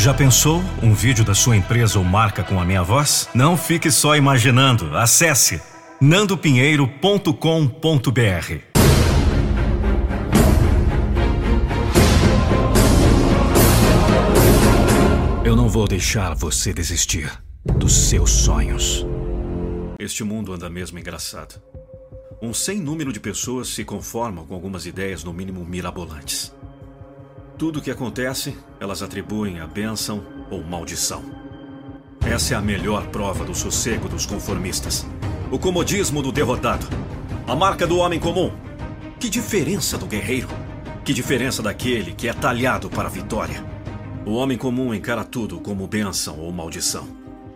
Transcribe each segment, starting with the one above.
Já pensou um vídeo da sua empresa ou marca com a minha voz? Não fique só imaginando. Acesse nandopinheiro.com.br. Eu não vou deixar você desistir dos seus sonhos. Este mundo anda mesmo engraçado. Um sem número de pessoas se conformam com algumas ideias no mínimo mirabolantes. Tudo o que acontece, elas atribuem a bênção ou maldição. Essa é a melhor prova do sossego dos conformistas. O comodismo do derrotado. A marca do homem comum. Que diferença do guerreiro? Que diferença daquele que é talhado para a vitória? O homem comum encara tudo como bênção ou maldição.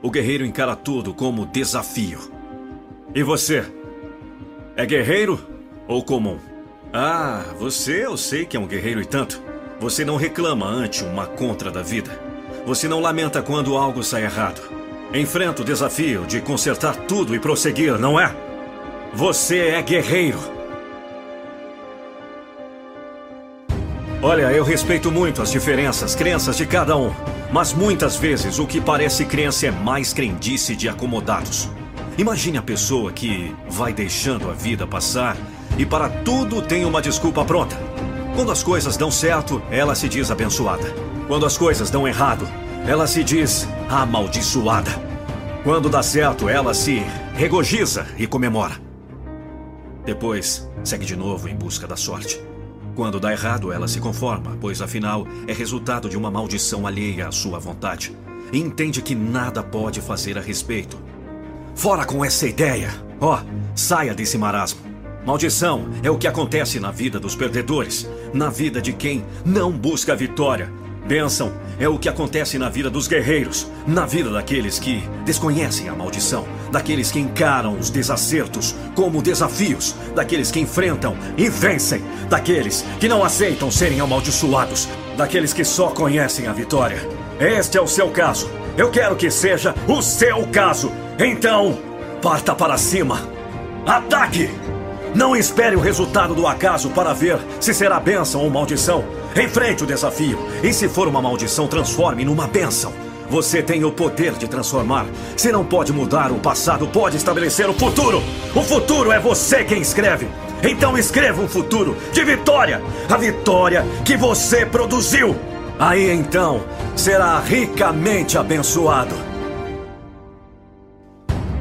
O guerreiro encara tudo como desafio. E você? É guerreiro ou comum? Ah, você eu sei que é um guerreiro e tanto. Você não reclama ante uma contra da vida. Você não lamenta quando algo sai errado. Enfrenta o desafio de consertar tudo e prosseguir, não é? Você é guerreiro. Olha, eu respeito muito as diferenças, crenças de cada um. Mas muitas vezes o que parece crença é mais crendice de acomodados. Imagine a pessoa que vai deixando a vida passar e para tudo tem uma desculpa pronta. Quando as coisas dão certo, ela se diz abençoada. Quando as coisas dão errado, ela se diz amaldiçoada. Quando dá certo, ela se regozija e comemora. Depois, segue de novo em busca da sorte. Quando dá errado, ela se conforma, pois afinal é resultado de uma maldição alheia à sua vontade. E entende que nada pode fazer a respeito. Fora com essa ideia! Ó, oh, saia desse marasmo. Maldição é o que acontece na vida dos perdedores, na vida de quem não busca a vitória. Bênção é o que acontece na vida dos guerreiros, na vida daqueles que desconhecem a maldição, daqueles que encaram os desacertos como desafios, daqueles que enfrentam e vencem, daqueles que não aceitam serem amaldiçoados, daqueles que só conhecem a vitória. Este é o seu caso. Eu quero que seja o seu caso. Então, parta para cima. Ataque! Não espere o resultado do acaso para ver se será bênção ou maldição. Enfrente o desafio. E se for uma maldição, transforme numa bênção. Você tem o poder de transformar. Se não pode mudar o passado, pode estabelecer o futuro. O futuro é você quem escreve. Então escreva um futuro de vitória. A vitória que você produziu. Aí então será ricamente abençoado.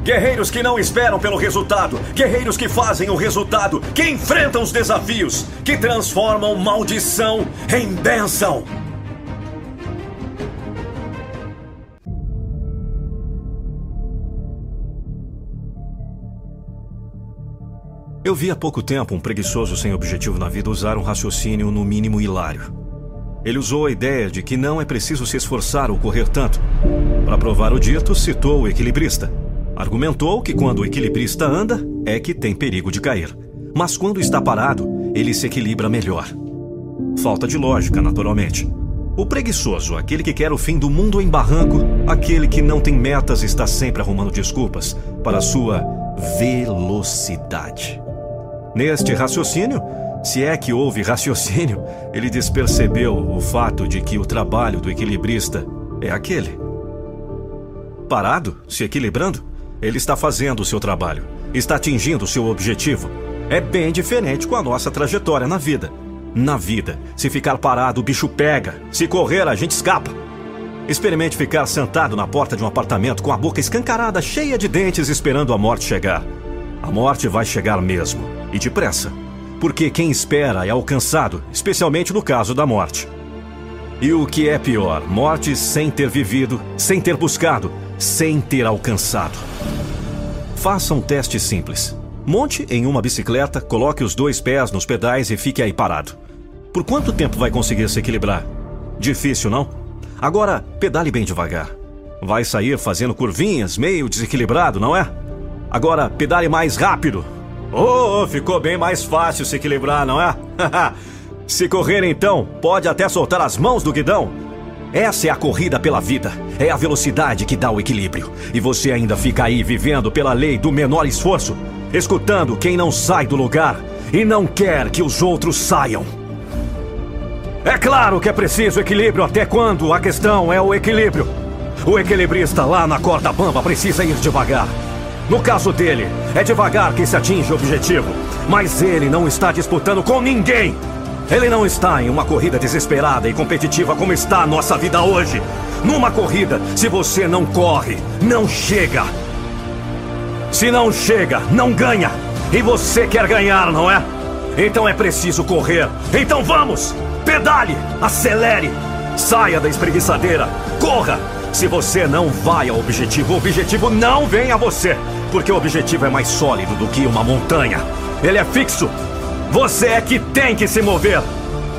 Guerreiros que não esperam pelo resultado. Guerreiros que fazem o resultado. Que enfrentam os desafios. Que transformam maldição em bênção. Eu vi há pouco tempo um preguiçoso sem objetivo na vida usar um raciocínio no mínimo hilário. Ele usou a ideia de que não é preciso se esforçar ou correr tanto. Para provar o dito, citou o equilibrista. Argumentou que quando o equilibrista anda, é que tem perigo de cair. Mas quando está parado, ele se equilibra melhor. Falta de lógica, naturalmente. O preguiçoso, aquele que quer o fim do mundo em barranco, aquele que não tem metas e está sempre arrumando desculpas para sua velocidade. Neste raciocínio, se é que houve raciocínio, ele despercebeu o fato de que o trabalho do equilibrista é aquele. Parado, se equilibrando, ele está fazendo o seu trabalho, está atingindo o seu objetivo. É bem diferente com a nossa trajetória na vida. Na vida, se ficar parado, o bicho pega. Se correr, a gente escapa. Experimente ficar sentado na porta de um apartamento com a boca escancarada, cheia de dentes, esperando a morte chegar. A morte vai chegar mesmo, e depressa. Porque quem espera é alcançado, especialmente no caso da morte. E o que é pior, morte sem ter vivido, sem ter buscado, sem ter alcançado. Faça um teste simples. Monte em uma bicicleta, coloque os dois pés nos pedais e fique aí parado. Por quanto tempo vai conseguir se equilibrar? Difícil, não? Agora, pedale bem devagar. Vai sair fazendo curvinhas, meio desequilibrado, não é? Agora, pedale mais rápido. Oh, ficou bem mais fácil se equilibrar, não é? se correr então, pode até soltar as mãos do guidão essa é a corrida pela vida. É a velocidade que dá o equilíbrio. E você ainda fica aí vivendo pela lei do menor esforço, escutando quem não sai do lugar e não quer que os outros saiam. É claro que é preciso equilíbrio até quando a questão é o equilíbrio. O equilibrista lá na corda bamba precisa ir devagar. No caso dele, é devagar que se atinge o objetivo. Mas ele não está disputando com ninguém. Ele não está em uma corrida desesperada e competitiva como está a nossa vida hoje. Numa corrida, se você não corre, não chega. Se não chega, não ganha. E você quer ganhar, não é? Então é preciso correr. Então vamos! Pedale! Acelere! Saia da espreguiçadeira! Corra! Se você não vai ao objetivo, o objetivo não vem a você. Porque o objetivo é mais sólido do que uma montanha. Ele é fixo. Você é que tem que se mover.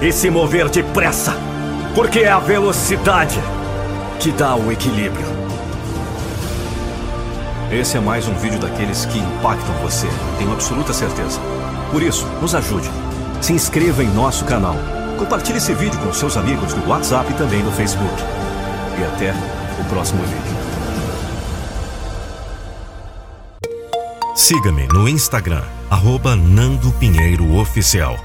E se mover depressa. Porque é a velocidade que dá o equilíbrio. Esse é mais um vídeo daqueles que impactam você, tenho absoluta certeza. Por isso, nos ajude. Se inscreva em nosso canal. Compartilhe esse vídeo com seus amigos do WhatsApp e também no Facebook. E até o próximo vídeo. Siga-me no Instagram, arroba Nando Pinheiro Oficial.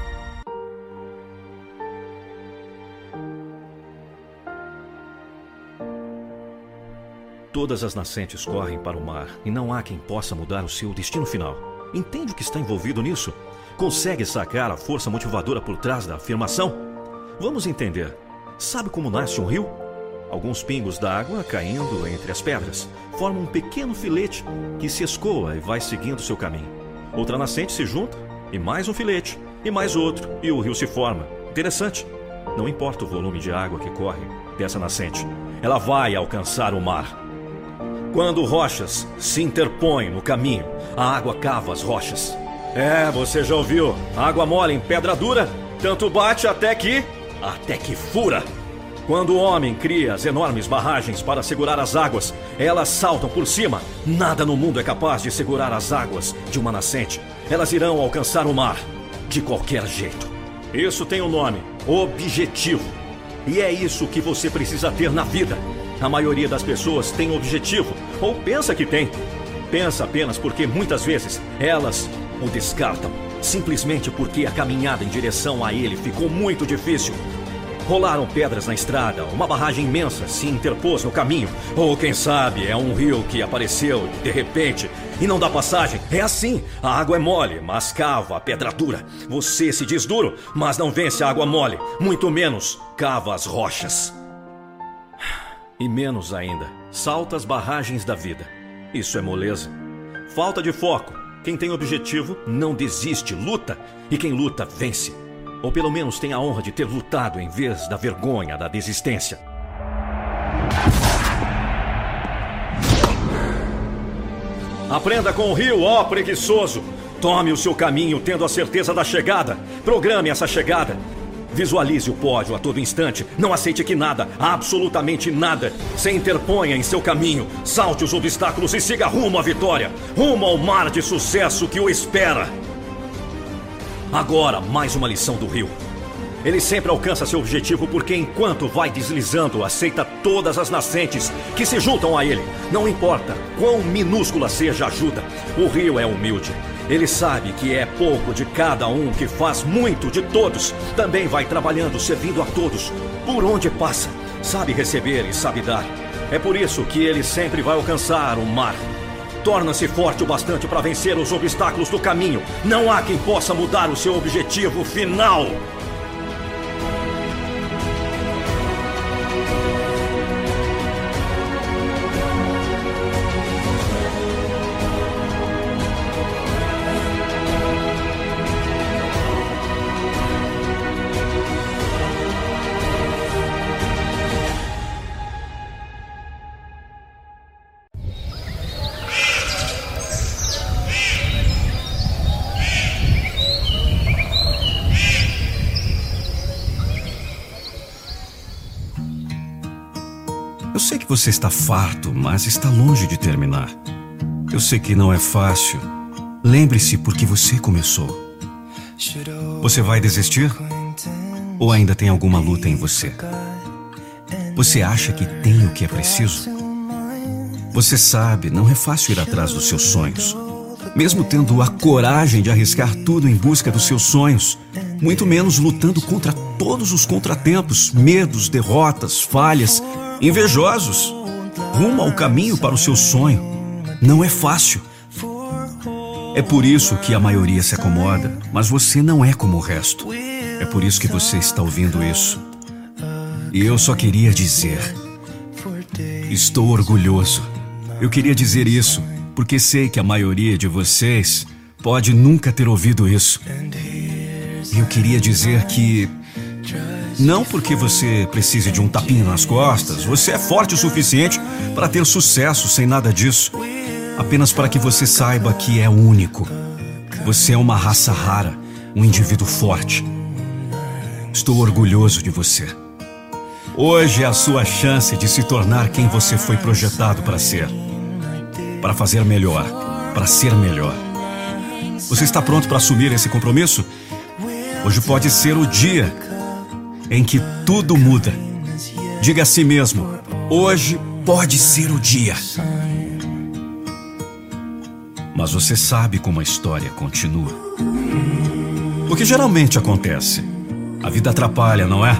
Todas as nascentes correm para o mar e não há quem possa mudar o seu destino final. Entende o que está envolvido nisso? Consegue sacar a força motivadora por trás da afirmação? Vamos entender. Sabe como nasce um rio? Alguns pingos d'água caindo entre as pedras formam um pequeno filete que se escoa e vai seguindo seu caminho. Outra nascente se junta e mais um filete e mais outro e o rio se forma. Interessante. Não importa o volume de água que corre dessa nascente, ela vai alcançar o mar. Quando rochas se interpõem no caminho, a água cava as rochas. É, você já ouviu? Água mole em pedra dura, tanto bate até que. até que fura. Quando o homem cria as enormes barragens para segurar as águas, elas saltam por cima. Nada no mundo é capaz de segurar as águas de uma nascente. Elas irão alcançar o mar, de qualquer jeito. Isso tem um nome: objetivo. E é isso que você precisa ter na vida. A maioria das pessoas tem objetivo, ou pensa que tem. Pensa apenas porque muitas vezes elas o descartam, simplesmente porque a caminhada em direção a ele ficou muito difícil. Rolaram pedras na estrada, uma barragem imensa se interpôs no caminho, ou quem sabe é um rio que apareceu de repente e não dá passagem. É assim: a água é mole, mas cava a pedra dura. Você se diz duro, mas não vence a água mole, muito menos cava as rochas. E menos ainda, salta as barragens da vida. Isso é moleza. Falta de foco. Quem tem objetivo não desiste, luta. E quem luta, vence. Ou pelo menos tem a honra de ter lutado em vez da vergonha da desistência. Aprenda com o rio, ó preguiçoso. Tome o seu caminho tendo a certeza da chegada. Programe essa chegada. Visualize o pódio a todo instante. Não aceite que nada, absolutamente nada, se interponha em seu caminho. Salte os obstáculos e siga rumo à vitória. Rumo ao mar de sucesso que o espera. Agora, mais uma lição do Rio. Ele sempre alcança seu objetivo porque, enquanto vai deslizando, aceita todas as nascentes que se juntam a ele. Não importa quão minúscula seja a ajuda, o rio é humilde. Ele sabe que é pouco de cada um que faz muito de todos. Também vai trabalhando, servindo a todos. Por onde passa, sabe receber e sabe dar. É por isso que ele sempre vai alcançar o mar. Torna-se forte o bastante para vencer os obstáculos do caminho. Não há quem possa mudar o seu objetivo final. Você está farto, mas está longe de terminar. Eu sei que não é fácil. Lembre-se porque você começou. Você vai desistir? Ou ainda tem alguma luta em você? Você acha que tem o que é preciso? Você sabe, não é fácil ir atrás dos seus sonhos. Mesmo tendo a coragem de arriscar tudo em busca dos seus sonhos, muito menos lutando contra todos os contratempos, medos, derrotas, falhas, invejosos, rumo ao caminho para o seu sonho. Não é fácil. É por isso que a maioria se acomoda, mas você não é como o resto. É por isso que você está ouvindo isso. E eu só queria dizer: estou orgulhoso. Eu queria dizer isso porque sei que a maioria de vocês pode nunca ter ouvido isso. E eu queria dizer que não porque você precise de um tapinha nas costas, você é forte o suficiente para ter sucesso sem nada disso. Apenas para que você saiba que é único. Você é uma raça rara, um indivíduo forte. Estou orgulhoso de você. Hoje é a sua chance de se tornar quem você foi projetado para ser. Para fazer melhor, para ser melhor. Você está pronto para assumir esse compromisso? Hoje pode ser o dia em que tudo muda. Diga a si mesmo: hoje pode ser o dia. Mas você sabe como a história continua. O que geralmente acontece? A vida atrapalha, não é?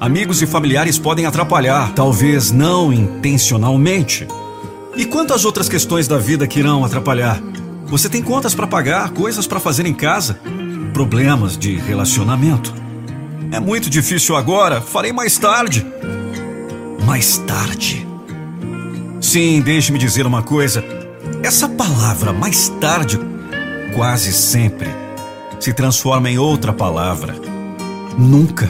Amigos e familiares podem atrapalhar, talvez não intencionalmente. E quantas outras questões da vida que irão atrapalhar? Você tem contas para pagar, coisas para fazer em casa, problemas de relacionamento. É muito difícil agora, farei mais tarde. Mais tarde. Sim, deixe-me dizer uma coisa. Essa palavra mais tarde quase sempre se transforma em outra palavra. Nunca.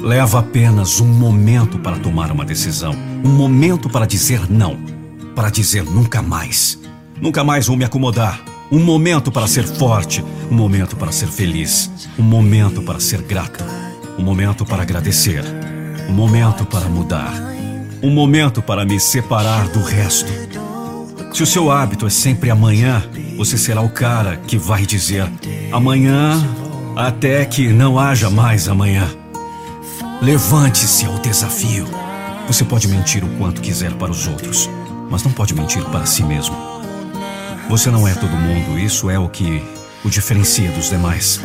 Leva apenas um momento para tomar uma decisão, um momento para dizer não, para dizer nunca mais. Nunca mais vou me acomodar. Um momento para ser forte, um momento para ser feliz, um momento para ser grato, um momento para agradecer, um momento para mudar, um momento para me separar do resto. Se o seu hábito é sempre amanhã, você será o cara que vai dizer amanhã até que não haja mais amanhã. Levante-se ao desafio. Você pode mentir o quanto quiser para os outros, mas não pode mentir para si mesmo. Você não é todo mundo, isso é o que o diferencia dos demais.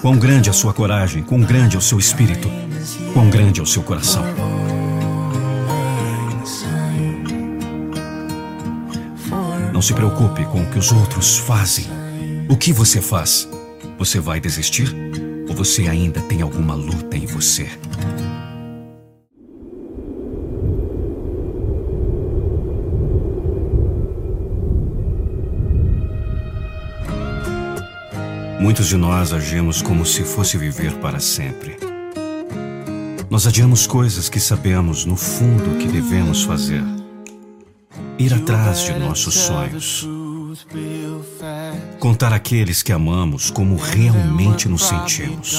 Quão grande é a sua coragem, quão grande é o seu espírito, quão grande é o seu coração. Não se preocupe com o que os outros fazem. O que você faz? Você vai desistir? Ou você ainda tem alguma luta em você? Muitos de nós agimos como se fosse viver para sempre. Nós adiamos coisas que sabemos no fundo que devemos fazer. Ir atrás de nossos sonhos. Contar aqueles que amamos como realmente nos sentimos.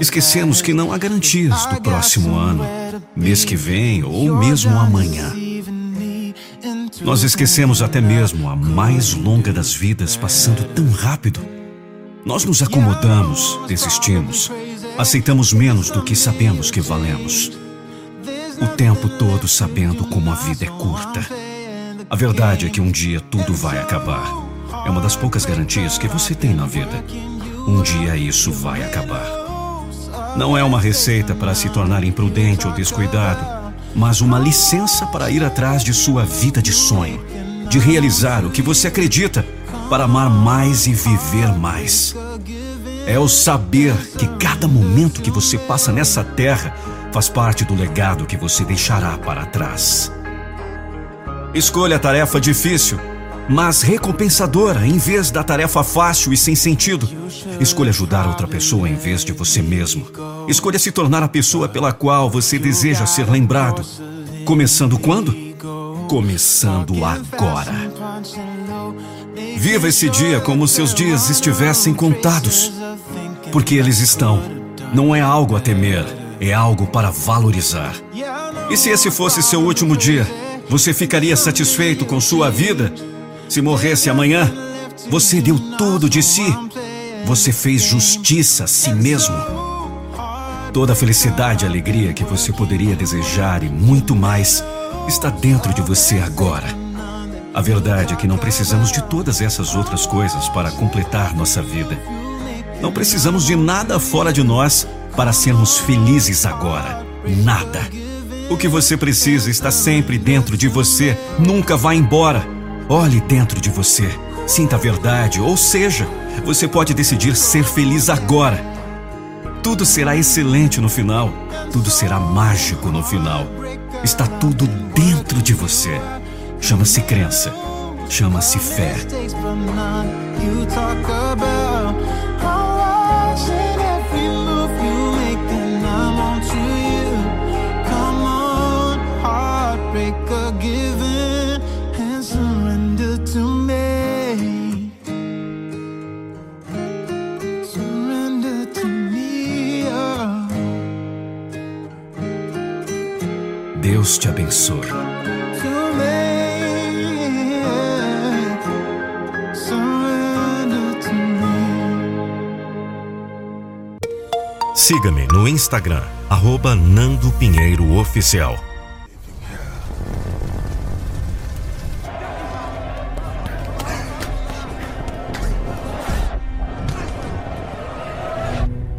Esquecemos que não há garantias do próximo ano, mês que vem ou mesmo amanhã. Nós esquecemos até mesmo a mais longa das vidas passando tão rápido nós nos acomodamos, desistimos, aceitamos menos do que sabemos que valemos. O tempo todo sabendo como a vida é curta. A verdade é que um dia tudo vai acabar. É uma das poucas garantias que você tem na vida. Um dia isso vai acabar. Não é uma receita para se tornar imprudente ou descuidado, mas uma licença para ir atrás de sua vida de sonho, de realizar o que você acredita para amar mais e viver mais. É o saber que cada momento que você passa nessa terra faz parte do legado que você deixará para trás. Escolha a tarefa difícil, mas recompensadora em vez da tarefa fácil e sem sentido. Escolha ajudar outra pessoa em vez de você mesmo. Escolha se tornar a pessoa pela qual você deseja ser lembrado. Começando quando? Começando agora. Viva esse dia como seus dias estivessem contados. Porque eles estão. Não é algo a temer, é algo para valorizar. E se esse fosse seu último dia, você ficaria satisfeito com sua vida? Se morresse amanhã, você deu tudo de si. Você fez justiça a si mesmo. Toda a felicidade e alegria que você poderia desejar e muito mais está dentro de você agora. A verdade é que não precisamos de todas essas outras coisas para completar nossa vida. Não precisamos de nada fora de nós para sermos felizes agora. Nada. O que você precisa está sempre dentro de você, nunca vai embora. Olhe dentro de você, sinta a verdade, ou seja, você pode decidir ser feliz agora. Tudo será excelente no final, tudo será mágico no final. Está tudo dentro de você. Chama-se crença, chama-se fé. Deus te abençoe. Siga-me no Instagram, arroba Nando Pinheiro Oficial.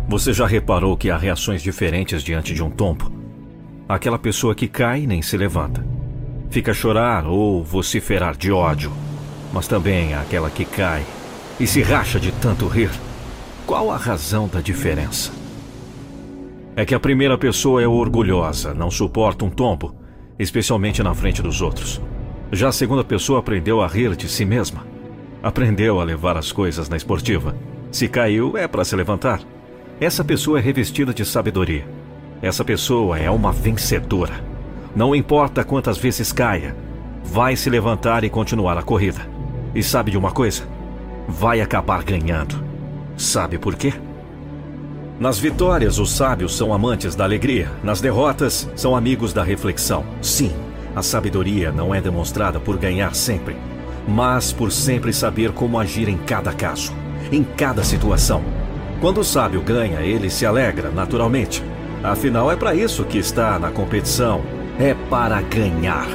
Você já reparou que há reações diferentes diante de um tombo? Aquela pessoa que cai nem se levanta. Fica a chorar ou vociferar de ódio. Mas também aquela que cai e se racha de tanto rir. Qual a razão da diferença? É que a primeira pessoa é orgulhosa, não suporta um tombo, especialmente na frente dos outros. Já a segunda pessoa aprendeu a rir de si mesma. Aprendeu a levar as coisas na esportiva. Se caiu, é para se levantar. Essa pessoa é revestida de sabedoria. Essa pessoa é uma vencedora. Não importa quantas vezes caia, vai se levantar e continuar a corrida. E sabe de uma coisa? Vai acabar ganhando. Sabe por quê? Nas vitórias, os sábios são amantes da alegria. Nas derrotas, são amigos da reflexão. Sim, a sabedoria não é demonstrada por ganhar sempre, mas por sempre saber como agir em cada caso, em cada situação. Quando o sábio ganha, ele se alegra naturalmente. Afinal, é para isso que está na competição. É para ganhar.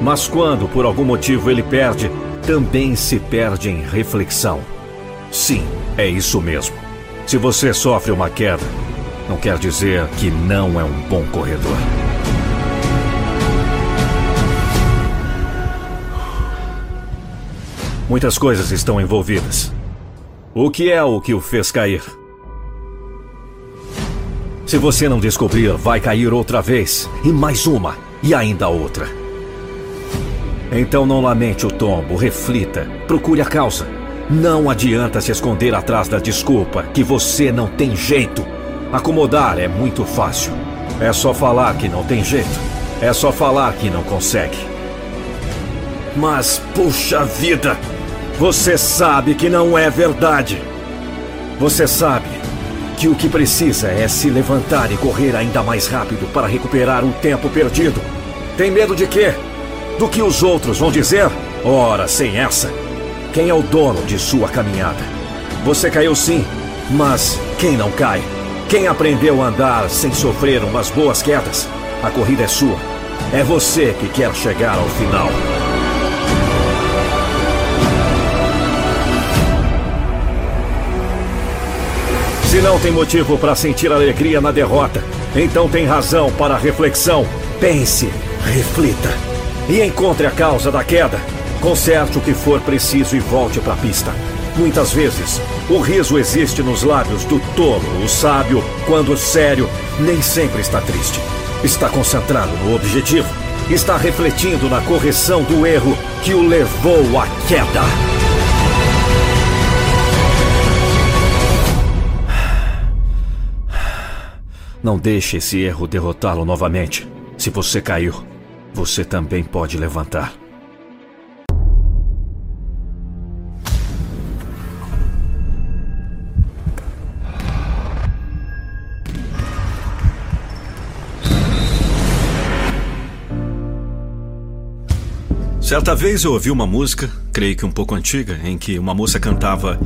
Mas quando, por algum motivo, ele perde, também se perde em reflexão. Sim, é isso mesmo. Se você sofre uma queda, não quer dizer que não é um bom corredor. Muitas coisas estão envolvidas. O que é o que o fez cair? Se você não descobrir, vai cair outra vez, e mais uma, e ainda outra. Então não lamente o tombo, reflita, procure a causa. Não adianta se esconder atrás da desculpa que você não tem jeito. Acomodar é muito fácil. É só falar que não tem jeito. É só falar que não consegue. Mas, puxa vida, você sabe que não é verdade. Você sabe que o que precisa é se levantar e correr ainda mais rápido para recuperar o tempo perdido. Tem medo de quê? Do que os outros vão dizer? Ora, sem essa. Quem é o dono de sua caminhada? Você caiu sim, mas quem não cai? Quem aprendeu a andar sem sofrer umas boas quedas? A corrida é sua. É você que quer chegar ao final. Se não tem motivo para sentir alegria na derrota, então tem razão para reflexão. Pense, reflita e encontre a causa da queda. Conserte o que for preciso e volte para a pista. Muitas vezes, o riso existe nos lábios do tolo, o sábio, quando sério, nem sempre está triste. Está concentrado no objetivo. Está refletindo na correção do erro que o levou à queda. Não deixe esse erro derrotá-lo novamente. Se você caiu, você também pode levantar. Certa vez eu ouvi uma música, creio que um pouco antiga, em que uma moça cantava: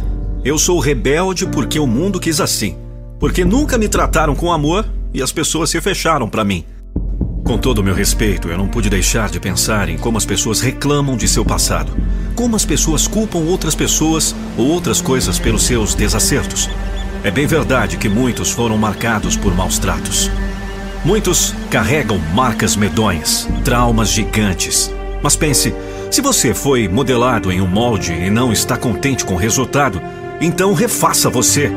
Eu sou rebelde porque o mundo quis assim. Porque nunca me trataram com amor e as pessoas se fecharam para mim. Com todo o meu respeito, eu não pude deixar de pensar em como as pessoas reclamam de seu passado. Como as pessoas culpam outras pessoas ou outras coisas pelos seus desacertos. É bem verdade que muitos foram marcados por maus tratos. Muitos carregam marcas medonhas, traumas gigantes. Mas pense, se você foi modelado em um molde e não está contente com o resultado, então refaça você.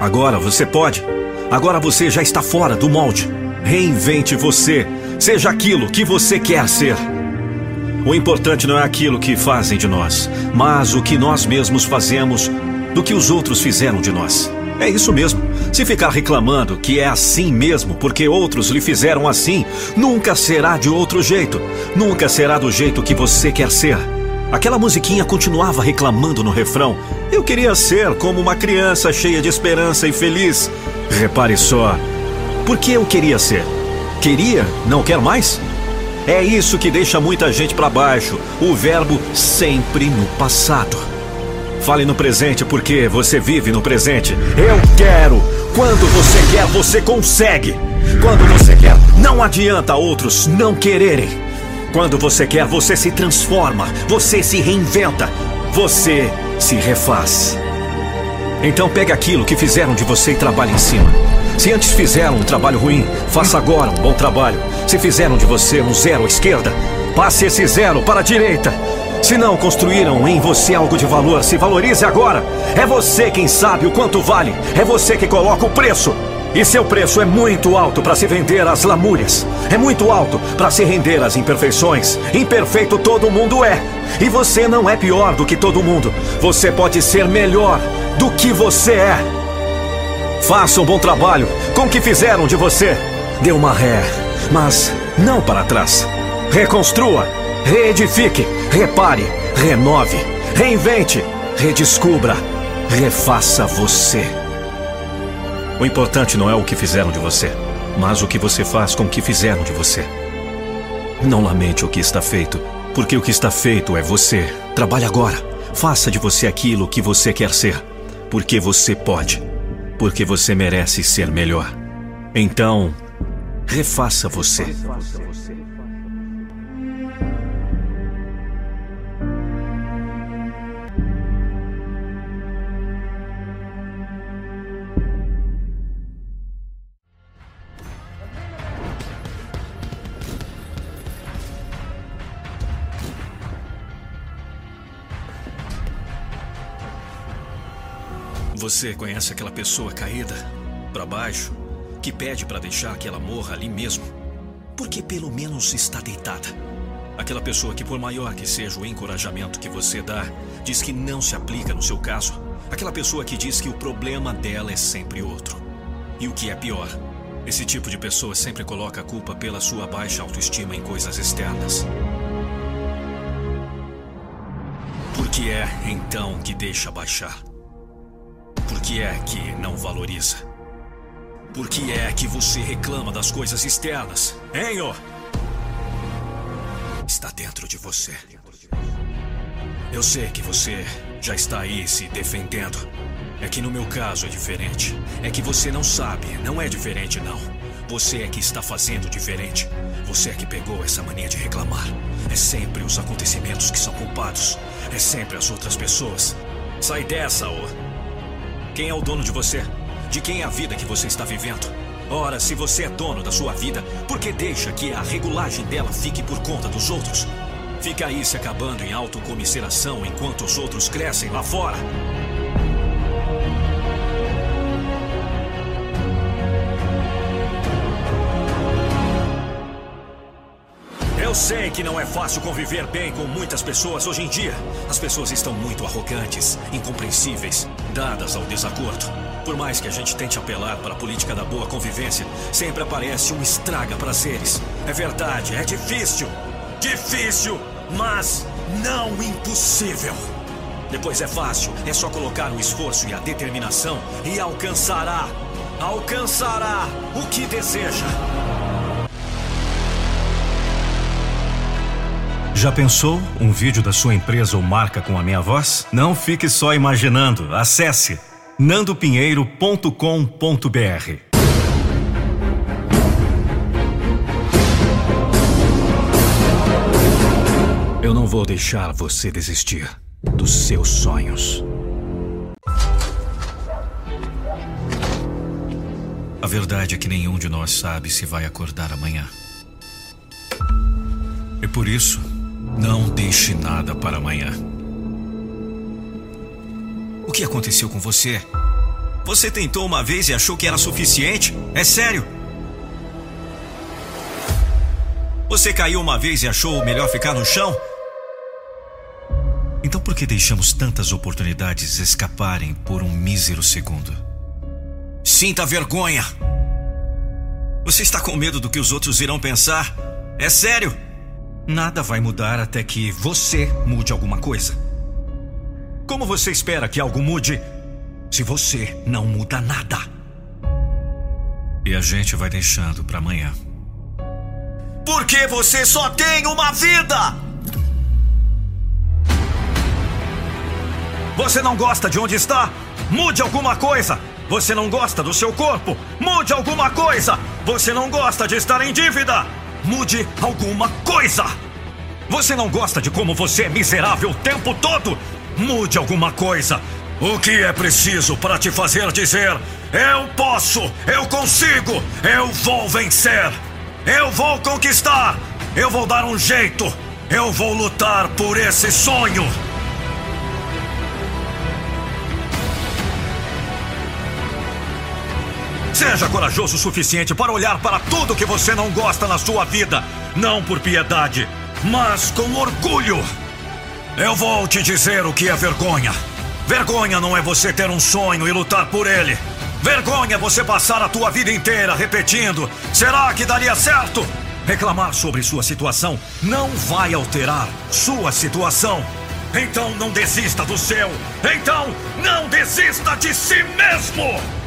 Agora você pode. Agora você já está fora do molde. Reinvente você. Seja aquilo que você quer ser. O importante não é aquilo que fazem de nós, mas o que nós mesmos fazemos do que os outros fizeram de nós. É isso mesmo. Se ficar reclamando que é assim mesmo porque outros lhe fizeram assim, nunca será de outro jeito. Nunca será do jeito que você quer ser. Aquela musiquinha continuava reclamando no refrão. Eu queria ser como uma criança cheia de esperança e feliz. Repare só. Por que eu queria ser? Queria? Não quer mais? É isso que deixa muita gente para baixo. O verbo sempre no passado. Fale no presente porque você vive no presente. Eu quero. Quando você quer, você consegue. Quando você quer, não adianta outros não quererem. Quando você quer, você se transforma, você se reinventa, você se refaz. Então pegue aquilo que fizeram de você e trabalhe em cima. Se antes fizeram um trabalho ruim, faça agora um bom trabalho. Se fizeram de você um zero à esquerda, passe esse zero para a direita. Se não construíram em você algo de valor, se valorize agora. É você quem sabe o quanto vale. É você que coloca o preço. E seu preço é muito alto para se vender às lamúrias. É muito alto para se render às imperfeições. Imperfeito todo mundo é. E você não é pior do que todo mundo. Você pode ser melhor do que você é. Faça um bom trabalho com o que fizeram de você. Dê uma ré, mas não para trás. Reconstrua Reedifique, repare, renove, reinvente, redescubra, refaça você. O importante não é o que fizeram de você, mas o que você faz com o que fizeram de você. Não lamente o que está feito, porque o que está feito é você. Trabalhe agora. Faça de você aquilo que você quer ser, porque você pode, porque você merece ser melhor. Então, refaça você. Você conhece aquela pessoa caída, para baixo, que pede para deixar que ela morra ali mesmo? Porque pelo menos está deitada. Aquela pessoa que, por maior que seja o encorajamento que você dá, diz que não se aplica no seu caso. Aquela pessoa que diz que o problema dela é sempre outro. E o que é pior, esse tipo de pessoa sempre coloca a culpa pela sua baixa autoestima em coisas externas. Por que é, então, que deixa baixar? Por que é que não valoriza? Por que é que você reclama das coisas externas, hein, ó? Está dentro de você. Eu sei que você já está aí se defendendo. É que no meu caso é diferente. É que você não sabe, não é diferente não. Você é que está fazendo diferente. Você é que pegou essa mania de reclamar. É sempre os acontecimentos que são culpados. É sempre as outras pessoas. Sai dessa, ô. Quem é o dono de você? De quem é a vida que você está vivendo? Ora, se você é dono da sua vida, por que deixa que a regulagem dela fique por conta dos outros? Fica aí se acabando em autocomisseração enquanto os outros crescem lá fora. Eu sei que não é fácil conviver bem com muitas pessoas hoje em dia. As pessoas estão muito arrogantes, incompreensíveis, dadas ao desacordo. Por mais que a gente tente apelar para a política da boa convivência, sempre aparece um estraga prazeres. É verdade, é difícil. Difícil, mas não impossível. Depois é fácil, é só colocar o esforço e a determinação e alcançará. Alcançará o que deseja. Já pensou um vídeo da sua empresa ou marca com a minha voz? Não fique só imaginando. Acesse nandopinheiro.com.br. Eu não vou deixar você desistir dos seus sonhos. verdade é que nenhum de nós sabe se vai acordar amanhã. E por isso, não deixe nada para amanhã. O que aconteceu com você? Você tentou uma vez e achou que era suficiente? É sério? Você caiu uma vez e achou melhor ficar no chão? Então por que deixamos tantas oportunidades escaparem por um mísero segundo? Sinta vergonha! Você está com medo do que os outros irão pensar? É sério? Nada vai mudar até que você mude alguma coisa. Como você espera que algo mude se você não muda nada? E a gente vai deixando para amanhã. Porque você só tem uma vida! Você não gosta de onde está? Mude alguma coisa! Você não gosta do seu corpo? Mude alguma coisa! Você não gosta de estar em dívida? Mude alguma coisa! Você não gosta de como você é miserável o tempo todo? Mude alguma coisa! O que é preciso para te fazer dizer: Eu posso, eu consigo, eu vou vencer, eu vou conquistar, eu vou dar um jeito, eu vou lutar por esse sonho. Seja corajoso o suficiente para olhar para tudo que você não gosta na sua vida, não por piedade, mas com orgulho. Eu vou te dizer o que é vergonha. Vergonha não é você ter um sonho e lutar por ele. Vergonha é você passar a tua vida inteira repetindo: será que daria certo? Reclamar sobre sua situação não vai alterar sua situação. Então não desista do seu. Então não desista de si mesmo.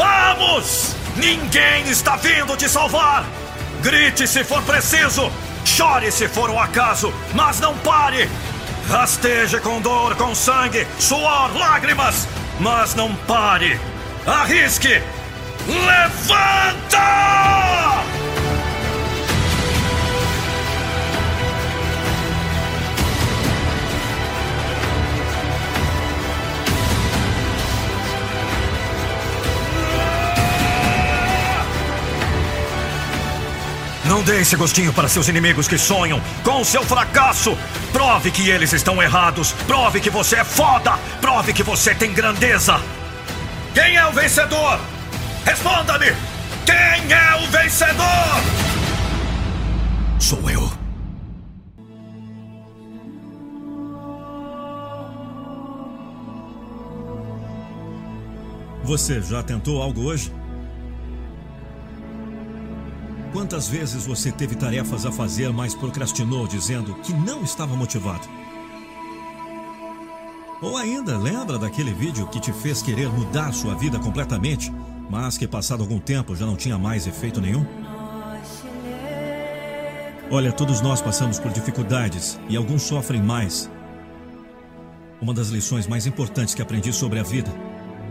Vamos! Ninguém está vindo te salvar! Grite se for preciso! Chore se for um acaso, mas não pare! Rasteje com dor, com sangue, suor, lágrimas, mas não pare. Arrisque. Levanta! Não dê esse gostinho para seus inimigos que sonham com o seu fracasso. Prove que eles estão errados. Prove que você é foda. Prove que você tem grandeza. Quem é o vencedor? Responda-me! Quem é o vencedor? Sou eu. Você já tentou algo hoje? Quantas vezes você teve tarefas a fazer, mas procrastinou dizendo que não estava motivado? Ou ainda, lembra daquele vídeo que te fez querer mudar sua vida completamente, mas que passado algum tempo já não tinha mais efeito nenhum? Olha, todos nós passamos por dificuldades e alguns sofrem mais. Uma das lições mais importantes que aprendi sobre a vida: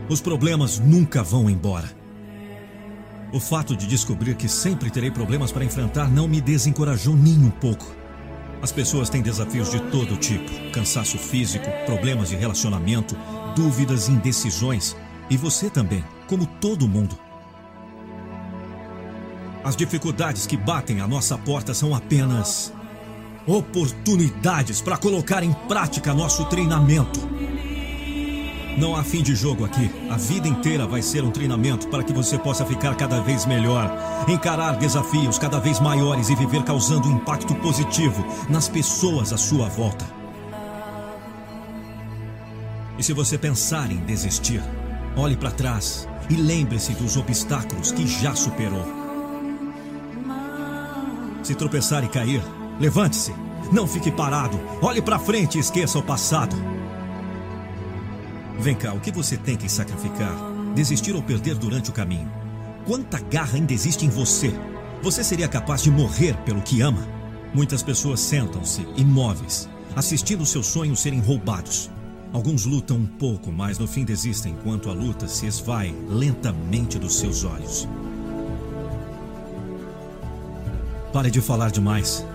os problemas nunca vão embora. O fato de descobrir que sempre terei problemas para enfrentar não me desencorajou nem um pouco. As pessoas têm desafios de todo tipo: cansaço físico, problemas de relacionamento, dúvidas indecisões. E você também, como todo mundo. As dificuldades que batem à nossa porta são apenas oportunidades para colocar em prática nosso treinamento. Não há fim de jogo aqui. A vida inteira vai ser um treinamento para que você possa ficar cada vez melhor, encarar desafios cada vez maiores e viver causando um impacto positivo nas pessoas à sua volta. E se você pensar em desistir, olhe para trás e lembre-se dos obstáculos que já superou. Se tropeçar e cair, levante-se. Não fique parado. Olhe para frente e esqueça o passado. Vem cá, o que você tem que sacrificar? Desistir ou perder durante o caminho? Quanta garra ainda existe em você? Você seria capaz de morrer pelo que ama? Muitas pessoas sentam-se imóveis, assistindo seus sonhos serem roubados. Alguns lutam um pouco, mas no fim desistem enquanto a luta se esvai lentamente dos seus olhos. Pare de falar demais.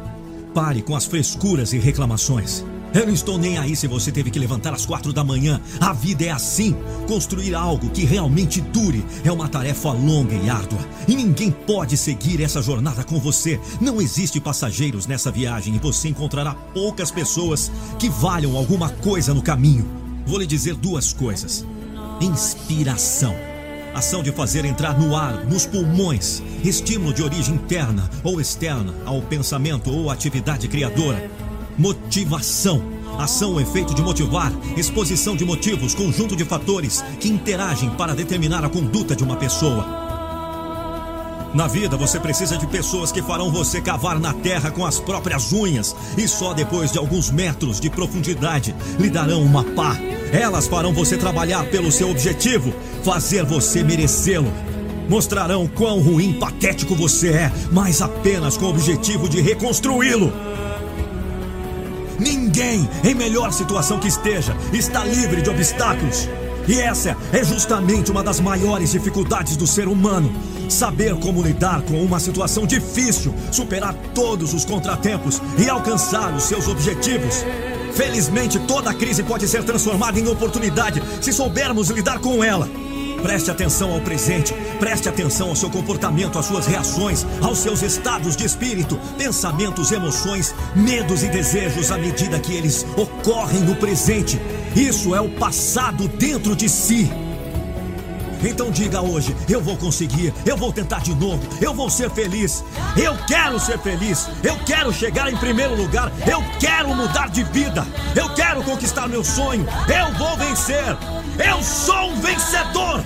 Pare com as frescuras e reclamações. Eu não estou nem aí se você teve que levantar às quatro da manhã. A vida é assim. Construir algo que realmente dure é uma tarefa longa e árdua. E ninguém pode seguir essa jornada com você. Não existe passageiros nessa viagem e você encontrará poucas pessoas que valham alguma coisa no caminho. Vou lhe dizer duas coisas: inspiração. Ação de fazer entrar no ar, nos pulmões, estímulo de origem interna ou externa ao pensamento ou atividade criadora Motivação. Ação efeito de motivar, exposição de motivos, conjunto de fatores que interagem para determinar a conduta de uma pessoa. Na vida você precisa de pessoas que farão você cavar na terra com as próprias unhas e só depois de alguns metros de profundidade lhe darão uma pá. Elas farão você trabalhar pelo seu objetivo, fazer você merecê-lo. Mostrarão quão ruim, patético você é, mas apenas com o objetivo de reconstruí-lo. Ninguém, em melhor situação que esteja, está livre de obstáculos. E essa é justamente uma das maiores dificuldades do ser humano. Saber como lidar com uma situação difícil, superar todos os contratempos e alcançar os seus objetivos. Felizmente, toda crise pode ser transformada em oportunidade se soubermos lidar com ela. Preste atenção ao presente, preste atenção ao seu comportamento, às suas reações, aos seus estados de espírito, pensamentos, emoções, medos e desejos à medida que eles ocorrem no presente. Isso é o passado dentro de si. Então diga hoje: eu vou conseguir, eu vou tentar de novo, eu vou ser feliz. Eu quero ser feliz, eu quero chegar em primeiro lugar, eu quero mudar de vida, eu quero conquistar meu sonho, eu vou vencer. Eu sou um vencedor!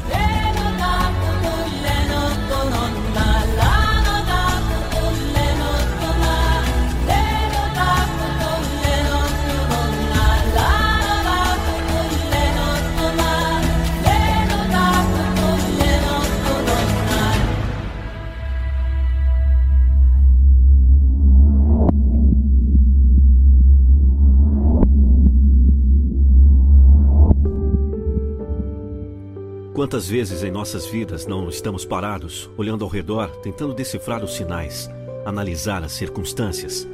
Quantas vezes em nossas vidas não estamos parados, olhando ao redor, tentando decifrar os sinais, analisar as circunstâncias,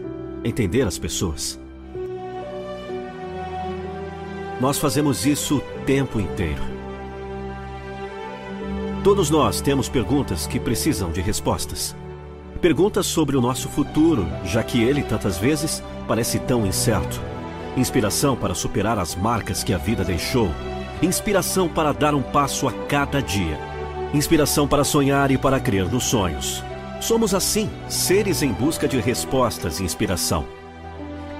entender as pessoas? Nós fazemos isso o tempo inteiro. Todos nós temos perguntas que precisam de respostas. Perguntas sobre o nosso futuro, já que ele tantas vezes parece tão incerto. Inspiração para superar as marcas que a vida deixou Inspiração para dar um passo a cada dia. Inspiração para sonhar e para crer nos sonhos. Somos assim, seres em busca de respostas e inspiração.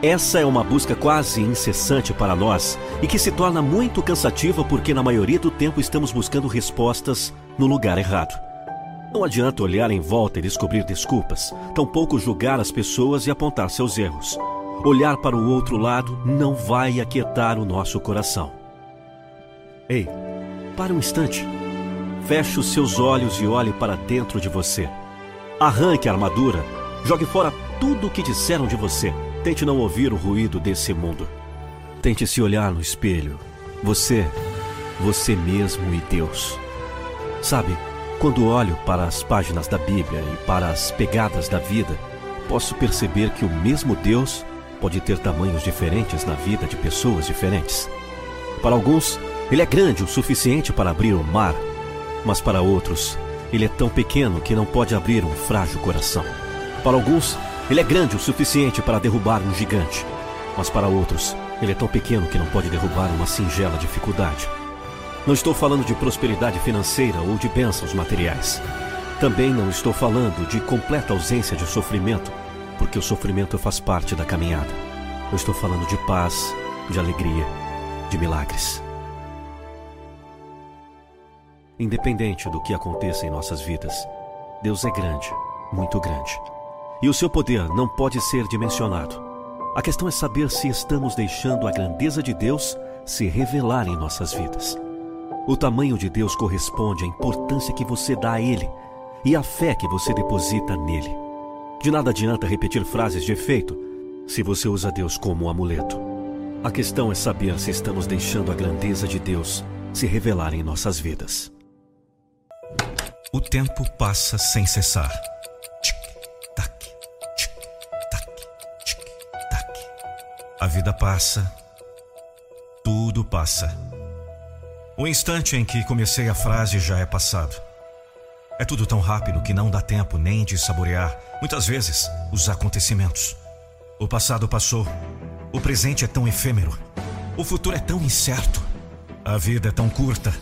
Essa é uma busca quase incessante para nós e que se torna muito cansativa porque, na maioria do tempo, estamos buscando respostas no lugar errado. Não adianta olhar em volta e descobrir desculpas, tampouco julgar as pessoas e apontar seus erros. Olhar para o outro lado não vai aquietar o nosso coração. Ei, pare um instante. Feche os seus olhos e olhe para dentro de você. Arranque a armadura. Jogue fora tudo o que disseram de você. Tente não ouvir o ruído desse mundo. Tente se olhar no espelho. Você, você mesmo e Deus. Sabe, quando olho para as páginas da Bíblia e para as pegadas da vida, posso perceber que o mesmo Deus pode ter tamanhos diferentes na vida de pessoas diferentes. Para alguns, ele é grande o suficiente para abrir o mar, mas para outros, ele é tão pequeno que não pode abrir um frágil coração. Para alguns, ele é grande o suficiente para derrubar um gigante, mas para outros, ele é tão pequeno que não pode derrubar uma singela dificuldade. Não estou falando de prosperidade financeira ou de bênçãos materiais. Também não estou falando de completa ausência de sofrimento, porque o sofrimento faz parte da caminhada. Eu estou falando de paz, de alegria, de milagres. Independente do que aconteça em nossas vidas, Deus é grande, muito grande. E o seu poder não pode ser dimensionado. A questão é saber se estamos deixando a grandeza de Deus se revelar em nossas vidas. O tamanho de Deus corresponde à importância que você dá a Ele e à fé que você deposita nele. De nada adianta repetir frases de efeito se você usa Deus como um amuleto. A questão é saber se estamos deixando a grandeza de Deus se revelar em nossas vidas. O tempo passa sem cessar. Tic, tac, tic, tac, tic, tac. A vida passa. Tudo passa. O instante em que comecei a frase já é passado. É tudo tão rápido que não dá tempo nem de saborear, muitas vezes, os acontecimentos. O passado passou. O presente é tão efêmero. O futuro é tão incerto. A vida é tão curta.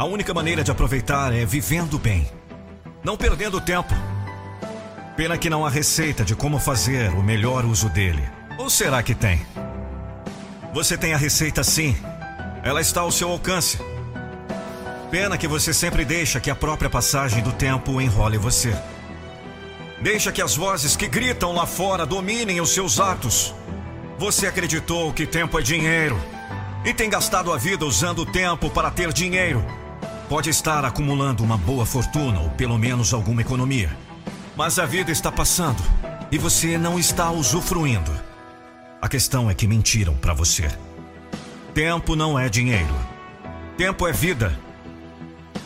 A única maneira de aproveitar é vivendo bem, não perdendo tempo. Pena que não há receita de como fazer o melhor uso dele. Ou será que tem? Você tem a receita sim. Ela está ao seu alcance. Pena que você sempre deixa que a própria passagem do tempo enrole você. Deixa que as vozes que gritam lá fora dominem os seus atos. Você acreditou que tempo é dinheiro e tem gastado a vida usando o tempo para ter dinheiro. Pode estar acumulando uma boa fortuna ou pelo menos alguma economia. Mas a vida está passando e você não está usufruindo. A questão é que mentiram para você. Tempo não é dinheiro. Tempo é vida.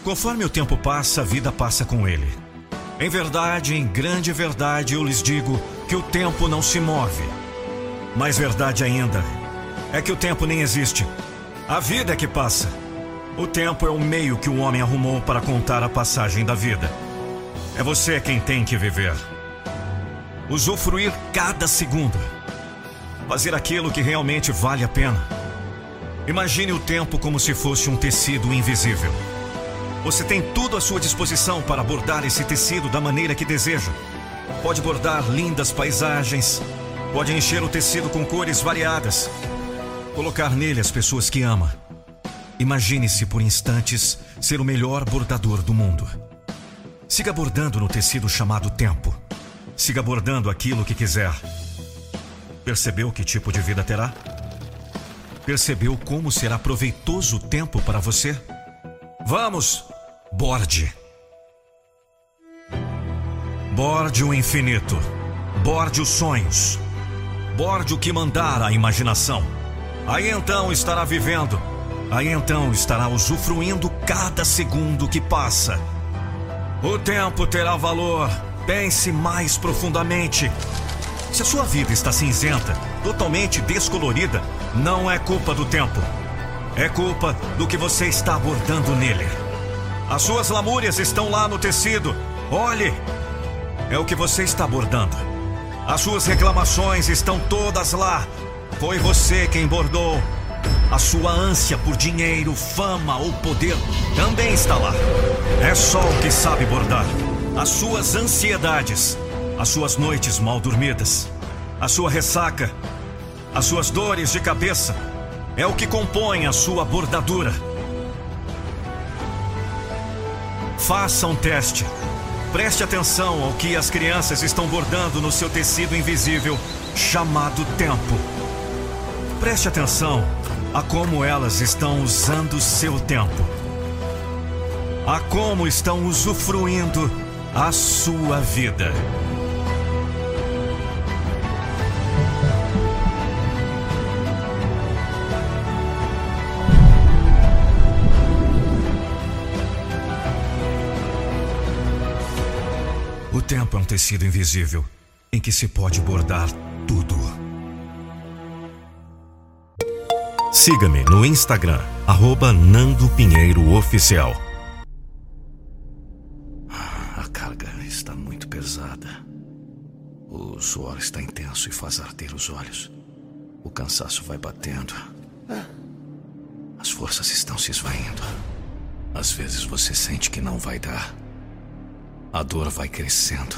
Conforme o tempo passa, a vida passa com ele. Em verdade, em grande verdade, eu lhes digo que o tempo não se move. Mais verdade ainda é que o tempo nem existe. A vida é que passa. O tempo é o meio que o homem arrumou para contar a passagem da vida. É você quem tem que viver. Usufruir cada segundo. Fazer aquilo que realmente vale a pena. Imagine o tempo como se fosse um tecido invisível. Você tem tudo à sua disposição para bordar esse tecido da maneira que deseja. Pode bordar lindas paisagens, pode encher o tecido com cores variadas, colocar nele as pessoas que ama. Imagine-se por instantes ser o melhor bordador do mundo. Siga bordando no tecido chamado tempo. Siga bordando aquilo que quiser. Percebeu que tipo de vida terá? Percebeu como será proveitoso o tempo para você? Vamos! Borde. Borde o infinito. Borde os sonhos. Borde o que mandar a imaginação. Aí então estará vivendo. Aí então estará usufruindo cada segundo que passa. O tempo terá valor. Pense mais profundamente. Se a sua vida está cinzenta, totalmente descolorida, não é culpa do tempo. É culpa do que você está abordando nele. As suas lamúrias estão lá no tecido. Olhe! É o que você está bordando. As suas reclamações estão todas lá. Foi você quem bordou. A sua ânsia por dinheiro, fama ou poder também está lá. É só o que sabe bordar. As suas ansiedades, as suas noites mal dormidas, a sua ressaca, as suas dores de cabeça, é o que compõe a sua bordadura. Faça um teste. Preste atenção ao que as crianças estão bordando no seu tecido invisível, chamado tempo. Preste atenção a como elas estão usando seu tempo, a como estão usufruindo a sua vida. O tempo é um tecido invisível em que se pode bordar tudo. Siga-me no Instagram, arroba Nando Pinheiro Oficial. A carga está muito pesada. O suor está intenso e faz arder os olhos. O cansaço vai batendo. As forças estão se esvaindo. Às vezes você sente que não vai dar. A dor vai crescendo.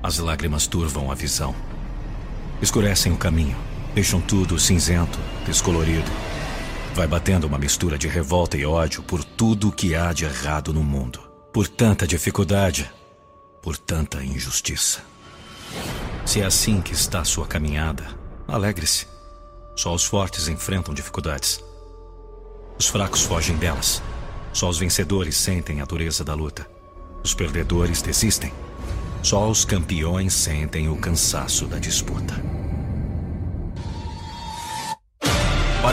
As lágrimas turvam a visão. Escurecem o caminho. Deixam tudo cinzento, descolorido. Vai batendo uma mistura de revolta e ódio por tudo que há de errado no mundo. Por tanta dificuldade. Por tanta injustiça. Se é assim que está sua caminhada, alegre-se. Só os fortes enfrentam dificuldades. Os fracos fogem delas. Só os vencedores sentem a dureza da luta. Os perdedores desistem. Só os campeões sentem o cansaço da disputa.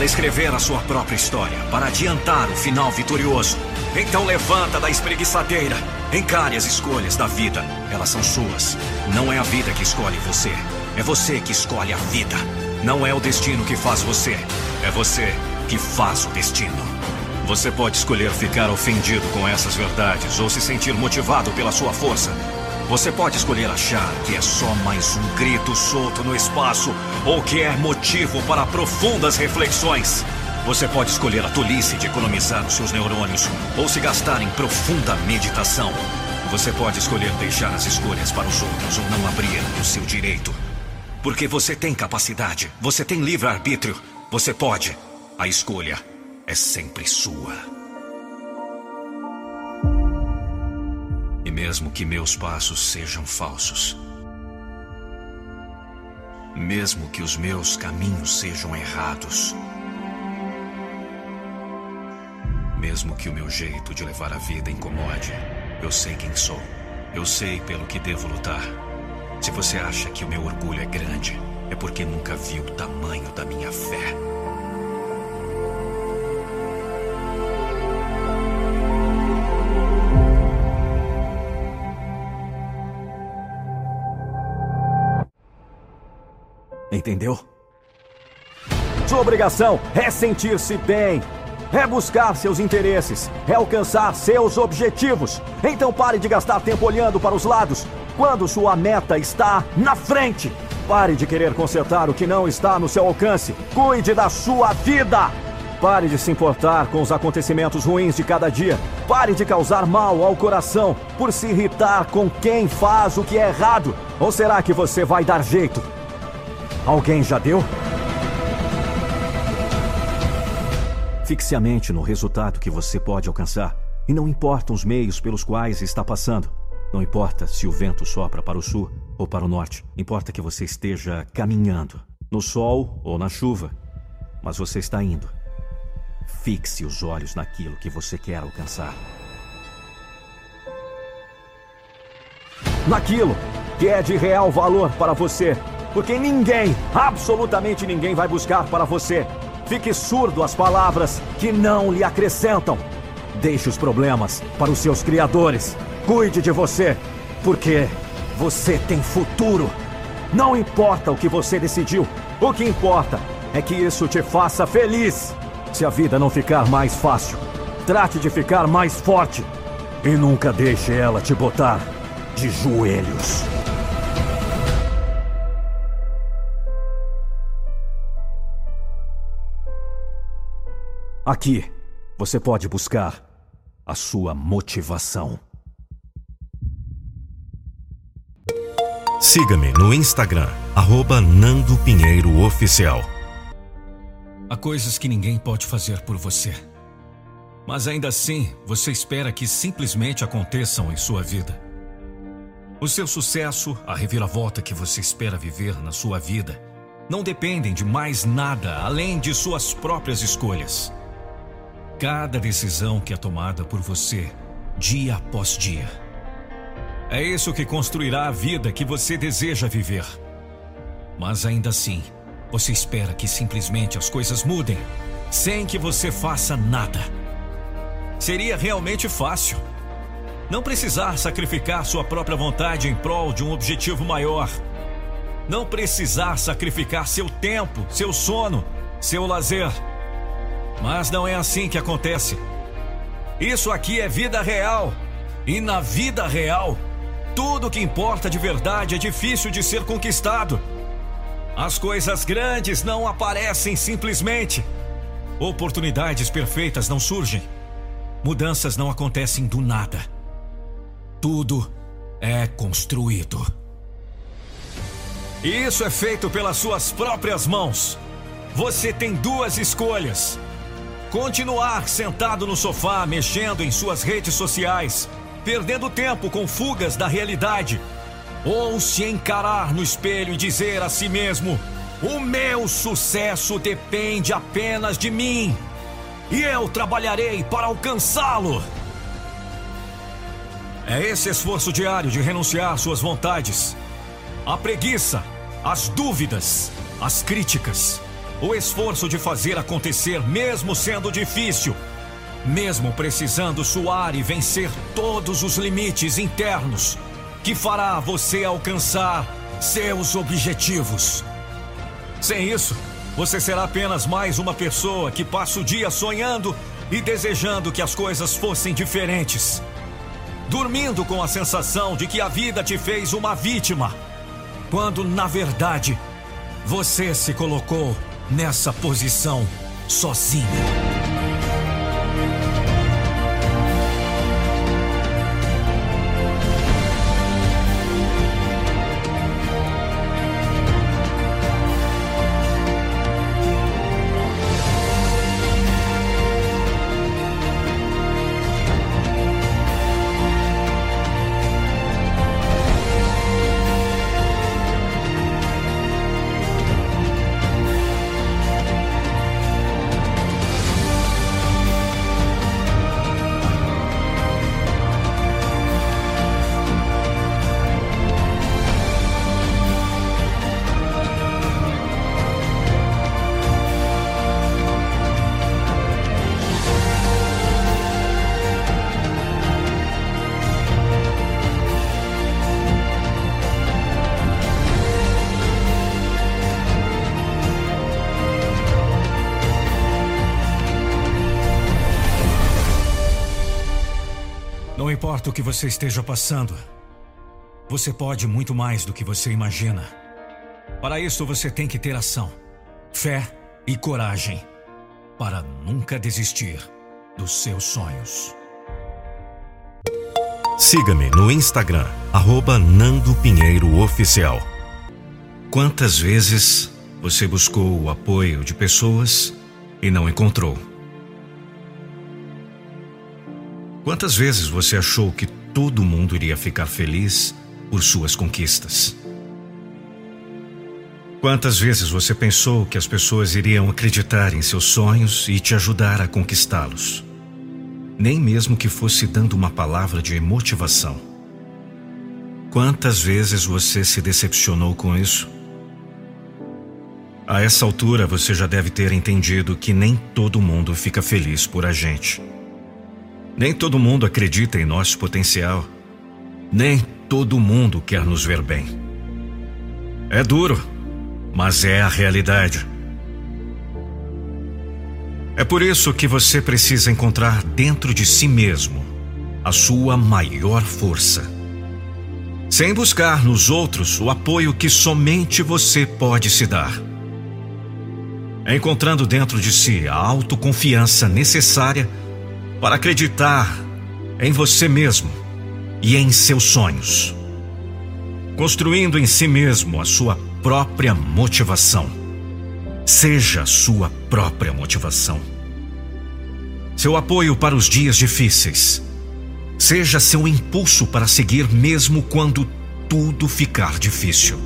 Para escrever a sua própria história, para adiantar o final vitorioso. Então levanta da espreguiçadeira. Encare as escolhas da vida. Elas são suas. Não é a vida que escolhe você. É você que escolhe a vida. Não é o destino que faz você. É você que faz o destino. Você pode escolher ficar ofendido com essas verdades ou se sentir motivado pela sua força. Você pode escolher achar que é só mais um grito solto no espaço ou que é motivo para profundas reflexões. Você pode escolher a tolice de economizar os seus neurônios ou se gastar em profunda meditação. Você pode escolher deixar as escolhas para os outros ou não abrir o seu direito. Porque você tem capacidade, você tem livre-arbítrio, você pode. A escolha é sempre sua. Mesmo que meus passos sejam falsos, mesmo que os meus caminhos sejam errados, mesmo que o meu jeito de levar a vida incomode, eu sei quem sou. Eu sei pelo que devo lutar. Se você acha que o meu orgulho é grande, é porque nunca viu o tamanho da minha fé. Entendeu? Sua obrigação é sentir-se bem, é buscar seus interesses, é alcançar seus objetivos. Então pare de gastar tempo olhando para os lados quando sua meta está na frente. Pare de querer consertar o que não está no seu alcance. Cuide da sua vida. Pare de se importar com os acontecimentos ruins de cada dia. Pare de causar mal ao coração por se irritar com quem faz o que é errado. Ou será que você vai dar jeito? Alguém já deu? Fixe a mente no resultado que você pode alcançar. E não importam os meios pelos quais está passando. Não importa se o vento sopra para o sul ou para o norte. Importa que você esteja caminhando, no sol ou na chuva. Mas você está indo. Fixe os olhos naquilo que você quer alcançar. Naquilo que é de real valor para você. Porque ninguém, absolutamente ninguém, vai buscar para você. Fique surdo às palavras que não lhe acrescentam. Deixe os problemas para os seus criadores. Cuide de você, porque você tem futuro. Não importa o que você decidiu, o que importa é que isso te faça feliz. Se a vida não ficar mais fácil, trate de ficar mais forte e nunca deixe ela te botar de joelhos. Aqui você pode buscar a sua motivação. Siga-me no Instagram, arroba Nando Pinheiro Oficial. Há coisas que ninguém pode fazer por você. Mas ainda assim, você espera que simplesmente aconteçam em sua vida. O seu sucesso, a reviravolta que você espera viver na sua vida, não dependem de mais nada além de suas próprias escolhas. Cada decisão que é tomada por você, dia após dia é isso que construirá a vida que você deseja viver. Mas ainda assim, você espera que simplesmente as coisas mudem, sem que você faça nada. Seria realmente fácil. Não precisar sacrificar sua própria vontade em prol de um objetivo maior. Não precisar sacrificar seu tempo, seu sono, seu lazer. Mas não é assim que acontece. Isso aqui é vida real. E na vida real, tudo que importa de verdade é difícil de ser conquistado. As coisas grandes não aparecem simplesmente. Oportunidades perfeitas não surgem. Mudanças não acontecem do nada. Tudo é construído. Isso é feito pelas suas próprias mãos. Você tem duas escolhas: continuar sentado no sofá mexendo em suas redes sociais perdendo tempo com fugas da realidade, ou se encarar no espelho e dizer a si mesmo: o meu sucesso depende apenas de mim e eu trabalharei para alcançá-lo. É esse esforço diário de renunciar suas vontades, a preguiça, as dúvidas, as críticas, o esforço de fazer acontecer mesmo sendo difícil mesmo precisando suar e vencer todos os limites internos, que fará você alcançar seus objetivos. Sem isso, você será apenas mais uma pessoa que passa o dia sonhando e desejando que as coisas fossem diferentes. Dormindo com a sensação de que a vida te fez uma vítima, quando na verdade você se colocou nessa posição sozinho. Importa o que você esteja passando, você pode muito mais do que você imagina. Para isso, você tem que ter ação, fé e coragem para nunca desistir dos seus sonhos. Siga-me no Instagram, arroba Nando Pinheiro Oficial. Quantas vezes você buscou o apoio de pessoas e não encontrou? Quantas vezes você achou que todo mundo iria ficar feliz por suas conquistas? Quantas vezes você pensou que as pessoas iriam acreditar em seus sonhos e te ajudar a conquistá-los? Nem mesmo que fosse dando uma palavra de motivação. Quantas vezes você se decepcionou com isso? A essa altura você já deve ter entendido que nem todo mundo fica feliz por a gente. Nem todo mundo acredita em nosso potencial. Nem todo mundo quer nos ver bem. É duro, mas é a realidade. É por isso que você precisa encontrar dentro de si mesmo a sua maior força. Sem buscar nos outros o apoio que somente você pode se dar. Encontrando dentro de si a autoconfiança necessária para acreditar em você mesmo e em seus sonhos, construindo em si mesmo a sua própria motivação. Seja sua própria motivação. Seu apoio para os dias difíceis. Seja seu impulso para seguir mesmo quando tudo ficar difícil.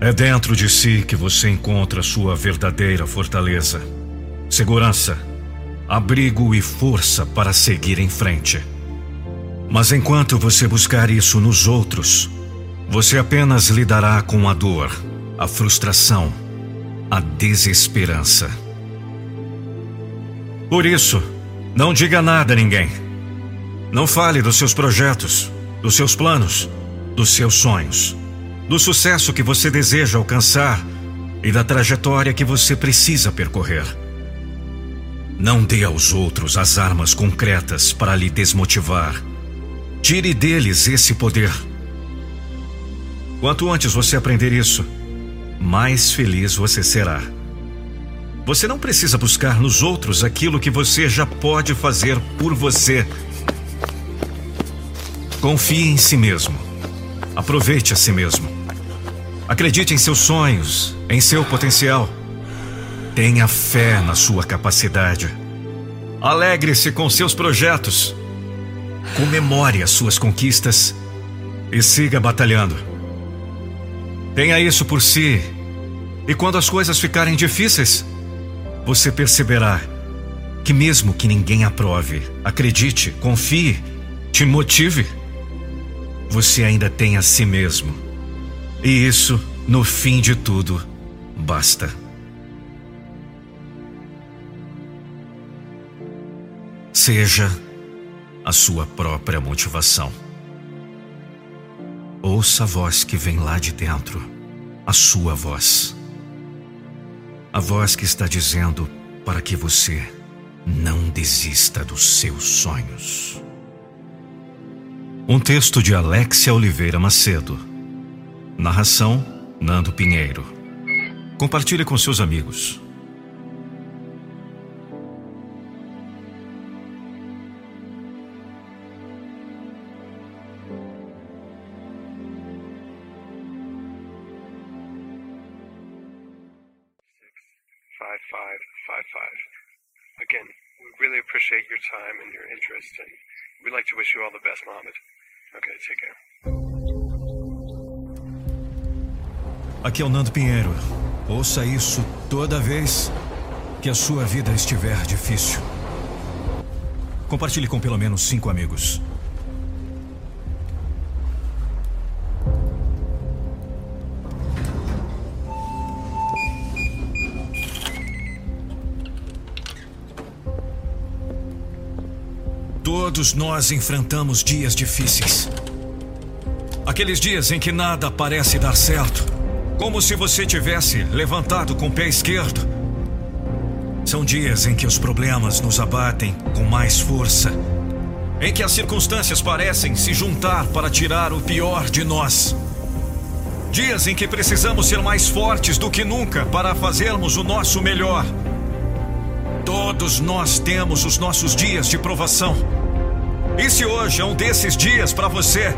É dentro de si que você encontra sua verdadeira fortaleza, segurança abrigo e força para seguir em frente. Mas enquanto você buscar isso nos outros, você apenas lidará com a dor, a frustração, a desesperança. Por isso, não diga nada a ninguém. Não fale dos seus projetos, dos seus planos, dos seus sonhos, do sucesso que você deseja alcançar e da trajetória que você precisa percorrer. Não dê aos outros as armas concretas para lhe desmotivar. Tire deles esse poder. Quanto antes você aprender isso, mais feliz você será. Você não precisa buscar nos outros aquilo que você já pode fazer por você. Confie em si mesmo. Aproveite a si mesmo. Acredite em seus sonhos, em seu potencial. Tenha fé na sua capacidade. Alegre-se com seus projetos. Comemore as suas conquistas e siga batalhando. Tenha isso por si. E quando as coisas ficarem difíceis, você perceberá que, mesmo que ninguém aprove, acredite, confie, te motive, você ainda tem a si mesmo. E isso, no fim de tudo, basta. Seja a sua própria motivação. ouça a voz que vem lá de dentro, a sua voz. A voz que está dizendo para que você não desista dos seus sonhos. Um texto de Alexia Oliveira Macedo. Narração: Nando Pinheiro. Compartilhe com seus amigos. Best. Okay, take care. Aqui é o Nando Pinheiro. Ouça isso toda vez que a sua vida estiver difícil. Compartilhe com pelo menos cinco amigos. Todos nós enfrentamos dias difíceis. Aqueles dias em que nada parece dar certo, como se você tivesse levantado com o pé esquerdo. São dias em que os problemas nos abatem com mais força, em que as circunstâncias parecem se juntar para tirar o pior de nós. Dias em que precisamos ser mais fortes do que nunca para fazermos o nosso melhor. Todos nós temos os nossos dias de provação. E se hoje é um desses dias para você,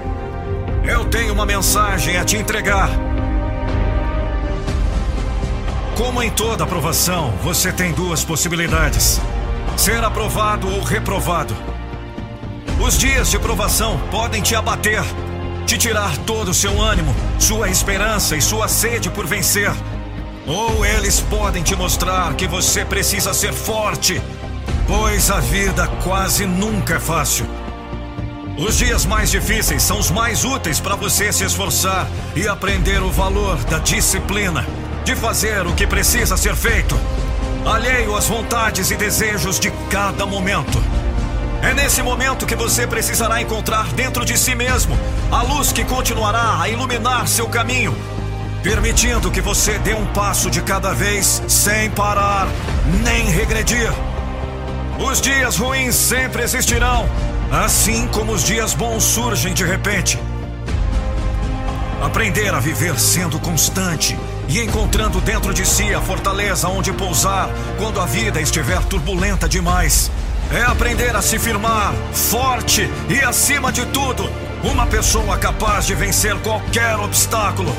eu tenho uma mensagem a te entregar. Como em toda aprovação, você tem duas possibilidades: ser aprovado ou reprovado. Os dias de provação podem te abater, te tirar todo o seu ânimo, sua esperança e sua sede por vencer. Ou eles podem te mostrar que você precisa ser forte, pois a vida quase nunca é fácil. Os dias mais difíceis são os mais úteis para você se esforçar e aprender o valor da disciplina, de fazer o que precisa ser feito, alheio às vontades e desejos de cada momento. É nesse momento que você precisará encontrar dentro de si mesmo a luz que continuará a iluminar seu caminho, permitindo que você dê um passo de cada vez sem parar nem regredir. Os dias ruins sempre existirão Assim como os dias bons surgem de repente. Aprender a viver sendo constante e encontrando dentro de si a fortaleza onde pousar quando a vida estiver turbulenta demais. É aprender a se firmar, forte e, acima de tudo, uma pessoa capaz de vencer qualquer obstáculo.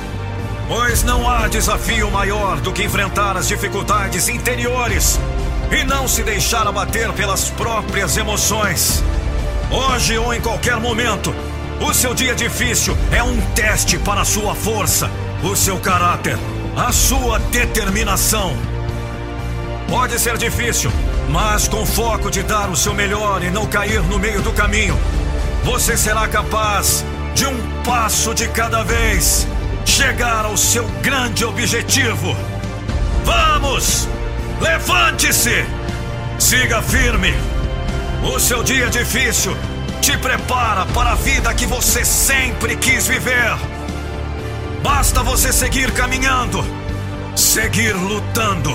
Pois não há desafio maior do que enfrentar as dificuldades interiores e não se deixar abater pelas próprias emoções. Hoje ou em qualquer momento, o seu dia difícil é um teste para a sua força, o seu caráter, a sua determinação. Pode ser difícil, mas com foco de dar o seu melhor e não cair no meio do caminho, você será capaz de um passo de cada vez chegar ao seu grande objetivo. Vamos! Levante-se! Siga firme! O seu dia difícil te prepara para a vida que você sempre quis viver. Basta você seguir caminhando, seguir lutando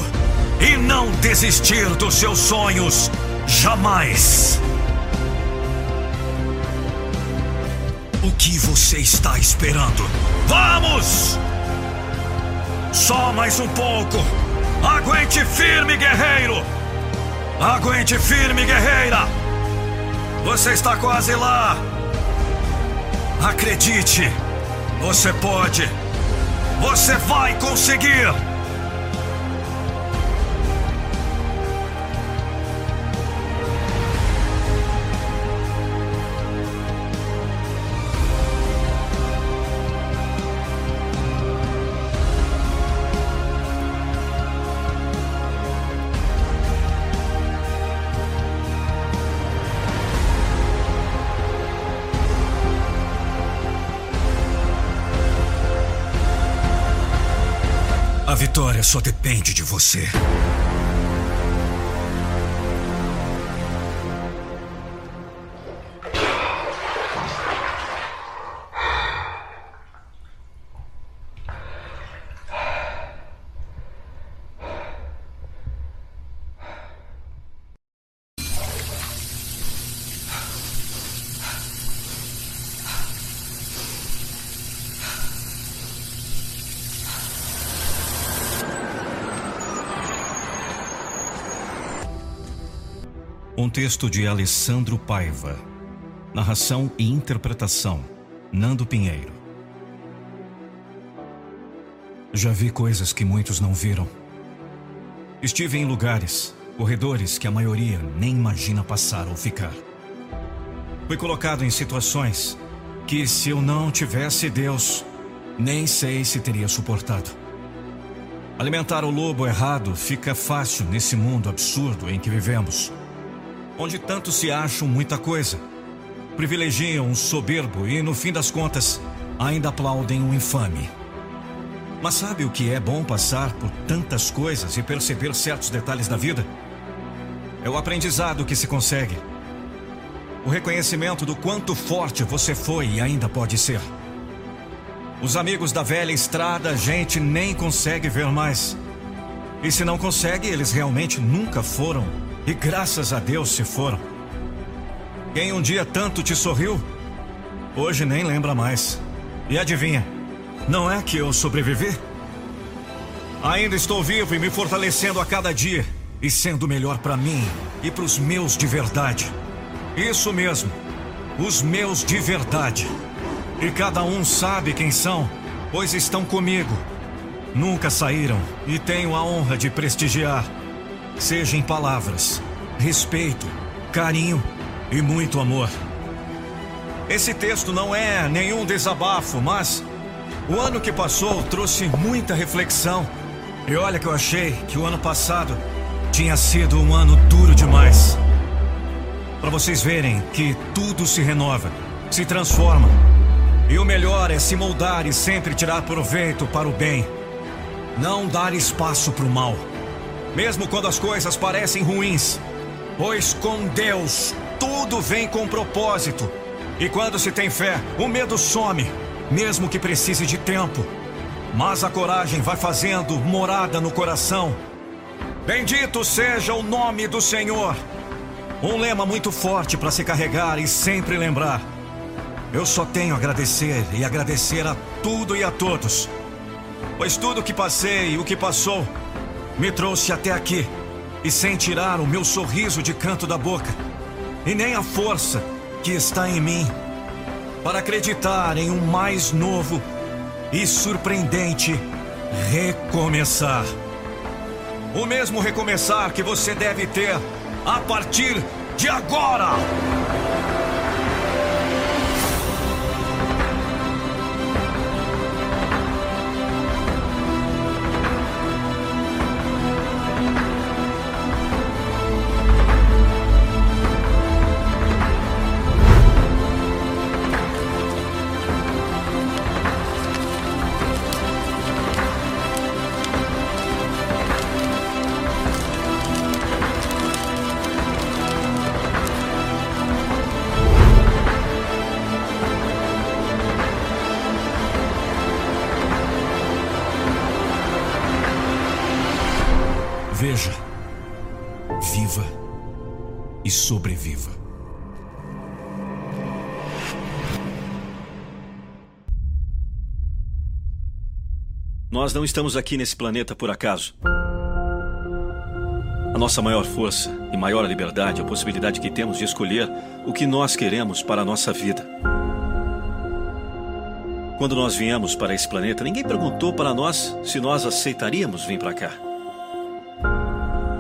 e não desistir dos seus sonhos jamais. O que você está esperando? Vamos! Só mais um pouco. Aguente firme, guerreiro! Aguente firme, guerreira! Você está quase lá! Acredite! Você pode! Você vai conseguir! Vitória só depende de você. Texto de Alessandro Paiva. Narração e interpretação: Nando Pinheiro. Já vi coisas que muitos não viram. Estive em lugares, corredores que a maioria nem imagina passar ou ficar. Fui colocado em situações que, se eu não tivesse Deus, nem sei se teria suportado. Alimentar o lobo errado fica fácil nesse mundo absurdo em que vivemos, onde tanto se acham muita coisa, privilegiam um soberbo e, no fim das contas, ainda aplaudem um infame. Mas sabe o que é bom passar por tantas coisas e perceber certos detalhes da vida? É o aprendizado que se consegue o reconhecimento do quanto forte você foi e ainda pode ser. Os amigos da velha estrada a gente nem consegue ver mais. E se não consegue, eles realmente nunca foram. E graças a Deus se foram. Quem um dia tanto te sorriu, hoje nem lembra mais. E adivinha, não é que eu sobrevivi? Ainda estou vivo e me fortalecendo a cada dia e sendo melhor para mim e para os meus de verdade. Isso mesmo. Os meus de verdade. E cada um sabe quem são, pois estão comigo. Nunca saíram e tenho a honra de prestigiar. Seja em palavras, respeito, carinho e muito amor. Esse texto não é nenhum desabafo, mas o ano que passou trouxe muita reflexão. E olha que eu achei que o ano passado tinha sido um ano duro demais. Para vocês verem que tudo se renova, se transforma. E o melhor é se moldar e sempre tirar proveito para o bem. Não dar espaço para o mal. Mesmo quando as coisas parecem ruins. Pois com Deus tudo vem com propósito. E quando se tem fé, o medo some, mesmo que precise de tempo. Mas a coragem vai fazendo morada no coração. Bendito seja o nome do Senhor. Um lema muito forte para se carregar e sempre lembrar. Eu só tenho a agradecer e agradecer a tudo e a todos. Pois tudo que passei e o que passou me trouxe até aqui. E sem tirar o meu sorriso de canto da boca. E nem a força que está em mim. Para acreditar em um mais novo e surpreendente recomeçar. O mesmo recomeçar que você deve ter a partir de agora. Nós não estamos aqui nesse planeta por acaso. A nossa maior força e maior liberdade é a possibilidade que temos de escolher o que nós queremos para a nossa vida. Quando nós viemos para esse planeta, ninguém perguntou para nós se nós aceitaríamos vir para cá.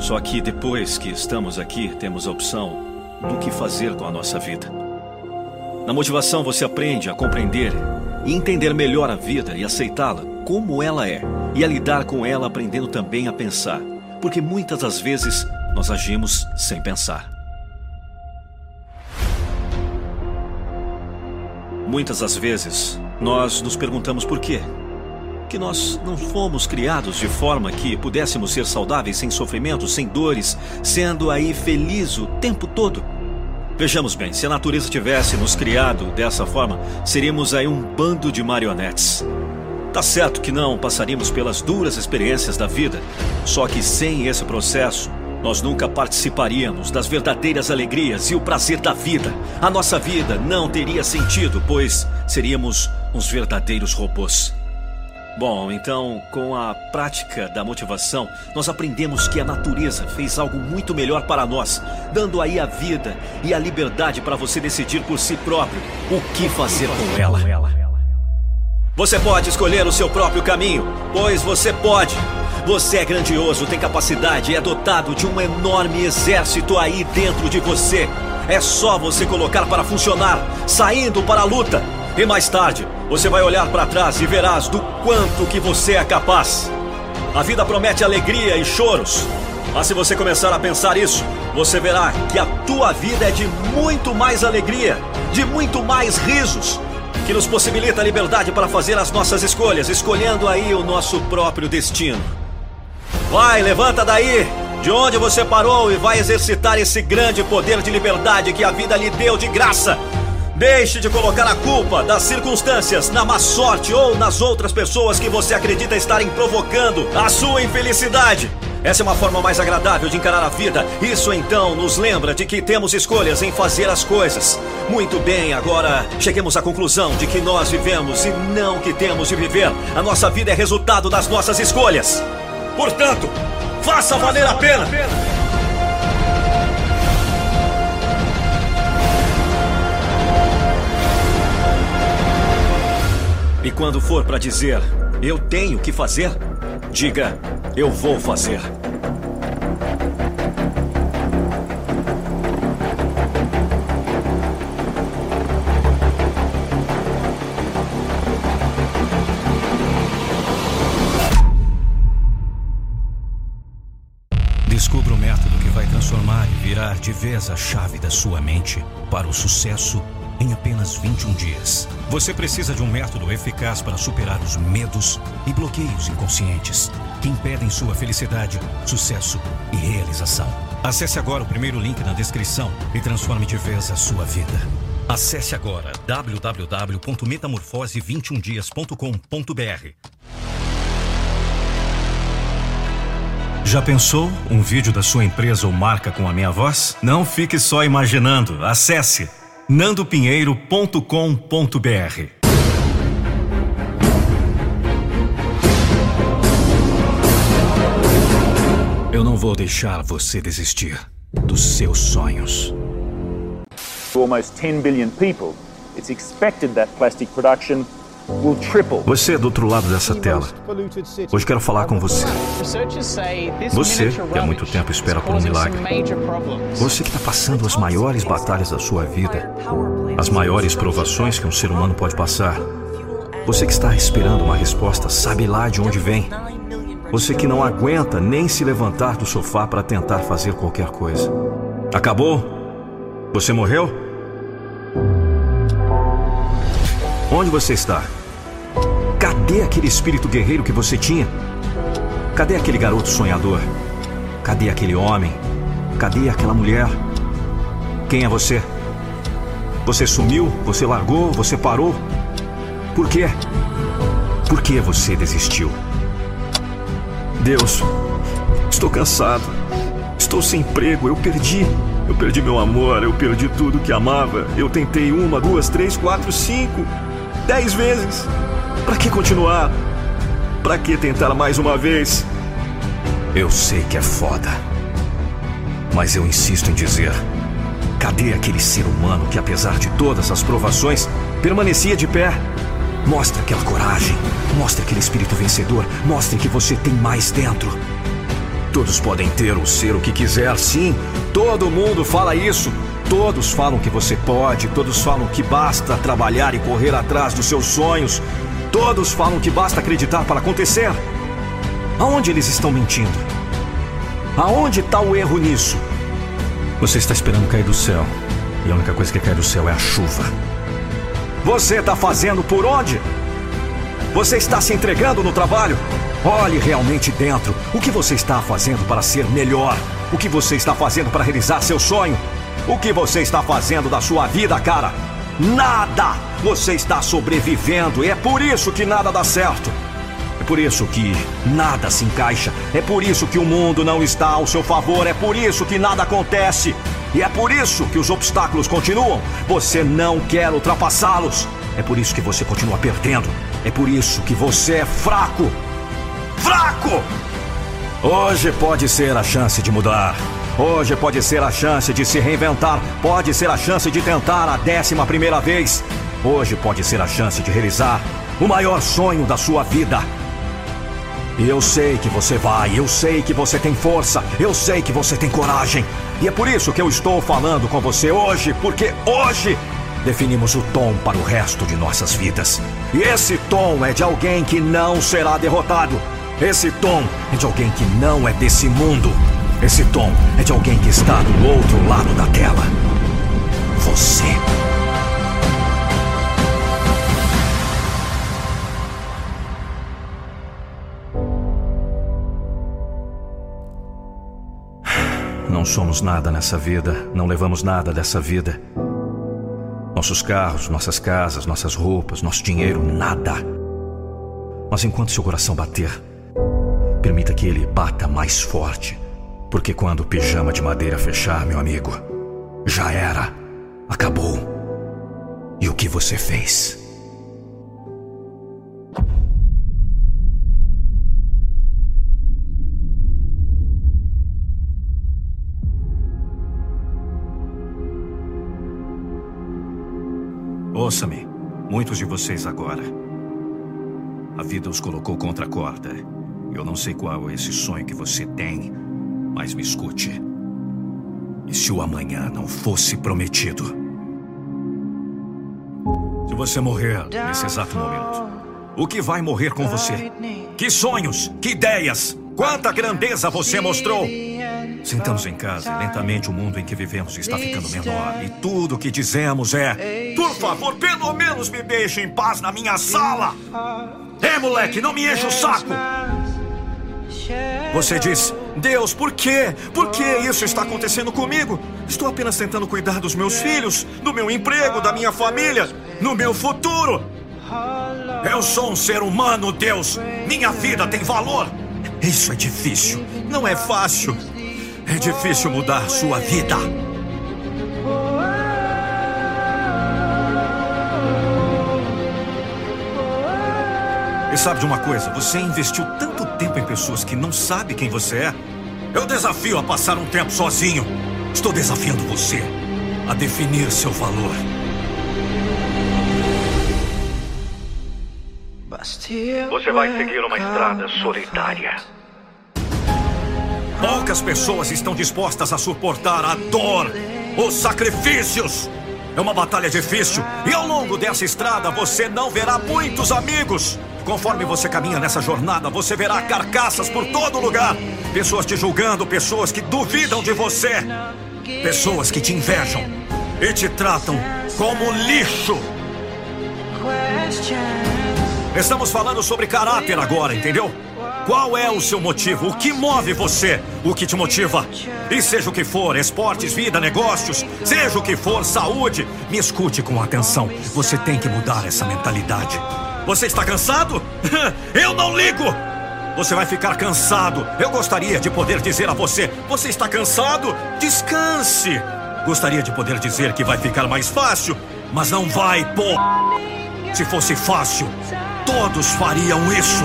Só que depois que estamos aqui, temos a opção do que fazer com a nossa vida. Na motivação, você aprende a compreender entender melhor a vida e aceitá-la como ela é, e a lidar com ela aprendendo também a pensar, porque muitas das vezes nós agimos sem pensar. Muitas das vezes nós nos perguntamos por quê que nós não fomos criados de forma que pudéssemos ser saudáveis sem sofrimento, sem dores, sendo aí feliz o tempo todo. Vejamos bem, se a natureza tivesse nos criado dessa forma, seríamos aí um bando de marionetes. Tá certo que não passaríamos pelas duras experiências da vida, só que sem esse processo, nós nunca participaríamos das verdadeiras alegrias e o prazer da vida. A nossa vida não teria sentido, pois seríamos uns verdadeiros robôs. Bom, então, com a prática da motivação, nós aprendemos que a natureza fez algo muito melhor para nós, dando aí a vida e a liberdade para você decidir por si próprio o que fazer com ela. Você pode escolher o seu próprio caminho, pois você pode. Você é grandioso, tem capacidade e é dotado de um enorme exército aí dentro de você. É só você colocar para funcionar, saindo para a luta. E mais tarde, você vai olhar para trás e verás do quanto que você é capaz. A vida promete alegria e choros. Mas se você começar a pensar isso, você verá que a tua vida é de muito mais alegria, de muito mais risos, que nos possibilita a liberdade para fazer as nossas escolhas, escolhendo aí o nosso próprio destino. Vai, levanta daí, de onde você parou e vai exercitar esse grande poder de liberdade que a vida lhe deu de graça. Deixe de colocar a culpa das circunstâncias na má sorte ou nas outras pessoas que você acredita estarem provocando a sua infelicidade. Essa é uma forma mais agradável de encarar a vida. Isso então nos lembra de que temos escolhas em fazer as coisas. Muito bem, agora cheguemos à conclusão de que nós vivemos e não que temos de viver. A nossa vida é resultado das nossas escolhas. Portanto, faça valer a pena. E quando for para dizer eu tenho que fazer, diga eu vou fazer. Descubra o método que vai transformar e virar de vez a chave da sua mente para o sucesso em apenas 21 dias. Você precisa de um método eficaz para superar os medos e bloqueios inconscientes que impedem sua felicidade, sucesso e realização. Acesse agora o primeiro link na descrição e transforme de vez a sua vida. Acesse agora www.metamorfose21dias.com.br. Já pensou um vídeo da sua empresa ou marca com a minha voz? Não fique só imaginando. Acesse nandopinheiro.com.br. Eu não vou deixar você desistir dos seus sonhos. almost 10 billion people, it's expected that plastic production. Você é do outro lado dessa tela. Hoje quero falar com você. Você que há muito tempo espera por um milagre. Você que está passando as maiores batalhas da sua vida, as maiores provações que um ser humano pode passar. Você que está esperando uma resposta, sabe lá de onde vem. Você que não aguenta nem se levantar do sofá para tentar fazer qualquer coisa. Acabou? Você morreu? Onde você está? Cadê aquele espírito guerreiro que você tinha? Cadê aquele garoto sonhador? Cadê aquele homem? Cadê aquela mulher? Quem é você? Você sumiu? Você largou? Você parou? Por quê? Por que você desistiu? Deus, estou cansado. Estou sem emprego. Eu perdi. Eu perdi meu amor. Eu perdi tudo que amava. Eu tentei uma, duas, três, quatro, cinco, dez vezes. Para que continuar? Para que tentar mais uma vez? Eu sei que é foda. Mas eu insisto em dizer: cadê aquele ser humano que, apesar de todas as provações, permanecia de pé? Mostre aquela coragem, mostre aquele espírito vencedor, mostre que você tem mais dentro. Todos podem ter ou ser o que quiser, sim. Todo mundo fala isso. Todos falam que você pode, todos falam que basta trabalhar e correr atrás dos seus sonhos. Todos falam que basta acreditar para acontecer. Aonde eles estão mentindo? Aonde está o erro nisso? Você está esperando cair do céu. E a única coisa que cai do céu é a chuva. Você está fazendo por onde? Você está se entregando no trabalho? Olhe realmente dentro. O que você está fazendo para ser melhor? O que você está fazendo para realizar seu sonho? O que você está fazendo da sua vida, cara? Nada! Você está sobrevivendo e é por isso que nada dá certo. É por isso que nada se encaixa. É por isso que o mundo não está ao seu favor. É por isso que nada acontece. E é por isso que os obstáculos continuam. Você não quer ultrapassá-los. É por isso que você continua perdendo. É por isso que você é fraco. Fraco! Hoje pode ser a chance de mudar. Hoje pode ser a chance de se reinventar. Pode ser a chance de tentar a décima primeira vez. Hoje pode ser a chance de realizar o maior sonho da sua vida. E eu sei que você vai, eu sei que você tem força, eu sei que você tem coragem. E é por isso que eu estou falando com você hoje, porque hoje definimos o tom para o resto de nossas vidas. E esse tom é de alguém que não será derrotado. Esse tom é de alguém que não é desse mundo. Esse tom é de alguém que está do outro lado da tela. Você. Não somos nada nessa vida, não levamos nada dessa vida. Nossos carros, nossas casas, nossas roupas, nosso dinheiro, nada. Mas enquanto seu coração bater, permita que ele bata mais forte. Porque quando o pijama de madeira fechar, meu amigo, já era. Acabou. E o que você fez? Ouça-me, muitos de vocês agora. A vida os colocou contra a corda. Eu não sei qual é esse sonho que você tem, mas me escute. E se o amanhã não fosse prometido? Se você morrer nesse exato momento, o que vai morrer com você? Que sonhos, que ideias, quanta grandeza você mostrou! Sentamos em casa e lentamente o mundo em que vivemos está ficando menor. E tudo o que dizemos é: Por favor, pelo menos me deixe em paz na minha sala! É, moleque, não me enche o saco! Você diz: Deus, por quê? Por que isso está acontecendo comigo? Estou apenas tentando cuidar dos meus filhos, do meu emprego, da minha família, no meu futuro. Eu sou um ser humano, Deus. Minha vida tem valor. Isso é difícil. Não é fácil. É difícil mudar sua vida. E sabe de uma coisa? Você investiu tanto tempo em pessoas que não sabe quem você é. Eu desafio a passar um tempo sozinho. Estou desafiando você a definir seu valor. Você vai seguir uma estrada solitária. Poucas pessoas estão dispostas a suportar a dor, os sacrifícios. É uma batalha difícil e ao longo dessa estrada você não verá muitos amigos. Conforme você caminha nessa jornada, você verá carcaças por todo lugar. Pessoas te julgando, pessoas que duvidam de você, pessoas que te invejam e te tratam como lixo. Estamos falando sobre caráter agora, entendeu? Qual é o seu motivo? O que move você? O que te motiva? E seja o que for, esportes, vida, negócios, seja o que for, saúde, me escute com atenção. Você tem que mudar essa mentalidade. Você está cansado? Eu não ligo! Você vai ficar cansado. Eu gostaria de poder dizer a você: você está cansado? Descanse! Gostaria de poder dizer que vai ficar mais fácil, mas não vai, pô! Se fosse fácil, todos fariam isso.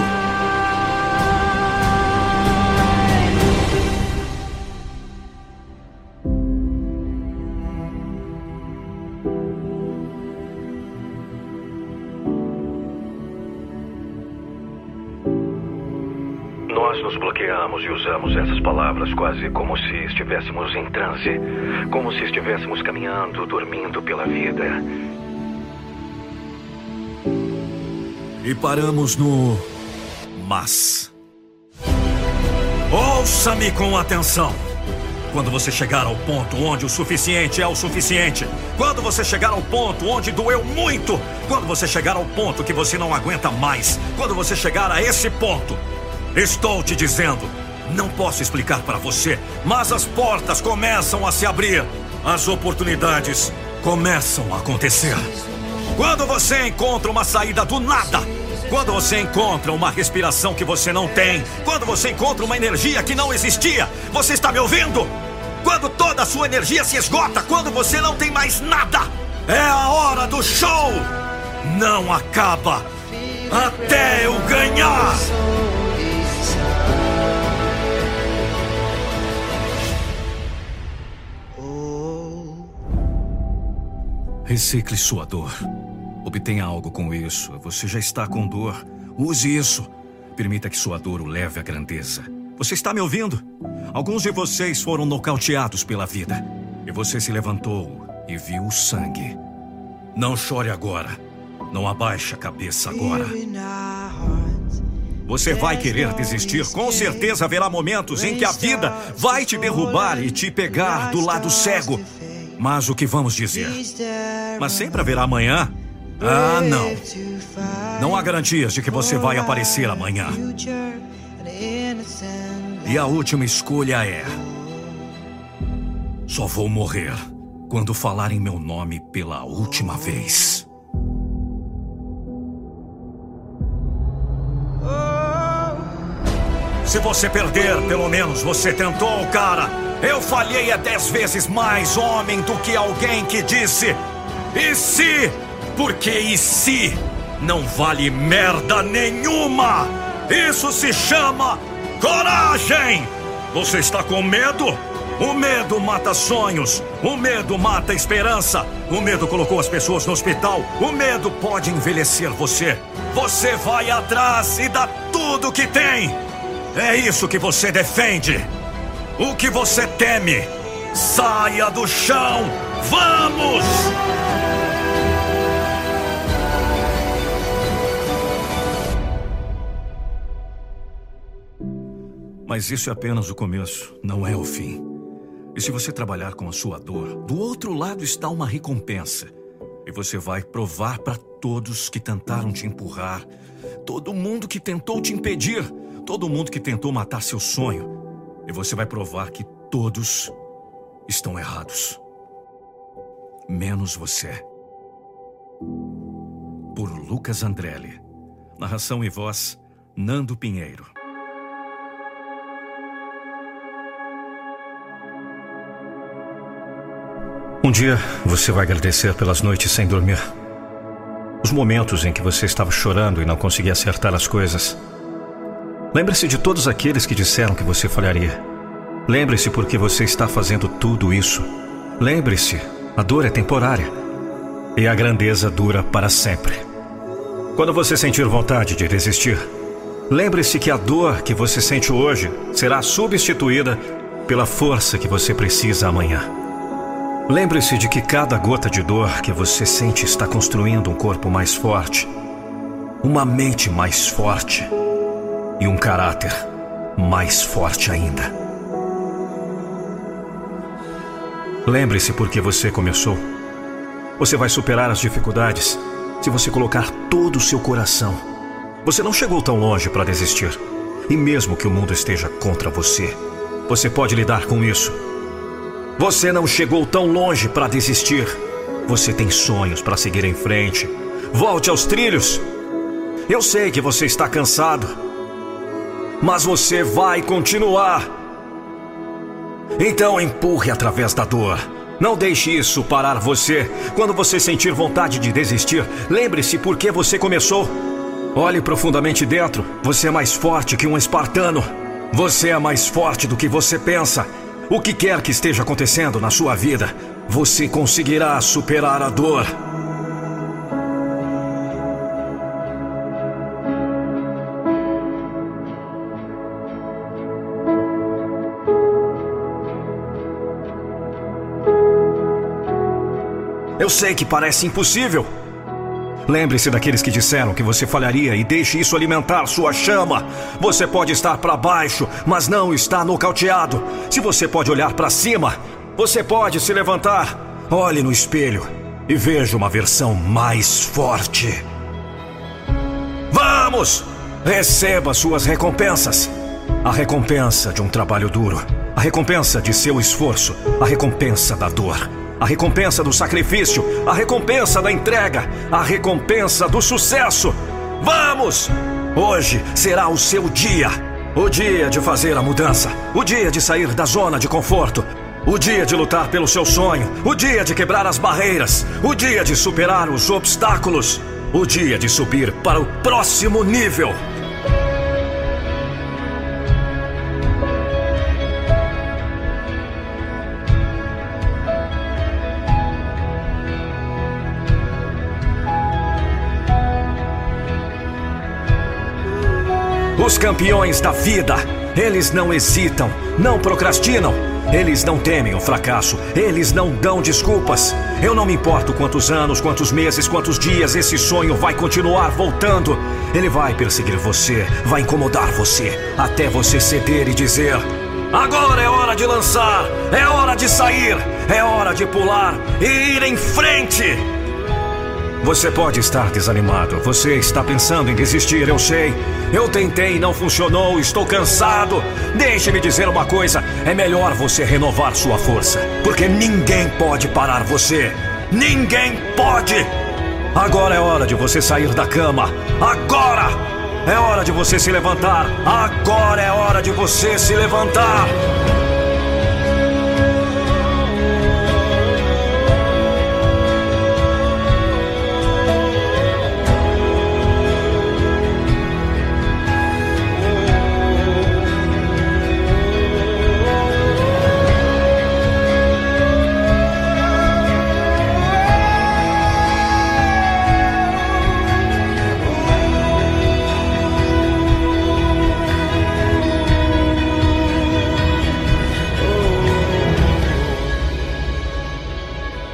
Bloqueamos e usamos essas palavras quase como se estivéssemos em transe, como se estivéssemos caminhando, dormindo pela vida. E paramos no. Mas. Ouça-me com atenção. Quando você chegar ao ponto onde o suficiente é o suficiente, quando você chegar ao ponto onde doeu muito, quando você chegar ao ponto que você não aguenta mais, quando você chegar a esse ponto, estou te dizendo, não posso explicar para você, mas as portas começam a se abrir, as oportunidades começam a acontecer. Quando você encontra uma saída do nada, quando você encontra uma respiração que você não tem, quando você encontra uma energia que não existia, você está me ouvindo? Quando toda a sua energia se esgota, quando você não tem mais nada, é a hora do show! Não acaba até eu ganhar! Recicle sua dor. Obtenha algo com isso. Você já está com dor. Use isso. Permita que sua dor o leve à grandeza. Você está me ouvindo? Alguns de vocês foram nocauteados pela vida. E você se levantou e viu o sangue. Não chore agora. Não abaixe a cabeça agora. Você vai querer desistir. Com certeza haverá momentos em que a vida vai te derrubar e te pegar do lado cego. Mas o que vamos dizer? Mas sempre haverá amanhã? Ah, não. Não há garantias de que você vai aparecer amanhã. E a última escolha é: só vou morrer quando falarem meu nome pela última vez. Se você perder, pelo menos você tentou, cara. Eu falhei é dez vezes mais homem do que alguém que disse: E se? Porque e se? Não vale merda nenhuma! Isso se chama coragem! Você está com medo? O medo mata sonhos. O medo mata esperança. O medo colocou as pessoas no hospital. O medo pode envelhecer você. Você vai atrás e dá tudo que tem. É isso que você defende. O que você teme. Saia do chão. Vamos! Mas isso é apenas o começo, não é o fim. E se você trabalhar com a sua dor, do outro lado está uma recompensa. E você vai provar para todos que tentaram te empurrar, todo mundo que tentou te impedir, todo mundo que tentou matar seu sonho. E você vai provar que todos estão errados. Menos você. Por Lucas Andrelli. Narração e voz, Nando Pinheiro. Um dia você vai agradecer pelas noites sem dormir. Os momentos em que você estava chorando e não conseguia acertar as coisas. Lembre-se de todos aqueles que disseram que você falharia. Lembre-se porque você está fazendo tudo isso. Lembre-se, a dor é temporária e a grandeza dura para sempre. Quando você sentir vontade de desistir, lembre-se que a dor que você sente hoje será substituída pela força que você precisa amanhã. Lembre-se de que cada gota de dor que você sente está construindo um corpo mais forte, uma mente mais forte e um caráter mais forte ainda. Lembre-se por que você começou. Você vai superar as dificuldades se você colocar todo o seu coração. Você não chegou tão longe para desistir. E mesmo que o mundo esteja contra você, você pode lidar com isso você não chegou tão longe para desistir. Você tem sonhos para seguir em frente. Volte aos trilhos. Eu sei que você está cansado, mas você vai continuar. Então empurre através da dor. Não deixe isso parar você. Quando você sentir vontade de desistir, lembre-se por que você começou. Olhe profundamente dentro. Você é mais forte que um espartano. Você é mais forte do que você pensa. O que quer que esteja acontecendo na sua vida, você conseguirá superar a dor. Eu sei que parece impossível. Lembre-se daqueles que disseram que você falharia e deixe isso alimentar sua chama. Você pode estar para baixo, mas não está nocauteado. Se você pode olhar para cima, você pode se levantar. Olhe no espelho e veja uma versão mais forte. Vamos! Receba suas recompensas. A recompensa de um trabalho duro, a recompensa de seu esforço, a recompensa da dor a recompensa do sacrifício, a recompensa da entrega, a recompensa do sucesso. Vamos! Hoje será o seu dia. O dia de fazer a mudança, o dia de sair da zona de conforto, o dia de lutar pelo seu sonho, o dia de quebrar as barreiras, o dia de superar os obstáculos. o dia de subir para o próximo nível. Os campeões da vida, eles não hesitam, não procrastinam, eles não temem o fracasso, eles não dão desculpas. Eu não me importo quantos anos, quantos meses, quantos dias esse sonho vai continuar voltando. Ele vai perseguir você, vai incomodar você, até você ceder e dizer: Agora é hora de lançar, é hora de sair, é hora de pular e ir em frente. Você pode estar desanimado, você está pensando em desistir, eu sei. Eu tentei, não funcionou, estou cansado. Deixe-me dizer uma coisa: é melhor você renovar sua força, porque ninguém pode parar você. Ninguém pode! Agora é hora de você sair da cama. Agora! É hora de você se levantar. Agora é hora de você se levantar.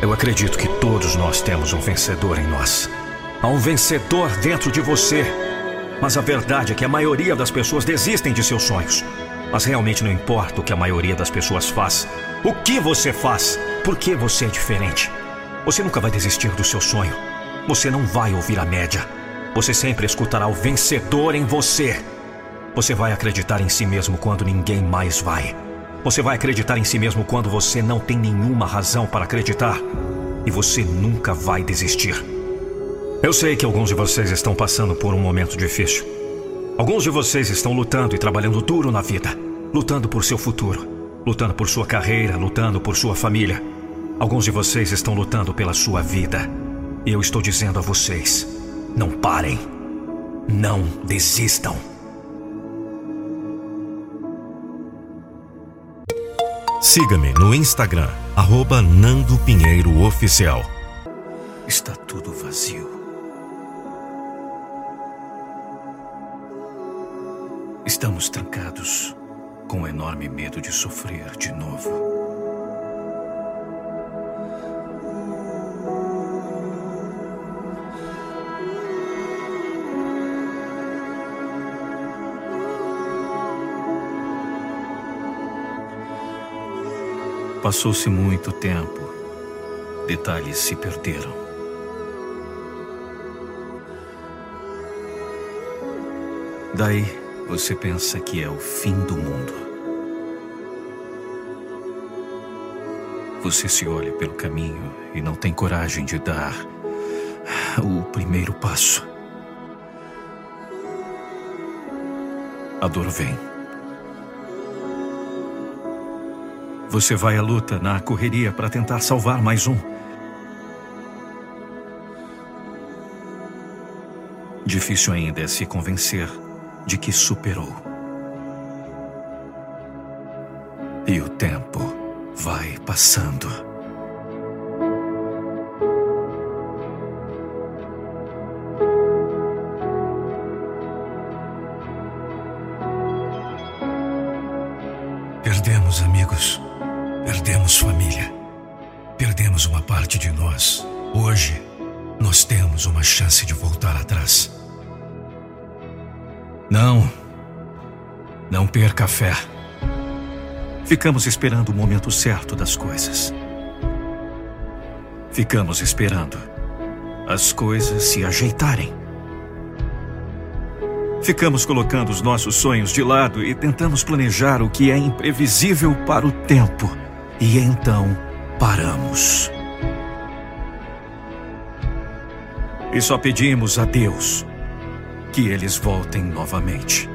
Eu acredito que todos nós temos um vencedor em nós. Há um vencedor dentro de você. Mas a verdade é que a maioria das pessoas desistem de seus sonhos. Mas realmente não importa o que a maioria das pessoas faz. O que você faz? Por que você é diferente? Você nunca vai desistir do seu sonho. Você não vai ouvir a média. Você sempre escutará o vencedor em você. Você vai acreditar em si mesmo quando ninguém mais vai. Você vai acreditar em si mesmo quando você não tem nenhuma razão para acreditar. E você nunca vai desistir. Eu sei que alguns de vocês estão passando por um momento difícil. Alguns de vocês estão lutando e trabalhando duro na vida, lutando por seu futuro, lutando por sua carreira, lutando por sua família. Alguns de vocês estão lutando pela sua vida. E eu estou dizendo a vocês: não parem. Não desistam. Siga-me no Instagram, arroba Nando Pinheiro Oficial. Está tudo vazio. Estamos trancados, com um enorme medo de sofrer de novo. Passou-se muito tempo. Detalhes se perderam. Daí você pensa que é o fim do mundo. Você se olha pelo caminho e não tem coragem de dar o primeiro passo. A dor vem. Você vai à luta, na correria, para tentar salvar mais um. Difícil ainda é se convencer de que superou. E o tempo vai passando. Perdemos amigos, perdemos família, perdemos uma parte de nós. Hoje, nós temos uma chance de voltar atrás. Não. Não perca a fé. Ficamos esperando o momento certo das coisas. Ficamos esperando as coisas se ajeitarem. Ficamos colocando os nossos sonhos de lado e tentamos planejar o que é imprevisível para o tempo. E então paramos. E só pedimos a Deus que eles voltem novamente.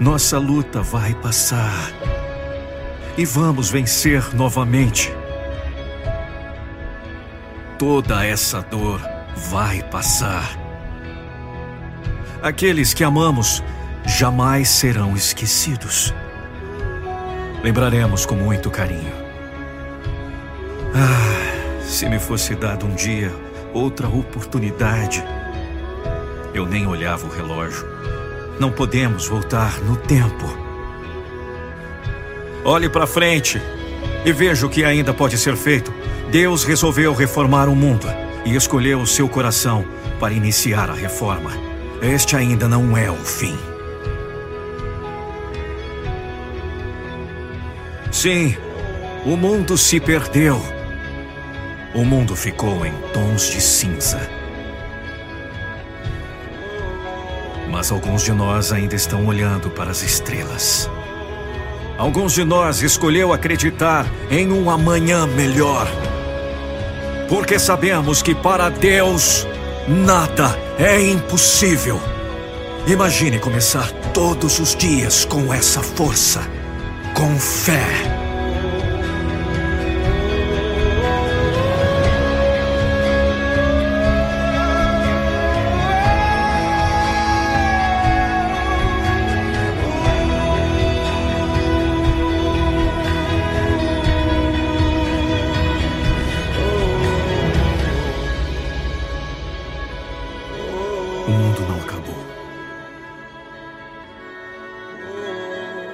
Nossa luta vai passar e vamos vencer novamente. toda essa dor vai passar. Aqueles que amamos jamais serão esquecidos. Lembraremos com muito carinho. Ah, se me fosse dado um dia outra oportunidade, eu nem olhava o relógio. Não podemos voltar no tempo. Olhe para frente e veja o que ainda pode ser feito. Deus resolveu reformar o mundo e escolheu o seu coração para iniciar a reforma. Este ainda não é o fim. Sim, o mundo se perdeu. O mundo ficou em tons de cinza. Mas alguns de nós ainda estão olhando para as estrelas. Alguns de nós escolheu acreditar em um amanhã melhor. Porque sabemos que para Deus nada é impossível. Imagine começar todos os dias com essa força, com fé.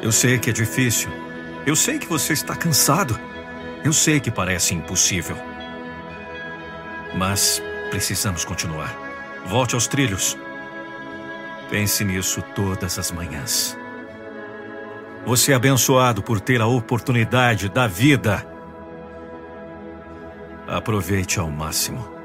Eu sei que é difícil. Eu sei que você está cansado. Eu sei que parece impossível. Mas precisamos continuar. Volte aos trilhos. Pense nisso todas as manhãs. Você é abençoado por ter a oportunidade da vida. Aproveite ao máximo.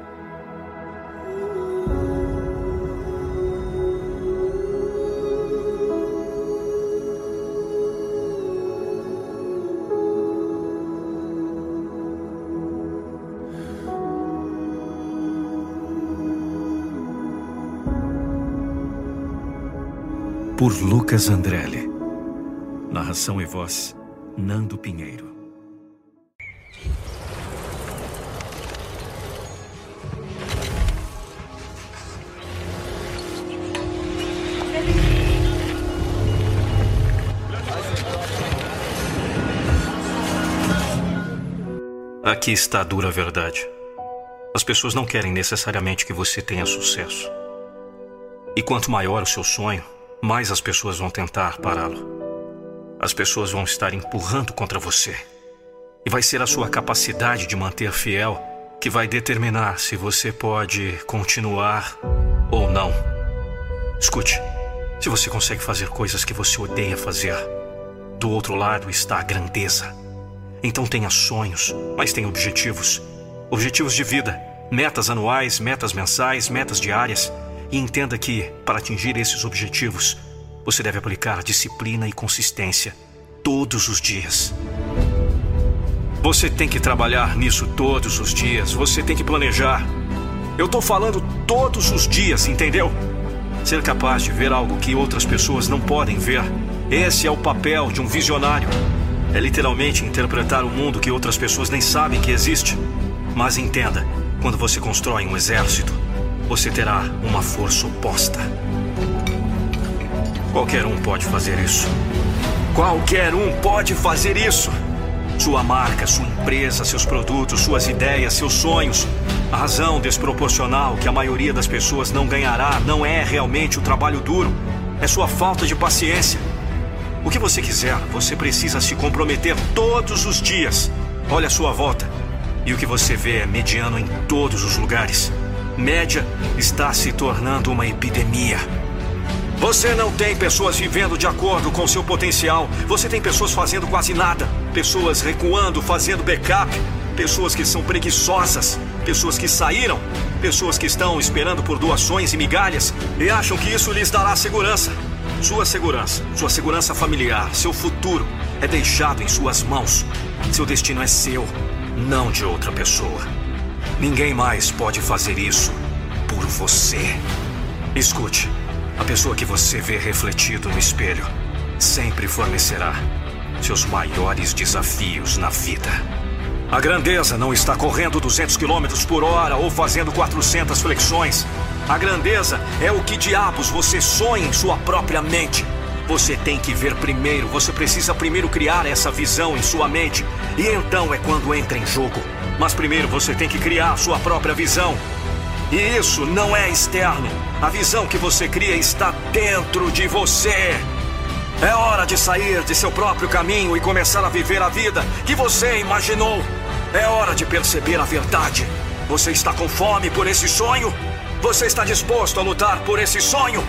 Por Lucas Andrelli. Narração e voz, Nando Pinheiro. Aqui está a dura verdade. As pessoas não querem necessariamente que você tenha sucesso. E quanto maior o seu sonho, mais as pessoas vão tentar pará-lo. As pessoas vão estar empurrando contra você. E vai ser a sua capacidade de manter fiel que vai determinar se você pode continuar ou não. Escute, se você consegue fazer coisas que você odeia fazer, do outro lado está a grandeza. Então tenha sonhos, mas tenha objetivos. Objetivos de vida, metas anuais, metas mensais, metas diárias. E entenda que, para atingir esses objetivos, você deve aplicar disciplina e consistência todos os dias. Você tem que trabalhar nisso todos os dias, você tem que planejar. Eu estou falando todos os dias, entendeu? Ser capaz de ver algo que outras pessoas não podem ver. Esse é o papel de um visionário. É literalmente interpretar o mundo que outras pessoas nem sabem que existe. Mas entenda, quando você constrói um exército, você terá uma força oposta. Qualquer um pode fazer isso. Qualquer um pode fazer isso. Sua marca, sua empresa, seus produtos, suas ideias, seus sonhos. A razão desproporcional que a maioria das pessoas não ganhará não é realmente o trabalho duro, é sua falta de paciência. O que você quiser, você precisa se comprometer todos os dias. Olha a sua volta. E o que você vê é mediano em todos os lugares média está se tornando uma epidemia. Você não tem pessoas vivendo de acordo com seu potencial. Você tem pessoas fazendo quase nada. Pessoas recuando, fazendo backup. Pessoas que são preguiçosas. Pessoas que saíram. Pessoas que estão esperando por doações e migalhas e acham que isso lhes dará segurança. Sua segurança, sua segurança familiar, seu futuro é deixado em suas mãos. Seu destino é seu, não de outra pessoa. Ninguém mais pode fazer isso por você. Escute, a pessoa que você vê refletido no espelho sempre fornecerá seus maiores desafios na vida. A grandeza não está correndo 200 km por hora ou fazendo 400 flexões. A grandeza é o que diabos você sonha em sua própria mente. Você tem que ver primeiro, você precisa primeiro criar essa visão em sua mente. E então é quando entra em jogo. Mas primeiro você tem que criar sua própria visão. E isso não é externo. A visão que você cria está dentro de você. É hora de sair de seu próprio caminho e começar a viver a vida que você imaginou. É hora de perceber a verdade. Você está com fome por esse sonho? Você está disposto a lutar por esse sonho?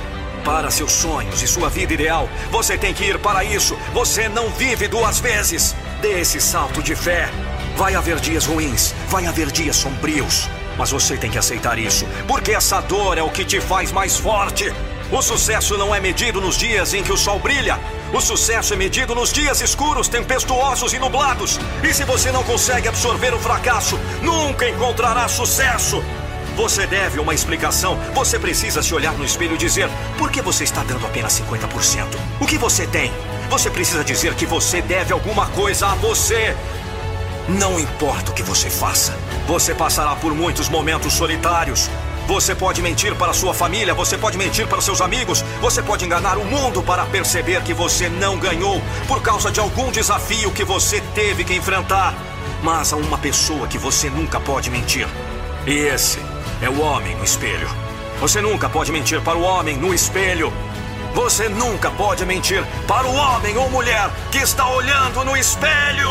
Para seus sonhos e sua vida ideal, você tem que ir para isso. Você não vive duas vezes. Dê esse salto de fé. Vai haver dias ruins, vai haver dias sombrios. Mas você tem que aceitar isso, porque essa dor é o que te faz mais forte. O sucesso não é medido nos dias em que o sol brilha. O sucesso é medido nos dias escuros, tempestuosos e nublados. E se você não consegue absorver o fracasso, nunca encontrará sucesso. Você deve uma explicação. Você precisa se olhar no espelho e dizer: por que você está dando apenas 50%? O que você tem? Você precisa dizer que você deve alguma coisa a você. Não importa o que você faça, você passará por muitos momentos solitários. Você pode mentir para sua família, você pode mentir para seus amigos, você pode enganar o mundo para perceber que você não ganhou por causa de algum desafio que você teve que enfrentar. Mas há uma pessoa que você nunca pode mentir. E esse é o homem no espelho. Você nunca pode mentir para o homem no espelho. Você nunca pode mentir para o homem ou mulher que está olhando no espelho.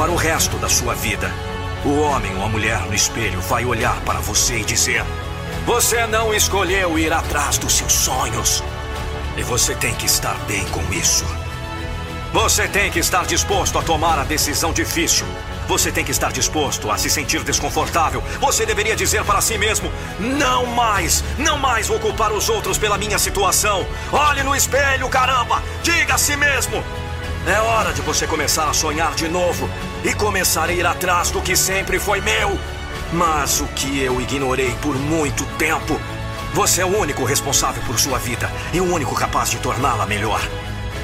Para o resto da sua vida, o homem ou a mulher no espelho vai olhar para você e dizer: Você não escolheu ir atrás dos seus sonhos. E você tem que estar bem com isso. Você tem que estar disposto a tomar a decisão difícil. Você tem que estar disposto a se sentir desconfortável. Você deveria dizer para si mesmo: Não mais, não mais vou culpar os outros pela minha situação. Olhe no espelho, caramba! Diga a si mesmo: É hora de você começar a sonhar de novo e começar a ir atrás do que sempre foi meu. Mas o que eu ignorei por muito tempo você é o único responsável por sua vida e o único capaz de torná-la melhor.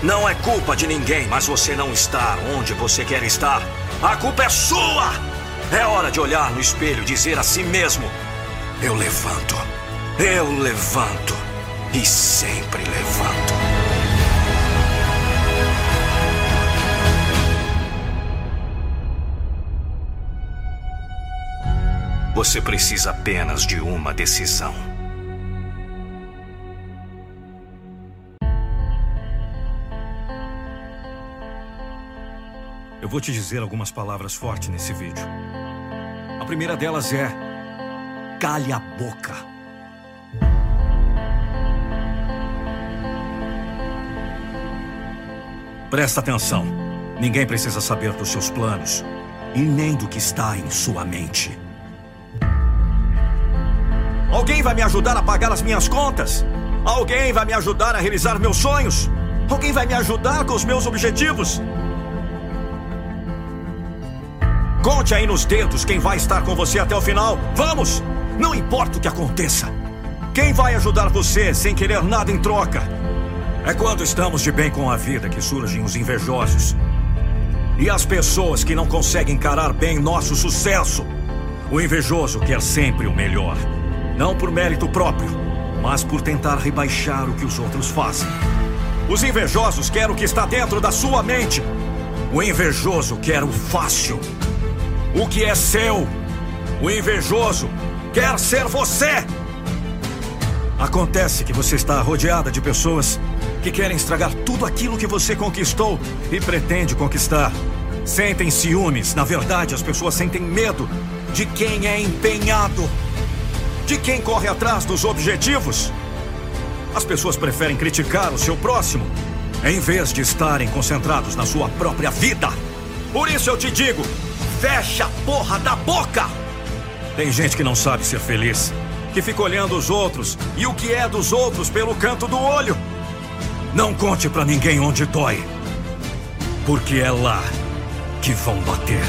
Não é culpa de ninguém, mas você não está onde você quer estar. A culpa é sua! É hora de olhar no espelho e dizer a si mesmo: Eu levanto, eu levanto e sempre levanto. Você precisa apenas de uma decisão. Eu vou te dizer algumas palavras fortes nesse vídeo. A primeira delas é: cale a boca. Presta atenção. Ninguém precisa saber dos seus planos e nem do que está em sua mente. Alguém vai me ajudar a pagar as minhas contas? Alguém vai me ajudar a realizar meus sonhos? Alguém vai me ajudar com os meus objetivos? Conte aí nos dedos quem vai estar com você até o final. Vamos! Não importa o que aconteça. Quem vai ajudar você sem querer nada em troca? É quando estamos de bem com a vida que surgem os invejosos. E as pessoas que não conseguem encarar bem nosso sucesso. O invejoso quer sempre o melhor. Não por mérito próprio, mas por tentar rebaixar o que os outros fazem. Os invejosos querem o que está dentro da sua mente. O invejoso quer o fácil o que é seu. O invejoso quer ser você. Acontece que você está rodeada de pessoas que querem estragar tudo aquilo que você conquistou e pretende conquistar. Sentem ciúmes, na verdade, as pessoas sentem medo de quem é empenhado, de quem corre atrás dos objetivos. As pessoas preferem criticar o seu próximo em vez de estarem concentrados na sua própria vida. Por isso eu te digo: Fecha a porra da boca! Tem gente que não sabe ser feliz, que fica olhando os outros e o que é dos outros pelo canto do olho. Não conte para ninguém onde dói, porque é lá que vão bater.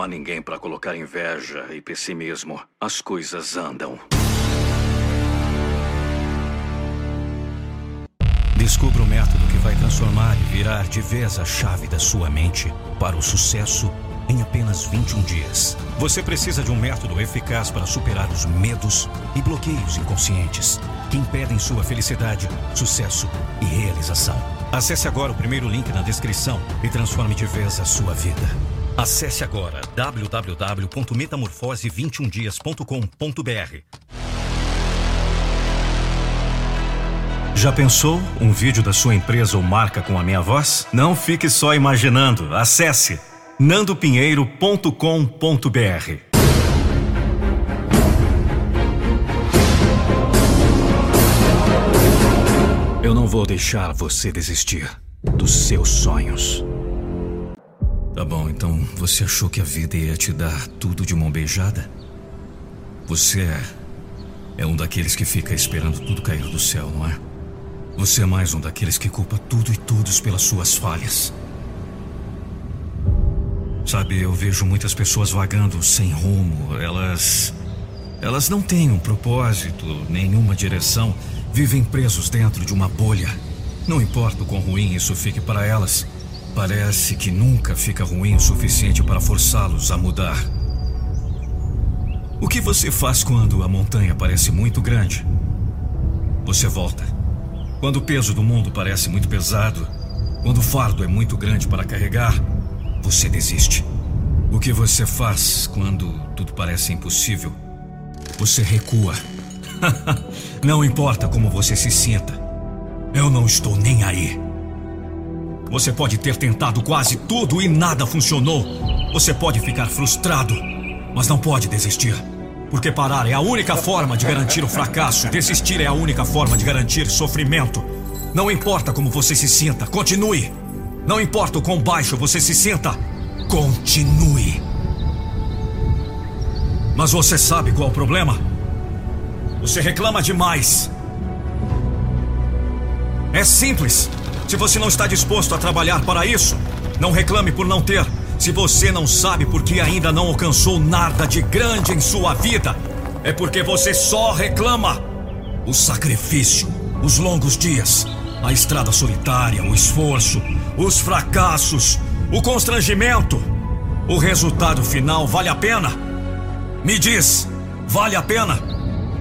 Não há ninguém para colocar inveja e pessimismo, as coisas andam. Descubra o método que vai transformar e virar de vez a chave da sua mente para o sucesso em apenas 21 dias. Você precisa de um método eficaz para superar os medos e bloqueios inconscientes que impedem sua felicidade, sucesso e realização. Acesse agora o primeiro link na descrição e transforme de vez a sua vida. Acesse agora www.metamorfose21dias.com.br Já pensou um vídeo da sua empresa ou marca com a minha voz? Não fique só imaginando. Acesse nandopinheiro.com.br. Eu não vou deixar você desistir dos seus sonhos. Tá bom, então você achou que a vida ia te dar tudo de mão beijada? Você é, é um daqueles que fica esperando tudo cair do céu, não é? Você é mais um daqueles que culpa tudo e todos pelas suas falhas. Sabe, eu vejo muitas pessoas vagando sem rumo. Elas. Elas não têm um propósito, nenhuma direção. Vivem presos dentro de uma bolha. Não importa o quão ruim isso fique para elas, parece que nunca fica ruim o suficiente para forçá-los a mudar. O que você faz quando a montanha parece muito grande? Você volta. Quando o peso do mundo parece muito pesado, quando o fardo é muito grande para carregar, você desiste. O que você faz quando tudo parece impossível? Você recua. não importa como você se sinta, eu não estou nem aí. Você pode ter tentado quase tudo e nada funcionou. Você pode ficar frustrado, mas não pode desistir. Porque parar é a única forma de garantir o fracasso. Desistir é a única forma de garantir sofrimento. Não importa como você se sinta, continue. Não importa o quão baixo você se sinta, continue. Mas você sabe qual é o problema? Você reclama demais. É simples. Se você não está disposto a trabalhar para isso, não reclame por não ter. Se você não sabe porque ainda não alcançou nada de grande em sua vida, é porque você só reclama. O sacrifício, os longos dias, a estrada solitária, o esforço, os fracassos, o constrangimento. O resultado final vale a pena? Me diz, vale a pena?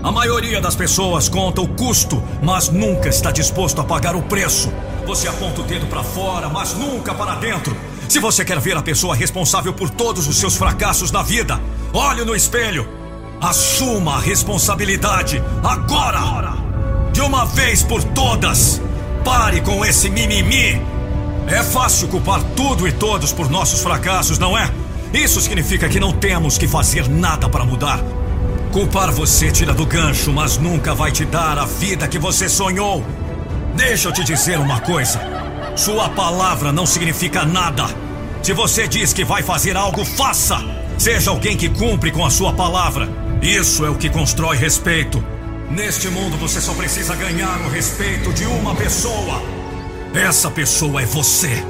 A maioria das pessoas conta o custo, mas nunca está disposto a pagar o preço. Você aponta o dedo para fora, mas nunca para dentro. Se você quer ver a pessoa responsável por todos os seus fracassos na vida, olhe no espelho. Assuma a responsabilidade agora! De uma vez por todas! Pare com esse mimimi! É fácil culpar tudo e todos por nossos fracassos, não é? Isso significa que não temos que fazer nada para mudar. Culpar você tira do gancho, mas nunca vai te dar a vida que você sonhou. Deixa eu te dizer uma coisa. Sua palavra não significa nada. Se você diz que vai fazer algo, faça! Seja alguém que cumpre com a sua palavra. Isso é o que constrói respeito. Neste mundo você só precisa ganhar o respeito de uma pessoa. Essa pessoa é você.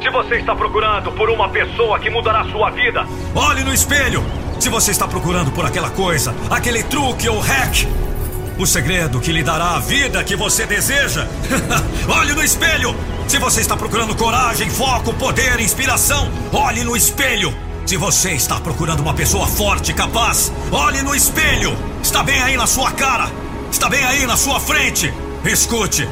Se você está procurando por uma pessoa que mudará sua vida, olhe no espelho. Se você está procurando por aquela coisa, aquele truque ou hack, o segredo que lhe dará a vida que você deseja, olhe no espelho. Se você está procurando coragem, foco, poder, inspiração, olhe no espelho. Se você está procurando uma pessoa forte, capaz, olhe no espelho. Está bem aí na sua cara. Está bem aí na sua frente. Escute.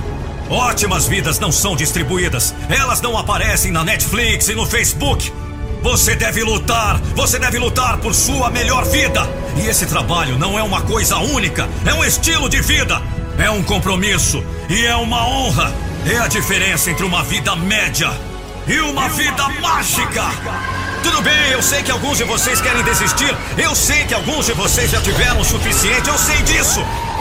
Ótimas vidas não são distribuídas. Elas não aparecem na Netflix e no Facebook. Você deve lutar, você deve lutar por sua melhor vida. E esse trabalho não é uma coisa única, é um estilo de vida, é um compromisso e é uma honra. É a diferença entre uma vida média e uma, vida, mágica. Tudo bem, eu sei que alguns de vocês querem desistir. Eu sei que alguns de vocês já tiveram o suficiente. Eu sei disso.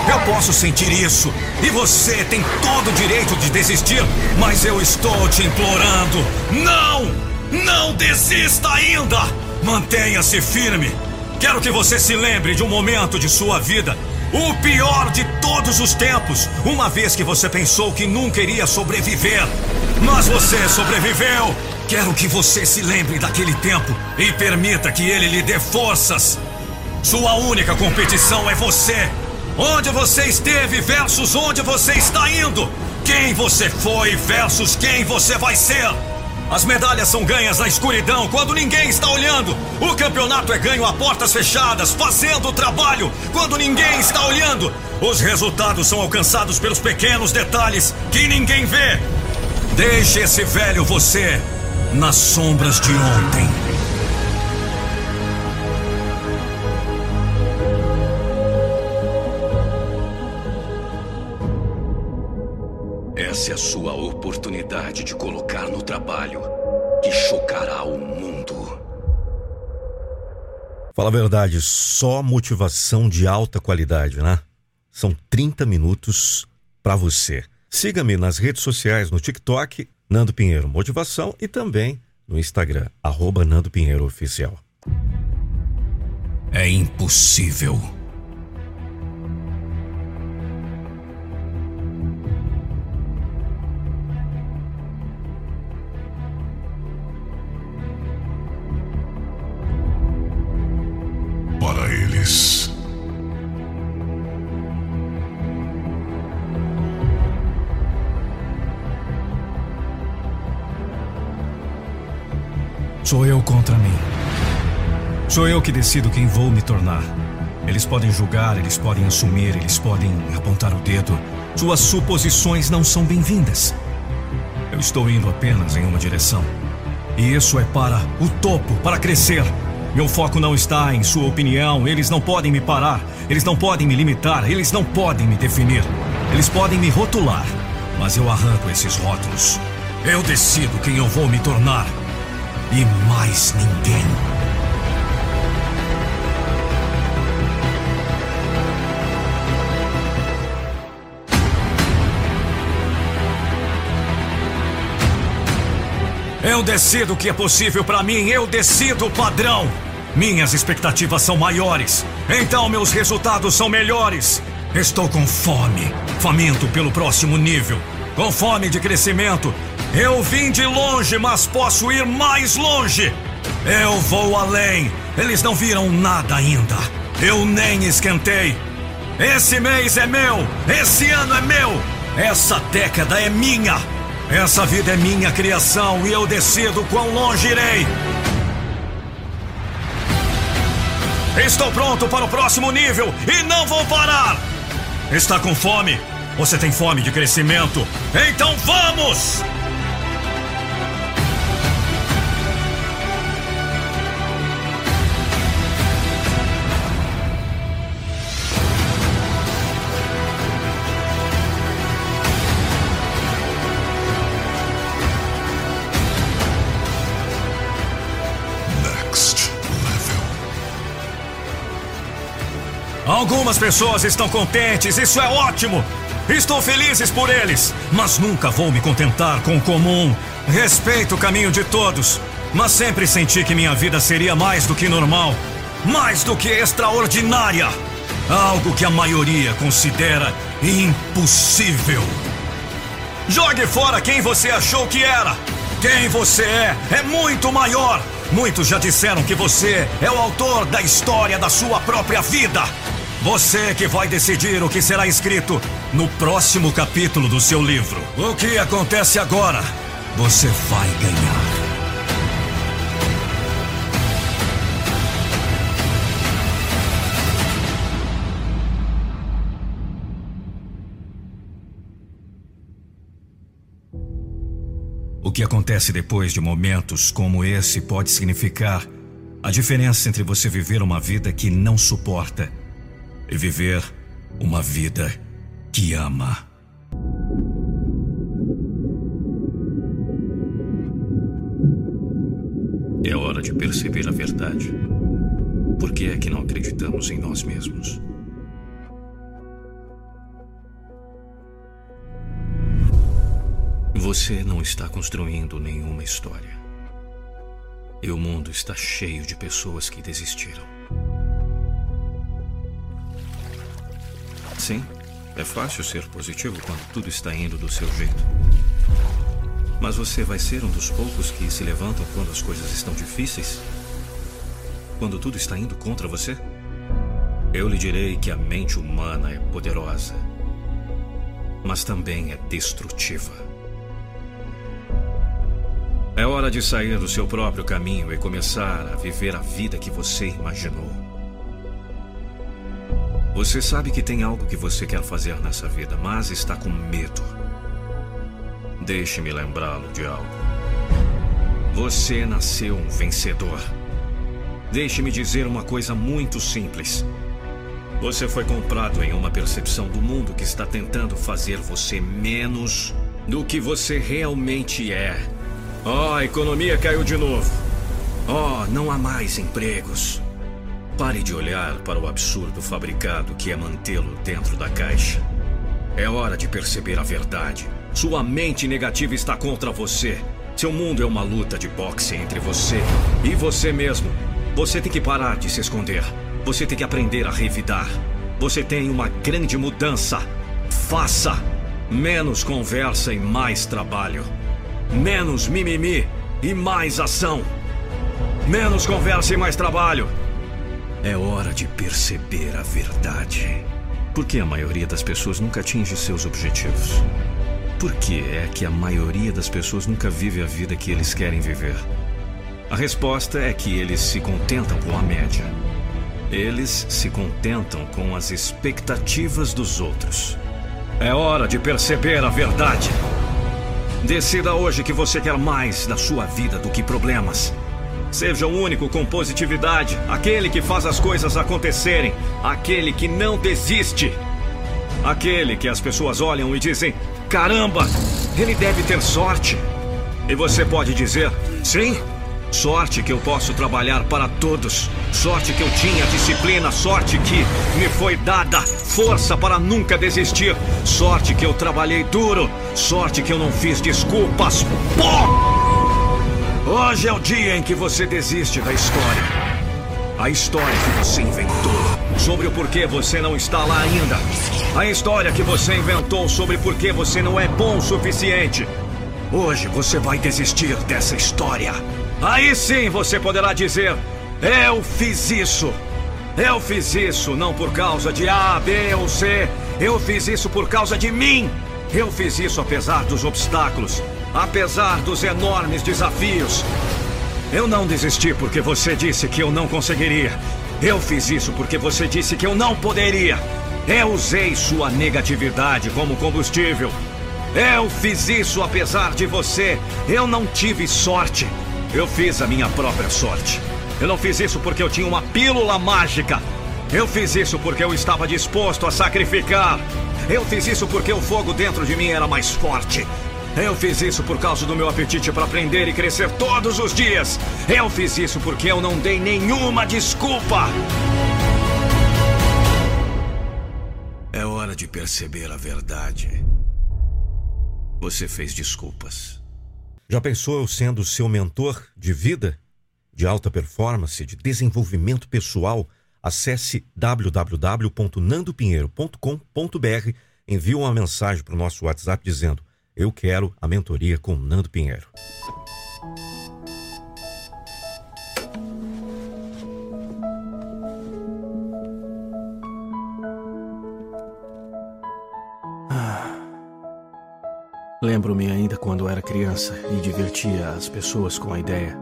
Eu posso sentir isso. E você tem todo o direito de desistir. Mas eu estou te implorando. Não! Não desista ainda! Mantenha-se firme. Quero que você se lembre de um momento de sua vida o pior de todos os tempos. Uma vez que você pensou que nunca iria sobreviver. Mas você sobreviveu. Quero que você se lembre daquele tempo e permita que ele lhe dê forças. Sua única competição é você. Onde você esteve versus onde você está indo. Quem você foi versus quem você vai ser. As medalhas são ganhas na escuridão, quando ninguém está olhando. O campeonato é ganho a portas fechadas, fazendo o trabalho, quando ninguém está olhando. Os resultados são alcançados pelos pequenos detalhes que ninguém vê. Deixe esse velho você nas sombras de ontem. Essa é a sua oportunidade de colocar no trabalho que chocará o mundo. Fala a verdade, só motivação de alta qualidade, né? São 30 minutos para você. Siga-me nas redes sociais, no TikTok, Nando Pinheiro Motivação e também no Instagram, arroba Nando Pinheiro Oficial. É impossível. Sou eu contra mim. Sou eu que decido quem vou me tornar. Eles podem julgar, eles podem assumir, eles podem apontar o dedo. Suas suposições não são bem-vindas. Eu estou indo apenas em uma direção. E isso é para o topo, para crescer. Meu foco não está em sua opinião. Eles não podem me parar. Eles não podem me limitar. Eles não podem me definir. Eles podem me rotular. Mas eu arranco esses rótulos. Eu decido quem eu vou me tornar. E mais ninguém. Eu decido o que é possível para mim, eu decido o padrão. Minhas expectativas são maiores, então meus resultados são melhores. Estou com fome, faminto pelo próximo nível, com fome de crescimento. Eu vim de longe, mas posso ir mais longe. Eu vou além. Eles não viram nada ainda. Eu nem esquentei. Esse mês é meu, esse ano é meu, essa década é minha. Essa vida é minha criação e eu decido quão longe irei. Estou pronto para o próximo nível e não vou parar. Está com fome? Você tem fome de crescimento? Então vamos! Algumas pessoas estão contentes, isso é ótimo. Estou felizes por eles, mas nunca vou me contentar com o comum. Respeito o caminho de todos, mas sempre senti que minha vida seria mais do que normal, mais do que extraordinária. Algo que a maioria considera impossível. Jogue fora quem você achou que era. Quem você é é muito maior. Muitos já disseram que você é o autor da história da sua própria vida. Você que vai decidir o que será escrito no próximo capítulo do seu livro. O que acontece agora? Você vai ganhar. O que acontece depois de momentos como esse pode significar a diferença entre você viver uma vida que não suporta e viver uma vida que ama. É hora de perceber a verdade. Por que é que não acreditamos em nós mesmos? Você não está construindo nenhuma história. E o mundo está cheio de pessoas que desistiram. Sim, é fácil ser positivo quando tudo está indo do seu jeito. Mas você vai ser um dos poucos que se levantam quando as coisas estão difíceis? Quando tudo está indo contra você? Eu lhe direi que a mente humana é poderosa, mas também é destrutiva. É hora de sair do seu próprio caminho e começar a viver a vida que você imaginou. Você sabe que tem algo que você quer fazer nessa vida, mas está com medo. Deixe-me lembrá-lo de algo. Você nasceu um vencedor. Deixe-me dizer uma coisa muito simples. Você foi comprado em uma percepção do mundo que está tentando fazer você menos do que você realmente é. Oh, a economia caiu de novo. Oh, não há mais empregos. Pare de olhar para o absurdo fabricado que é mantê-lo dentro da caixa. É hora de perceber a verdade. Sua mente negativa está contra você. Seu mundo é uma luta de boxe entre você e você mesmo. Você tem que parar de se esconder. Você tem que aprender a revidar. Você tem uma grande mudança. Faça menos conversa e mais trabalho. Menos mimimi e mais ação. Menos conversa e mais trabalho. É hora de perceber a verdade. Por que a maioria das pessoas nunca atinge seus objetivos? Por que é que a maioria das pessoas nunca vive a vida que eles querem viver? A resposta é que eles se contentam com a média. Eles se contentam com as expectativas dos outros. É hora de perceber a verdade. Decida hoje que você quer mais da sua vida do que problemas. Seja o único com positividade, aquele que faz as coisas acontecerem, aquele que não desiste. Aquele que as pessoas olham e dizem: Caramba, ele deve ter sorte. E você pode dizer: Sim, sorte que eu posso trabalhar para todos. Sorte que eu tinha disciplina, sorte que me foi dada força para nunca desistir. Sorte que eu trabalhei duro, sorte que eu não fiz desculpas. Pô! Hoje é o dia em que você desiste da história. A história que você inventou sobre o porquê você não está lá ainda. A história que você inventou sobre porquê você não é bom o suficiente. Hoje você vai desistir dessa história. Aí sim você poderá dizer: Eu fiz isso. Eu fiz isso não por causa de A, B ou C. Eu fiz isso por causa de mim. Eu fiz isso apesar dos obstáculos, apesar dos enormes desafios. Eu não desisti porque você disse que eu não conseguiria. Eu fiz isso porque você disse que eu não poderia. Eu usei sua negatividade como combustível. Eu fiz isso apesar de você. Eu não tive sorte. Eu fiz a minha própria sorte. Eu não fiz isso porque eu tinha uma pílula mágica. Eu fiz isso porque eu estava disposto a sacrificar. Eu fiz isso porque o fogo dentro de mim era mais forte. Eu fiz isso por causa do meu apetite para aprender e crescer todos os dias. Eu fiz isso porque eu não dei nenhuma desculpa. É hora de perceber a verdade. Você fez desculpas. Já pensou eu sendo seu mentor de vida, de alta performance, de desenvolvimento pessoal? Acesse www.nandopinheiro.com.br, envie uma mensagem para o nosso WhatsApp dizendo: Eu quero a mentoria com Nando Pinheiro. Lembro-me ainda quando era criança e divertia as pessoas com a ideia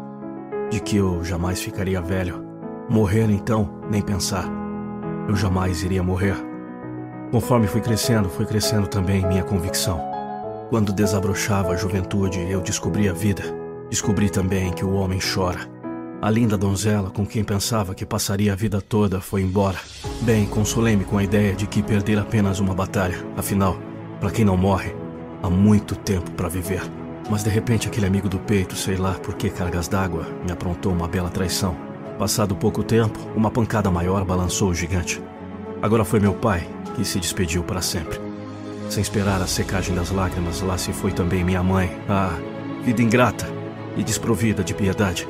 de que eu jamais ficaria velho. Morrer então, nem pensar. Eu jamais iria morrer. Conforme fui crescendo, foi crescendo também minha convicção. Quando desabrochava a juventude, eu descobri a vida. Descobri também que o homem chora. A linda donzela com quem pensava que passaria a vida toda foi embora. Bem, consolei-me com a ideia de que perder apenas uma batalha. Afinal, para quem não morre, há muito tempo para viver. Mas de repente aquele amigo do peito, sei lá por que cargas d'água, me aprontou uma bela traição. Passado pouco tempo, uma pancada maior balançou o gigante. Agora foi meu pai que se despediu para sempre. Sem esperar a secagem das lágrimas, lá se foi também minha mãe. Ah, vida ingrata e desprovida de piedade.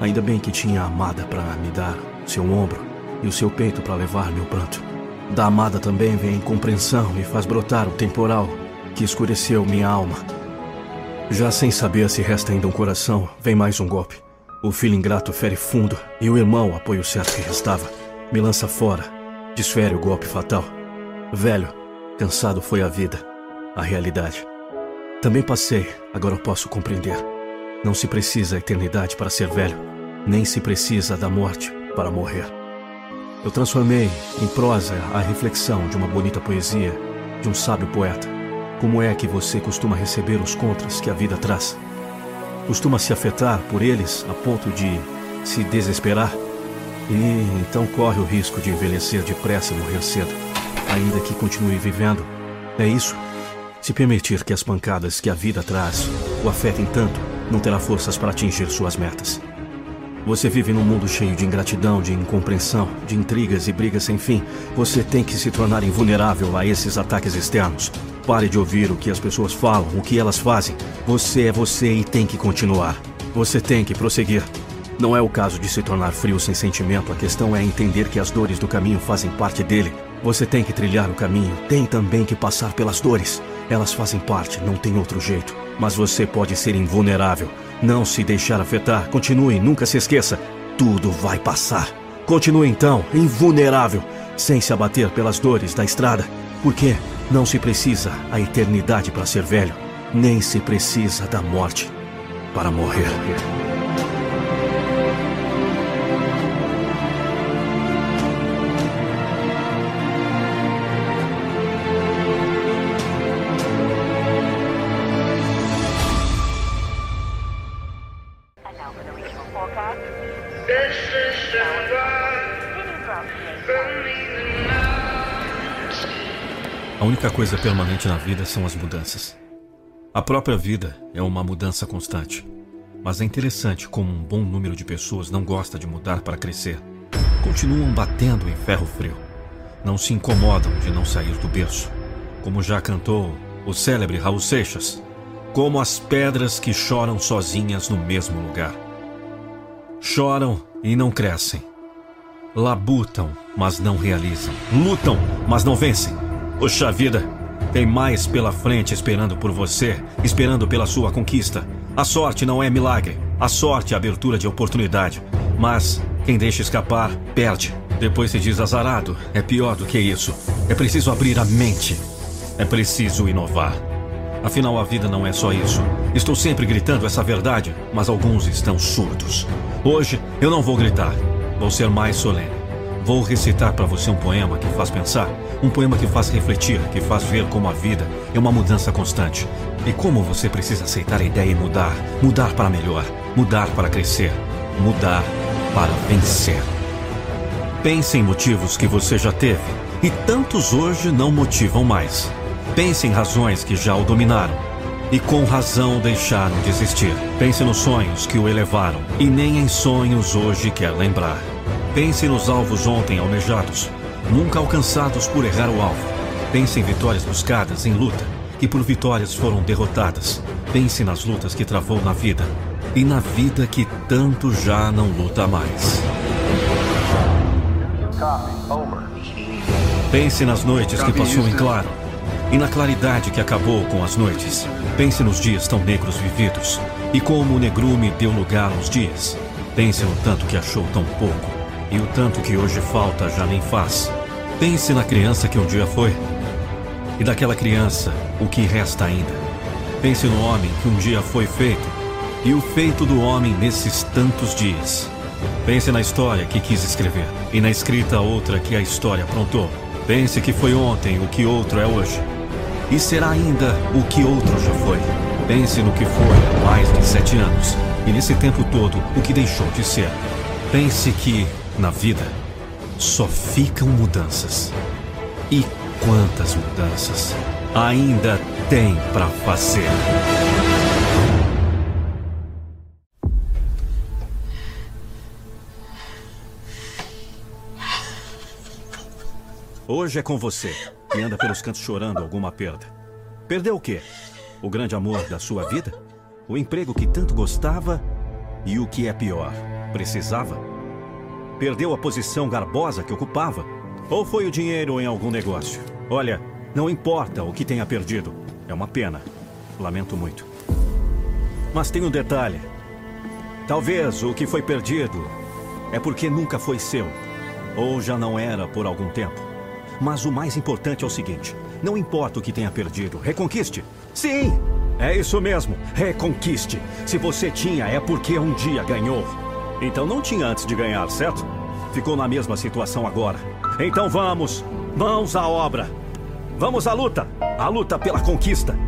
Ainda bem que tinha a amada para me dar seu ombro e o seu peito para levar meu pranto. Da amada também vem compreensão e faz brotar o temporal que escureceu minha alma. Já sem saber se resta ainda um coração, vem mais um golpe. O filho ingrato fere fundo e o irmão, apoio certo que restava, me lança fora, desfere o golpe fatal. Velho, cansado foi a vida, a realidade. Também passei, agora eu posso compreender. Não se precisa a eternidade para ser velho, nem se precisa da morte para morrer. Eu transformei em prosa a reflexão de uma bonita poesia de um sábio poeta. Como é que você costuma receber os contras que a vida traz? Costuma se afetar por eles a ponto de se desesperar? E então corre o risco de envelhecer depressa e morrer cedo, ainda que continue vivendo. É isso? Se permitir que as pancadas que a vida traz o afetem tanto, não terá forças para atingir suas metas. Você vive num mundo cheio de ingratidão, de incompreensão, de intrigas e brigas sem fim. Você tem que se tornar invulnerável a esses ataques externos. Pare de ouvir o que as pessoas falam, o que elas fazem. Você é você e tem que continuar. Você tem que prosseguir. Não é o caso de se tornar frio sem sentimento, a questão é entender que as dores do caminho fazem parte dele. Você tem que trilhar o caminho, tem também que passar pelas dores. Elas fazem parte, não tem outro jeito. Mas você pode ser invulnerável. Não se deixar afetar. Continue, nunca se esqueça. Tudo vai passar. Continue então, invulnerável, sem se abater pelas dores da estrada. Porque não se precisa a eternidade para ser velho, nem se precisa da morte para morrer. Coisa permanente na vida são as mudanças. A própria vida é uma mudança constante. Mas é interessante como um bom número de pessoas não gosta de mudar para crescer. Continuam batendo em ferro frio. Não se incomodam de não sair do berço. Como já cantou o célebre Raul Seixas, como as pedras que choram sozinhas no mesmo lugar. Choram e não crescem. Labutam, mas não realizam. Lutam, mas não vencem. Poxa vida, tem mais pela frente esperando por você, esperando pela sua conquista. A sorte não é milagre. A sorte é abertura de oportunidade. Mas quem deixa escapar, perde. Depois se diz azarado. É pior do que isso. É preciso abrir a mente. É preciso inovar. Afinal, a vida não é só isso. Estou sempre gritando essa verdade, mas alguns estão surdos. Hoje eu não vou gritar. Vou ser mais solene. Vou recitar para você um poema que faz pensar, um poema que faz refletir, que faz ver como a vida é uma mudança constante. E como você precisa aceitar a ideia e mudar, mudar para melhor, mudar para crescer, mudar para vencer. Pense em motivos que você já teve e tantos hoje não motivam mais. Pense em razões que já o dominaram e com razão deixaram de existir. Pense nos sonhos que o elevaram e nem em sonhos hoje quer lembrar. Pense nos alvos ontem almejados, nunca alcançados por errar o alvo. Pense em vitórias buscadas em luta, que por vitórias foram derrotadas. Pense nas lutas que travou na vida e na vida que tanto já não luta mais. Pense nas noites que passou em claro e na claridade que acabou com as noites. Pense nos dias tão negros vividos e como o negrume deu lugar aos dias. Pense no tanto que achou tão pouco e o tanto que hoje falta já nem faz. Pense na criança que um dia foi. E daquela criança, o que resta ainda. Pense no homem que um dia foi feito. E o feito do homem nesses tantos dias. Pense na história que quis escrever. E na escrita outra que a história aprontou. Pense que foi ontem o que outro é hoje. E será ainda o que outro já foi. Pense no que foi há mais de sete anos. E nesse tempo todo, o que deixou de ser. Pense que na vida, só ficam mudanças. E quantas mudanças ainda tem para fazer? Hoje é com você, que anda pelos cantos chorando alguma perda. Perdeu o quê? O grande amor da sua vida? O emprego que tanto gostava? E o que é pior, precisava? Perdeu a posição garbosa que ocupava? Ou foi o dinheiro em algum negócio? Olha, não importa o que tenha perdido. É uma pena. Lamento muito. Mas tem um detalhe. Talvez o que foi perdido é porque nunca foi seu. Ou já não era por algum tempo. Mas o mais importante é o seguinte: não importa o que tenha perdido, reconquiste. Sim, é isso mesmo, reconquiste. Se você tinha, é porque um dia ganhou. Então não tinha antes de ganhar, certo? Ficou na mesma situação agora. Então vamos, mãos à obra. Vamos à luta, a luta pela conquista.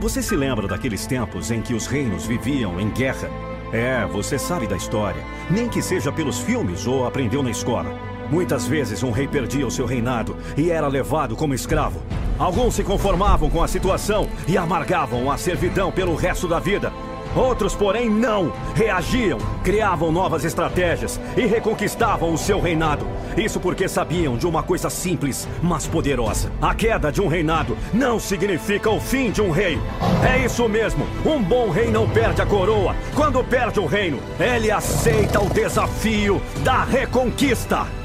Você se lembra daqueles tempos em que os reinos viviam em guerra? É, você sabe da história. Nem que seja pelos filmes ou aprendeu na escola. Muitas vezes um rei perdia o seu reinado e era levado como escravo. Alguns se conformavam com a situação e amargavam a servidão pelo resto da vida. Outros, porém, não. Reagiam, criavam novas estratégias e reconquistavam o seu reinado. Isso porque sabiam de uma coisa simples, mas poderosa. A queda de um reinado não significa o fim de um rei. É isso mesmo. Um bom rei não perde a coroa. Quando perde o reino, ele aceita o desafio da reconquista.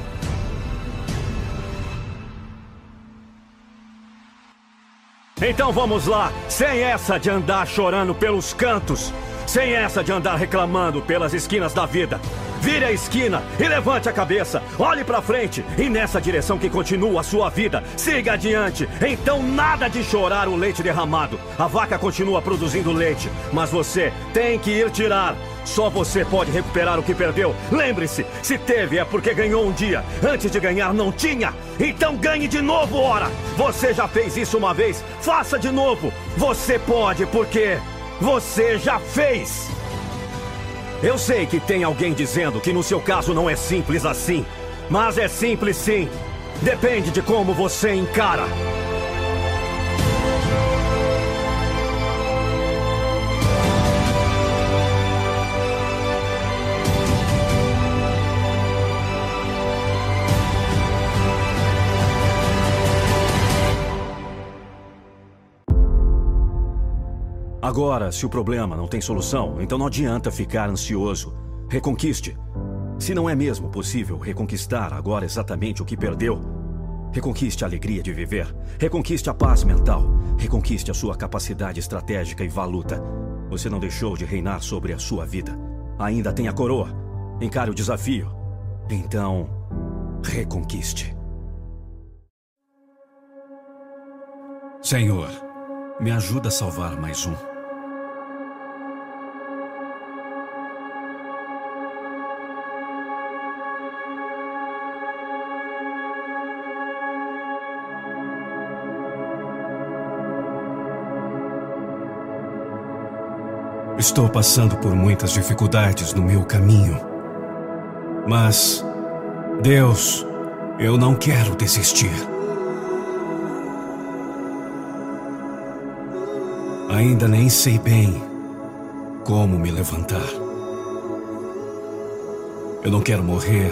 Então vamos lá, sem essa de andar chorando pelos cantos, sem essa de andar reclamando pelas esquinas da vida. Vire a esquina e levante a cabeça. Olhe para frente e nessa direção que continua a sua vida. Siga adiante. Então nada de chorar o leite derramado. A vaca continua produzindo leite, mas você tem que ir tirar. Só você pode recuperar o que perdeu. Lembre-se, se teve é porque ganhou um dia. Antes de ganhar não tinha. Então ganhe de novo, ora. Você já fez isso uma vez. Faça de novo. Você pode porque você já fez. Eu sei que tem alguém dizendo que no seu caso não é simples assim. Mas é simples sim. Depende de como você encara. Agora, se o problema não tem solução, então não adianta ficar ansioso. Reconquiste. Se não é mesmo possível reconquistar agora exatamente o que perdeu, reconquiste a alegria de viver, reconquiste a paz mental, reconquiste a sua capacidade estratégica e valuta. Você não deixou de reinar sobre a sua vida. Ainda tem a coroa. Encare o desafio. Então, reconquiste. Senhor, me ajuda a salvar mais um. Estou passando por muitas dificuldades no meu caminho. Mas, Deus, eu não quero desistir. Ainda nem sei bem como me levantar. Eu não quero morrer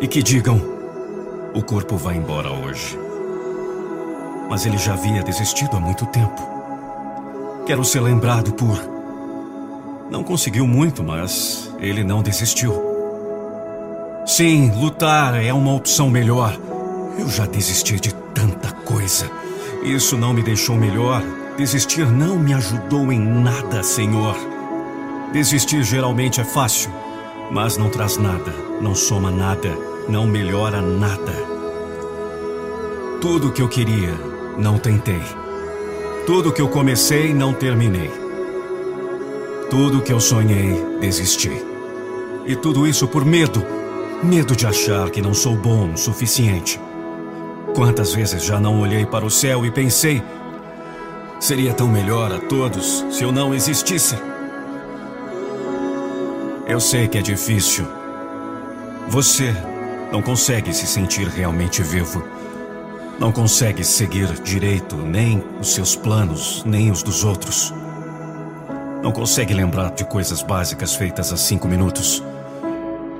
e que digam: o corpo vai embora hoje. Mas ele já havia desistido há muito tempo. Quero ser lembrado por. Não conseguiu muito, mas ele não desistiu. Sim, lutar é uma opção melhor. Eu já desisti de tanta coisa. Isso não me deixou melhor. Desistir não me ajudou em nada, Senhor. Desistir geralmente é fácil, mas não traz nada, não soma nada, não melhora nada. Tudo o que eu queria, não tentei. Tudo que eu comecei, não terminei. Tudo que eu sonhei, desisti. E tudo isso por medo. Medo de achar que não sou bom o suficiente. Quantas vezes já não olhei para o céu e pensei: seria tão melhor a todos se eu não existisse? Eu sei que é difícil. Você não consegue se sentir realmente vivo. Não consegue seguir direito nem os seus planos, nem os dos outros. Não consegue lembrar de coisas básicas feitas há cinco minutos.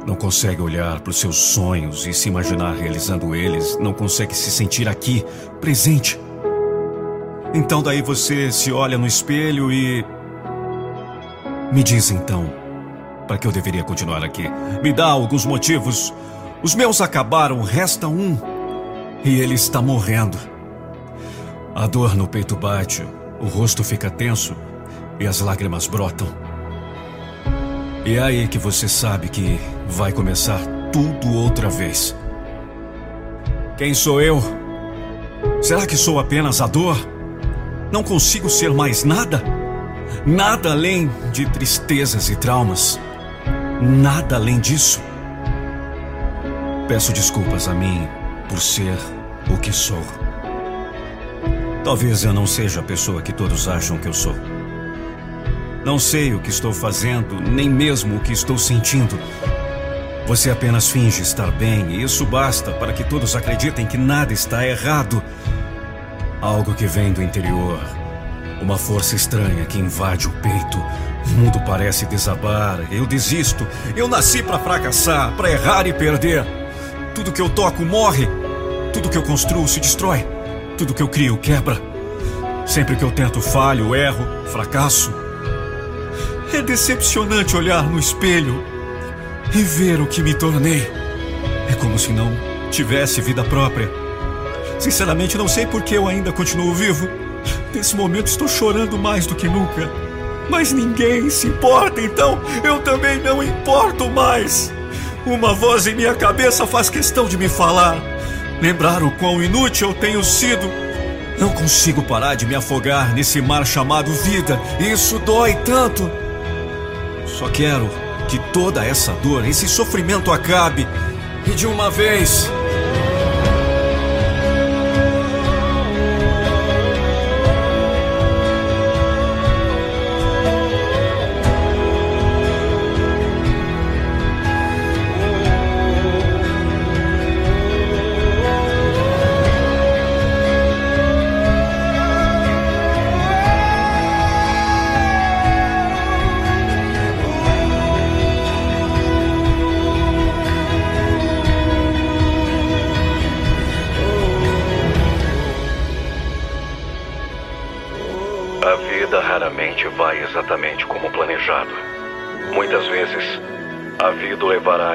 Não consegue olhar para os seus sonhos e se imaginar realizando eles. Não consegue se sentir aqui, presente. Então daí você se olha no espelho e. Me diz então, para que eu deveria continuar aqui? Me dá alguns motivos. Os meus acabaram, resta um. E ele está morrendo. A dor no peito bate, o rosto fica tenso e as lágrimas brotam. E é aí que você sabe que vai começar tudo outra vez. Quem sou eu? Será que sou apenas a dor? Não consigo ser mais nada? Nada além de tristezas e traumas. Nada além disso. Peço desculpas a mim por ser o que sou. Talvez eu não seja a pessoa que todos acham que eu sou. Não sei o que estou fazendo, nem mesmo o que estou sentindo. Você apenas finge estar bem e isso basta para que todos acreditem que nada está errado. Algo que vem do interior. Uma força estranha que invade o peito. O mundo parece desabar. Eu desisto. Eu nasci para fracassar, para errar e perder. Tudo que eu toco morre. Tudo que eu construo se destrói. Tudo que eu crio quebra. Sempre que eu tento falho, erro, fracasso. É decepcionante olhar no espelho e ver o que me tornei. É como se não tivesse vida própria. Sinceramente, não sei por que eu ainda continuo vivo. Nesse momento estou chorando mais do que nunca. Mas ninguém se importa, então eu também não importo mais. Uma voz em minha cabeça faz questão de me falar. Lembrar o quão inútil eu tenho sido. Não consigo parar de me afogar nesse mar chamado vida. Isso dói tanto. Só quero que toda essa dor, esse sofrimento acabe. E de uma vez.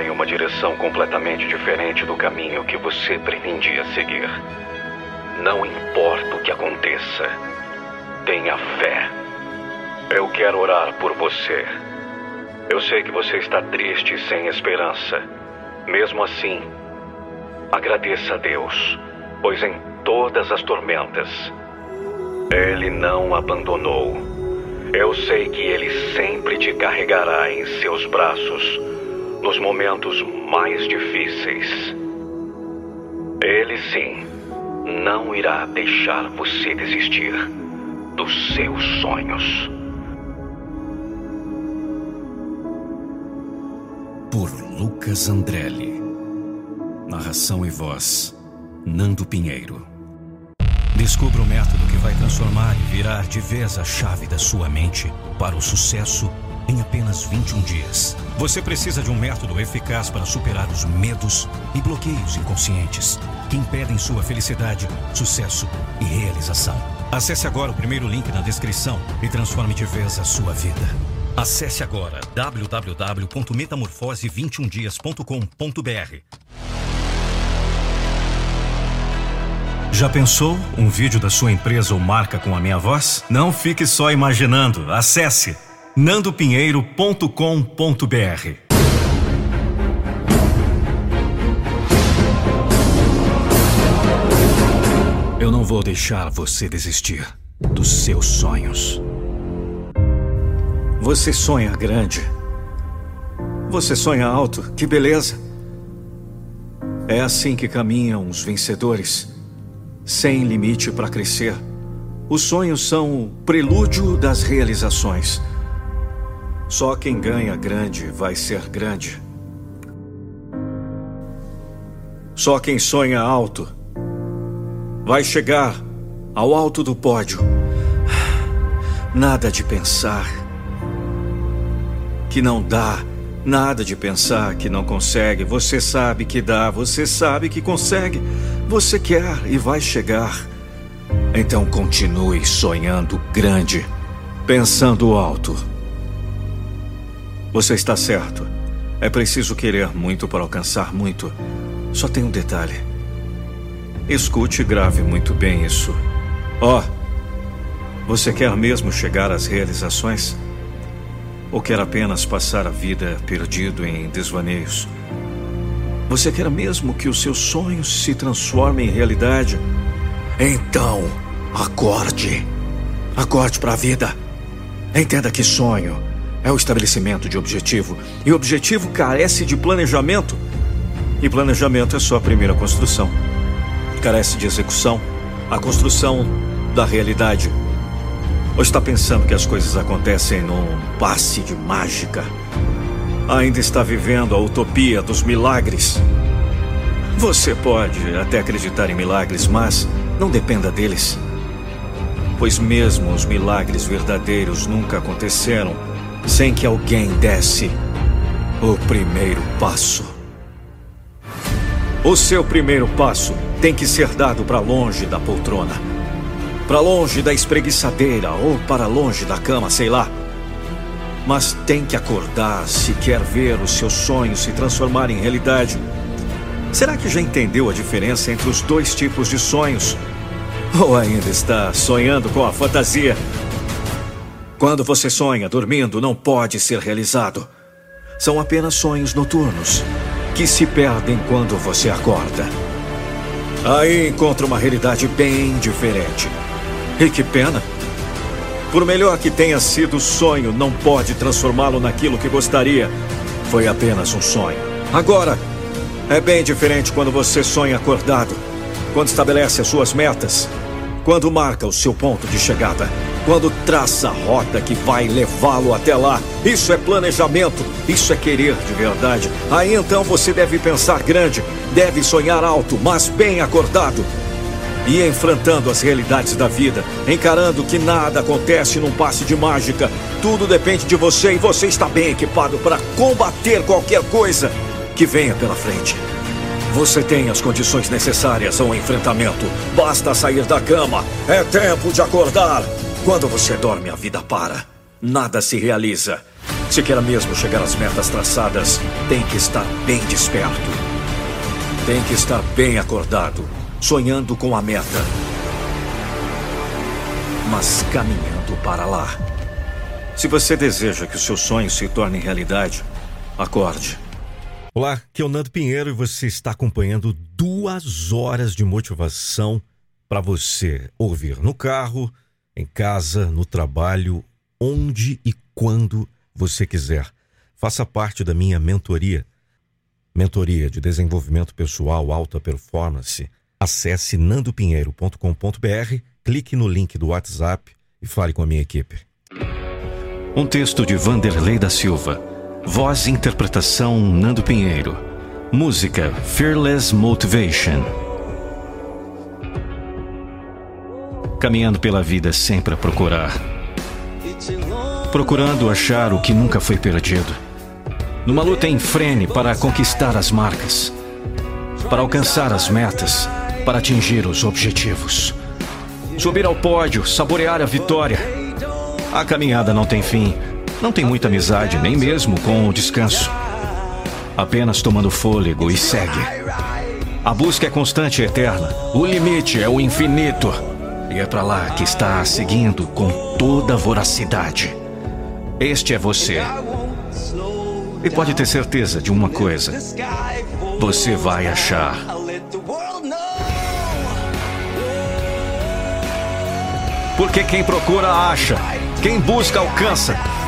Em uma direção completamente diferente do caminho que você pretendia seguir. Não importa o que aconteça, tenha fé. Eu quero orar por você. Eu sei que você está triste e sem esperança. Mesmo assim, agradeça a Deus, pois em todas as tormentas, Ele não abandonou. Eu sei que Ele sempre te carregará em seus braços nos momentos mais difíceis. Ele sim não irá deixar você desistir dos seus sonhos. Por Lucas Andrelli. Narração e voz: Nando Pinheiro. Descubra o método que vai transformar e virar de vez a chave da sua mente para o sucesso em apenas 21 dias. Você precisa de um método eficaz para superar os medos e bloqueios inconscientes que impedem sua felicidade, sucesso e realização. Acesse agora o primeiro link na descrição e transforme de vez a sua vida. Acesse agora www.metamorfose21dias.com.br Já pensou um vídeo da sua empresa ou marca com a minha voz? Não fique só imaginando. Acesse nandopinheiro.com.br. Eu não vou deixar você desistir dos seus sonhos. Você sonha grande. Você sonha alto. Que beleza. É assim que caminham os vencedores sem limite para crescer. Os sonhos são o prelúdio das realizações. Só quem ganha grande vai ser grande. Só quem sonha alto vai chegar ao alto do pódio. Nada de pensar que não dá, nada de pensar que não consegue. Você sabe que dá, você sabe que consegue. Você quer e vai chegar. Então continue sonhando grande, pensando alto. Você está certo. É preciso querer muito para alcançar muito. Só tem um detalhe. Escute e grave muito bem isso. Ó, oh, Você quer mesmo chegar às realizações? Ou quer apenas passar a vida perdido em desvaneios? Você quer mesmo que os seus sonhos se transformem em realidade? Então, acorde. Acorde para a vida. Entenda que sonho é o estabelecimento de objetivo. E objetivo carece de planejamento. E planejamento é só a primeira construção. Carece de execução, a construção da realidade. Ou está pensando que as coisas acontecem num passe de mágica? Ainda está vivendo a utopia dos milagres? Você pode até acreditar em milagres, mas não dependa deles. Pois mesmo os milagres verdadeiros nunca aconteceram sem que alguém desse o primeiro passo. O seu primeiro passo tem que ser dado para longe da poltrona para longe da espreguiçadeira ou para longe da cama, sei lá. Mas tem que acordar se quer ver os seus sonhos se transformar em realidade. Será que já entendeu a diferença entre os dois tipos de sonhos? Ou ainda está sonhando com a fantasia? Quando você sonha dormindo, não pode ser realizado. São apenas sonhos noturnos que se perdem quando você acorda. Aí encontra uma realidade bem diferente. E que pena. Por melhor que tenha sido o sonho, não pode transformá-lo naquilo que gostaria. Foi apenas um sonho. Agora, é bem diferente quando você sonha acordado, quando estabelece as suas metas, quando marca o seu ponto de chegada, quando traça a rota que vai levá-lo até lá. Isso é planejamento, isso é querer de verdade. Aí então você deve pensar grande, deve sonhar alto, mas bem acordado e enfrentando as realidades da vida, encarando que nada acontece num passe de mágica. Tudo depende de você e você está bem equipado para combater qualquer coisa que venha pela frente. Você tem as condições necessárias ao enfrentamento. Basta sair da cama. É tempo de acordar. Quando você dorme, a vida para. Nada se realiza. Se quer mesmo chegar às metas traçadas, tem que estar bem desperto. Tem que estar bem acordado sonhando com a meta, mas caminhando para lá. Se você deseja que os seus sonhos se tornem realidade, acorde. Olá, aqui é o Nando Pinheiro e você está acompanhando duas horas de motivação para você ouvir no carro, em casa, no trabalho, onde e quando você quiser. Faça parte da minha mentoria. Mentoria de desenvolvimento pessoal, alta performance Acesse nandopinheiro.com.br, clique no link do WhatsApp e fale com a minha equipe. Um texto de Vanderlei da Silva. Voz e interpretação Nando Pinheiro. Música Fearless Motivation. Caminhando pela vida sempre a procurar. Procurando achar o que nunca foi perdido. Numa luta em frene para conquistar as marcas. Para alcançar as metas para atingir os objetivos. Subir ao pódio, saborear a vitória. A caminhada não tem fim. Não tem muita amizade, nem mesmo com o descanso. Apenas tomando fôlego e segue. A busca é constante e eterna. O limite é o infinito. E é para lá que está seguindo com toda voracidade. Este é você. E pode ter certeza de uma coisa: você vai achar Porque quem procura acha, quem busca alcança.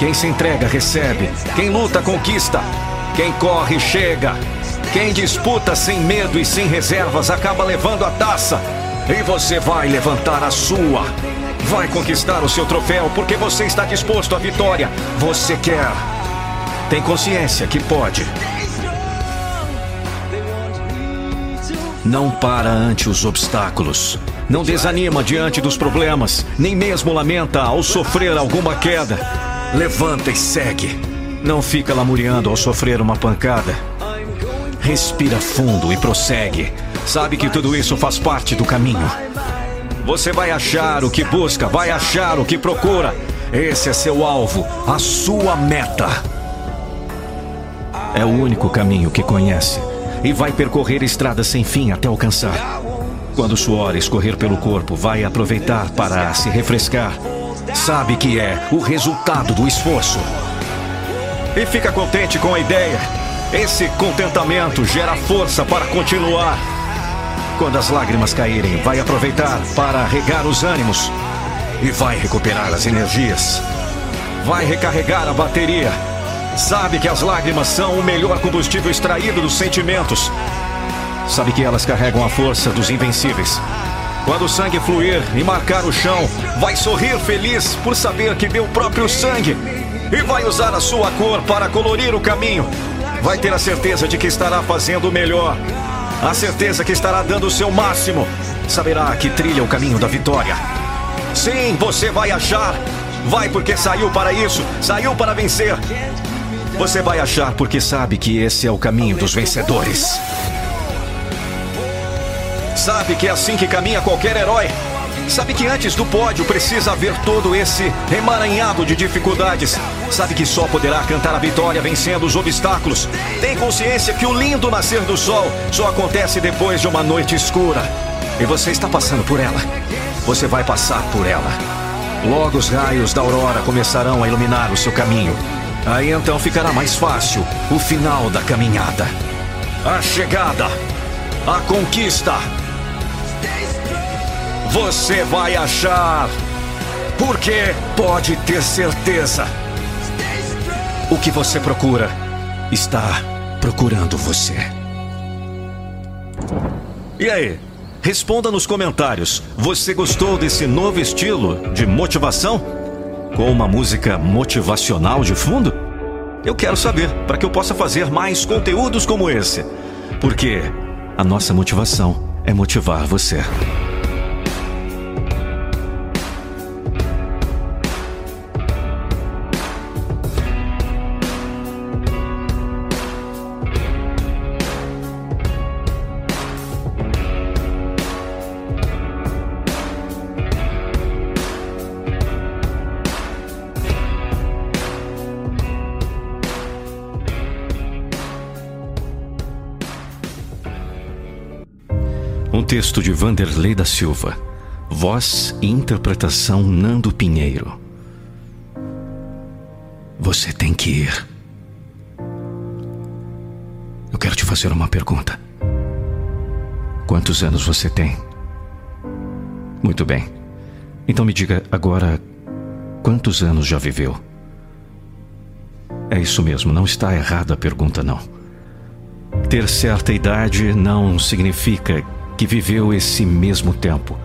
Quem se entrega recebe, quem luta conquista, quem corre chega. Quem disputa sem medo e sem reservas acaba levando a taça. E você vai levantar a sua. Vai conquistar o seu troféu porque você está disposto à vitória. Você quer. Tem consciência que pode. Não para ante os obstáculos. Não desanima diante dos problemas, nem mesmo lamenta ao sofrer alguma queda. Levanta e segue. Não fica lamuriando ao sofrer uma pancada. Respira fundo e prossegue. Sabe que tudo isso faz parte do caminho. Você vai achar o que busca, vai achar o que procura. Esse é seu alvo, a sua meta. É o único caminho que conhece e vai percorrer estradas sem fim até alcançar. Quando o suor escorrer pelo corpo, vai aproveitar para se refrescar. Sabe que é o resultado do esforço. E fica contente com a ideia. Esse contentamento gera força para continuar. Quando as lágrimas caírem, vai aproveitar para regar os ânimos e vai recuperar as energias. Vai recarregar a bateria. Sabe que as lágrimas são o melhor combustível extraído dos sentimentos. Sabe que elas carregam a força dos invencíveis. Quando o sangue fluir e marcar o chão, vai sorrir feliz por saber que deu o próprio sangue e vai usar a sua cor para colorir o caminho. Vai ter a certeza de que estará fazendo o melhor. A certeza que estará dando o seu máximo. Saberá que trilha o caminho da vitória. Sim, você vai achar. Vai porque saiu para isso, saiu para vencer. Você vai achar porque sabe que esse é o caminho dos vencedores. Sabe que é assim que caminha qualquer herói. Sabe que antes do pódio precisa haver todo esse emaranhado de dificuldades. Sabe que só poderá cantar a vitória vencendo os obstáculos. Tem consciência que o lindo nascer do sol só acontece depois de uma noite escura. E você está passando por ela. Você vai passar por ela. Logo os raios da aurora começarão a iluminar o seu caminho. Aí então ficará mais fácil o final da caminhada. A chegada. A conquista. Você vai achar. Porque pode ter certeza. O que você procura está procurando você. E aí? Responda nos comentários. Você gostou desse novo estilo de motivação? Com uma música motivacional de fundo? Eu quero saber para que eu possa fazer mais conteúdos como esse. Porque a nossa motivação é motivar você. Texto de Vanderlei da Silva. Voz e interpretação Nando Pinheiro. Você tem que ir. Eu quero te fazer uma pergunta. Quantos anos você tem? Muito bem. Então me diga agora quantos anos já viveu? É isso mesmo, não está errada a pergunta, não. Ter certa idade não significa que viveu esse mesmo tempo.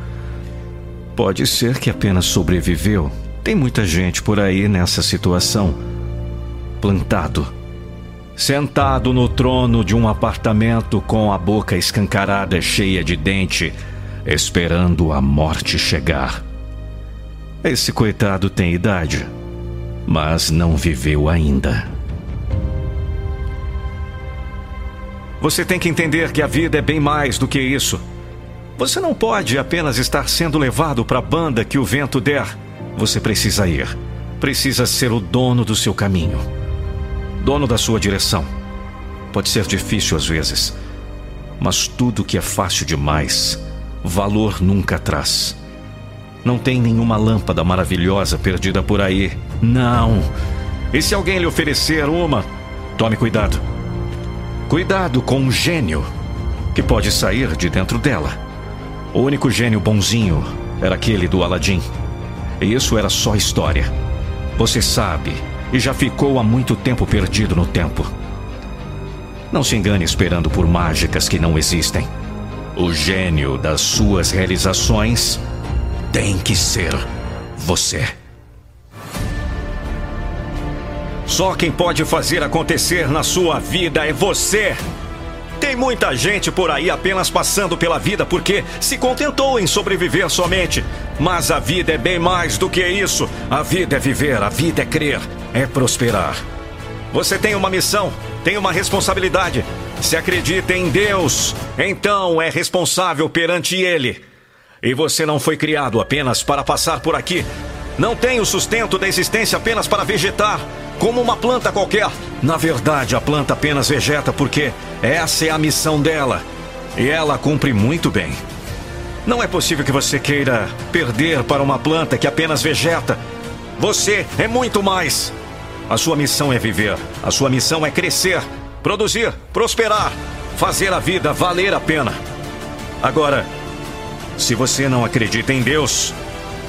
Pode ser que apenas sobreviveu. Tem muita gente por aí nessa situação. Plantado. Sentado no trono de um apartamento com a boca escancarada, cheia de dente, esperando a morte chegar. Esse coitado tem idade, mas não viveu ainda. Você tem que entender que a vida é bem mais do que isso. Você não pode apenas estar sendo levado para a banda que o vento der. Você precisa ir. Precisa ser o dono do seu caminho. Dono da sua direção. Pode ser difícil às vezes, mas tudo que é fácil demais, valor nunca traz. Não tem nenhuma lâmpada maravilhosa perdida por aí. Não. E se alguém lhe oferecer uma, tome cuidado. Cuidado com um gênio que pode sair de dentro dela. O único gênio bonzinho era aquele do Aladim. E isso era só história. Você sabe, e já ficou há muito tempo perdido no tempo. Não se engane esperando por mágicas que não existem. O gênio das suas realizações tem que ser você. Só quem pode fazer acontecer na sua vida é você. Tem muita gente por aí apenas passando pela vida porque se contentou em sobreviver somente. Mas a vida é bem mais do que isso. A vida é viver, a vida é crer, é prosperar. Você tem uma missão, tem uma responsabilidade. Se acredita em Deus, então é responsável perante Ele. E você não foi criado apenas para passar por aqui. Não tem o sustento da existência apenas para vegetar como uma planta qualquer. Na verdade, a planta apenas vegeta porque essa é a missão dela. E ela cumpre muito bem. Não é possível que você queira perder para uma planta que apenas vegeta. Você é muito mais. A sua missão é viver. A sua missão é crescer, produzir, prosperar, fazer a vida valer a pena. Agora, se você não acredita em Deus,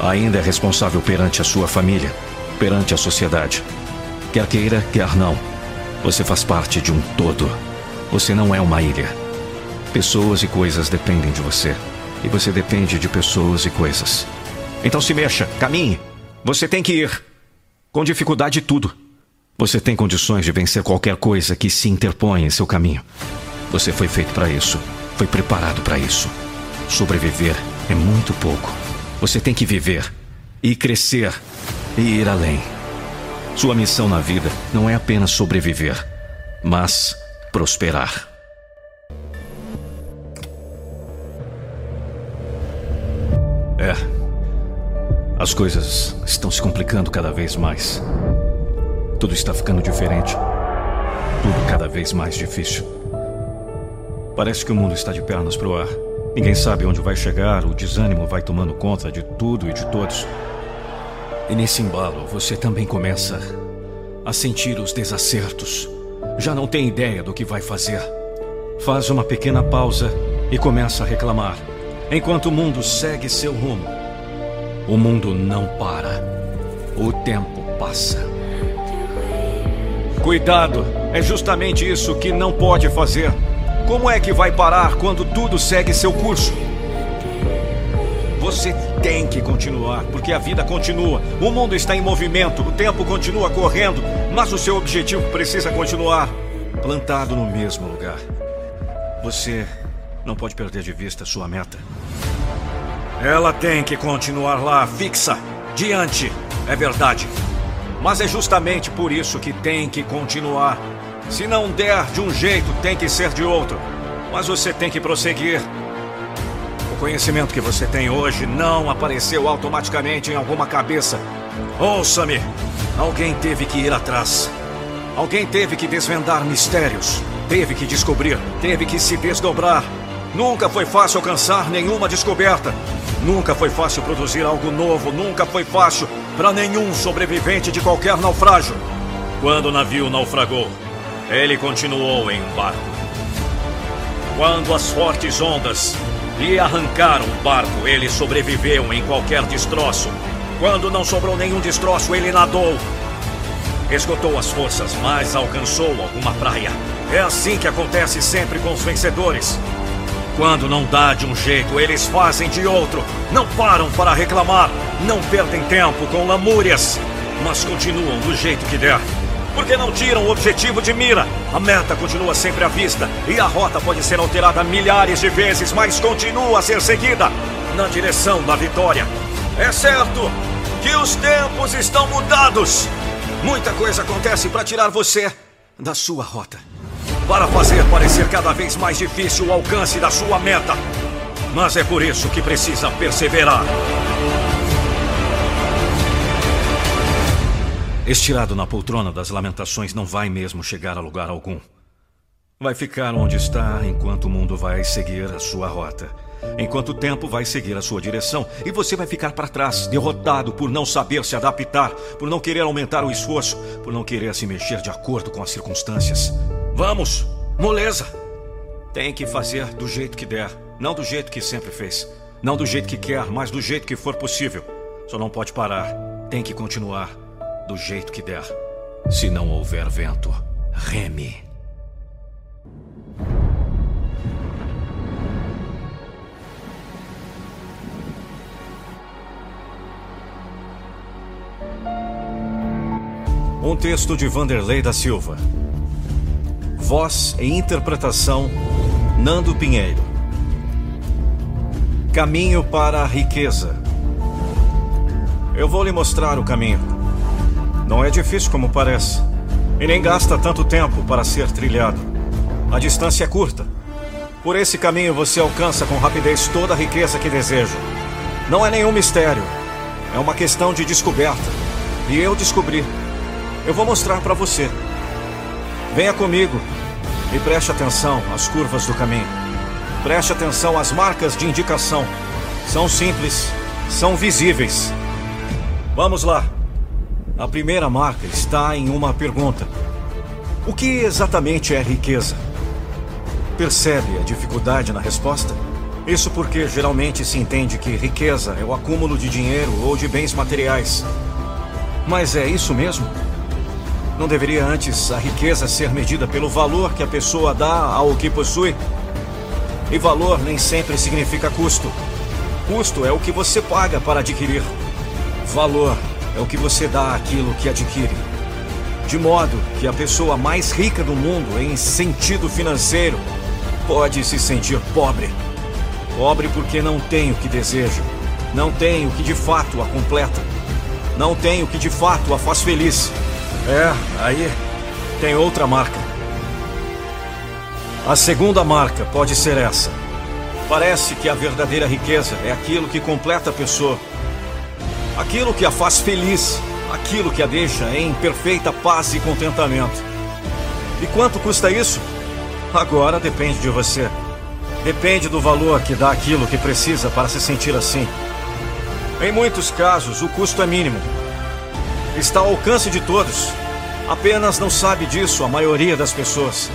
ainda é responsável perante a sua família, perante a sociedade. Quer queira, quer não. Você faz parte de um todo. Você não é uma ilha. Pessoas e coisas dependem de você. E você depende de pessoas e coisas. Então se mexa, caminhe. Você tem que ir. Com dificuldade tudo. Você tem condições de vencer qualquer coisa que se interpõe em seu caminho. Você foi feito para isso. Foi preparado para isso. Sobreviver é muito pouco. Você tem que viver e crescer e ir além. Sua missão na vida não é apenas sobreviver, mas prosperar. É. As coisas estão se complicando cada vez mais. Tudo está ficando diferente. Tudo cada vez mais difícil. Parece que o mundo está de pernas para o ar. Ninguém sabe onde vai chegar, o desânimo vai tomando conta de tudo e de todos. E nesse embalo, você também começa a sentir os desacertos. Já não tem ideia do que vai fazer. Faz uma pequena pausa e começa a reclamar, enquanto o mundo segue seu rumo. O mundo não para. O tempo passa. Cuidado, é justamente isso que não pode fazer. Como é que vai parar quando tudo segue seu curso? Você tem que continuar, porque a vida continua. O mundo está em movimento, o tempo continua correndo, mas o seu objetivo precisa continuar plantado no mesmo lugar. Você não pode perder de vista sua meta. Ela tem que continuar lá, fixa, diante. É verdade. Mas é justamente por isso que tem que continuar. Se não der de um jeito, tem que ser de outro. Mas você tem que prosseguir. O conhecimento que você tem hoje não apareceu automaticamente em alguma cabeça. Ouça-me! Alguém teve que ir atrás. Alguém teve que desvendar mistérios. Teve que descobrir. Teve que se desdobrar. Nunca foi fácil alcançar nenhuma descoberta. Nunca foi fácil produzir algo novo. Nunca foi fácil para nenhum sobrevivente de qualquer naufrágio. Quando o navio naufragou, ele continuou em um barco. Quando as fortes ondas lhe arrancaram o barco, ele sobreviveu em qualquer destroço. Quando não sobrou nenhum destroço, ele nadou. Esgotou as forças, mas alcançou alguma praia. É assim que acontece sempre com os vencedores. Quando não dá de um jeito, eles fazem de outro. Não param para reclamar, não perdem tempo com lamúrias, mas continuam do jeito que der. Porque não tiram o objetivo de mira. A meta continua sempre à vista e a rota pode ser alterada milhares de vezes, mas continua a ser seguida na direção da vitória. É certo que os tempos estão mudados. Muita coisa acontece para tirar você da sua rota. Para fazer parecer cada vez mais difícil o alcance da sua meta. Mas é por isso que precisa perseverar. Estirado na poltrona das lamentações não vai mesmo chegar a lugar algum. Vai ficar onde está enquanto o mundo vai seguir a sua rota. Enquanto o tempo vai seguir a sua direção e você vai ficar para trás, derrotado por não saber se adaptar, por não querer aumentar o esforço, por não querer se mexer de acordo com as circunstâncias. Vamos, moleza! Tem que fazer do jeito que der, não do jeito que sempre fez. Não do jeito que quer, mas do jeito que for possível. Só não pode parar. Tem que continuar do jeito que der. Se não houver vento, reme. Um texto de Vanderlei da Silva. Voz e interpretação Nando Pinheiro. Caminho para a riqueza. Eu vou lhe mostrar o caminho. Não é difícil como parece. E nem gasta tanto tempo para ser trilhado. A distância é curta. Por esse caminho você alcança com rapidez toda a riqueza que deseja. Não é nenhum mistério. É uma questão de descoberta. E eu descobri. Eu vou mostrar para você. Venha comigo e preste atenção às curvas do caminho. Preste atenção às marcas de indicação. são simples, são visíveis. Vamos lá. A primeira marca está em uma pergunta: O que exatamente é riqueza? Percebe a dificuldade na resposta? Isso porque geralmente se entende que riqueza é o acúmulo de dinheiro ou de bens materiais. Mas é isso mesmo? Não deveria antes a riqueza ser medida pelo valor que a pessoa dá ao que possui? E valor nem sempre significa custo. Custo é o que você paga para adquirir. Valor é o que você dá àquilo que adquire. De modo que a pessoa mais rica do mundo, em sentido financeiro, pode se sentir pobre. Pobre porque não tem o que deseja, não tem o que de fato a completa, não tem o que de fato a faz feliz. É, aí tem outra marca. A segunda marca pode ser essa. Parece que a verdadeira riqueza é aquilo que completa a pessoa, aquilo que a faz feliz, aquilo que a deixa em perfeita paz e contentamento. E quanto custa isso? Agora depende de você. Depende do valor que dá aquilo que precisa para se sentir assim. Em muitos casos, o custo é mínimo. Está ao alcance de todos. Apenas não sabe disso a maioria das pessoas.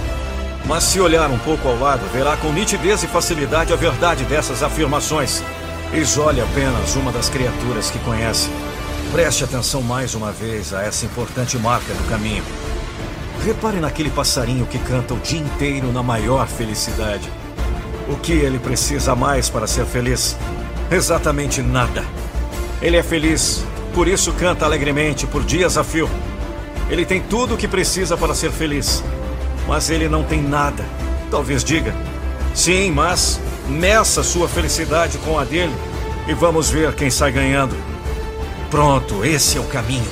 Mas se olhar um pouco ao lado, verá com nitidez e facilidade a verdade dessas afirmações. Isole apenas uma das criaturas que conhece. Preste atenção mais uma vez a essa importante marca do caminho. Repare naquele passarinho que canta o dia inteiro na maior felicidade. O que ele precisa mais para ser feliz? Exatamente nada. Ele é feliz, por isso canta alegremente por dias a fio. Ele tem tudo o que precisa para ser feliz, mas ele não tem nada. Talvez diga: sim, mas meça sua felicidade com a dele e vamos ver quem sai ganhando. Pronto, esse é o caminho.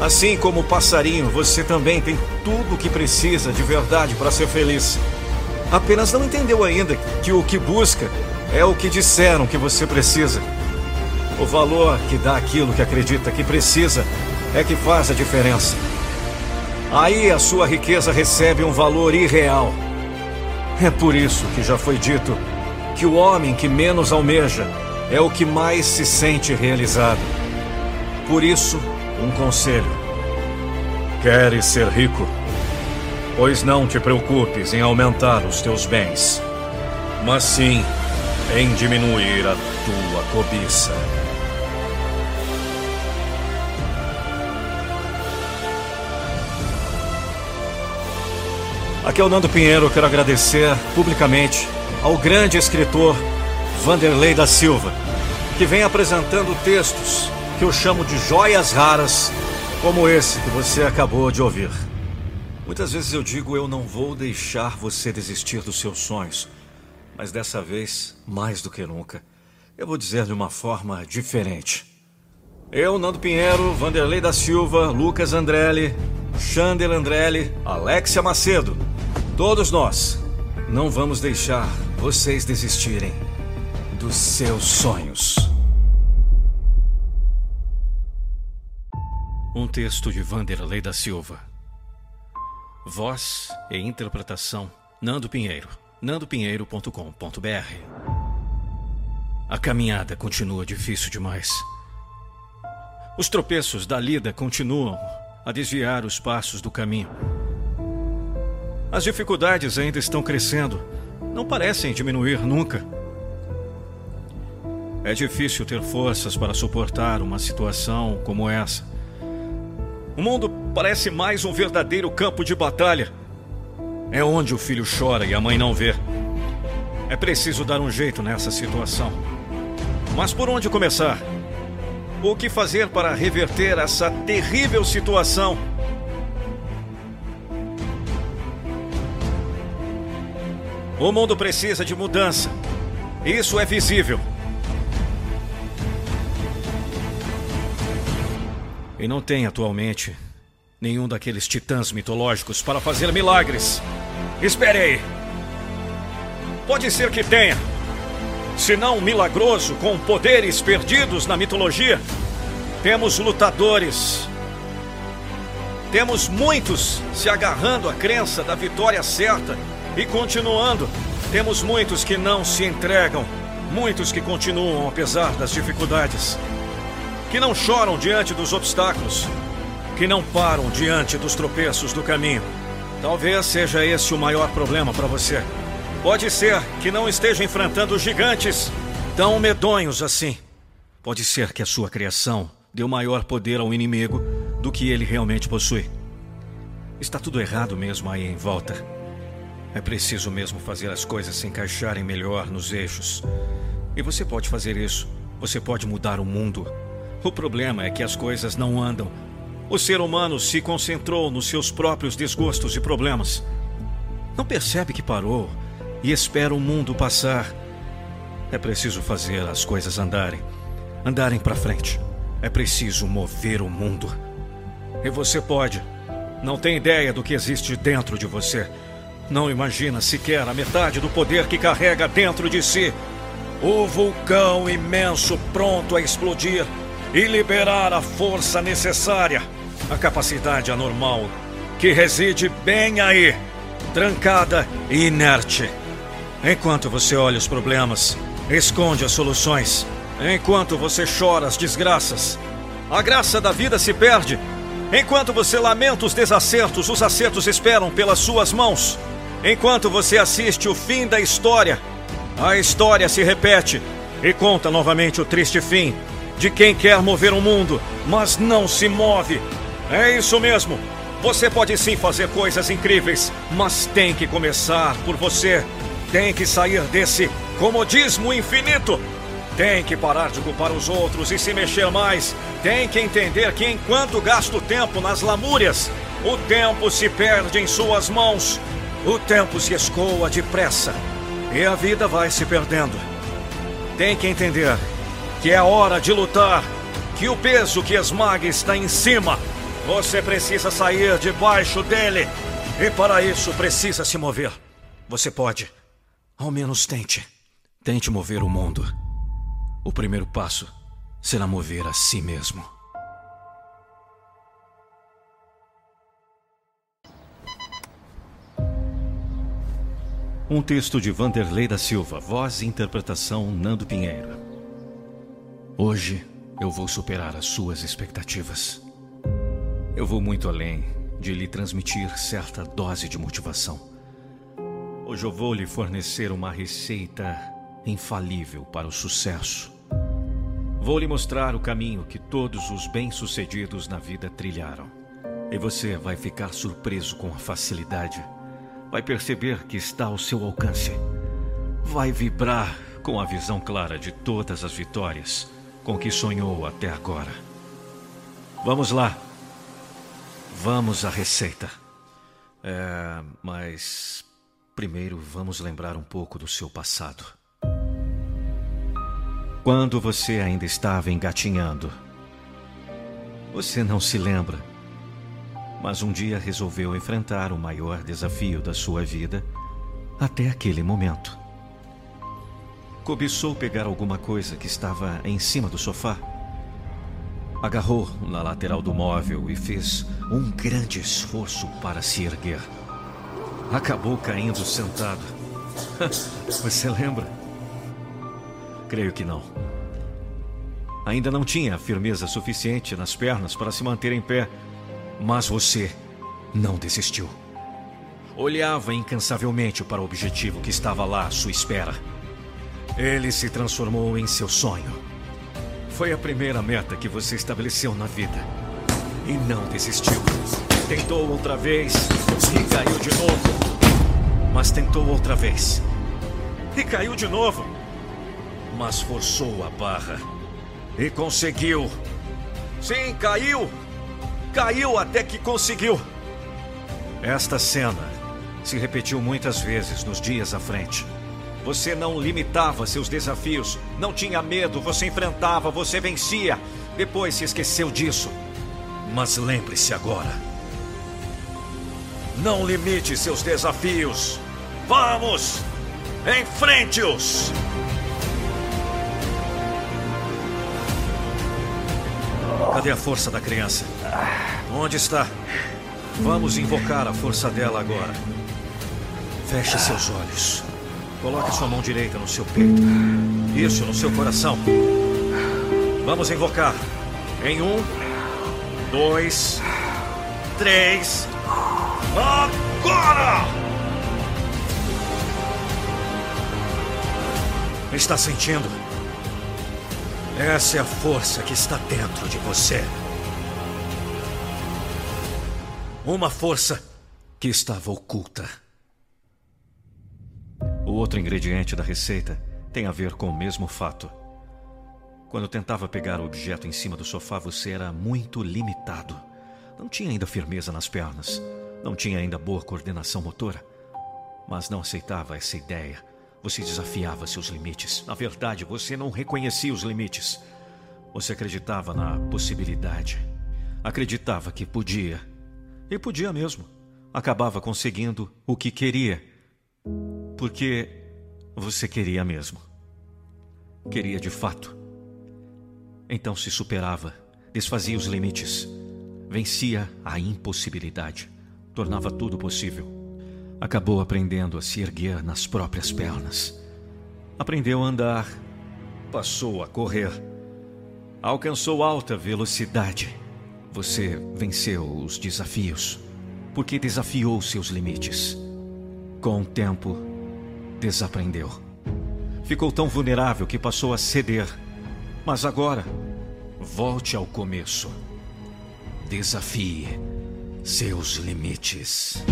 Assim como o passarinho, você também tem tudo o que precisa de verdade para ser feliz. Apenas não entendeu ainda que o que busca é o que disseram que você precisa. O valor que dá aquilo que acredita que precisa é que faz a diferença. Aí a sua riqueza recebe um valor irreal. É por isso que já foi dito que o homem que menos almeja é o que mais se sente realizado. Por isso, um conselho. Queres ser rico? Pois não te preocupes em aumentar os teus bens, mas sim em diminuir a tua cobiça. Aqui é o Nando Pinheiro, quero agradecer publicamente ao grande escritor Vanderlei da Silva, que vem apresentando textos que eu chamo de joias raras, como esse que você acabou de ouvir. Muitas vezes eu digo eu não vou deixar você desistir dos seus sonhos, mas dessa vez, mais do que nunca, eu vou dizer de uma forma diferente. Eu, Nando Pinheiro, Vanderlei da Silva, Lucas Andrelli, Xander Andrelli, Alexia Macedo, todos nós não vamos deixar vocês desistirem dos seus sonhos. Um texto de Vanderlei da Silva. Voz e interpretação: Nando Pinheiro. nandopinheiro.com.br. A caminhada continua difícil demais. Os tropeços da lida continuam a desviar os passos do caminho. As dificuldades ainda estão crescendo, não parecem diminuir nunca. É difícil ter forças para suportar uma situação como essa. O mundo parece mais um verdadeiro campo de batalha. É onde o filho chora e a mãe não vê. É preciso dar um jeito nessa situação. Mas por onde começar? O que fazer para reverter essa terrível situação? O mundo precisa de mudança. Isso é visível. E não tem atualmente nenhum daqueles titãs mitológicos para fazer milagres. Esperei. Pode ser que tenha. Se não milagroso com poderes perdidos na mitologia, temos lutadores. Temos muitos se agarrando à crença da vitória certa e continuando. Temos muitos que não se entregam, Muitos que continuam apesar das dificuldades. Que não choram diante dos obstáculos. Que não param diante dos tropeços do caminho. Talvez seja esse o maior problema para você. Pode ser que não esteja enfrentando gigantes tão medonhos assim. Pode ser que a sua criação deu maior poder ao inimigo do que ele realmente possui. Está tudo errado mesmo aí em volta. É preciso mesmo fazer as coisas se encaixarem melhor nos eixos. E você pode fazer isso. Você pode mudar o mundo. O problema é que as coisas não andam. O ser humano se concentrou nos seus próprios desgostos e problemas. Não percebe que parou e espera o mundo passar. É preciso fazer as coisas andarem. Andarem para frente. É preciso mover o mundo. E você pode. Não tem ideia do que existe dentro de você. Não imagina sequer a metade do poder que carrega dentro de si. O vulcão imenso pronto a explodir e liberar a força necessária, a capacidade anormal que reside bem aí, trancada e inerte. Enquanto você olha os problemas, esconde as soluções. Enquanto você chora as desgraças, a graça da vida se perde. Enquanto você lamenta os desacertos, os acertos esperam pelas suas mãos. Enquanto você assiste o fim da história, a história se repete e conta novamente o triste fim de quem quer mover o mundo, mas não se move. É isso mesmo. Você pode sim fazer coisas incríveis, mas tem que começar por você. Tem que sair desse comodismo infinito. Tem que parar de culpar os outros e se mexer mais. Tem que entender que enquanto gasta o tempo nas lamúrias, o tempo se perde em suas mãos. O tempo se escoa depressa e a vida vai se perdendo. Tem que entender que é hora de lutar, que o peso que esmaga está em cima. Você precisa sair debaixo dele e para isso precisa se mover. Você pode. Ao menos tente. Tente mover o mundo. O primeiro passo será mover a si mesmo. Um texto de Vanderlei da Silva, voz e interpretação Nando Pinheiro. Hoje eu vou superar as suas expectativas. Eu vou muito além de lhe transmitir certa dose de motivação. Hoje eu vou lhe fornecer uma receita infalível para o sucesso. Vou lhe mostrar o caminho que todos os bem-sucedidos na vida trilharam. E você vai ficar surpreso com a facilidade vai perceber que está ao seu alcance. Vai vibrar com a visão clara de todas as vitórias com que sonhou até agora. Vamos lá. Vamos à receita. É, mas primeiro vamos lembrar um pouco do seu passado. Quando você ainda estava engatinhando, você não se lembra mas um dia resolveu enfrentar o maior desafio da sua vida até aquele momento. Cobiçou pegar alguma coisa que estava em cima do sofá. Agarrou na lateral do móvel e fez um grande esforço para se erguer. Acabou caindo sentado. Você lembra? Creio que não. Ainda não tinha firmeza suficiente nas pernas para se manter em pé mas você não desistiu. Olhava incansavelmente para o objetivo que estava lá à sua espera. Ele se transformou em seu sonho. Foi a primeira meta que você estabeleceu na vida. E não desistiu. Tentou outra vez e caiu de novo. Mas tentou outra vez. E caiu de novo. Mas forçou a barra. E conseguiu. Sim, caiu Caiu até que conseguiu. Esta cena se repetiu muitas vezes nos dias à frente. Você não limitava seus desafios, não tinha medo, você enfrentava, você vencia. Depois se esqueceu disso. Mas lembre-se agora. Não limite seus desafios. Vamos! Enfrente-os! Cadê a força da criança? Onde está? Vamos invocar a força dela agora. Feche seus olhos. Coloque sua mão direita no seu peito. Isso, no seu coração. Vamos invocar. Em um, dois, três. Agora! Está sentindo? Essa é a força que está dentro de você. Uma força que estava oculta. O outro ingrediente da receita tem a ver com o mesmo fato. Quando tentava pegar o objeto em cima do sofá, você era muito limitado. Não tinha ainda firmeza nas pernas, não tinha ainda boa coordenação motora, mas não aceitava essa ideia. Você desafiava seus limites. Na verdade, você não reconhecia os limites. Você acreditava na possibilidade. Acreditava que podia. E podia mesmo. Acabava conseguindo o que queria porque você queria mesmo. Queria de fato. Então se superava, desfazia os limites, vencia a impossibilidade, tornava tudo possível. Acabou aprendendo a se erguer nas próprias pernas. Aprendeu a andar, passou a correr, alcançou alta velocidade. Você venceu os desafios, porque desafiou seus limites. Com o tempo, desaprendeu. Ficou tão vulnerável que passou a ceder. Mas agora, volte ao começo. Desafie seus limites.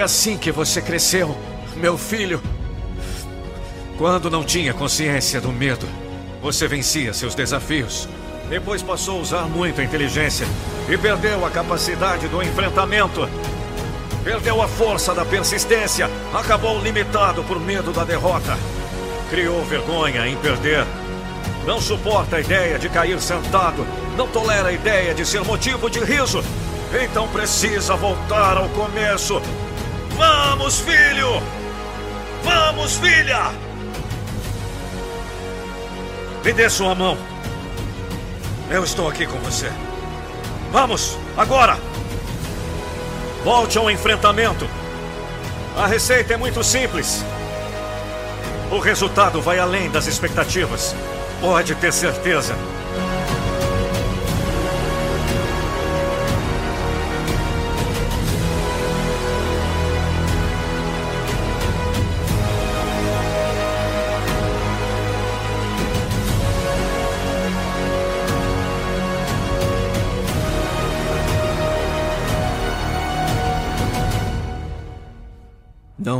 Foi assim que você cresceu, meu filho. Quando não tinha consciência do medo, você vencia seus desafios. Depois passou a usar muito a inteligência e perdeu a capacidade do enfrentamento. Perdeu a força da persistência, acabou limitado por medo da derrota. Criou vergonha em perder. Não suporta a ideia de cair sentado. Não tolera a ideia de ser motivo de riso. Então precisa voltar ao começo Vamos, filho! Vamos, filha! Me dê sua mão. Eu estou aqui com você. Vamos, agora! Volte ao enfrentamento. A receita é muito simples. O resultado vai além das expectativas. Pode ter certeza.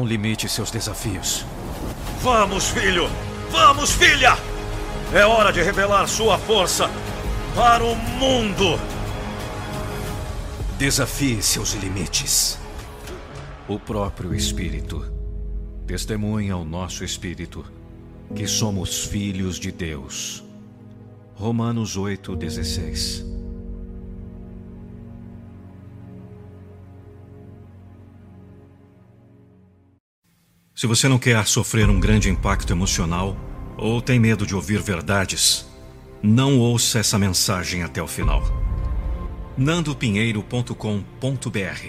Não limite seus desafios. Vamos, filho! Vamos, filha! É hora de revelar sua força para o mundo! Desafie seus limites. O próprio Espírito testemunha ao nosso Espírito que somos filhos de Deus. Romanos 8,16 Se você não quer sofrer um grande impacto emocional ou tem medo de ouvir verdades, não ouça essa mensagem até o final. nandopinheiro.com.br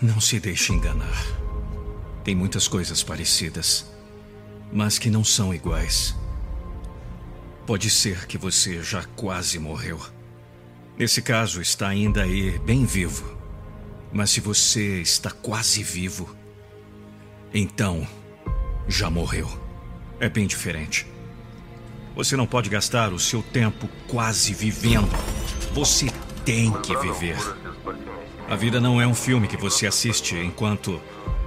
Não se deixe enganar. Tem muitas coisas parecidas, mas que não são iguais. Pode ser que você já quase morreu. Nesse caso, está ainda aí, bem vivo. Mas se você está quase vivo, então, já morreu. É bem diferente. Você não pode gastar o seu tempo quase vivendo. Você tem que viver. A vida não é um filme que você assiste enquanto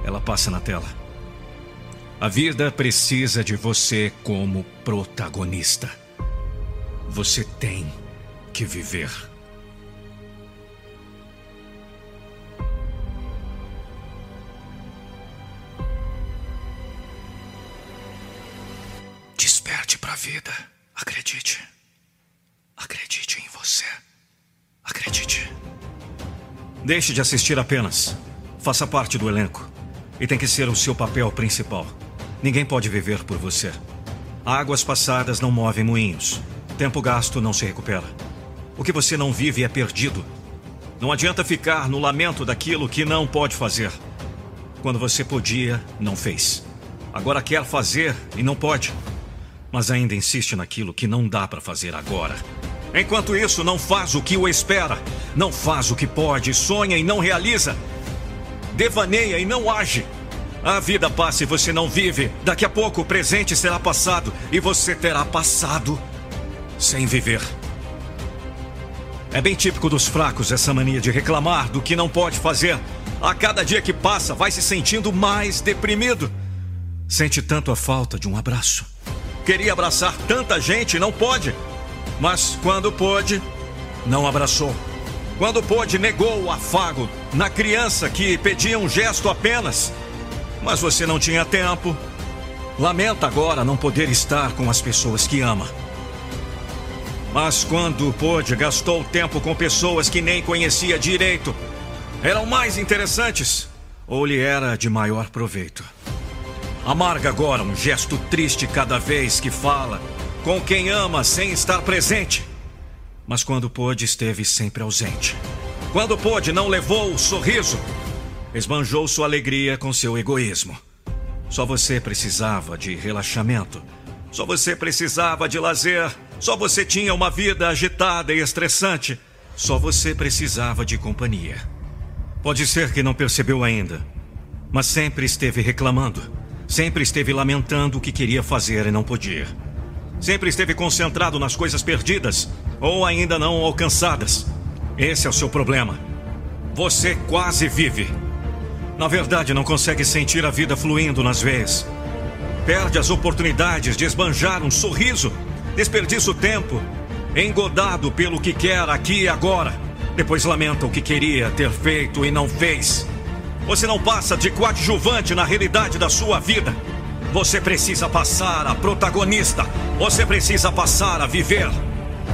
ela passa na tela. A vida precisa de você como protagonista. Você tem que viver. Acredite. Acredite em você. Acredite. Deixe de assistir apenas. Faça parte do elenco. E tem que ser o seu papel principal. Ninguém pode viver por você. Águas passadas não movem moinhos. Tempo gasto não se recupera. O que você não vive é perdido. Não adianta ficar no lamento daquilo que não pode fazer. Quando você podia, não fez. Agora quer fazer e não pode. Mas ainda insiste naquilo que não dá para fazer agora. Enquanto isso, não faz o que o espera. Não faz o que pode, sonha e não realiza. Devaneia e não age. A vida passa e você não vive. Daqui a pouco o presente será passado e você terá passado sem viver. É bem típico dos fracos essa mania de reclamar do que não pode fazer. A cada dia que passa, vai se sentindo mais deprimido. Sente tanto a falta de um abraço. Queria abraçar tanta gente não pode. Mas quando pôde, não abraçou. Quando pôde, negou o afago na criança que pedia um gesto apenas. Mas você não tinha tempo. Lamenta agora não poder estar com as pessoas que ama. Mas quando pôde, gastou tempo com pessoas que nem conhecia direito. Eram mais interessantes ou lhe era de maior proveito. Amarga agora um gesto triste cada vez que fala com quem ama sem estar presente. Mas quando pôde, esteve sempre ausente. Quando pôde, não levou o sorriso. Esbanjou sua alegria com seu egoísmo. Só você precisava de relaxamento. Só você precisava de lazer. Só você tinha uma vida agitada e estressante. Só você precisava de companhia. Pode ser que não percebeu ainda, mas sempre esteve reclamando. Sempre esteve lamentando o que queria fazer e não podia. Sempre esteve concentrado nas coisas perdidas ou ainda não alcançadas. Esse é o seu problema. Você quase vive. Na verdade, não consegue sentir a vida fluindo nas veias. Perde as oportunidades de esbanjar um sorriso Desperdiça o tempo, engodado pelo que quer aqui e agora. Depois lamenta o que queria ter feito e não fez. Você não passa de coadjuvante na realidade da sua vida. Você precisa passar a protagonista. Você precisa passar a viver.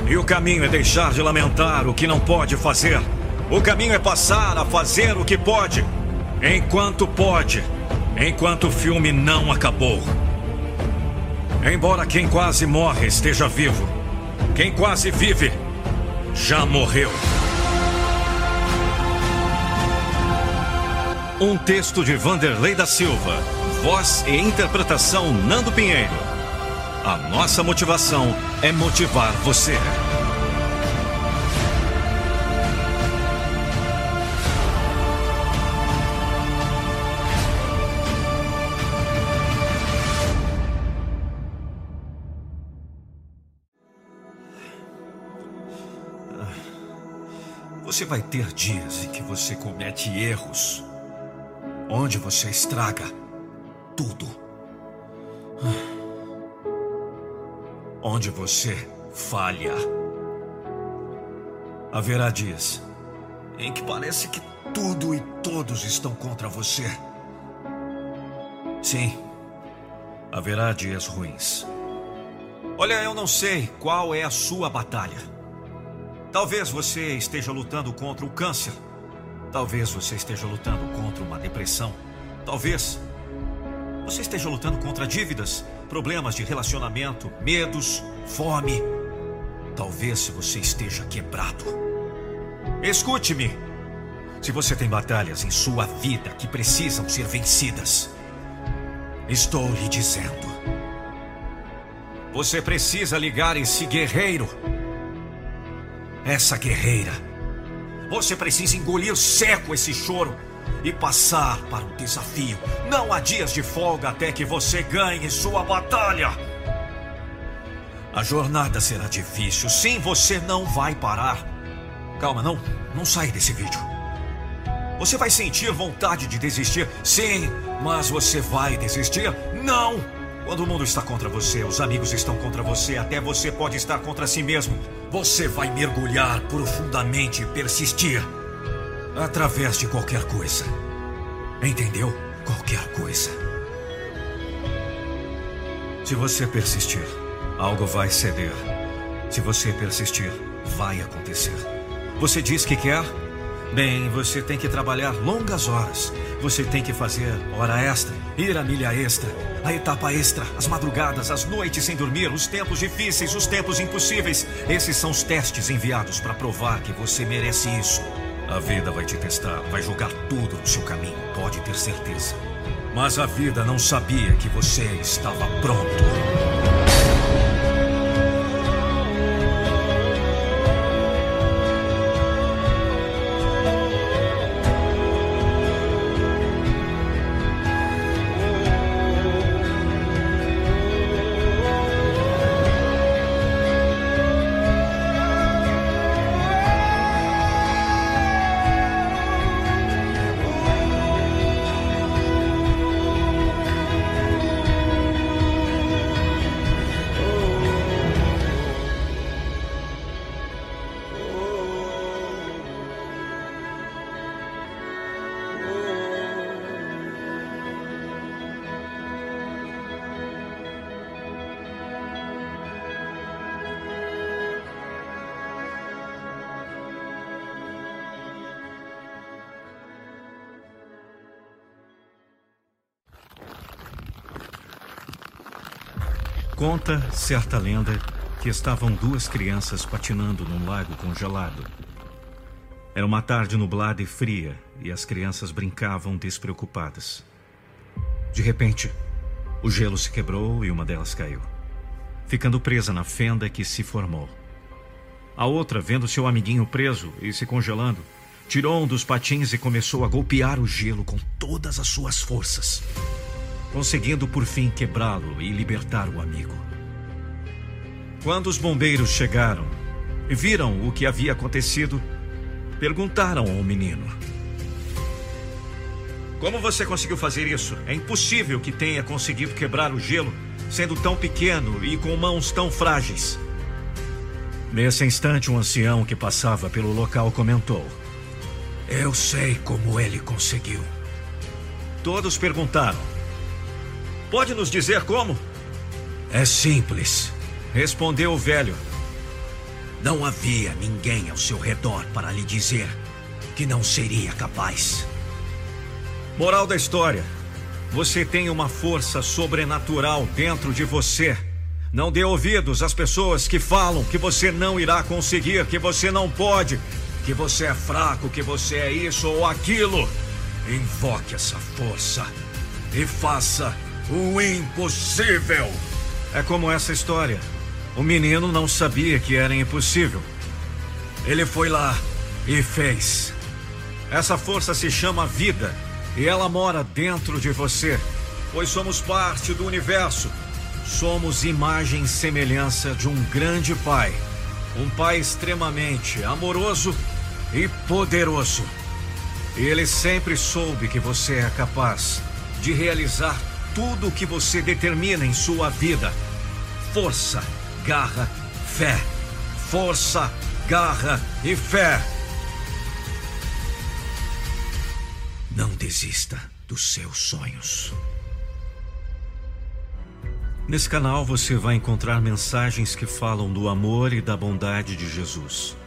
E o caminho é deixar de lamentar o que não pode fazer. O caminho é passar a fazer o que pode, enquanto pode, enquanto o filme não acabou. Embora quem quase morre esteja vivo, quem quase vive já morreu. Um texto de Vanderlei da Silva, voz e interpretação Nando Pinheiro. A nossa motivação é motivar você. Você vai ter dias em que você comete erros, onde você estraga tudo, onde você falha. Haverá dias em que parece que tudo e todos estão contra você. Sim, haverá dias ruins. Olha, eu não sei qual é a sua batalha. Talvez você esteja lutando contra o câncer. Talvez você esteja lutando contra uma depressão. Talvez você esteja lutando contra dívidas, problemas de relacionamento, medos, fome. Talvez você esteja quebrado. Escute-me. Se você tem batalhas em sua vida que precisam ser vencidas, estou lhe dizendo. Você precisa ligar esse guerreiro essa guerreira. Você precisa engolir seco esse choro e passar para o desafio. Não há dias de folga até que você ganhe sua batalha. A jornada será difícil. Sim, você não vai parar. Calma, não, não sai desse vídeo. Você vai sentir vontade de desistir. Sim, mas você vai desistir? Não! Quando o mundo está contra você, os amigos estão contra você, até você pode estar contra si mesmo. Você vai mergulhar profundamente e persistir. Através de qualquer coisa. Entendeu? Qualquer coisa. Se você persistir, algo vai ceder. Se você persistir, vai acontecer. Você diz que quer, Bem, você tem que trabalhar longas horas. Você tem que fazer hora extra, ir a milha extra, a etapa extra, as madrugadas, as noites sem dormir, os tempos difíceis, os tempos impossíveis. Esses são os testes enviados para provar que você merece isso. A vida vai te testar, vai jogar tudo no seu caminho, pode ter certeza. Mas a vida não sabia que você estava pronto. Conta certa lenda que estavam duas crianças patinando num lago congelado. Era uma tarde nublada e fria e as crianças brincavam despreocupadas. De repente, o gelo se quebrou e uma delas caiu, ficando presa na fenda que se formou. A outra, vendo seu amiguinho preso e se congelando, tirou um dos patins e começou a golpear o gelo com todas as suas forças conseguindo por fim quebrá-lo e libertar o amigo. Quando os bombeiros chegaram e viram o que havia acontecido, perguntaram ao menino: Como você conseguiu fazer isso? É impossível que tenha conseguido quebrar o gelo sendo tão pequeno e com mãos tão frágeis. Nesse instante, um ancião que passava pelo local comentou: Eu sei como ele conseguiu. Todos perguntaram: Pode nos dizer como? É simples, respondeu o velho. Não havia ninguém ao seu redor para lhe dizer que não seria capaz. Moral da história: você tem uma força sobrenatural dentro de você. Não dê ouvidos às pessoas que falam que você não irá conseguir, que você não pode, que você é fraco, que você é isso ou aquilo. Invoque essa força e faça o impossível. É como essa história. O menino não sabia que era impossível. Ele foi lá e fez. Essa força se chama vida e ela mora dentro de você, pois somos parte do universo. Somos imagem e semelhança de um grande pai, um pai extremamente amoroso e poderoso. Ele sempre soube que você é capaz de realizar tudo o que você determina em sua vida. Força, garra, fé. Força, garra e fé. Não desista dos seus sonhos. Nesse canal você vai encontrar mensagens que falam do amor e da bondade de Jesus.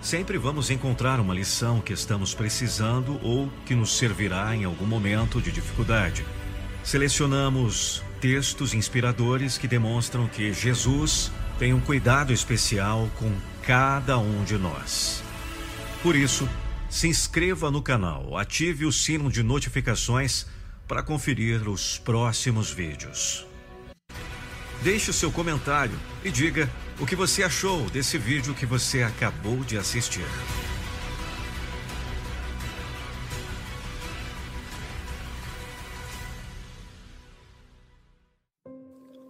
Sempre vamos encontrar uma lição que estamos precisando ou que nos servirá em algum momento de dificuldade. Selecionamos textos inspiradores que demonstram que Jesus tem um cuidado especial com cada um de nós. Por isso, se inscreva no canal, ative o sino de notificações para conferir os próximos vídeos. Deixe o seu comentário e diga o que você achou desse vídeo que você acabou de assistir.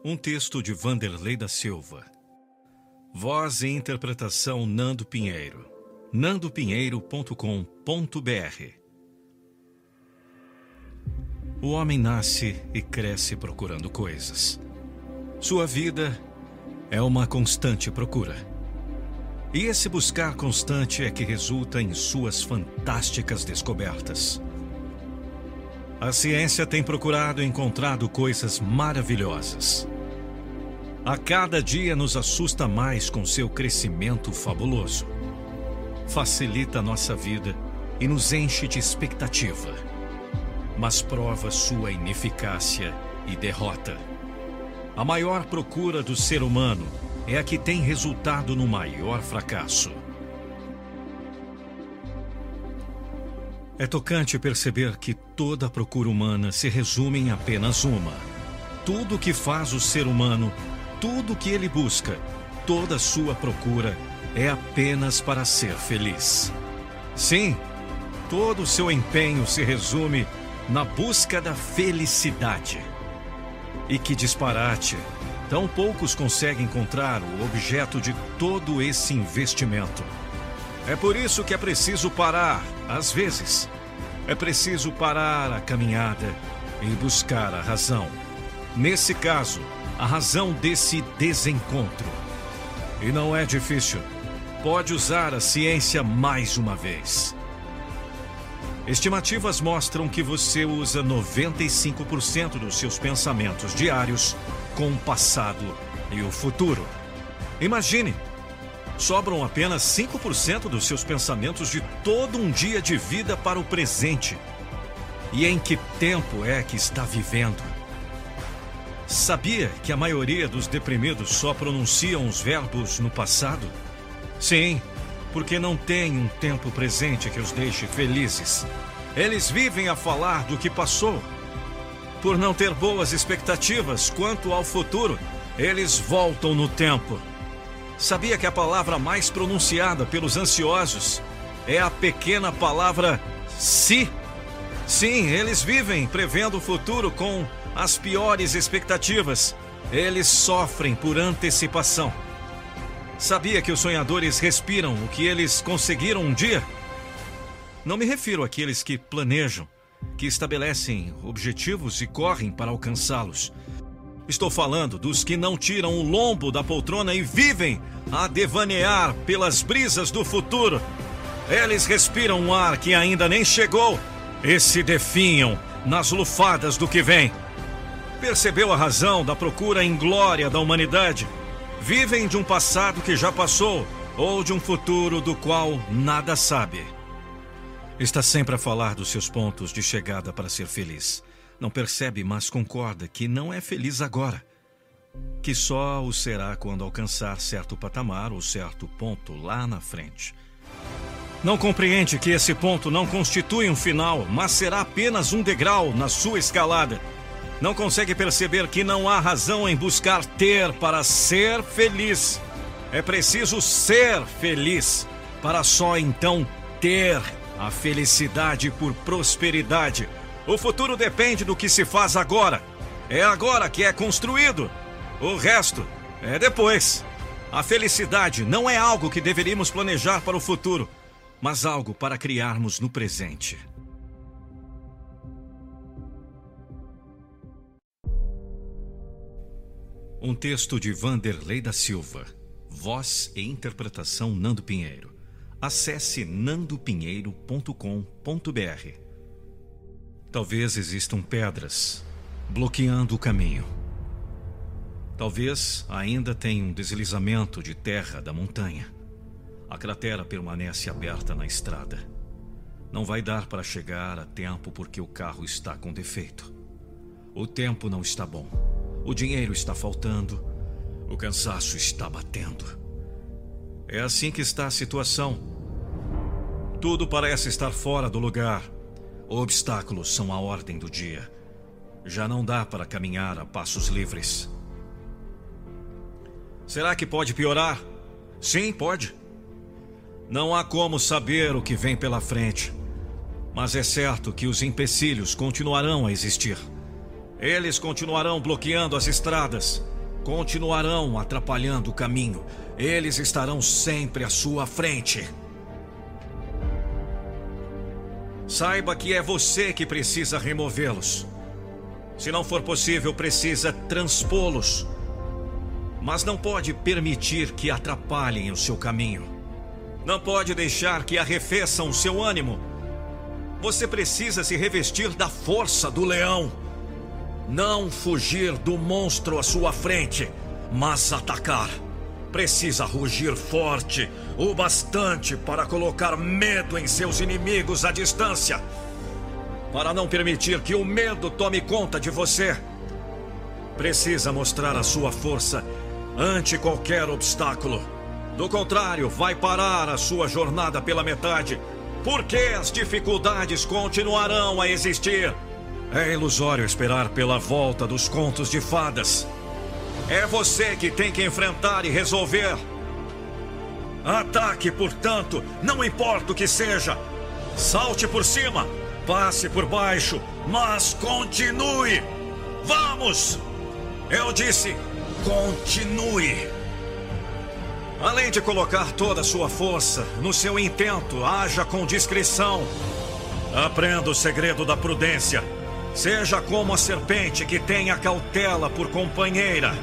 Um texto de Vanderlei da Silva. Voz e interpretação Nando Pinheiro. nandopinheiro.com.br O homem nasce e cresce procurando coisas. Sua vida é uma constante procura. E esse buscar constante é que resulta em suas fantásticas descobertas. A ciência tem procurado e encontrado coisas maravilhosas. A cada dia nos assusta mais com seu crescimento fabuloso. Facilita nossa vida e nos enche de expectativa, mas prova sua ineficácia e derrota. A maior procura do ser humano é a que tem resultado no maior fracasso. É tocante perceber que toda procura humana se resume em apenas uma. Tudo que faz o ser humano, tudo que ele busca, toda sua procura é apenas para ser feliz. Sim, todo o seu empenho se resume na busca da felicidade. E que disparate! Tão poucos conseguem encontrar o objeto de todo esse investimento. É por isso que é preciso parar, às vezes. É preciso parar a caminhada e buscar a razão. Nesse caso, a razão desse desencontro. E não é difícil. Pode usar a ciência mais uma vez. Estimativas mostram que você usa 95% dos seus pensamentos diários com o passado e o futuro. Imagine sobram apenas 5% dos seus pensamentos de todo um dia de vida para o presente. E em que tempo é que está vivendo? Sabia que a maioria dos deprimidos só pronunciam os verbos no passado? Sim, porque não tem um tempo presente que os deixe felizes. Eles vivem a falar do que passou. Por não ter boas expectativas quanto ao futuro, eles voltam no tempo Sabia que a palavra mais pronunciada pelos ansiosos é a pequena palavra se? Sim, eles vivem prevendo o futuro com as piores expectativas. Eles sofrem por antecipação. Sabia que os sonhadores respiram o que eles conseguiram um dia? Não me refiro àqueles que planejam, que estabelecem objetivos e correm para alcançá-los. Estou falando dos que não tiram o lombo da poltrona e vivem a devanear pelas brisas do futuro. Eles respiram um ar que ainda nem chegou e se definham nas lufadas do que vem. Percebeu a razão da procura em glória da humanidade? Vivem de um passado que já passou ou de um futuro do qual nada sabe. Está sempre a falar dos seus pontos de chegada para ser feliz. Não percebe, mas concorda que não é feliz agora. Que só o será quando alcançar certo patamar ou certo ponto lá na frente. Não compreende que esse ponto não constitui um final, mas será apenas um degrau na sua escalada. Não consegue perceber que não há razão em buscar ter para ser feliz. É preciso ser feliz para só então ter a felicidade por prosperidade o futuro depende do que se faz agora. É agora que é construído. O resto é depois. A felicidade não é algo que deveríamos planejar para o futuro, mas algo para criarmos no presente. Um texto de Vanderlei da Silva. Voz e interpretação Nando Pinheiro. Acesse nandopinheiro.com.br. Talvez existam pedras bloqueando o caminho. Talvez ainda tenha um deslizamento de terra da montanha. A cratera permanece aberta na estrada. Não vai dar para chegar a tempo porque o carro está com defeito. O tempo não está bom. O dinheiro está faltando. O cansaço está batendo. É assim que está a situação. Tudo parece estar fora do lugar. Obstáculos são a ordem do dia. Já não dá para caminhar a passos livres. Será que pode piorar? Sim, pode. Não há como saber o que vem pela frente. Mas é certo que os empecilhos continuarão a existir. Eles continuarão bloqueando as estradas, continuarão atrapalhando o caminho. Eles estarão sempre à sua frente. Saiba que é você que precisa removê-los. Se não for possível, precisa transpô-los. Mas não pode permitir que atrapalhem o seu caminho. Não pode deixar que arrefeçam o seu ânimo. Você precisa se revestir da força do leão. Não fugir do monstro à sua frente, mas atacar. precisa rugir forte o bastante para colocar medo em seus inimigos à distância. Para não permitir que o medo tome conta de você. Precisa mostrar a sua força ante qualquer obstáculo. Do contrário, vai parar a sua jornada pela metade, porque as dificuldades continuarão a existir. É ilusório esperar pela volta dos contos de fadas. É você que tem que enfrentar e resolver. Ataque, portanto, não importa o que seja. Salte por cima, passe por baixo, mas continue. Vamos! Eu disse, continue. Além de colocar toda a sua força no seu intento, haja com discrição. Aprenda o segredo da prudência. Seja como a serpente que tem a cautela por companheira.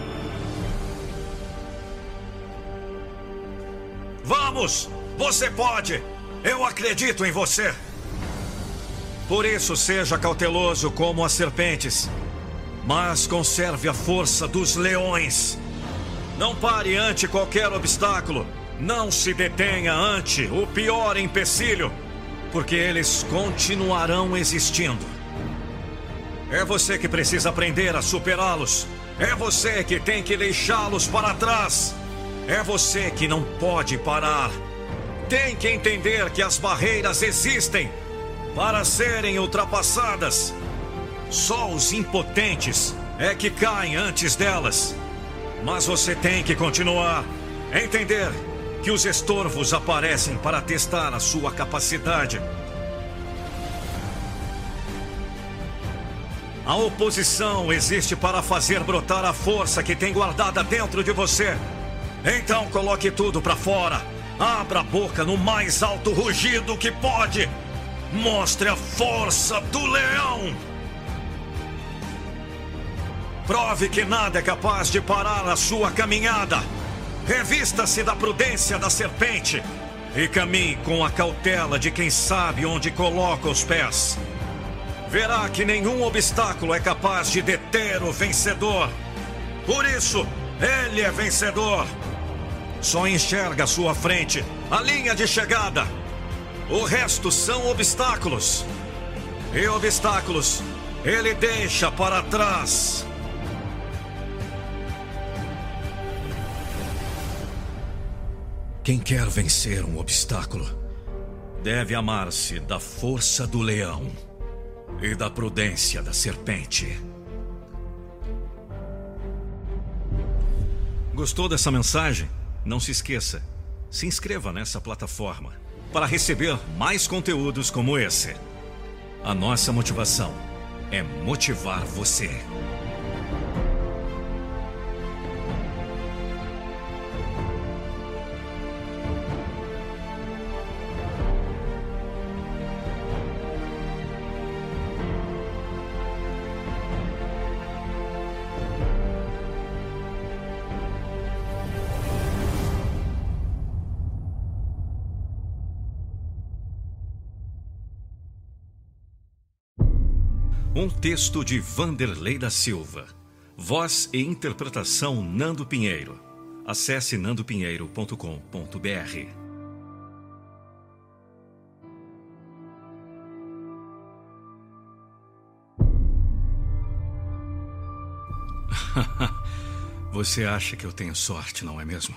Vamos! Você pode! Eu acredito em você! Por isso, seja cauteloso como as serpentes, mas conserve a força dos leões. Não pare ante qualquer obstáculo. Não se detenha ante o pior empecilho, porque eles continuarão existindo. É você que precisa aprender a superá-los. É você que tem que deixá-los para trás. É você que não pode parar. Tem que entender que as barreiras existem para serem ultrapassadas. Só os impotentes é que caem antes delas. Mas você tem que continuar. Entender que os estorvos aparecem para testar a sua capacidade. A oposição existe para fazer brotar a força que tem guardada dentro de você. Então coloque tudo para fora. Abra a boca no mais alto rugido que pode. Mostre a força do leão. Prove que nada é capaz de parar a sua caminhada. Revista-se da prudência da serpente e caminhe com a cautela de quem sabe onde coloca os pés. Verá que nenhum obstáculo é capaz de deter o vencedor. Por isso, ele é vencedor. Só enxerga à sua frente a linha de chegada. O resto são obstáculos. E obstáculos ele deixa para trás. Quem quer vencer um obstáculo deve amar-se da força do leão e da prudência da serpente. Gostou dessa mensagem? Não se esqueça, se inscreva nessa plataforma para receber mais conteúdos como esse. A nossa motivação é motivar você. Um texto de Vanderlei da Silva. Voz e interpretação Nando Pinheiro. Acesse nandopinheiro.com.br. Você acha que eu tenho sorte, não é mesmo?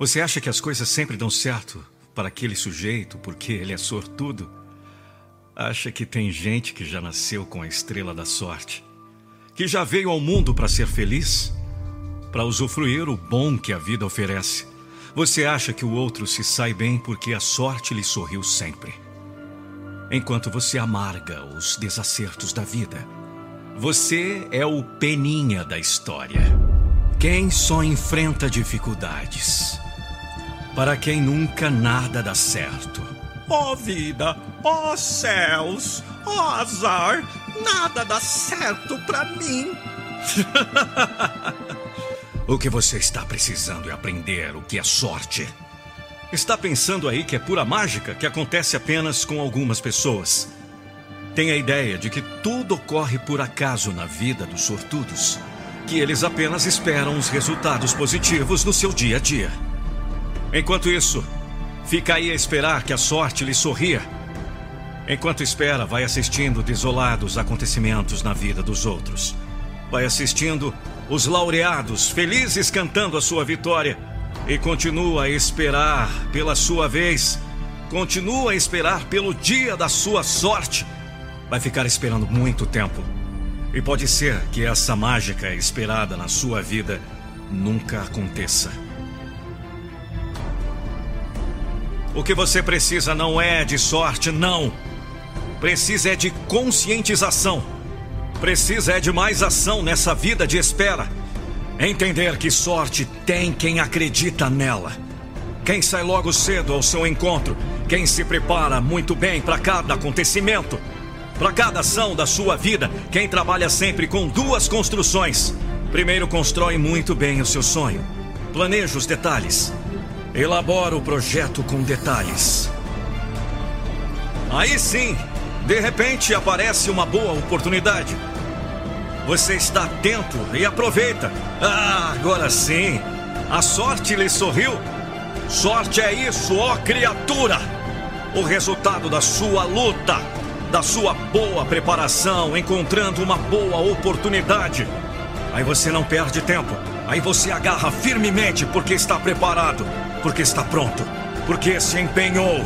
Você acha que as coisas sempre dão certo para aquele sujeito porque ele é sortudo? Acha que tem gente que já nasceu com a estrela da sorte? Que já veio ao mundo para ser feliz? Para usufruir o bom que a vida oferece? Você acha que o outro se sai bem porque a sorte lhe sorriu sempre? Enquanto você amarga os desacertos da vida, você é o peninha da história. Quem só enfrenta dificuldades. Para quem nunca nada dá certo. Ó oh, vida, ó oh, céus, ó oh, azar, nada dá certo para mim. o que você está precisando é aprender o que é sorte. Está pensando aí que é pura mágica que acontece apenas com algumas pessoas. Tem a ideia de que tudo ocorre por acaso na vida dos sortudos. que eles apenas esperam os resultados positivos no seu dia a dia. Enquanto isso, fica aí a esperar que a sorte lhe sorria. Enquanto espera, vai assistindo desolados acontecimentos na vida dos outros. Vai assistindo os laureados felizes cantando a sua vitória e continua a esperar pela sua vez. Continua a esperar pelo dia da sua sorte. Vai ficar esperando muito tempo. E pode ser que essa mágica esperada na sua vida nunca aconteça. O que você precisa não é de sorte, não. Precisa é de conscientização. Precisa é de mais ação nessa vida de espera. Entender que sorte tem quem acredita nela. Quem sai logo cedo ao seu encontro. Quem se prepara muito bem para cada acontecimento para cada ação da sua vida, quem trabalha sempre com duas construções. Primeiro, constrói muito bem o seu sonho. Planeja os detalhes. Elabora o projeto com detalhes. Aí sim, de repente aparece uma boa oportunidade. Você está atento e aproveita. Ah, agora sim. A sorte lhe sorriu. Sorte é isso, ó criatura. O resultado da sua luta da sua boa preparação, encontrando uma boa oportunidade. Aí você não perde tempo. Aí você agarra firmemente porque está preparado, porque está pronto, porque se empenhou.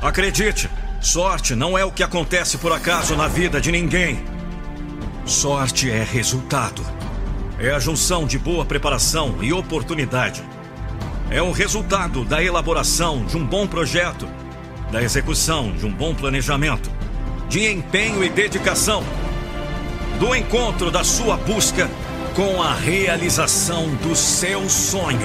Acredite, sorte não é o que acontece por acaso na vida de ninguém. Sorte é resultado. É a junção de boa preparação e oportunidade. É o resultado da elaboração de um bom projeto da execução de um bom planejamento, de empenho e dedicação, do encontro da sua busca com a realização do seu sonho.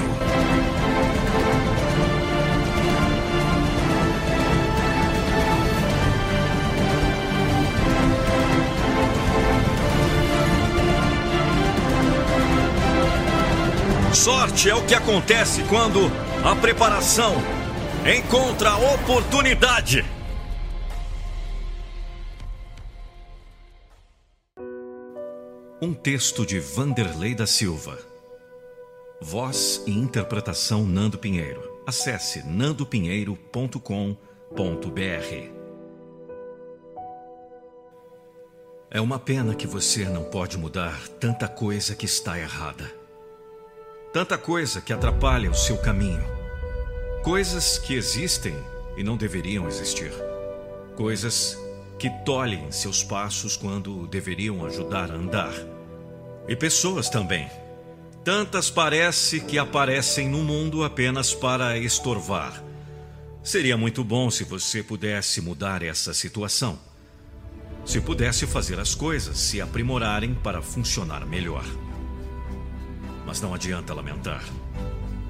Sorte é o que acontece quando a preparação encontra oportunidade. Um texto de Vanderlei da Silva. Voz e interpretação Nando Pinheiro. Acesse nandopinheiro.com.br. É uma pena que você não pode mudar tanta coisa que está errada. Tanta coisa que atrapalha o seu caminho Coisas que existem e não deveriam existir. Coisas que tolhem seus passos quando deveriam ajudar a andar. E pessoas também. Tantas parece que aparecem no mundo apenas para estorvar. Seria muito bom se você pudesse mudar essa situação. Se pudesse fazer as coisas se aprimorarem para funcionar melhor. Mas não adianta lamentar.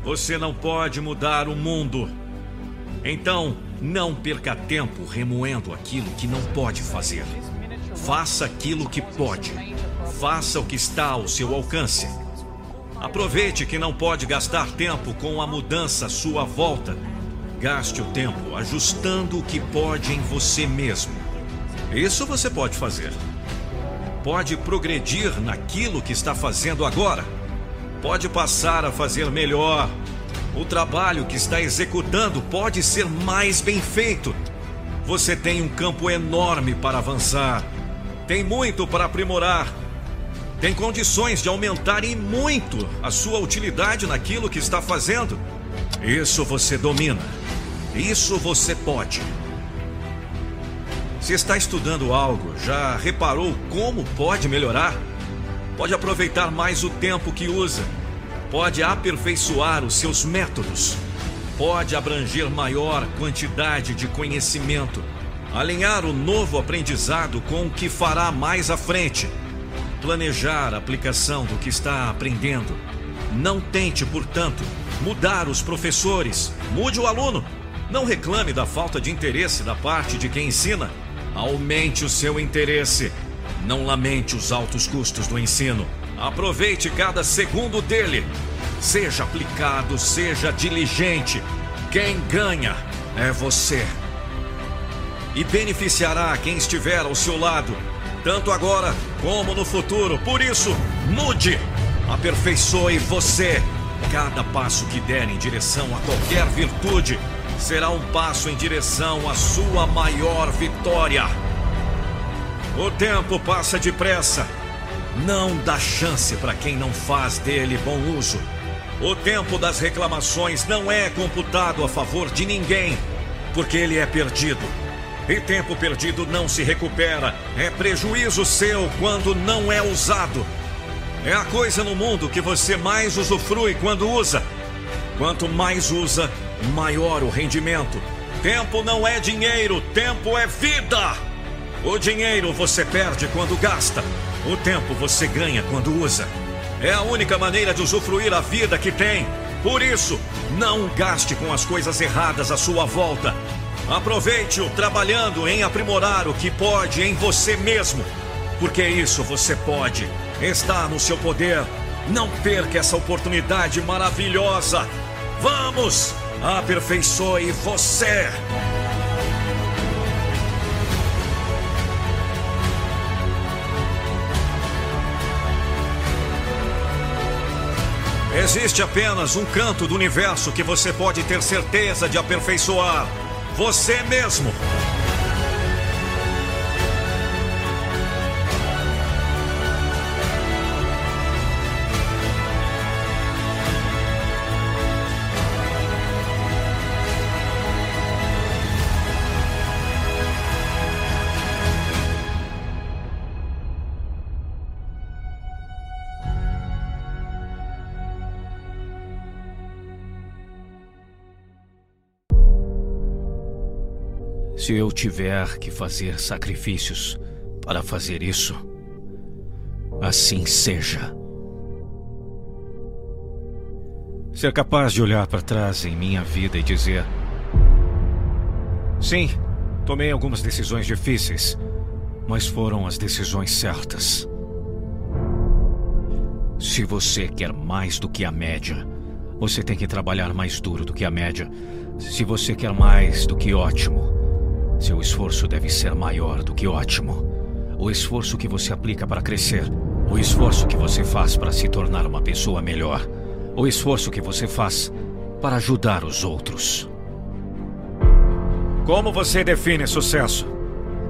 Você não pode mudar o mundo. Então, não perca tempo remoendo aquilo que não pode fazer. Faça aquilo que pode. Faça o que está ao seu alcance. Aproveite que não pode gastar tempo com a mudança à sua volta. Gaste o tempo ajustando o que pode em você mesmo. Isso você pode fazer. Pode progredir naquilo que está fazendo agora pode passar a fazer melhor. O trabalho que está executando pode ser mais bem feito. Você tem um campo enorme para avançar. Tem muito para aprimorar. Tem condições de aumentar e muito a sua utilidade naquilo que está fazendo. Isso você domina. Isso você pode. Se está estudando algo, já reparou como pode melhorar? pode aproveitar mais o tempo que usa, pode aperfeiçoar os seus métodos, pode abranger maior quantidade de conhecimento, alinhar o novo aprendizado com o que fará mais à frente, planejar a aplicação do que está aprendendo. Não tente, portanto, mudar os professores, mude o aluno. Não reclame da falta de interesse da parte de quem ensina. Aumente o seu interesse não lamente os altos custos do ensino. Aproveite cada segundo dele. Seja aplicado, seja diligente. Quem ganha é você. E beneficiará quem estiver ao seu lado. tanto agora como no futuro. Por isso, mude, aperfeiçoe você. Cada passo que der em direção a qualquer virtude será um passo em direção à sua maior vitória. O tempo passa depressa. Não dá chance para quem não faz dele bom uso. O tempo das reclamações não é computado a favor de ninguém, porque ele é perdido. E tempo perdido não se recupera. É prejuízo seu quando não é usado. É a coisa no mundo que você mais usufrui quando usa. Quanto mais usa, maior o rendimento. Tempo não é dinheiro, tempo é vida. O dinheiro você perde quando gasta. O tempo você ganha quando usa. É a única maneira de usufruir a vida que tem. Por isso, não gaste com as coisas erradas à sua volta. Aproveite-o trabalhando em aprimorar o que pode em você mesmo. Porque isso você pode. Está no seu poder. Não perca essa oportunidade maravilhosa. Vamos! Aperfeiçoe você! Existe apenas um canto do universo que você pode ter certeza de aperfeiçoar: você mesmo. Se eu tiver que fazer sacrifícios para fazer isso, assim seja. Ser capaz de olhar para trás em minha vida e dizer: Sim, tomei algumas decisões difíceis, mas foram as decisões certas. Se você quer mais do que a média, você tem que trabalhar mais duro do que a média. Se você quer mais do que ótimo, seu esforço deve ser maior do que ótimo. O esforço que você aplica para crescer. O esforço que você faz para se tornar uma pessoa melhor. O esforço que você faz para ajudar os outros. Como você define sucesso?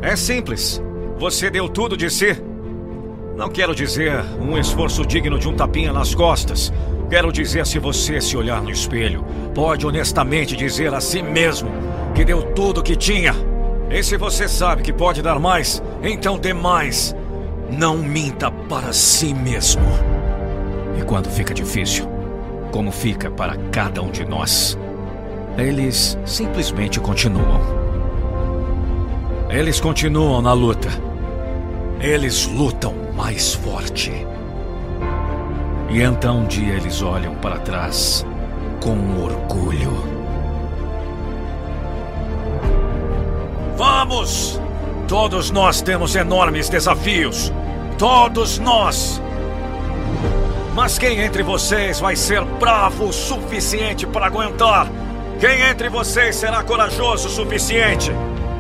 É simples. Você deu tudo de si. Não quero dizer um esforço digno de um tapinha nas costas. Quero dizer se você se olhar no espelho, pode honestamente dizer a si mesmo que deu tudo que tinha. E se você sabe que pode dar mais, então dê mais. Não minta para si mesmo. E quando fica difícil, como fica para cada um de nós, eles simplesmente continuam. Eles continuam na luta. Eles lutam mais forte. E então um dia eles olham para trás com orgulho. Vamos! Todos nós temos enormes desafios. Todos nós! Mas quem entre vocês vai ser bravo o suficiente para aguentar? Quem entre vocês será corajoso o suficiente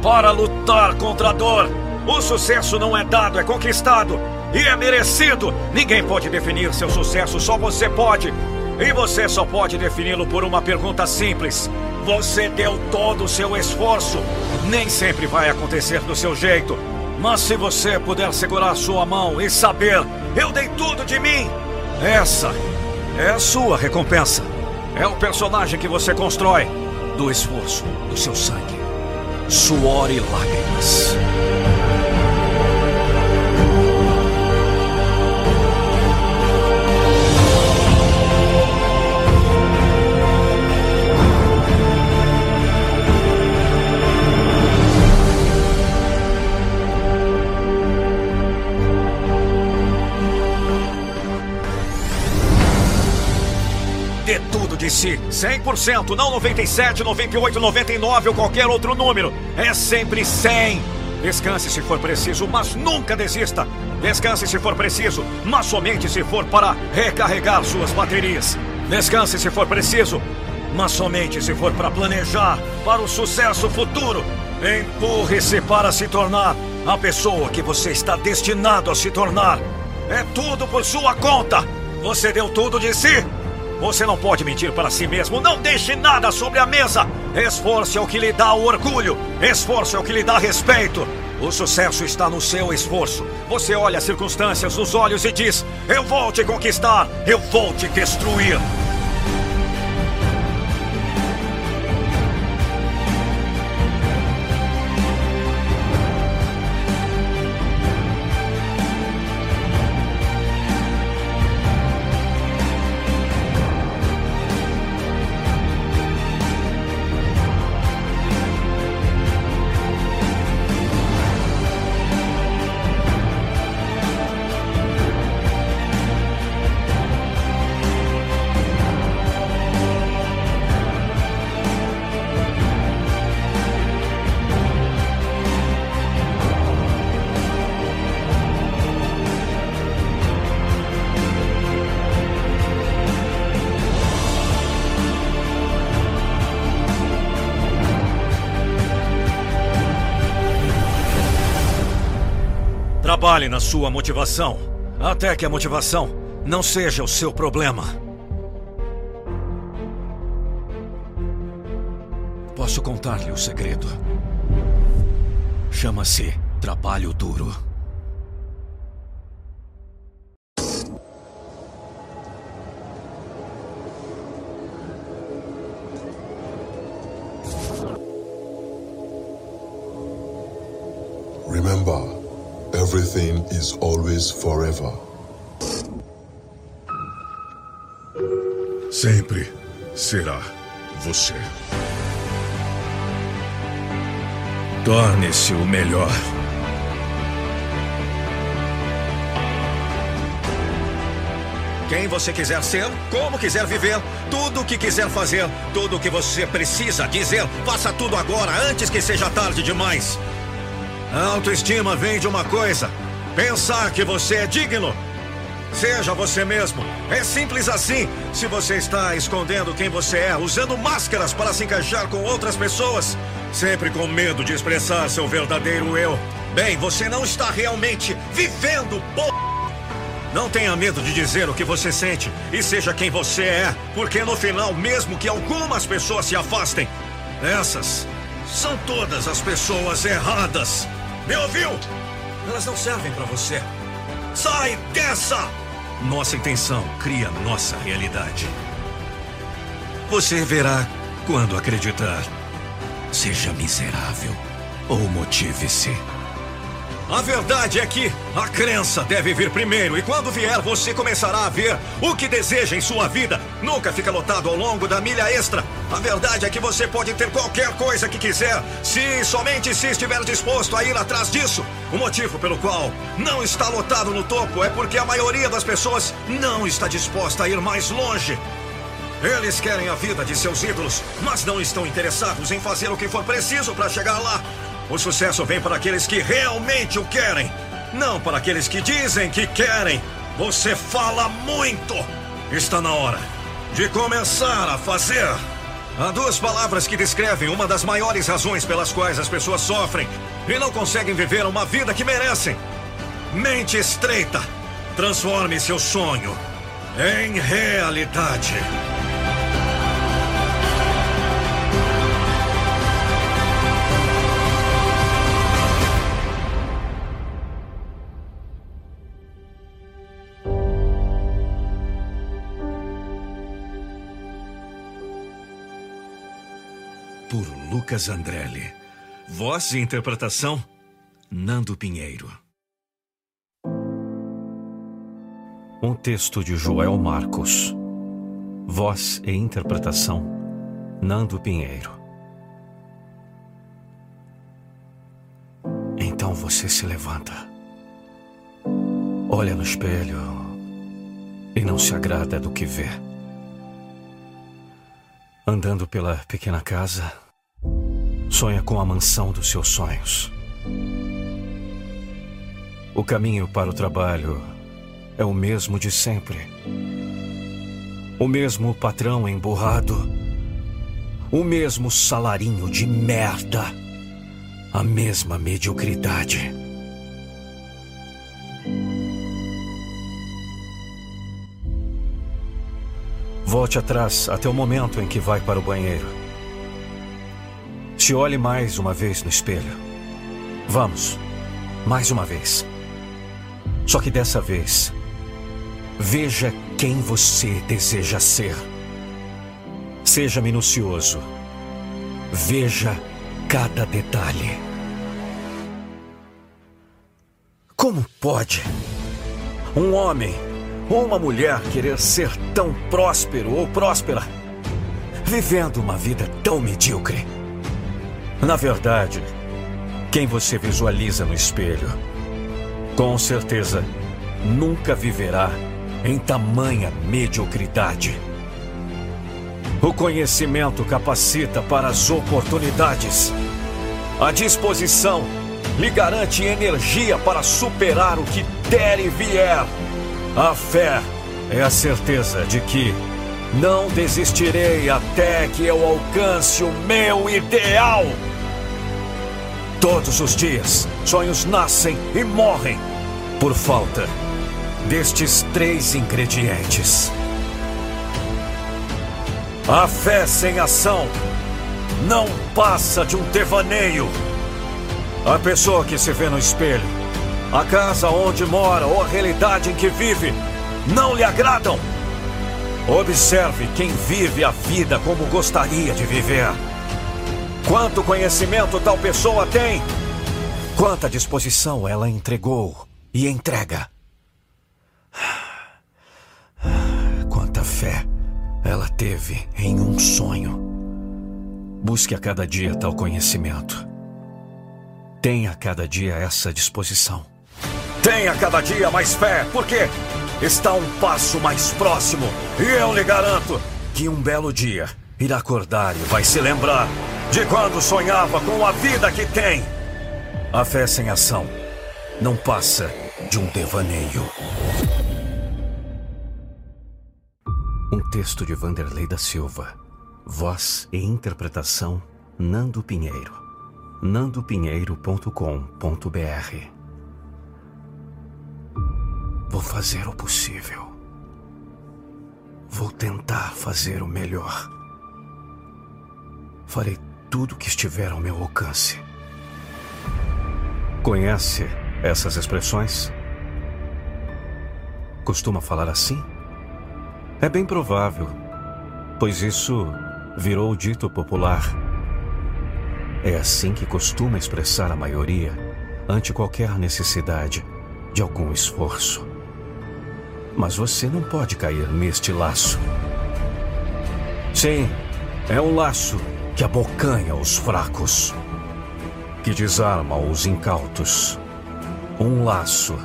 para lutar contra a dor? O sucesso não é dado, é conquistado e é merecido. Ninguém pode definir seu sucesso, só você pode. E você só pode defini-lo por uma pergunta simples: você deu todo o seu esforço. Nem sempre vai acontecer do seu jeito. Mas se você puder segurar sua mão e saber, eu dei tudo de mim, essa é a sua recompensa. É o personagem que você constrói do esforço, do seu sangue, suor e lágrimas. Si. 100%, não 97, 98, 99 ou qualquer outro número. É sempre 100. Descanse se for preciso, mas nunca desista. Descanse se for preciso, mas somente se for para recarregar suas baterias. Descanse se for preciso, mas somente se for para planejar para o sucesso futuro. Empurre-se para se tornar a pessoa que você está destinado a se tornar. É tudo por sua conta. Você deu tudo de si. Você não pode mentir para si mesmo. Não deixe nada sobre a mesa. Esforço é o que lhe dá o orgulho. Esforço é o que lhe dá respeito. O sucesso está no seu esforço. Você olha as circunstâncias nos olhos e diz: Eu vou te conquistar. Eu vou te destruir. Na sua motivação, até que a motivação não seja o seu problema. Posso contar-lhe o segredo. Chama-se trabalho duro. Is always forever. Sempre será você. Torne-se o melhor. Quem você quiser ser, como quiser viver, tudo o que quiser fazer, tudo o que você precisa dizer, faça tudo agora, antes que seja tarde demais. A autoestima vem de uma coisa: pensar que você é digno. Seja você mesmo. É simples assim. Se você está escondendo quem você é, usando máscaras para se encaixar com outras pessoas, sempre com medo de expressar seu verdadeiro eu, bem, você não está realmente vivendo, p. Não tenha medo de dizer o que você sente e seja quem você é, porque no final, mesmo que algumas pessoas se afastem, essas são todas as pessoas erradas. Me ouviu? Elas não servem para você. Sai dessa! Nossa intenção cria nossa realidade. Você verá quando acreditar. Seja miserável ou motive-se. A verdade é que a crença deve vir primeiro, e quando vier, você começará a ver o que deseja em sua vida. Nunca fica lotado ao longo da milha extra. A verdade é que você pode ter qualquer coisa que quiser, se somente se estiver disposto a ir atrás disso. O motivo pelo qual não está lotado no topo é porque a maioria das pessoas não está disposta a ir mais longe. Eles querem a vida de seus ídolos, mas não estão interessados em fazer o que for preciso para chegar lá. O sucesso vem para aqueles que realmente o querem, não para aqueles que dizem que querem. Você fala muito. Está na hora de começar a fazer. Há duas palavras que descrevem uma das maiores razões pelas quais as pessoas sofrem e não conseguem viver uma vida que merecem. Mente estreita. Transforme seu sonho em realidade. Lucas Andrelli. Voz e interpretação, Nando Pinheiro. Um texto de Joel Marcos. Voz e interpretação, Nando Pinheiro. Então você se levanta, olha no espelho e não se agrada do que vê. Andando pela pequena casa, Sonha com a mansão dos seus sonhos. O caminho para o trabalho é o mesmo de sempre. O mesmo patrão emburrado. O mesmo salarinho de merda. A mesma mediocridade. Volte atrás até o momento em que vai para o banheiro. Se olhe mais uma vez no espelho. Vamos, mais uma vez. Só que dessa vez, veja quem você deseja ser. Seja minucioso. Veja cada detalhe. Como pode um homem ou uma mulher querer ser tão próspero ou próspera, vivendo uma vida tão medíocre? Na verdade, quem você visualiza no espelho, com certeza nunca viverá em tamanha mediocridade. O conhecimento capacita para as oportunidades. A disposição lhe garante energia para superar o que der e vier. A fé é a certeza de que não desistirei até que eu alcance o meu ideal. Todos os dias, sonhos nascem e morrem por falta destes três ingredientes. A fé sem ação não passa de um devaneio. A pessoa que se vê no espelho, a casa onde mora ou a realidade em que vive não lhe agradam. Observe quem vive a vida como gostaria de viver. Quanto conhecimento tal pessoa tem? Quanta disposição ela entregou e entrega? Quanta fé ela teve em um sonho. Busque a cada dia tal conhecimento. Tenha a cada dia essa disposição. Tenha cada dia mais fé, porque está um passo mais próximo. E eu lhe garanto que um belo dia irá acordar e vai se lembrar de quando sonhava com a vida que tem. A fé sem ação não passa de um devaneio. Um texto de Vanderlei da Silva. Voz e interpretação Nando Pinheiro. nandopinheiro.com.br Vou fazer o possível. Vou tentar fazer o melhor. Farei tudo que estiver ao meu alcance. Conhece essas expressões? Costuma falar assim? É bem provável, pois isso virou dito popular. É assim que costuma expressar a maioria ante qualquer necessidade de algum esforço. Mas você não pode cair neste laço. Sim, é um laço que abocanha os fracos, que desarma os incautos. Um laço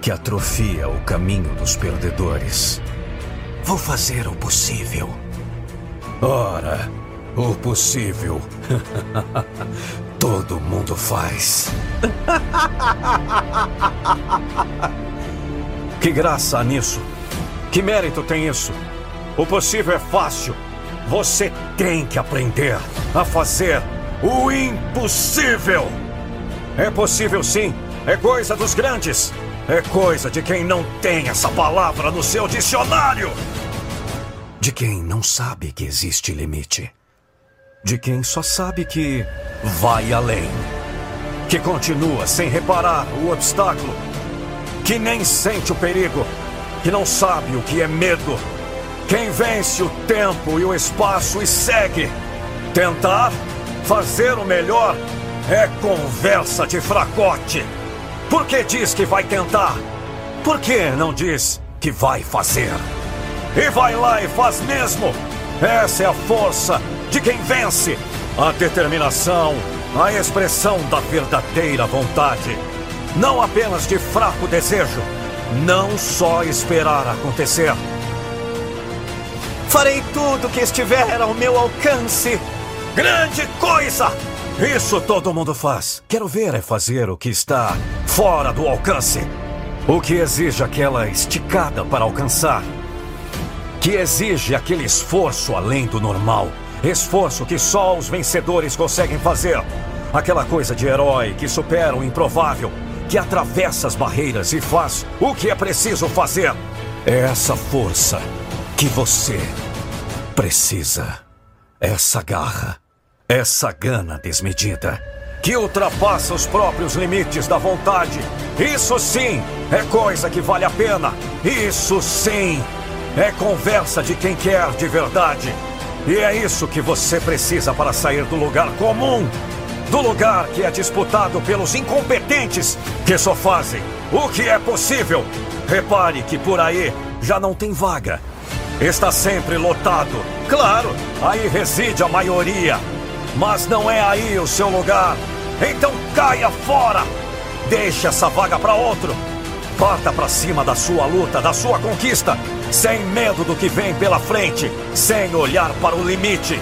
que atrofia o caminho dos perdedores. Vou fazer o possível. Ora, o possível. Todo mundo faz. que graça há nisso? Que mérito tem isso? O possível é fácil. Você tem que aprender a fazer o impossível. É possível sim. É coisa dos grandes. É coisa de quem não tem essa palavra no seu dicionário. De quem não sabe que existe limite. De quem só sabe que vai além. Que continua sem reparar o obstáculo. Que nem sente o perigo. Que não sabe o que é medo quem vence o tempo e o espaço e segue. Tentar fazer o melhor é conversa de fracote. Por que diz que vai tentar? Por que não diz que vai fazer? E vai lá e faz mesmo. Essa é a força de quem vence. A determinação, a expressão da verdadeira vontade. Não apenas de fraco desejo. Não só esperar acontecer Farei tudo que estiver ao meu alcance. Grande coisa! Isso todo mundo faz. Quero ver é fazer o que está fora do alcance. O que exige aquela esticada para alcançar. Que exige aquele esforço além do normal. Esforço que só os vencedores conseguem fazer. Aquela coisa de herói que supera o improvável, que atravessa as barreiras e faz o que é preciso fazer. É essa força que você precisa. Essa garra, essa gana desmedida, que ultrapassa os próprios limites da vontade. Isso sim é coisa que vale a pena. Isso sim é conversa de quem quer de verdade. E é isso que você precisa para sair do lugar comum. Do lugar que é disputado pelos incompetentes que só fazem o que é possível. Repare que por aí já não tem vaga. Está sempre lotado. Claro, aí reside a maioria. Mas não é aí o seu lugar. Então caia fora! Deixe essa vaga para outro. Parta para cima da sua luta, da sua conquista, sem medo do que vem pela frente, sem olhar para o limite.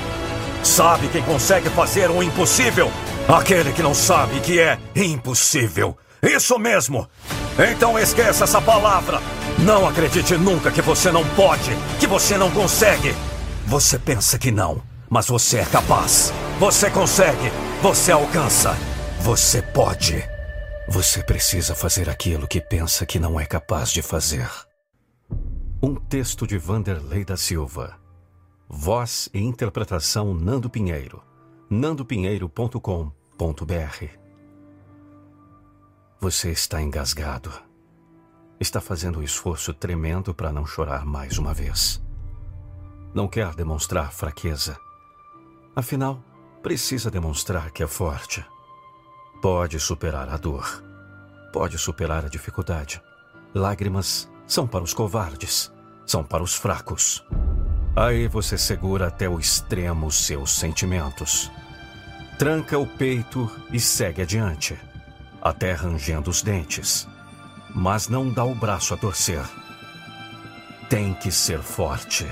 Sabe quem consegue fazer o impossível? Aquele que não sabe que é impossível. Isso mesmo! Então esqueça essa palavra. Não acredite nunca que você não pode, que você não consegue. Você pensa que não, mas você é capaz. Você consegue, você alcança, você pode. Você precisa fazer aquilo que pensa que não é capaz de fazer. Um texto de Vanderlei da Silva. Voz e interpretação Nando Pinheiro. nandopinheiro.com.br Você está engasgado. Está fazendo um esforço tremendo para não chorar mais uma vez. Não quer demonstrar fraqueza. Afinal, precisa demonstrar que é forte. Pode superar a dor. Pode superar a dificuldade. Lágrimas são para os covardes, são para os fracos. Aí você segura até o extremo seus sentimentos. Tranca o peito e segue adiante, até rangendo os dentes. Mas não dá o braço a torcer. Tem que ser forte.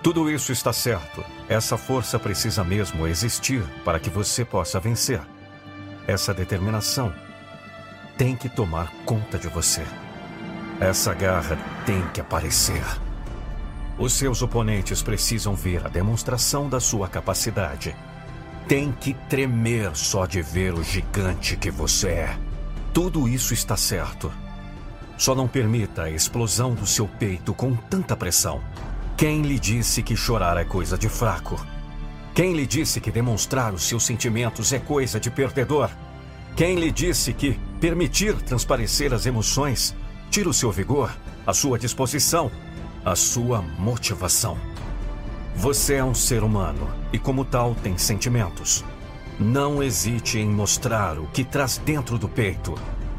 Tudo isso está certo. Essa força precisa mesmo existir para que você possa vencer. Essa determinação tem que tomar conta de você. Essa garra tem que aparecer. Os seus oponentes precisam ver a demonstração da sua capacidade. Tem que tremer só de ver o gigante que você é. Tudo isso está certo. Só não permita a explosão do seu peito com tanta pressão. Quem lhe disse que chorar é coisa de fraco? Quem lhe disse que demonstrar os seus sentimentos é coisa de perdedor? Quem lhe disse que permitir transparecer as emoções tira o seu vigor, a sua disposição, a sua motivação? Você é um ser humano e, como tal, tem sentimentos. Não hesite em mostrar o que traz dentro do peito.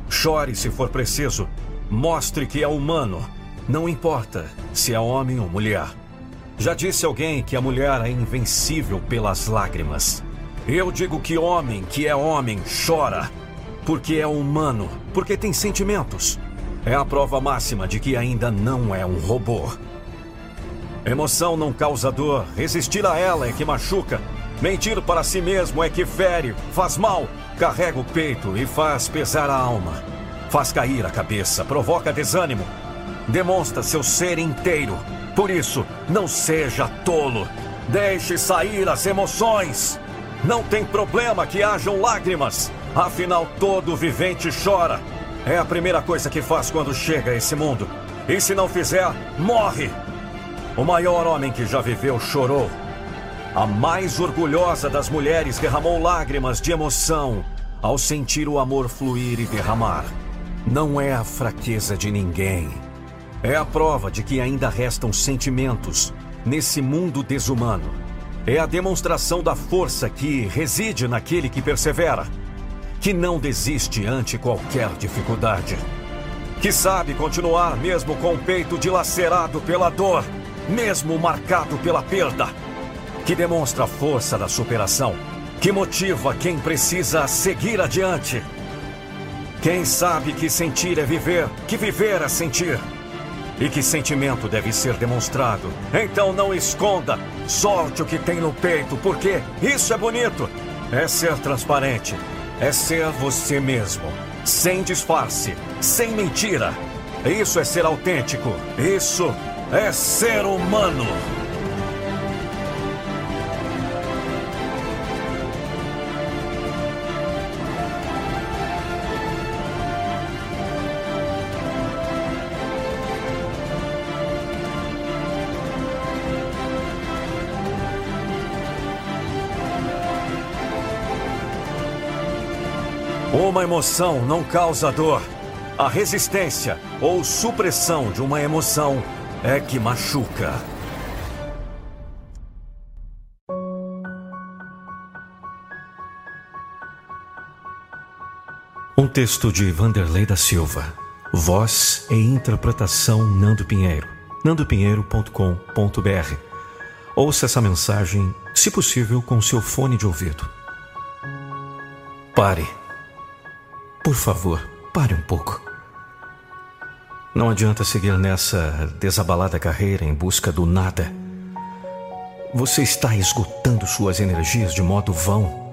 Chore se for preciso. Mostre que é humano não importa se é homem ou mulher. Já disse alguém que a mulher é invencível pelas lágrimas. Eu digo que homem que é homem chora. Porque é humano, porque tem sentimentos. É a prova máxima de que ainda não é um robô. Emoção não causa dor, resistir a ela é que machuca. Mentir para si mesmo é que fere, faz mal, carrega o peito e faz pesar a alma. Faz cair a cabeça, provoca desânimo, demonstra seu ser inteiro. Por isso, não seja tolo. Deixe sair as emoções. Não tem problema que hajam lágrimas. Afinal, todo vivente chora. É a primeira coisa que faz quando chega a esse mundo. E se não fizer, morre. O maior homem que já viveu chorou. A mais orgulhosa das mulheres derramou lágrimas de emoção ao sentir o amor fluir e derramar. Não é a fraqueza de ninguém é a prova de que ainda restam sentimentos nesse mundo desumano. É a demonstração da força que reside naquele que persevera, que não desiste ante qualquer dificuldade, que sabe continuar mesmo com o peito dilacerado pela dor, mesmo marcado pela perda, que demonstra a força da superação, que motiva quem precisa seguir adiante. Quem sabe que sentir é viver, que viver é sentir e que sentimento deve ser demonstrado. Então não esconda, solte o que tem no peito, porque isso é bonito. É ser transparente, é ser você mesmo, sem disfarce, sem mentira. Isso é ser autêntico, isso é ser humano. Uma emoção não causa dor. A resistência ou supressão de uma emoção é que machuca. Um texto de Vanderlei da Silva. Voz e interpretação Nando Pinheiro. nandopinheiro.com.br. Ouça essa mensagem, se possível, com seu fone de ouvido. Pare. Por favor, pare um pouco. Não adianta seguir nessa desabalada carreira em busca do nada. Você está esgotando suas energias de modo vão.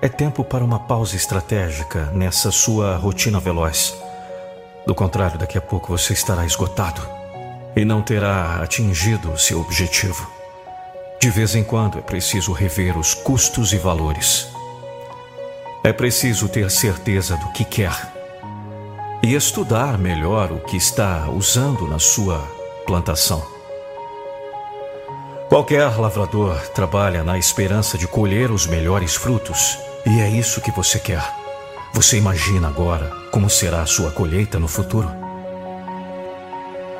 É tempo para uma pausa estratégica nessa sua rotina veloz. Do contrário, daqui a pouco você estará esgotado e não terá atingido o seu objetivo. De vez em quando é preciso rever os custos e valores. É preciso ter certeza do que quer e estudar melhor o que está usando na sua plantação. Qualquer lavrador trabalha na esperança de colher os melhores frutos, e é isso que você quer. Você imagina agora como será a sua colheita no futuro?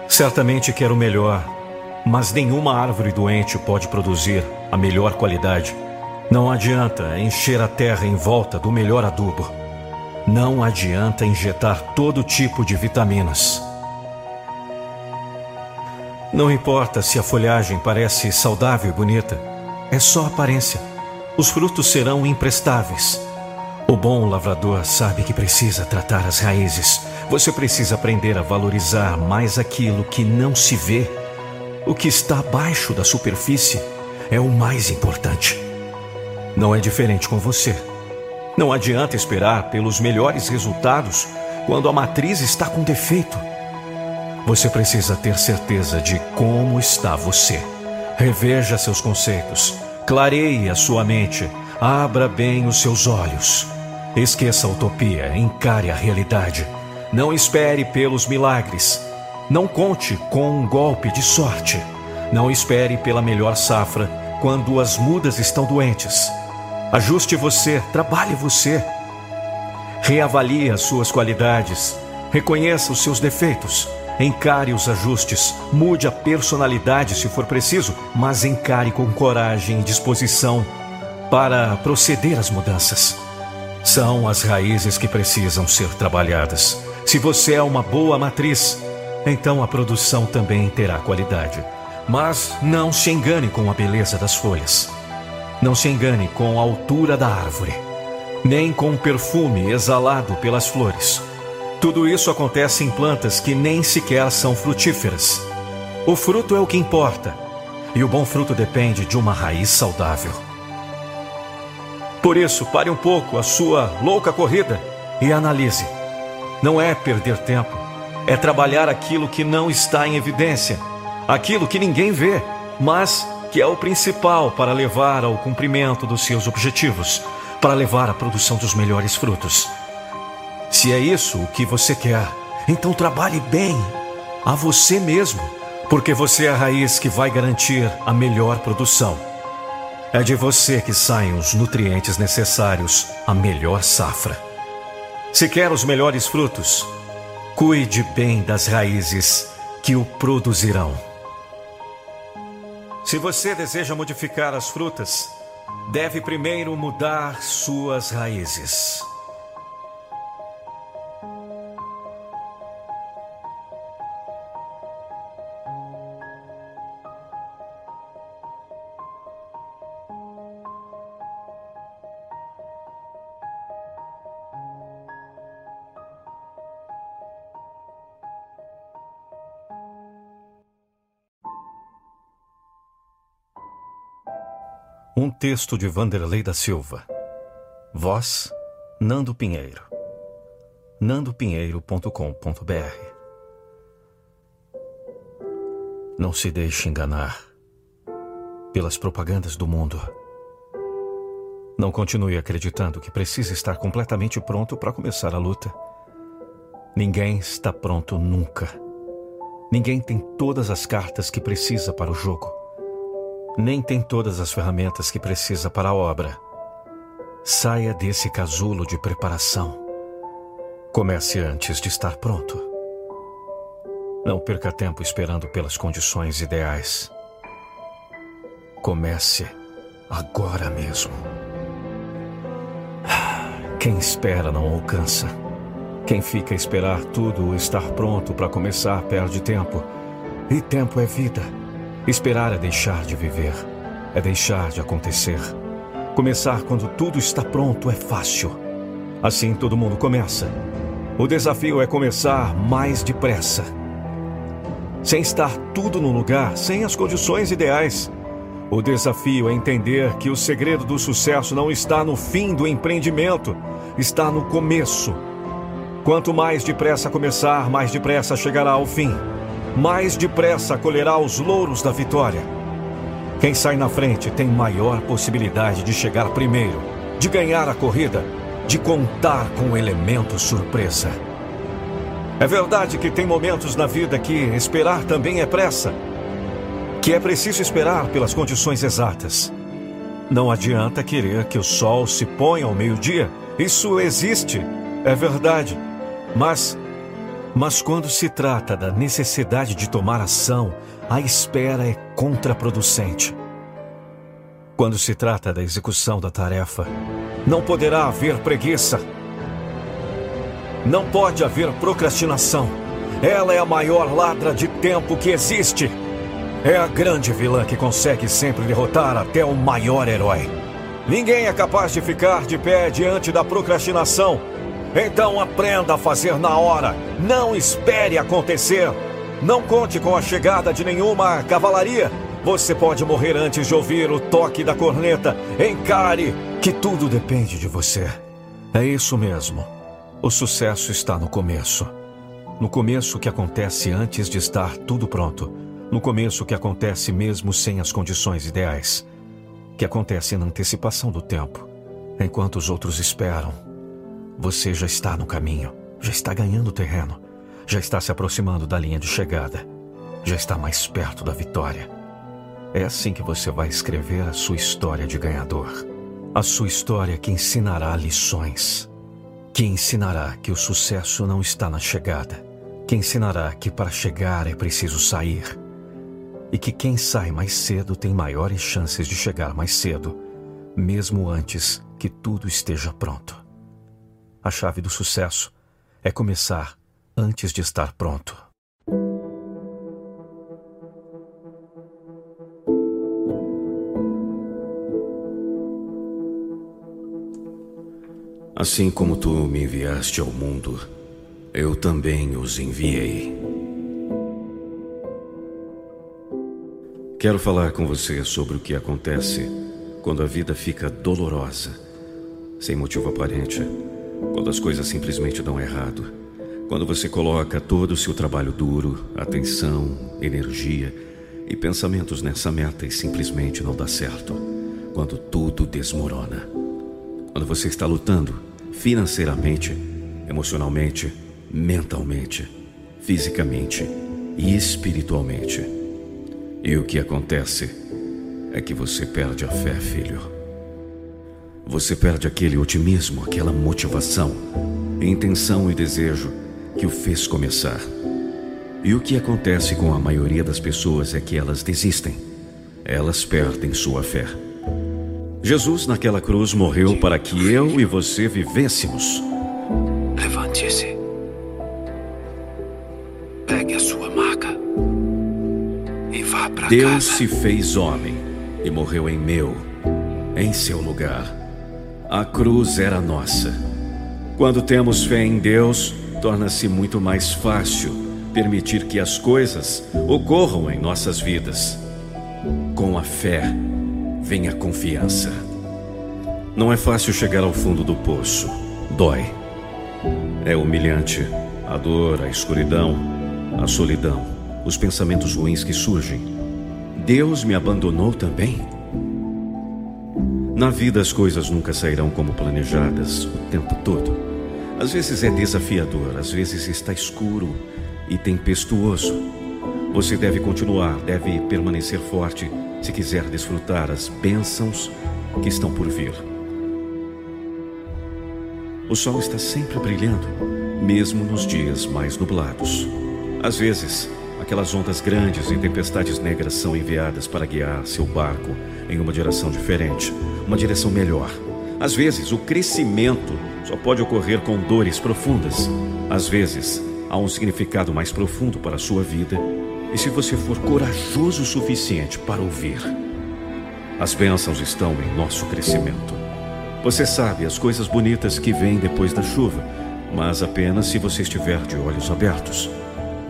Certamente quer o melhor, mas nenhuma árvore doente pode produzir a melhor qualidade. Não adianta encher a terra em volta do melhor adubo. Não adianta injetar todo tipo de vitaminas. Não importa se a folhagem parece saudável e bonita, é só aparência. Os frutos serão imprestáveis. O bom lavrador sabe que precisa tratar as raízes. Você precisa aprender a valorizar mais aquilo que não se vê. O que está abaixo da superfície é o mais importante. Não é diferente com você. Não adianta esperar pelos melhores resultados quando a matriz está com defeito. Você precisa ter certeza de como está você. Reveja seus conceitos, clareie a sua mente, abra bem os seus olhos. Esqueça a utopia, encare a realidade. Não espere pelos milagres. Não conte com um golpe de sorte. Não espere pela melhor safra quando as mudas estão doentes. Ajuste você, trabalhe você. Reavalie as suas qualidades. Reconheça os seus defeitos. Encare os ajustes. Mude a personalidade se for preciso, mas encare com coragem e disposição para proceder às mudanças. São as raízes que precisam ser trabalhadas. Se você é uma boa matriz, então a produção também terá qualidade. Mas não se engane com a beleza das folhas. Não se engane com a altura da árvore, nem com o perfume exalado pelas flores. Tudo isso acontece em plantas que nem sequer são frutíferas. O fruto é o que importa, e o bom fruto depende de uma raiz saudável. Por isso, pare um pouco a sua louca corrida e analise. Não é perder tempo, é trabalhar aquilo que não está em evidência, aquilo que ninguém vê, mas que é o principal para levar ao cumprimento dos seus objetivos, para levar à produção dos melhores frutos. Se é isso o que você quer, então trabalhe bem a você mesmo, porque você é a raiz que vai garantir a melhor produção. É de você que saem os nutrientes necessários à melhor safra. Se quer os melhores frutos, cuide bem das raízes que o produzirão. Se você deseja modificar as frutas, deve primeiro mudar suas raízes. Um texto de Vanderlei da Silva. Voz: Nando Pinheiro. nandopinheiro.com.br. Não se deixe enganar pelas propagandas do mundo. Não continue acreditando que precisa estar completamente pronto para começar a luta. Ninguém está pronto nunca. Ninguém tem todas as cartas que precisa para o jogo nem tem todas as ferramentas que precisa para a obra. Saia desse casulo de preparação. Comece antes de estar pronto. Não perca tempo esperando pelas condições ideais. Comece agora mesmo. Quem espera não alcança. Quem fica a esperar tudo estar pronto para começar perde tempo. E tempo é vida. Esperar é deixar de viver, é deixar de acontecer. Começar quando tudo está pronto é fácil. Assim todo mundo começa. O desafio é começar mais depressa. Sem estar tudo no lugar, sem as condições ideais. O desafio é entender que o segredo do sucesso não está no fim do empreendimento, está no começo. Quanto mais depressa começar, mais depressa chegará ao fim. Mais depressa colherá os louros da vitória. Quem sai na frente tem maior possibilidade de chegar primeiro, de ganhar a corrida, de contar com o elemento surpresa. É verdade que tem momentos na vida que esperar também é pressa, que é preciso esperar pelas condições exatas. Não adianta querer que o sol se ponha ao meio-dia. Isso existe, é verdade. Mas, mas quando se trata da necessidade de tomar ação, a espera é contraproducente. Quando se trata da execução da tarefa, não poderá haver preguiça. Não pode haver procrastinação. Ela é a maior ladra de tempo que existe. É a grande vilã que consegue sempre derrotar até o maior herói. Ninguém é capaz de ficar de pé diante da procrastinação. Então aprenda a fazer na hora. Não espere acontecer. Não conte com a chegada de nenhuma cavalaria. Você pode morrer antes de ouvir o toque da corneta. Encare que tudo depende de você. É isso mesmo. O sucesso está no começo. No começo que acontece antes de estar tudo pronto. No começo que acontece mesmo sem as condições ideais. Que acontece na antecipação do tempo. Enquanto os outros esperam. Você já está no caminho. Já está ganhando terreno já está se aproximando da linha de chegada. Já está mais perto da vitória. É assim que você vai escrever a sua história de ganhador. A sua história que ensinará lições. Que ensinará que o sucesso não está na chegada. Que ensinará que para chegar é preciso sair. E que quem sai mais cedo tem maiores chances de chegar mais cedo, mesmo antes que tudo esteja pronto. A chave do sucesso é começar antes de estar pronto. Assim como tu me enviaste ao mundo, eu também os enviei. Quero falar com você sobre o que acontece quando a vida fica dolorosa, sem motivo aparente, quando as coisas simplesmente dão errado quando você coloca todo o seu trabalho duro, atenção, energia e pensamentos nessa meta e simplesmente não dá certo. Quando tudo desmorona. Quando você está lutando financeiramente, emocionalmente, mentalmente, fisicamente e espiritualmente. E o que acontece é que você perde a fé, filho. Você perde aquele otimismo, aquela motivação, intenção e desejo que o fez começar. E o que acontece com a maioria das pessoas é que elas desistem. Elas perdem sua fé. Jesus naquela cruz morreu para que eu e você vivêssemos. Levante-se. Pegue a sua maca. E vá para casa. Deus se fez homem e morreu em meu, em seu lugar. A cruz era nossa. Quando temos fé em Deus, torna-se muito mais fácil permitir que as coisas ocorram em nossas vidas. Com a fé vem a confiança. Não é fácil chegar ao fundo do poço. Dói. É humilhante. A dor, a escuridão, a solidão, os pensamentos ruins que surgem. Deus me abandonou também? Na vida as coisas nunca sairão como planejadas o tempo todo. Às vezes é desafiador, às vezes está escuro e tempestuoso. Você deve continuar, deve permanecer forte se quiser desfrutar as bênçãos que estão por vir. O sol está sempre brilhando, mesmo nos dias mais nublados. Às vezes, aquelas ondas grandes e tempestades negras são enviadas para guiar seu barco em uma direção diferente, uma direção melhor. Às vezes, o crescimento só pode ocorrer com dores profundas. Às vezes, há um significado mais profundo para a sua vida, e se você for corajoso o suficiente para ouvir, as bênçãos estão em nosso crescimento. Você sabe as coisas bonitas que vêm depois da chuva, mas apenas se você estiver de olhos abertos.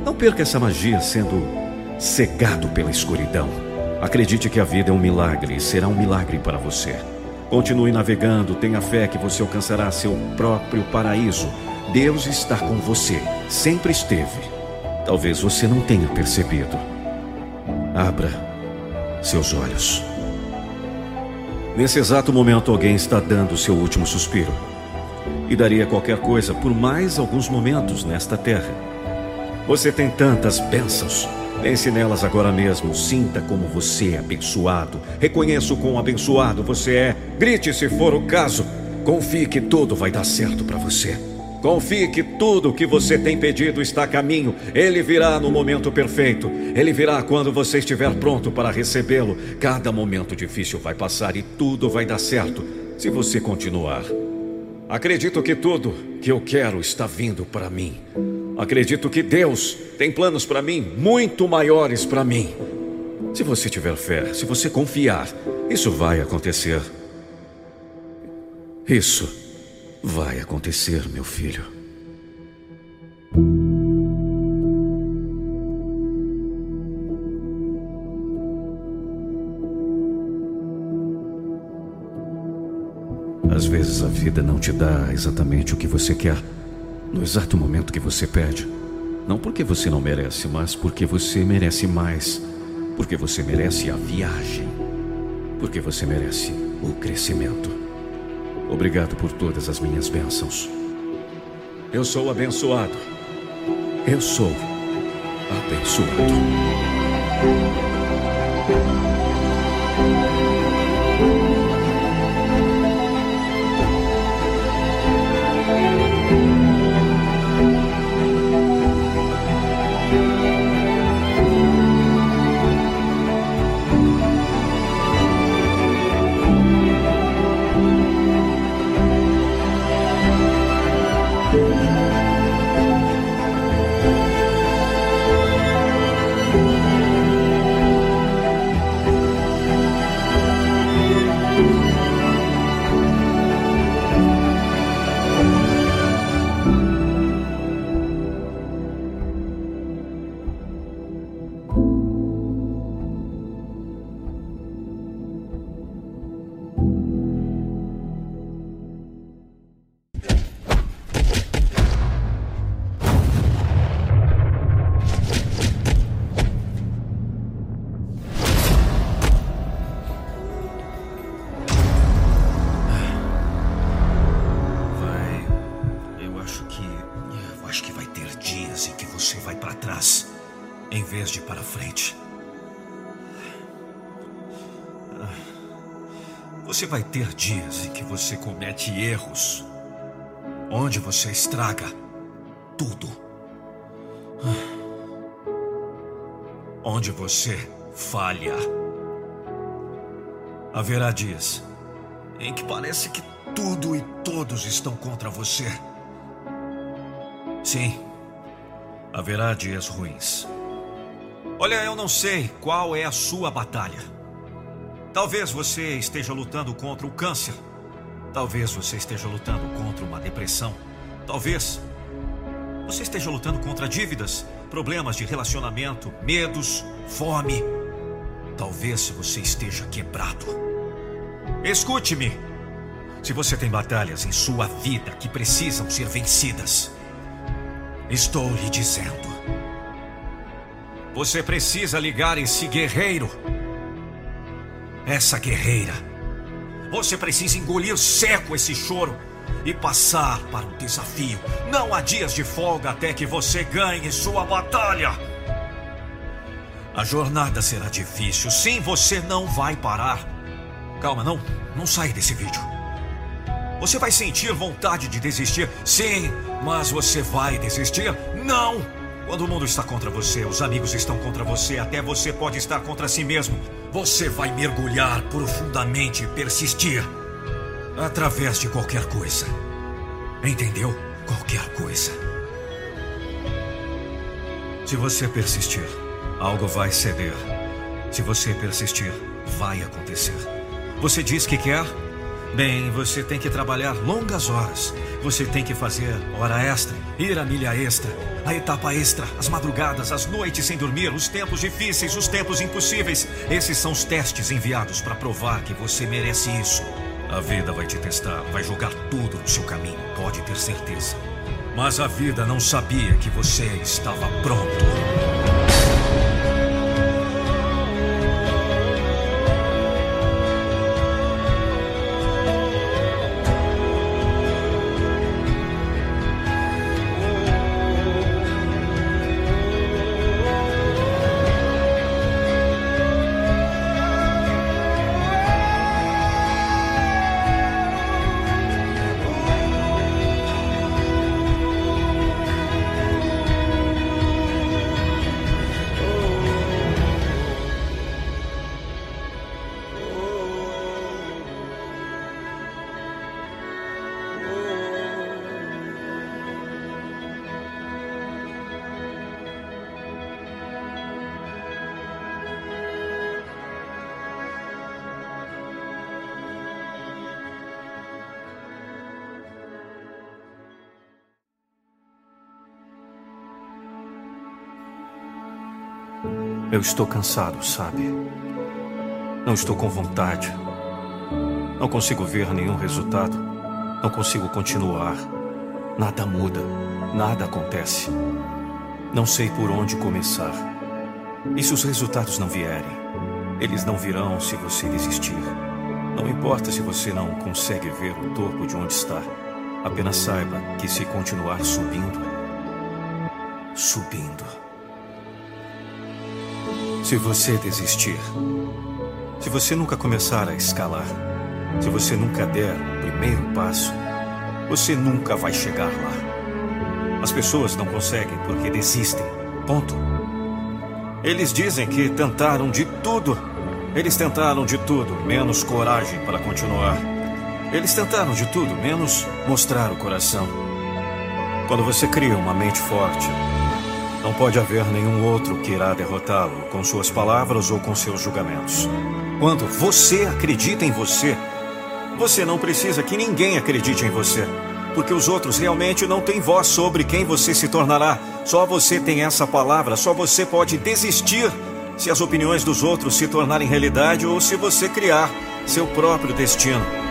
Não perca essa magia sendo cegado pela escuridão. Acredite que a vida é um milagre e será um milagre para você. Continue navegando, tenha fé que você alcançará seu próprio paraíso. Deus está com você, sempre esteve. Talvez você não tenha percebido. Abra seus olhos. Nesse exato momento, alguém está dando seu último suspiro. E daria qualquer coisa por mais alguns momentos nesta terra. Você tem tantas bênçãos. Pense nelas agora mesmo. Sinta como você é abençoado. Reconheça o quão abençoado você é. Grite se for o caso. Confie que tudo vai dar certo para você. Confie que tudo o que você tem pedido está a caminho. Ele virá no momento perfeito. Ele virá quando você estiver pronto para recebê-lo. Cada momento difícil vai passar e tudo vai dar certo se você continuar. Acredito que tudo que eu quero está vindo para mim. Acredito que Deus tem planos para mim muito maiores para mim. Se você tiver fé, se você confiar, isso vai acontecer. Isso vai acontecer, meu filho. Às vezes a vida não te dá exatamente o que você quer, no exato momento que você pede. Não porque você não merece, mas porque você merece mais. Porque você merece a viagem. Porque você merece o crescimento. Obrigado por todas as minhas bênçãos. Eu sou abençoado. Eu sou abençoado. Você estraga tudo, onde você falha. Haverá dias em que parece que tudo e todos estão contra você. Sim, haverá dias ruins. Olha, eu não sei qual é a sua batalha. Talvez você esteja lutando contra o câncer. Talvez você esteja lutando contra uma depressão. Talvez você esteja lutando contra dívidas, problemas de relacionamento, medos, fome. Talvez você esteja quebrado. Escute-me. Se você tem batalhas em sua vida que precisam ser vencidas, estou lhe dizendo. Você precisa ligar esse guerreiro essa guerreira. Você precisa engolir seco esse choro e passar para o desafio. Não há dias de folga até que você ganhe sua batalha. A jornada será difícil. Sim, você não vai parar. Calma, não. Não sai desse vídeo. Você vai sentir vontade de desistir? Sim, mas você vai desistir? Não! Quando o mundo está contra você, os amigos estão contra você, até você pode estar contra si mesmo. Você vai mergulhar profundamente e persistir. Através de qualquer coisa. Entendeu? Qualquer coisa. Se você persistir, algo vai ceder. Se você persistir, vai acontecer. Você diz que quer? Bem, você tem que trabalhar longas horas. Você tem que fazer hora extra, ir a milha extra, a etapa extra, as madrugadas, as noites sem dormir, os tempos difíceis, os tempos impossíveis. Esses são os testes enviados para provar que você merece isso. A vida vai te testar, vai jogar tudo no seu caminho, pode ter certeza. Mas a vida não sabia que você estava pronto. Eu estou cansado, sabe? Não estou com vontade. Não consigo ver nenhum resultado. Não consigo continuar. Nada muda. Nada acontece. Não sei por onde começar. E se os resultados não vierem? Eles não virão se você desistir. Não importa se você não consegue ver o topo de onde está. Apenas saiba que se continuar subindo, subindo. Se você desistir, se você nunca começar a escalar, se você nunca der o primeiro passo, você nunca vai chegar lá. As pessoas não conseguem porque desistem. Ponto. Eles dizem que tentaram de tudo. Eles tentaram de tudo, menos coragem para continuar. Eles tentaram de tudo, menos mostrar o coração. Quando você cria uma mente forte, não pode haver nenhum outro que irá derrotá-lo com suas palavras ou com seus julgamentos. Quando você acredita em você, você não precisa que ninguém acredite em você, porque os outros realmente não têm voz sobre quem você se tornará. Só você tem essa palavra, só você pode desistir se as opiniões dos outros se tornarem realidade ou se você criar seu próprio destino.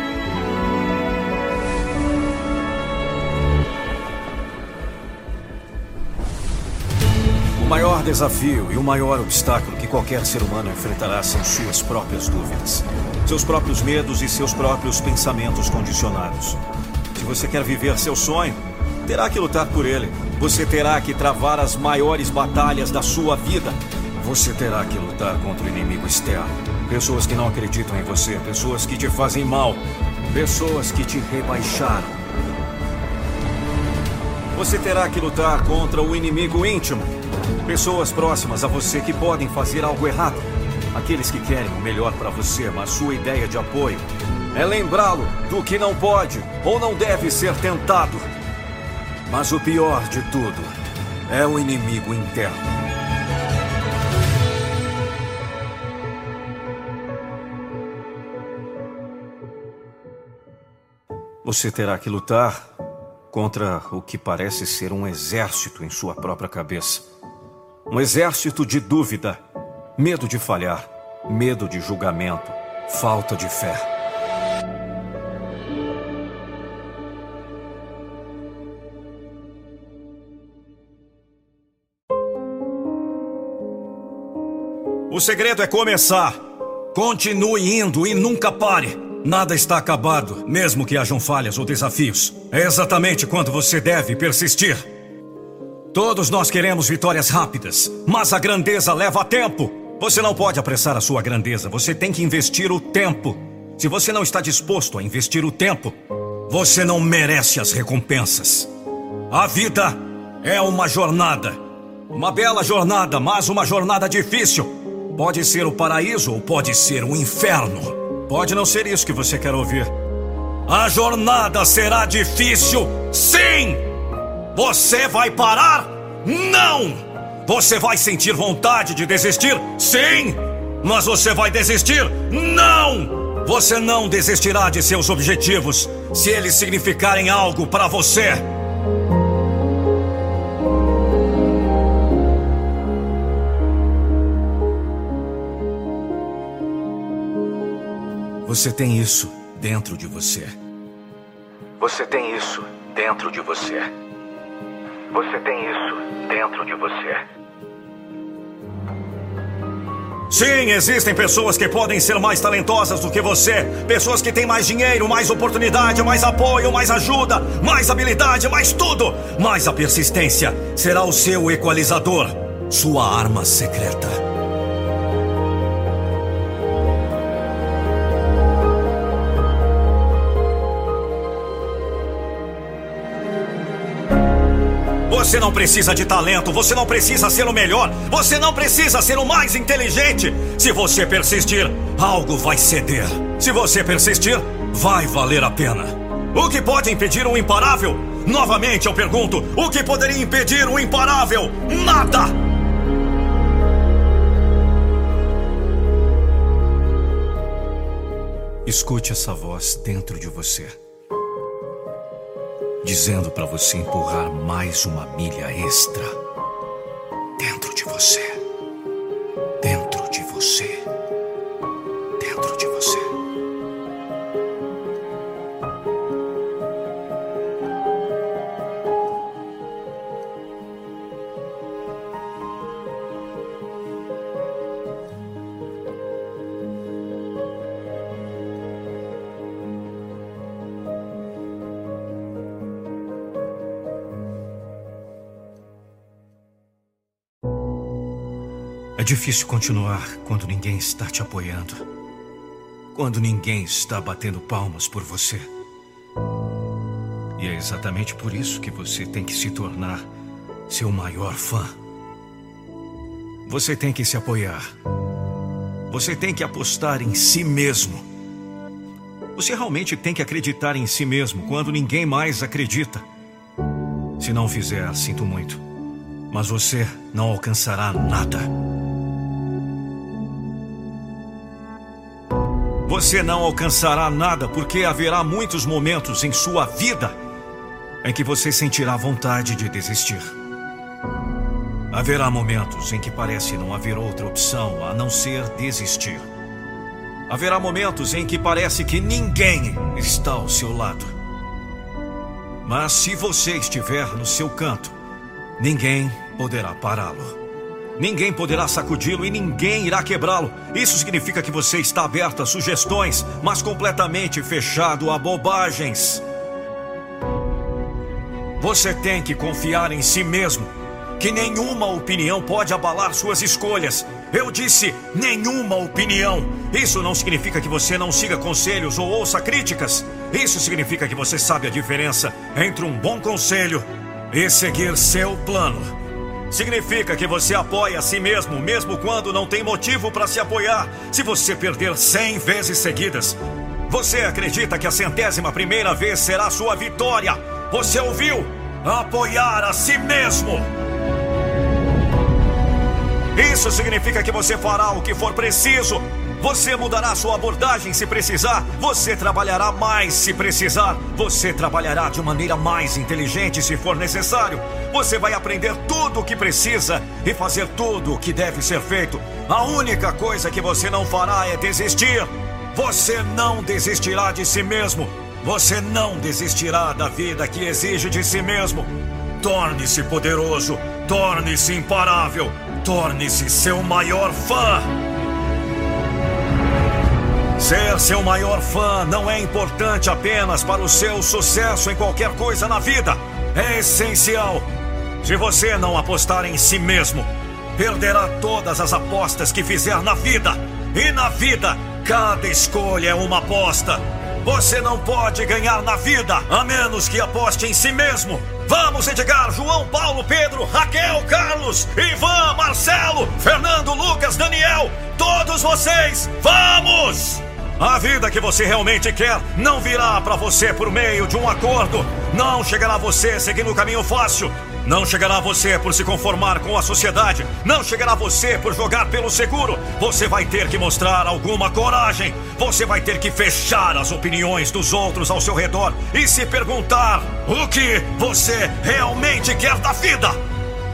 Maior desafio e o maior obstáculo que qualquer ser humano enfrentará são suas próprias dúvidas, seus próprios medos e seus próprios pensamentos condicionados. Se você quer viver seu sonho, terá que lutar por ele. Você terá que travar as maiores batalhas da sua vida. Você terá que lutar contra o inimigo externo. Pessoas que não acreditam em você, pessoas que te fazem mal, pessoas que te rebaixaram. Você terá que lutar contra o inimigo íntimo, Pessoas próximas a você que podem fazer algo errado. Aqueles que querem o melhor para você, mas sua ideia de apoio é lembrá-lo do que não pode ou não deve ser tentado. Mas o pior de tudo é o inimigo interno. Você terá que lutar contra o que parece ser um exército em sua própria cabeça. Um exército de dúvida, medo de falhar, medo de julgamento, falta de fé. O segredo é começar. Continue indo e nunca pare. Nada está acabado, mesmo que hajam falhas ou desafios. É exatamente quando você deve persistir. Todos nós queremos vitórias rápidas, mas a grandeza leva tempo. Você não pode apressar a sua grandeza, você tem que investir o tempo. Se você não está disposto a investir o tempo, Você não merece as recompensas. A vida é uma jornada. Uma bela jornada, mas uma jornada difícil. Pode ser o paraíso ou pode ser o inferno. Pode não ser isso que você quer ouvir. A jornada será difícil, sim! Você vai parar? Não! Você vai sentir vontade de desistir? Sim! Mas você vai desistir? Não! Você não desistirá de seus objetivos se eles significarem algo para você. Você tem isso dentro de você. Você tem isso dentro de você. Você tem isso dentro de você. Sim, existem pessoas que podem ser mais talentosas do que você. Pessoas que têm mais dinheiro, mais oportunidade, mais apoio, mais ajuda, mais habilidade, mais tudo. Mas a persistência será o seu equalizador, sua arma secreta. Você não precisa de talento, você não precisa ser o melhor, você não precisa ser o mais inteligente. Se você persistir, algo vai ceder. Se você persistir, vai valer a pena. O que pode impedir o imparável? Novamente eu pergunto: o que poderia impedir o imparável? Nada! Escute essa voz dentro de você dizendo para você empurrar mais uma milha extra dentro de você. Dentro de você. Difícil continuar quando ninguém está te apoiando. Quando ninguém está batendo palmas por você. E é exatamente por isso que você tem que se tornar seu maior fã. Você tem que se apoiar. Você tem que apostar em si mesmo. Você realmente tem que acreditar em si mesmo quando ninguém mais acredita. Se não fizer, sinto muito. Mas você não alcançará nada. Você não alcançará nada porque haverá muitos momentos em sua vida em que você sentirá vontade de desistir. Haverá momentos em que parece não haver outra opção a não ser desistir. Haverá momentos em que parece que ninguém está ao seu lado. Mas se você estiver no seu canto, ninguém poderá pará-lo. Ninguém poderá sacudi-lo e ninguém irá quebrá-lo. Isso significa que você está aberto a sugestões, mas completamente fechado a bobagens. Você tem que confiar em si mesmo, que nenhuma opinião pode abalar suas escolhas. Eu disse nenhuma opinião. Isso não significa que você não siga conselhos ou ouça críticas. Isso significa que você sabe a diferença entre um bom conselho e seguir seu plano. Significa que você apoia a si mesmo, mesmo quando não tem motivo para se apoiar. Se você perder 100 vezes seguidas, você acredita que a centésima primeira vez será sua vitória. Você ouviu? Apoiar a si mesmo. Isso significa que você fará o que for preciso você mudará sua abordagem se precisar. Você trabalhará mais se precisar. Você trabalhará de maneira mais inteligente se for necessário. Você vai aprender tudo o que precisa e fazer tudo o que deve ser feito. A única coisa que você não fará é desistir. Você não desistirá de si mesmo. Você não desistirá da vida que exige de si mesmo. Torne-se poderoso. Torne-se imparável. Torne-se seu maior fã. Ser seu maior fã não é importante apenas para o seu sucesso em qualquer coisa na vida. É essencial. Se você não apostar em si mesmo, perderá todas as apostas que fizer na vida. E na vida, cada escolha é uma aposta. Você não pode ganhar na vida a menos que aposte em si mesmo. Vamos, Edgar, João, Paulo, Pedro, Raquel, Carlos, Ivan, Marcelo, Fernando, Lucas, Daniel, todos vocês, vamos! A vida que você realmente quer não virá para você por meio de um acordo. Não chegará a você seguindo o caminho fácil. Não chegará a você por se conformar com a sociedade. Não chegará a você por jogar pelo seguro. Você vai ter que mostrar alguma coragem. Você vai ter que fechar as opiniões dos outros ao seu redor e se perguntar o que você realmente quer da vida.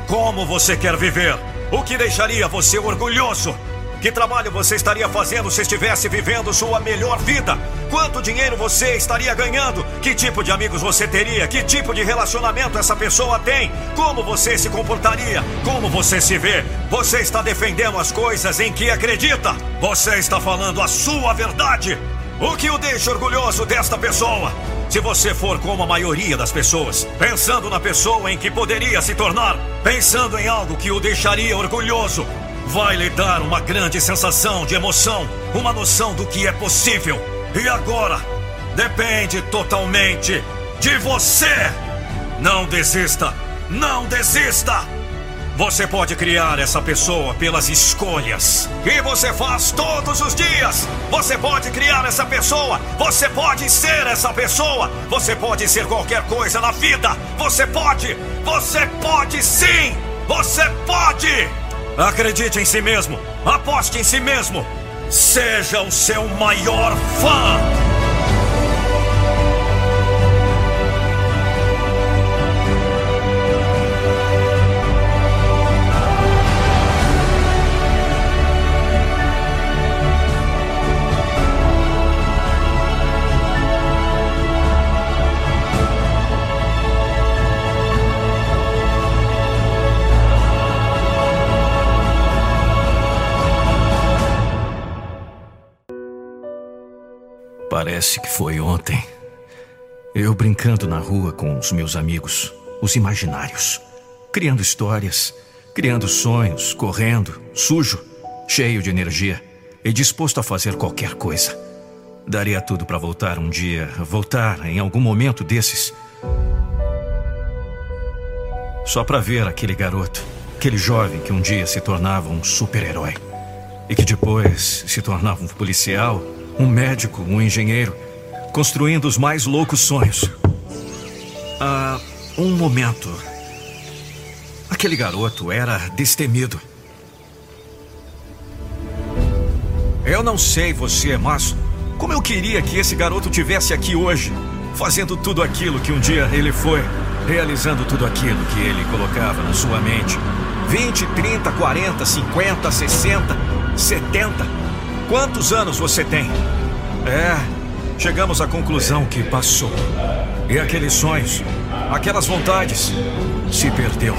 Como você quer viver? O que deixaria você orgulhoso? Que trabalho você estaria fazendo se estivesse vivendo sua melhor vida? Quanto dinheiro você estaria ganhando? Que tipo de amigos você teria? Que tipo de relacionamento essa pessoa tem? Como você se comportaria? Como você se vê? Você está defendendo as coisas em que acredita? Você está falando a sua verdade? O que o deixa orgulhoso desta pessoa? Se você for como a maioria das pessoas, pensando na pessoa em que poderia se tornar, pensando em algo que o deixaria orgulhoso, vai lhe dar uma grande sensação de emoção, uma noção do que é possível. E agora, depende totalmente de você. Não desista, não desista. Você pode criar essa pessoa pelas escolhas que você faz todos os dias. Você pode criar essa pessoa. Você pode ser essa pessoa. Você pode ser qualquer coisa na vida. Você pode. Você pode sim. Você pode. Acredite em si mesmo. Aposte em si mesmo. Seja o seu maior fã. Parece que foi ontem. Eu brincando na rua com os meus amigos, os imaginários, criando histórias, criando sonhos, correndo, sujo, cheio de energia e disposto a fazer qualquer coisa. Daria tudo para voltar um dia, voltar em algum momento desses. Só para ver aquele garoto, aquele jovem que um dia se tornava um super-herói e que depois se tornava um policial um médico, um engenheiro, construindo os mais loucos sonhos. Ah, um momento. Aquele garoto era destemido. Eu não sei você, mas como eu queria que esse garoto tivesse aqui hoje, fazendo tudo aquilo que um dia ele foi, realizando tudo aquilo que ele colocava na sua mente. 20, 30, 40, 50, 60, 70. Quantos anos você tem? É, chegamos à conclusão que passou. E aqueles sonhos, aquelas vontades, se perdeu.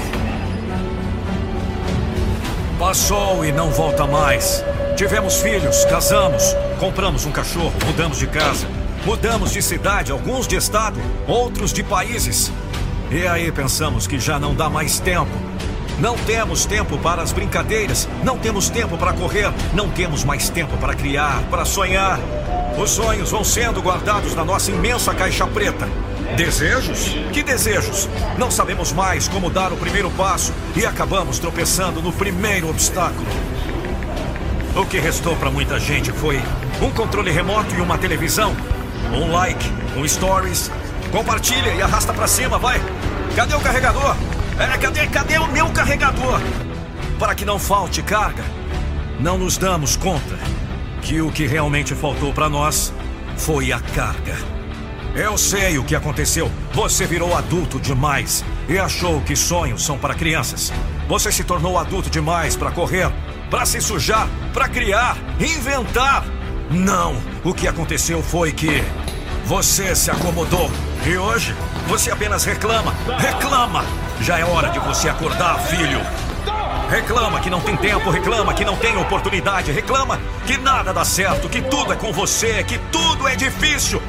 Passou e não volta mais. Tivemos filhos, casamos, compramos um cachorro, mudamos de casa, mudamos de cidade, alguns de estado, outros de países. E aí pensamos que já não dá mais tempo não temos tempo para as brincadeiras, não temos tempo para correr, não temos mais tempo para criar, para sonhar. Os sonhos vão sendo guardados na nossa imensa caixa preta. Desejos? Que desejos? Não sabemos mais como dar o primeiro passo e acabamos tropeçando no primeiro obstáculo. O que restou para muita gente foi um controle remoto e uma televisão, um like, um stories. Compartilha e arrasta para cima, vai. Cadê o carregador? É, cadê, cadê o meu carregador? Para que não falte carga, não nos damos conta que o que realmente faltou para nós foi a carga. Eu sei o que aconteceu. Você virou adulto demais e achou que sonhos são para crianças. Você se tornou adulto demais para correr, para se sujar, para criar, inventar. Não, o que aconteceu foi que você se acomodou e hoje você apenas reclama, reclama já é hora de você acordar, filho. Reclama que não tem tempo, reclama que não tem oportunidade, reclama que nada dá certo, que tudo é com você, que tudo é difícil,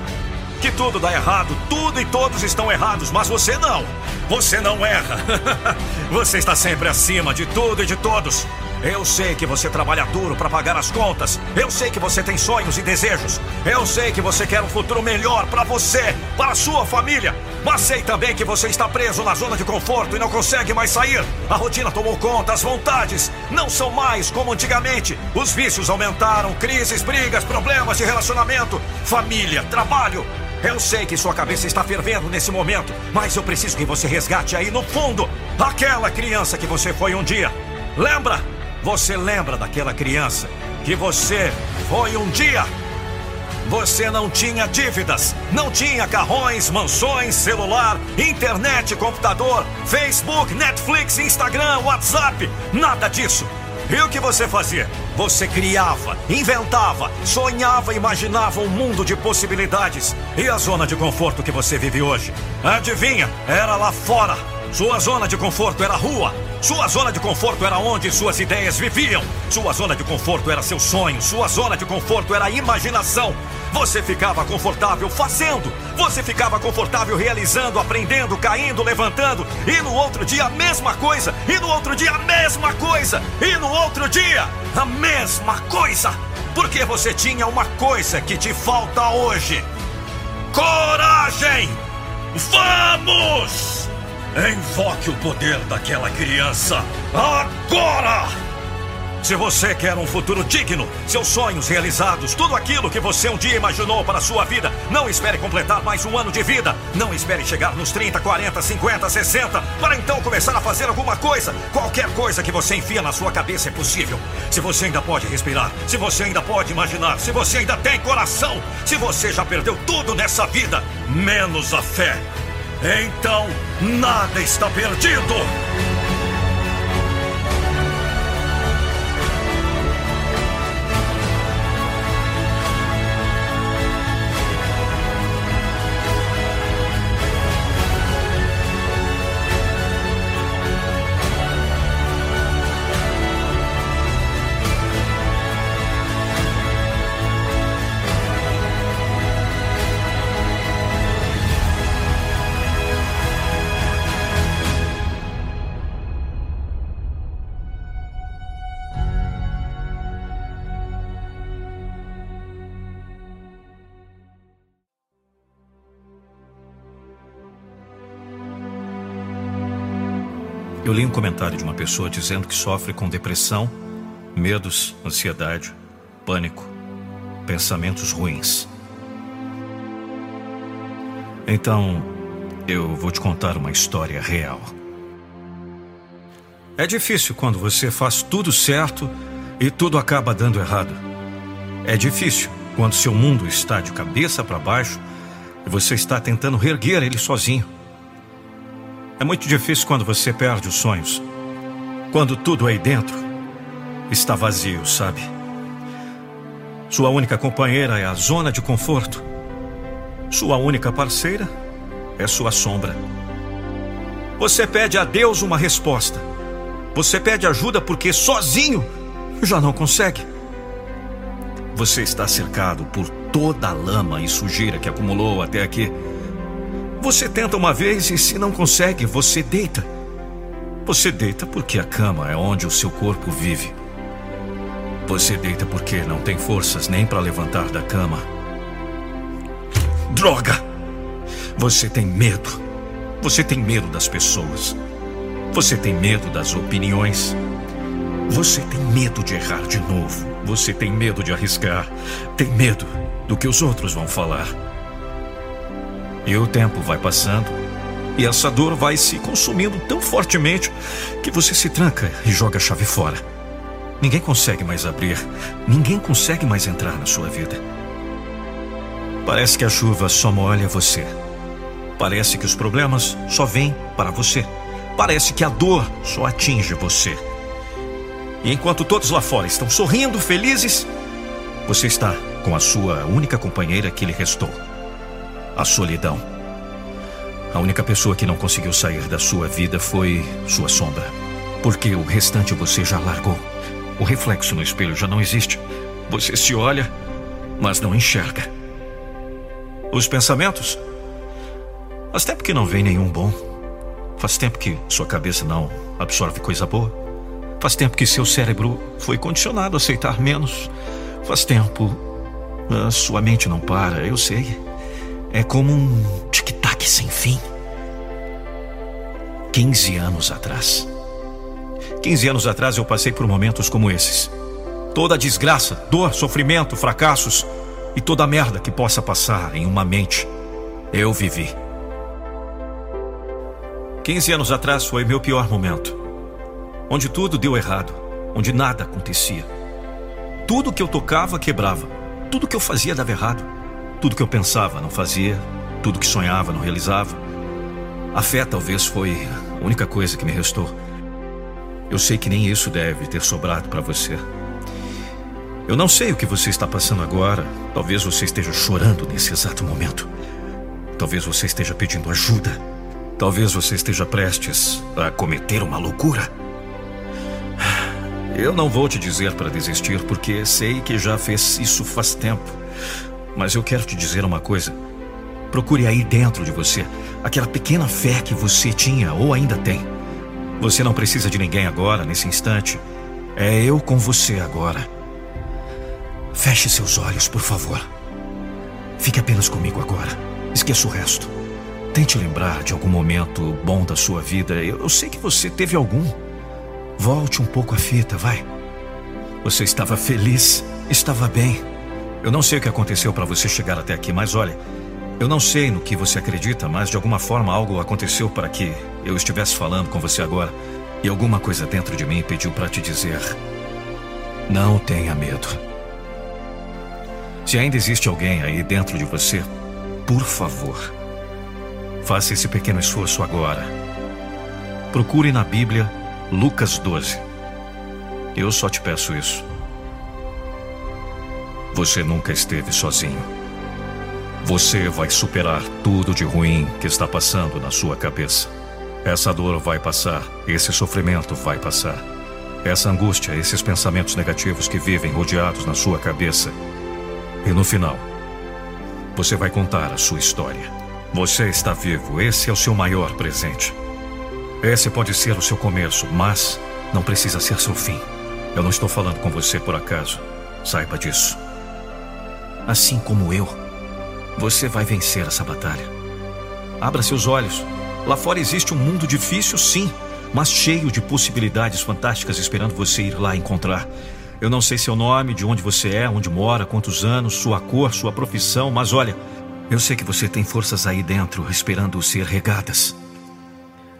que tudo dá errado, tudo e todos estão errados, mas você não. Você não erra. você está sempre acima de tudo e de todos. Eu sei que você trabalha duro para pagar as contas. Eu sei que você tem sonhos e desejos. Eu sei que você quer um futuro melhor para você, para sua família. Mas sei também que você está preso na zona de conforto e não consegue mais sair. A rotina tomou conta, as vontades não são mais como antigamente. Os vícios aumentaram, crises, brigas, problemas de relacionamento, família, trabalho. Eu sei que sua cabeça está fervendo nesse momento, mas eu preciso que você resgate aí no fundo aquela criança que você foi um dia. Lembra? Você lembra daquela criança que você foi um dia? Você não tinha dívidas, não tinha carrões, mansões, celular, internet, computador, Facebook, Netflix, Instagram, WhatsApp, nada disso. E o que você fazia? Você criava, inventava, sonhava, imaginava um mundo de possibilidades. E a zona de conforto que você vive hoje? Adivinha? Era lá fora. Sua zona de conforto era a rua. Sua zona de conforto era onde suas ideias viviam. Sua zona de conforto era seu sonho. Sua zona de conforto era a imaginação. Você ficava confortável fazendo. Você ficava confortável realizando, aprendendo, caindo, levantando. E no outro dia a mesma coisa. E no outro dia a mesma coisa. E no outro dia a mesma coisa. Porque você tinha uma coisa que te falta hoje: coragem! Vamos! Invoque o poder daquela criança agora! Se você quer um futuro digno, seus sonhos realizados, tudo aquilo que você um dia imaginou para a sua vida, não espere completar mais um ano de vida. Não espere chegar nos 30, 40, 50, 60 para então começar a fazer alguma coisa. Qualquer coisa que você enfia na sua cabeça é possível. Se você ainda pode respirar, se você ainda pode imaginar, se você ainda tem coração, se você já perdeu tudo nessa vida, menos a fé. Então, nada está perdido! Eu li um comentário de uma pessoa dizendo que sofre com depressão, medos, ansiedade, pânico, pensamentos ruins. Então, eu vou te contar uma história real. É difícil quando você faz tudo certo e tudo acaba dando errado. É difícil quando seu mundo está de cabeça para baixo e você está tentando reerguer ele sozinho. É muito difícil quando você perde os sonhos. Quando tudo aí dentro está vazio, sabe? Sua única companheira é a zona de conforto. Sua única parceira é sua sombra. Você pede a Deus uma resposta. Você pede ajuda porque sozinho já não consegue. Você está cercado por toda a lama e sujeira que acumulou até aqui. Você tenta uma vez e se não consegue, você deita. Você deita porque a cama é onde o seu corpo vive. Você deita porque não tem forças nem para levantar da cama. Droga! Você tem medo. Você tem medo das pessoas. Você tem medo das opiniões. Você tem medo de errar de novo. Você tem medo de arriscar. Tem medo do que os outros vão falar. E o tempo vai passando e essa dor vai se consumindo tão fortemente que você se tranca e joga a chave fora. Ninguém consegue mais abrir, ninguém consegue mais entrar na sua vida. Parece que a chuva só molha você. Parece que os problemas só vêm para você. Parece que a dor só atinge você. E enquanto todos lá fora estão sorrindo, felizes, você está com a sua única companheira que lhe restou a solidão. A única pessoa que não conseguiu sair da sua vida foi sua sombra. Porque o restante você já largou. O reflexo no espelho já não existe. Você se olha, mas não enxerga. Os pensamentos? Faz tempo que não vem nenhum bom. Faz tempo que sua cabeça não absorve coisa boa. Faz tempo que seu cérebro foi condicionado a aceitar menos. Faz tempo. A sua mente não para, eu sei. É como um tic-tac sem fim. 15 anos atrás. 15 anos atrás eu passei por momentos como esses. Toda a desgraça, dor, sofrimento, fracassos e toda a merda que possa passar em uma mente, eu vivi. 15 anos atrás foi meu pior momento. Onde tudo deu errado, onde nada acontecia. Tudo que eu tocava quebrava. Tudo que eu fazia dava errado. Tudo que eu pensava não fazia. Tudo que sonhava não realizava. A fé talvez foi a única coisa que me restou. Eu sei que nem isso deve ter sobrado para você. Eu não sei o que você está passando agora. Talvez você esteja chorando nesse exato momento. Talvez você esteja pedindo ajuda. Talvez você esteja prestes a cometer uma loucura. Eu não vou te dizer para desistir, porque sei que já fez isso faz tempo. Mas eu quero te dizer uma coisa. Procure aí dentro de você aquela pequena fé que você tinha ou ainda tem. Você não precisa de ninguém agora, nesse instante. É eu com você agora. Feche seus olhos, por favor. Fique apenas comigo agora. Esqueça o resto. Tente lembrar de algum momento bom da sua vida. Eu, eu sei que você teve algum. Volte um pouco a fita, vai. Você estava feliz, estava bem. Eu não sei o que aconteceu para você chegar até aqui, mas olha, eu não sei no que você acredita, mas de alguma forma algo aconteceu para que eu estivesse falando com você agora. E alguma coisa dentro de mim pediu para te dizer: Não tenha medo. Se ainda existe alguém aí dentro de você, por favor, faça esse pequeno esforço agora. Procure na Bíblia Lucas 12. Eu só te peço isso. Você nunca esteve sozinho. Você vai superar tudo de ruim que está passando na sua cabeça. Essa dor vai passar, esse sofrimento vai passar. Essa angústia, esses pensamentos negativos que vivem rodeados na sua cabeça. E no final, você vai contar a sua história. Você está vivo, esse é o seu maior presente. Esse pode ser o seu começo, mas não precisa ser seu fim. Eu não estou falando com você por acaso. Saiba disso. Assim como eu. Você vai vencer essa batalha. Abra seus olhos. Lá fora existe um mundo difícil, sim, mas cheio de possibilidades fantásticas esperando você ir lá encontrar. Eu não sei seu nome, de onde você é, onde mora, quantos anos, sua cor, sua profissão, mas olha, eu sei que você tem forças aí dentro esperando ser regadas.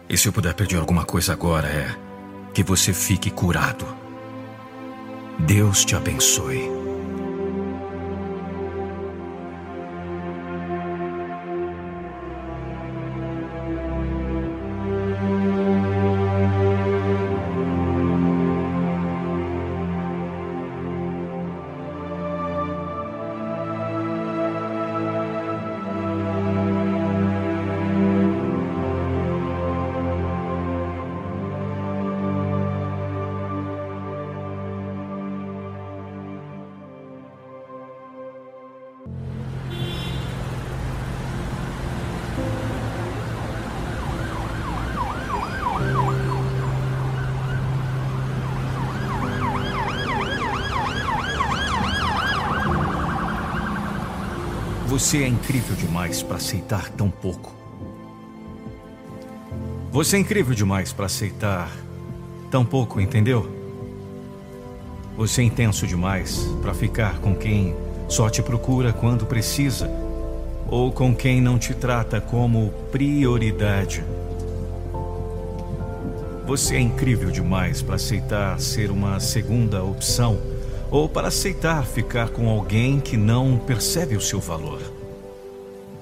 E se eu puder pedir alguma coisa agora é que você fique curado. Deus te abençoe. Você é incrível demais para aceitar tão pouco. Você é incrível demais para aceitar tão pouco, entendeu? Você é intenso demais para ficar com quem só te procura quando precisa ou com quem não te trata como prioridade. Você é incrível demais para aceitar ser uma segunda opção ou para aceitar ficar com alguém que não percebe o seu valor.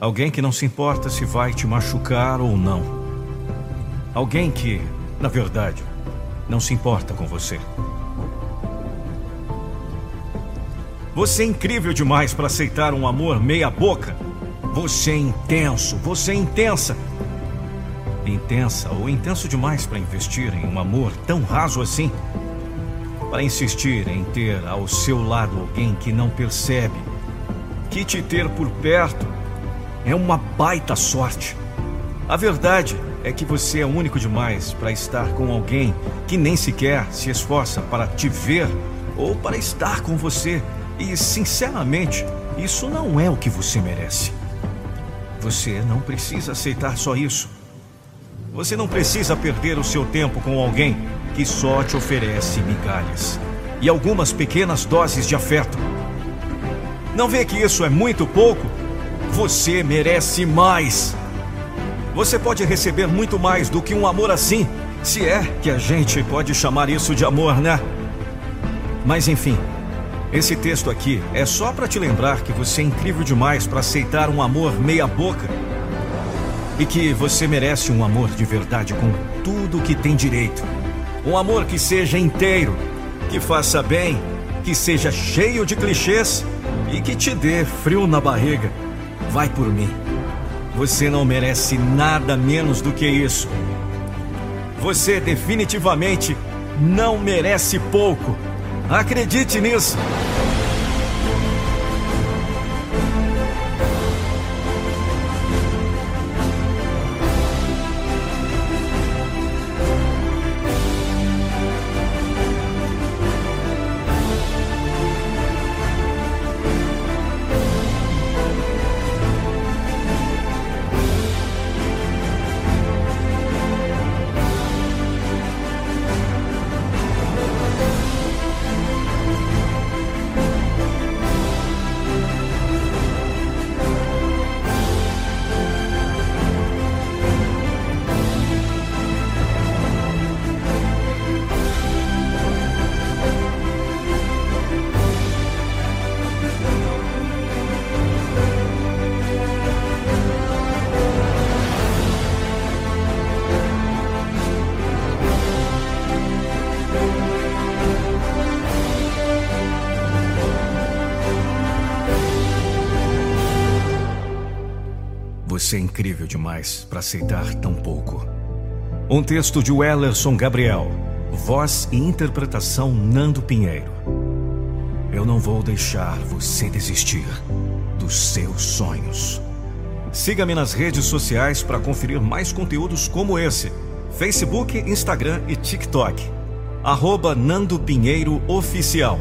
Alguém que não se importa se vai te machucar ou não. Alguém que, na verdade, não se importa com você. Você é incrível demais para aceitar um amor meia-boca. Você é intenso, você é intensa. Intensa ou intenso demais para investir em um amor tão raso assim para insistir em ter ao seu lado alguém que não percebe que te ter por perto é uma baita sorte. A verdade é que você é único demais para estar com alguém que nem sequer se esforça para te ver ou para estar com você. E, sinceramente, isso não é o que você merece. Você não precisa aceitar só isso. Você não precisa perder o seu tempo com alguém que só te oferece migalhas e algumas pequenas doses de afeto. Não vê que isso é muito pouco? Você merece mais. Você pode receber muito mais do que um amor assim, se é que a gente pode chamar isso de amor, né? Mas enfim, esse texto aqui é só para te lembrar que você é incrível demais para aceitar um amor meia-boca e que você merece um amor de verdade com tudo que tem direito. Um amor que seja inteiro, que faça bem, que seja cheio de clichês e que te dê frio na barriga. Vai por mim. Você não merece nada menos do que isso. Você definitivamente não merece pouco. Acredite nisso. Você é incrível demais para aceitar tão pouco. Um texto de Wellerson Gabriel. Voz e interpretação Nando Pinheiro. Eu não vou deixar você desistir dos seus sonhos. Siga-me nas redes sociais para conferir mais conteúdos como esse: Facebook, Instagram e TikTok. Arroba Nando Pinheiro Oficial.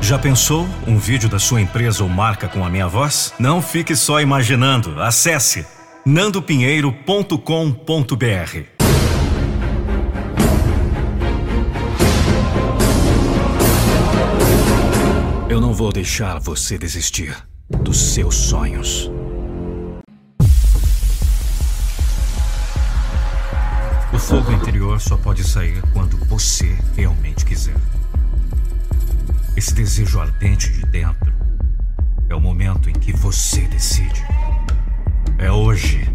Já pensou um vídeo da sua empresa ou marca com a minha voz? Não fique só imaginando. Acesse nandopinheiro.com.br. Eu não vou deixar você desistir dos seus sonhos. O fogo interior só pode sair quando você realmente quiser. Esse desejo ardente de dentro é o momento em que você decide. É hoje.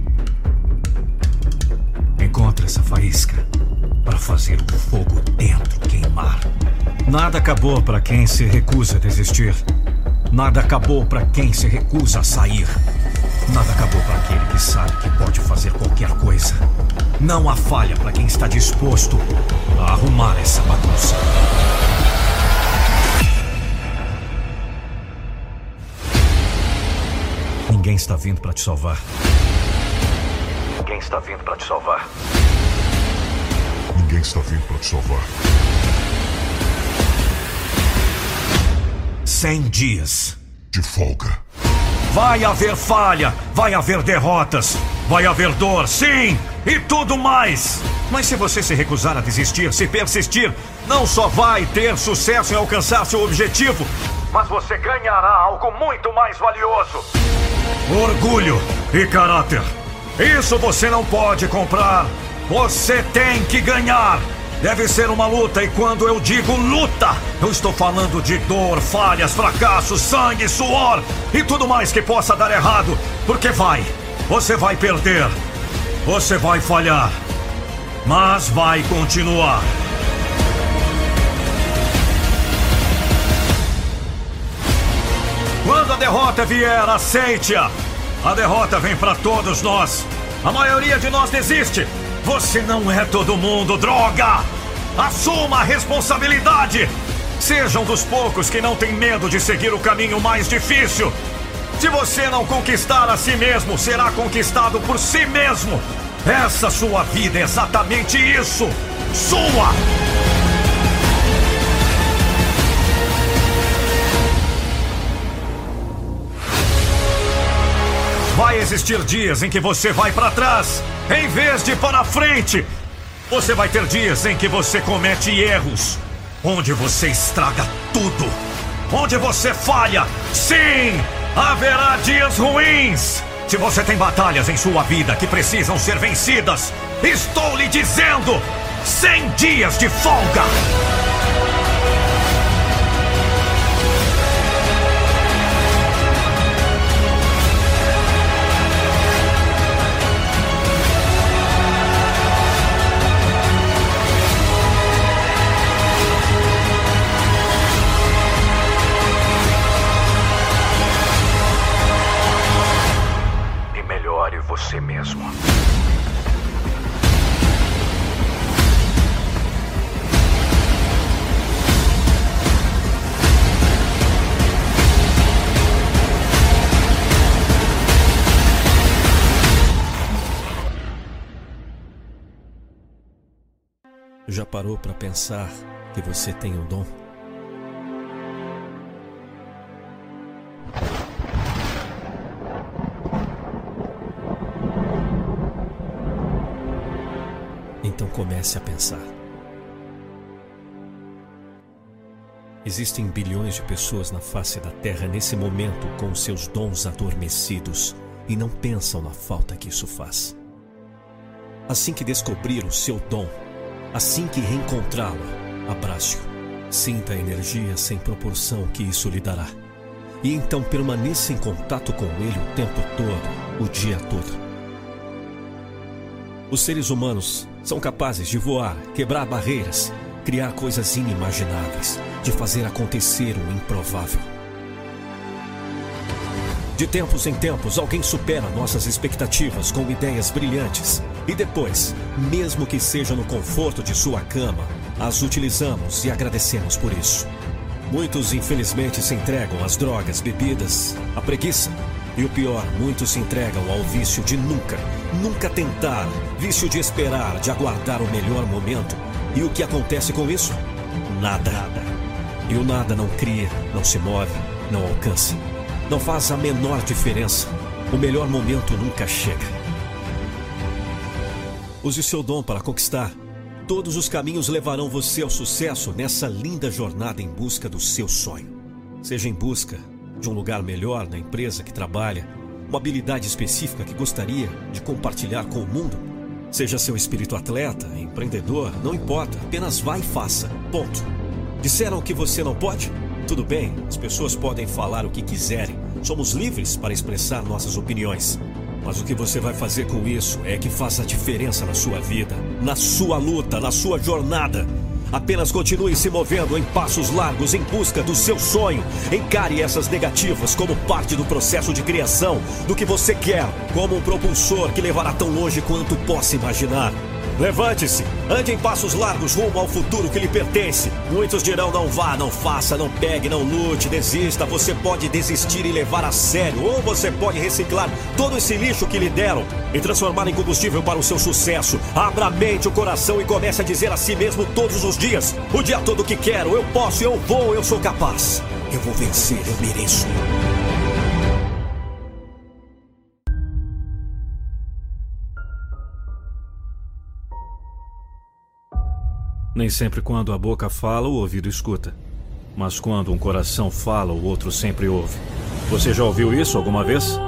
Encontre essa faísca para fazer o fogo dentro queimar. Nada acabou para quem se recusa a desistir. Nada acabou para quem se recusa a sair. Nada acabou para aquele que sabe que pode fazer qualquer coisa. Não há falha para quem está disposto a arrumar essa bagunça. Ninguém está vindo para te salvar. Ninguém está vindo para te salvar. Ninguém está vindo para te salvar. Cem dias de folga. Vai haver falha, vai haver derrotas, vai haver dor, sim, e tudo mais. Mas se você se recusar a desistir, se persistir, não só vai ter sucesso em alcançar seu objetivo, mas você ganhará algo muito mais valioso. Orgulho e caráter. Isso você não pode comprar. Você tem que ganhar. Deve ser uma luta, e quando eu digo luta, eu estou falando de dor, falhas, fracassos, sangue, suor e tudo mais que possa dar errado. Porque vai, você vai perder, você vai falhar, mas vai continuar. Quando a derrota vier, aceite-a. A derrota vem para todos nós. A maioria de nós desiste. Você não é todo mundo, droga! Assuma a responsabilidade! Seja um dos poucos que não tem medo de seguir o caminho mais difícil. Se você não conquistar a si mesmo, será conquistado por si mesmo. Essa sua vida é exatamente isso. Sua! Existir dias em que você vai para trás, em vez de para frente. Você vai ter dias em que você comete erros, onde você estraga tudo, onde você falha. Sim, haverá dias ruins. Se você tem batalhas em sua vida que precisam ser vencidas, estou lhe dizendo: 100 dias de folga. Você mesmo. Já parou para pensar que você tem um dom? Comece a pensar. Existem bilhões de pessoas na face da Terra nesse momento com seus dons adormecidos e não pensam na falta que isso faz. Assim que descobrir o seu dom, assim que reencontrá-lo, abrace-o. Sinta a energia sem proporção que isso lhe dará. E então permaneça em contato com ele o tempo todo, o dia todo. Os seres humanos são capazes de voar, quebrar barreiras, criar coisas inimagináveis, de fazer acontecer o improvável. De tempos em tempos, alguém supera nossas expectativas com ideias brilhantes. E depois, mesmo que seja no conforto de sua cama, as utilizamos e agradecemos por isso. Muitos, infelizmente, se entregam às drogas, bebidas, à preguiça. E o pior, muitos se entregam ao vício de nunca, nunca tentar, vício de esperar, de aguardar o melhor momento. E o que acontece com isso? Nada. E o nada não cria, não se move, não alcança. Não faz a menor diferença. O melhor momento nunca chega. Use seu dom para conquistar. Todos os caminhos levarão você ao sucesso nessa linda jornada em busca do seu sonho. Seja em busca de um lugar melhor na empresa que trabalha, uma habilidade específica que gostaria de compartilhar com o mundo. Seja seu espírito atleta, empreendedor, não importa, apenas vá e faça. Ponto. Disseram que você não pode? Tudo bem, as pessoas podem falar o que quiserem. Somos livres para expressar nossas opiniões. Mas o que você vai fazer com isso é que faça a diferença na sua vida, na sua luta, na sua jornada. Apenas continue se movendo em passos largos em busca do seu sonho. Encare essas negativas como parte do processo de criação do que você quer, como um propulsor que levará tão longe quanto possa imaginar. Levante-se, ande em passos largos rumo ao futuro que lhe pertence. Muitos dirão: não vá, não faça, não pegue, não lute, desista. Você pode desistir e levar a sério, ou você pode reciclar todo esse lixo que lhe deram e transformar em combustível para o seu sucesso. Abra a mente, o coração e comece a dizer a si mesmo todos os dias: o dia todo que quero, eu posso, eu vou, eu sou capaz. Eu vou vencer, eu mereço. Nem sempre quando a boca fala, o ouvido escuta. Mas quando um coração fala, o outro sempre ouve. Você já ouviu isso alguma vez?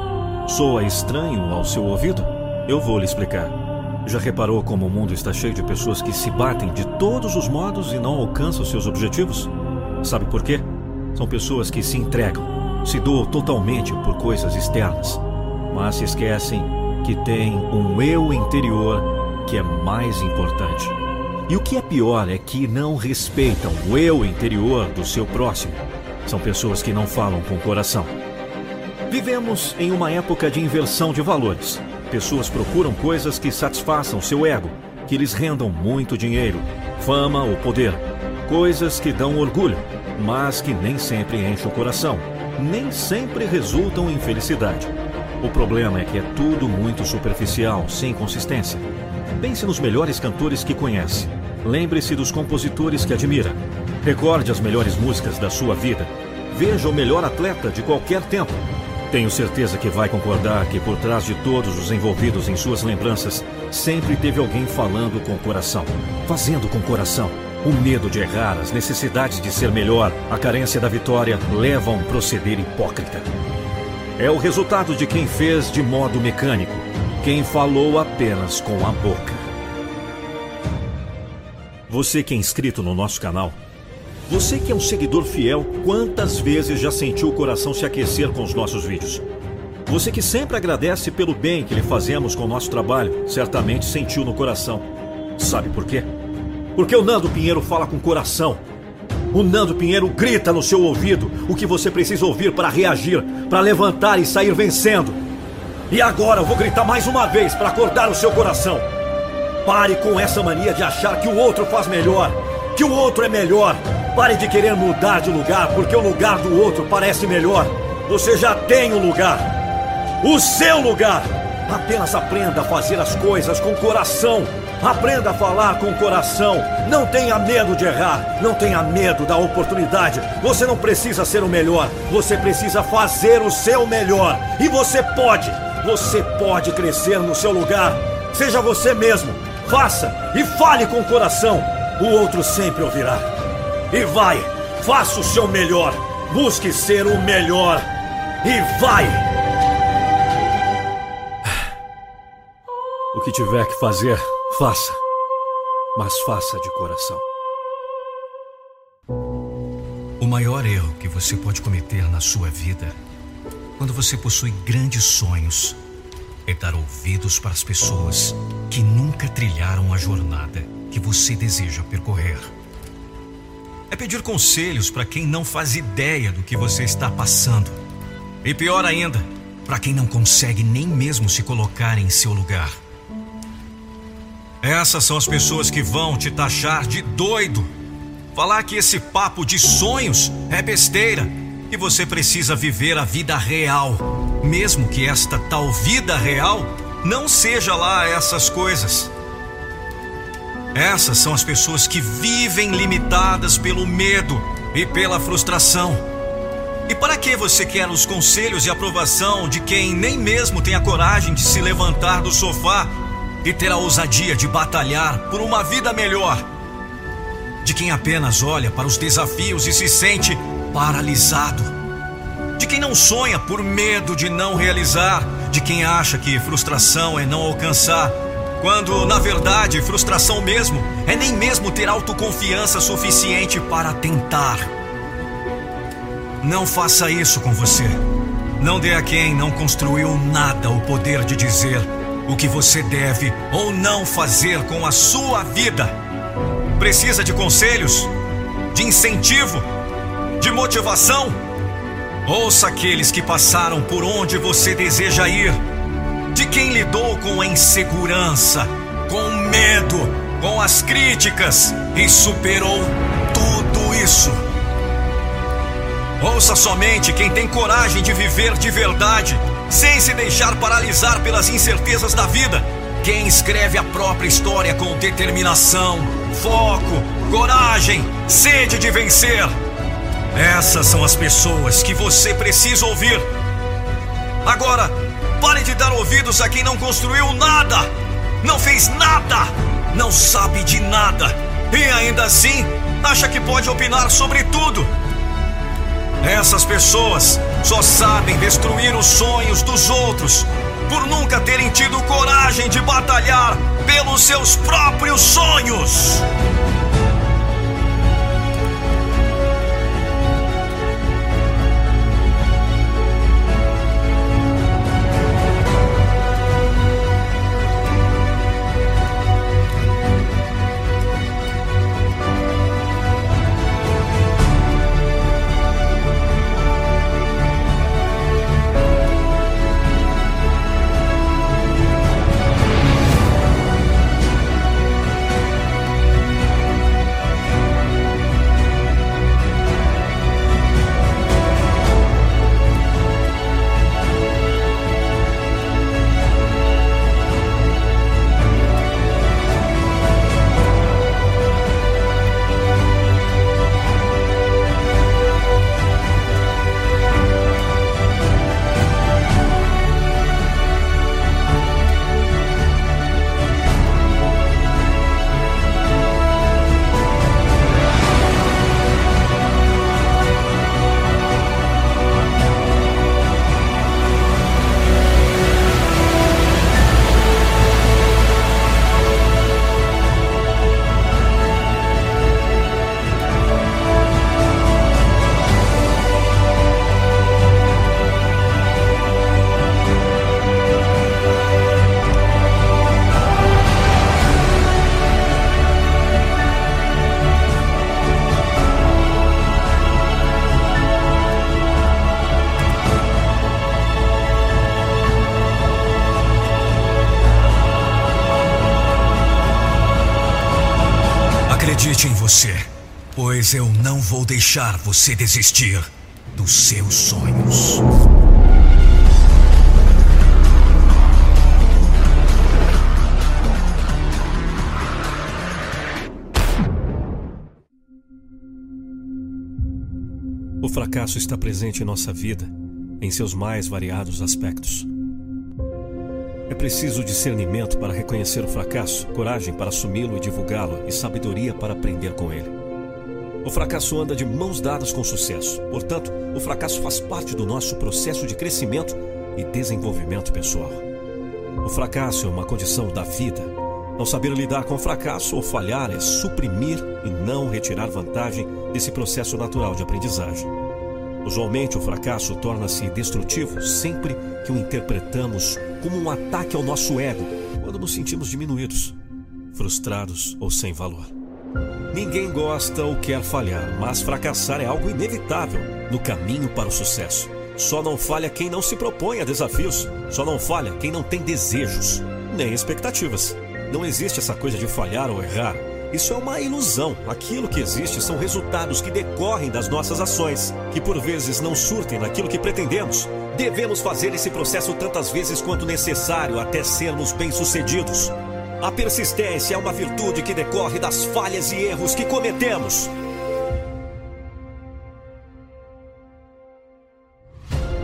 Soa estranho ao seu ouvido? Eu vou lhe explicar. Já reparou como o mundo está cheio de pessoas que se batem de todos os modos e não alcançam seus objetivos? Sabe por quê? São pessoas que se entregam, se doam totalmente por coisas externas, mas se esquecem que tem um eu interior que é mais importante. E o que é pior é que não respeitam o eu interior do seu próximo. São pessoas que não falam com o coração. Vivemos em uma época de inversão de valores. Pessoas procuram coisas que satisfaçam seu ego, que lhes rendam muito dinheiro, fama ou poder. Coisas que dão orgulho, mas que nem sempre enchem o coração, nem sempre resultam em felicidade. O problema é que é tudo muito superficial, sem consistência. Pense nos melhores cantores que conhece. Lembre-se dos compositores que admira. Recorde as melhores músicas da sua vida. Veja o melhor atleta de qualquer tempo. Tenho certeza que vai concordar que por trás de todos os envolvidos em suas lembranças, sempre teve alguém falando com o coração, fazendo com o coração. O medo de errar, as necessidades de ser melhor, a carência da vitória levam a um proceder hipócrita. É o resultado de quem fez de modo mecânico, quem falou apenas com a boca. Você que é inscrito no nosso canal, você que é um seguidor fiel, quantas vezes já sentiu o coração se aquecer com os nossos vídeos? Você que sempre agradece pelo bem que lhe fazemos com o nosso trabalho, certamente sentiu no coração. Sabe por quê? Porque o Nando Pinheiro fala com coração. O Nando Pinheiro grita no seu ouvido o que você precisa ouvir para reagir, para levantar e sair vencendo. E agora eu vou gritar mais uma vez para acordar o seu coração. Pare com essa mania de achar que o outro faz melhor, que o outro é melhor. Pare de querer mudar de lugar porque o lugar do outro parece melhor. Você já tem o um lugar. O seu lugar. Apenas aprenda a fazer as coisas com coração. Aprenda a falar com coração. Não tenha medo de errar. Não tenha medo da oportunidade. Você não precisa ser o melhor. Você precisa fazer o seu melhor. E você pode. Você pode crescer no seu lugar. Seja você mesmo. Faça e fale com o coração. O outro sempre ouvirá. E vai, faça o seu melhor. Busque ser o melhor. E vai! O que tiver que fazer, faça. Mas faça de coração. O maior erro que você pode cometer na sua vida, quando você possui grandes sonhos, é dar ouvidos para as pessoas que nunca trilharam a jornada que você deseja percorrer. É pedir conselhos para quem não faz ideia do que você está passando. E pior ainda, para quem não consegue nem mesmo se colocar em seu lugar. Essas são as pessoas que vão te taxar de doido. Falar que esse papo de sonhos é besteira, que você precisa viver a vida real, mesmo que esta tal vida real não seja lá essas coisas. Essas são as pessoas que vivem limitadas pelo medo e pela frustração. E para que você quer os conselhos e aprovação de quem nem mesmo tem a coragem de se levantar do sofá e ter a ousadia de batalhar por uma vida melhor? De quem apenas olha para os desafios e se sente paralisado? De quem não sonha por medo de não realizar? De quem acha que frustração é não alcançar quando, na verdade, frustração mesmo é nem mesmo ter autoconfiança suficiente para tentar. Não faça isso com você. Não dê a quem não construiu nada o poder de dizer o que você deve ou não fazer com a sua vida. Precisa de conselhos? De incentivo? De motivação? Ouça aqueles que passaram por onde você deseja ir de quem lidou com a insegurança, com o medo, com as críticas e superou tudo isso. Ouça somente quem tem coragem de viver de verdade, sem se deixar paralisar pelas incertezas da vida. Quem escreve a própria história com determinação, foco, coragem, sede de vencer. Essas são as pessoas que você precisa ouvir. Agora, Pare de dar ouvidos a quem não construiu nada, não fez nada, não sabe de nada e ainda assim acha que pode opinar sobre tudo. Essas pessoas só sabem destruir os sonhos dos outros por nunca terem tido coragem de batalhar pelos seus próprios sonhos. Deixar você desistir dos seus sonhos. O fracasso está presente em nossa vida, em seus mais variados aspectos. É preciso discernimento para reconhecer o fracasso, coragem para assumi-lo e divulgá-lo e sabedoria para aprender com ele. O fracasso anda de mãos dadas com o sucesso. Portanto, o fracasso faz parte do nosso processo de crescimento e desenvolvimento pessoal. O fracasso é uma condição da vida. Não saber lidar com o fracasso ou falhar é suprimir e não retirar vantagem desse processo natural de aprendizagem. Usualmente, o fracasso torna-se destrutivo sempre que o interpretamos como um ataque ao nosso ego quando nos sentimos diminuídos, frustrados ou sem valor. Ninguém gosta ou quer falhar, mas fracassar é algo inevitável no caminho para o sucesso. Só não falha quem não se propõe a desafios, só não falha quem não tem desejos, nem expectativas. Não existe essa coisa de falhar ou errar. Isso é uma ilusão. Aquilo que existe são resultados que decorrem das nossas ações, que por vezes não surtem naquilo que pretendemos. Devemos fazer esse processo tantas vezes quanto necessário até sermos bem-sucedidos. A persistência é uma virtude que decorre das falhas e erros que cometemos.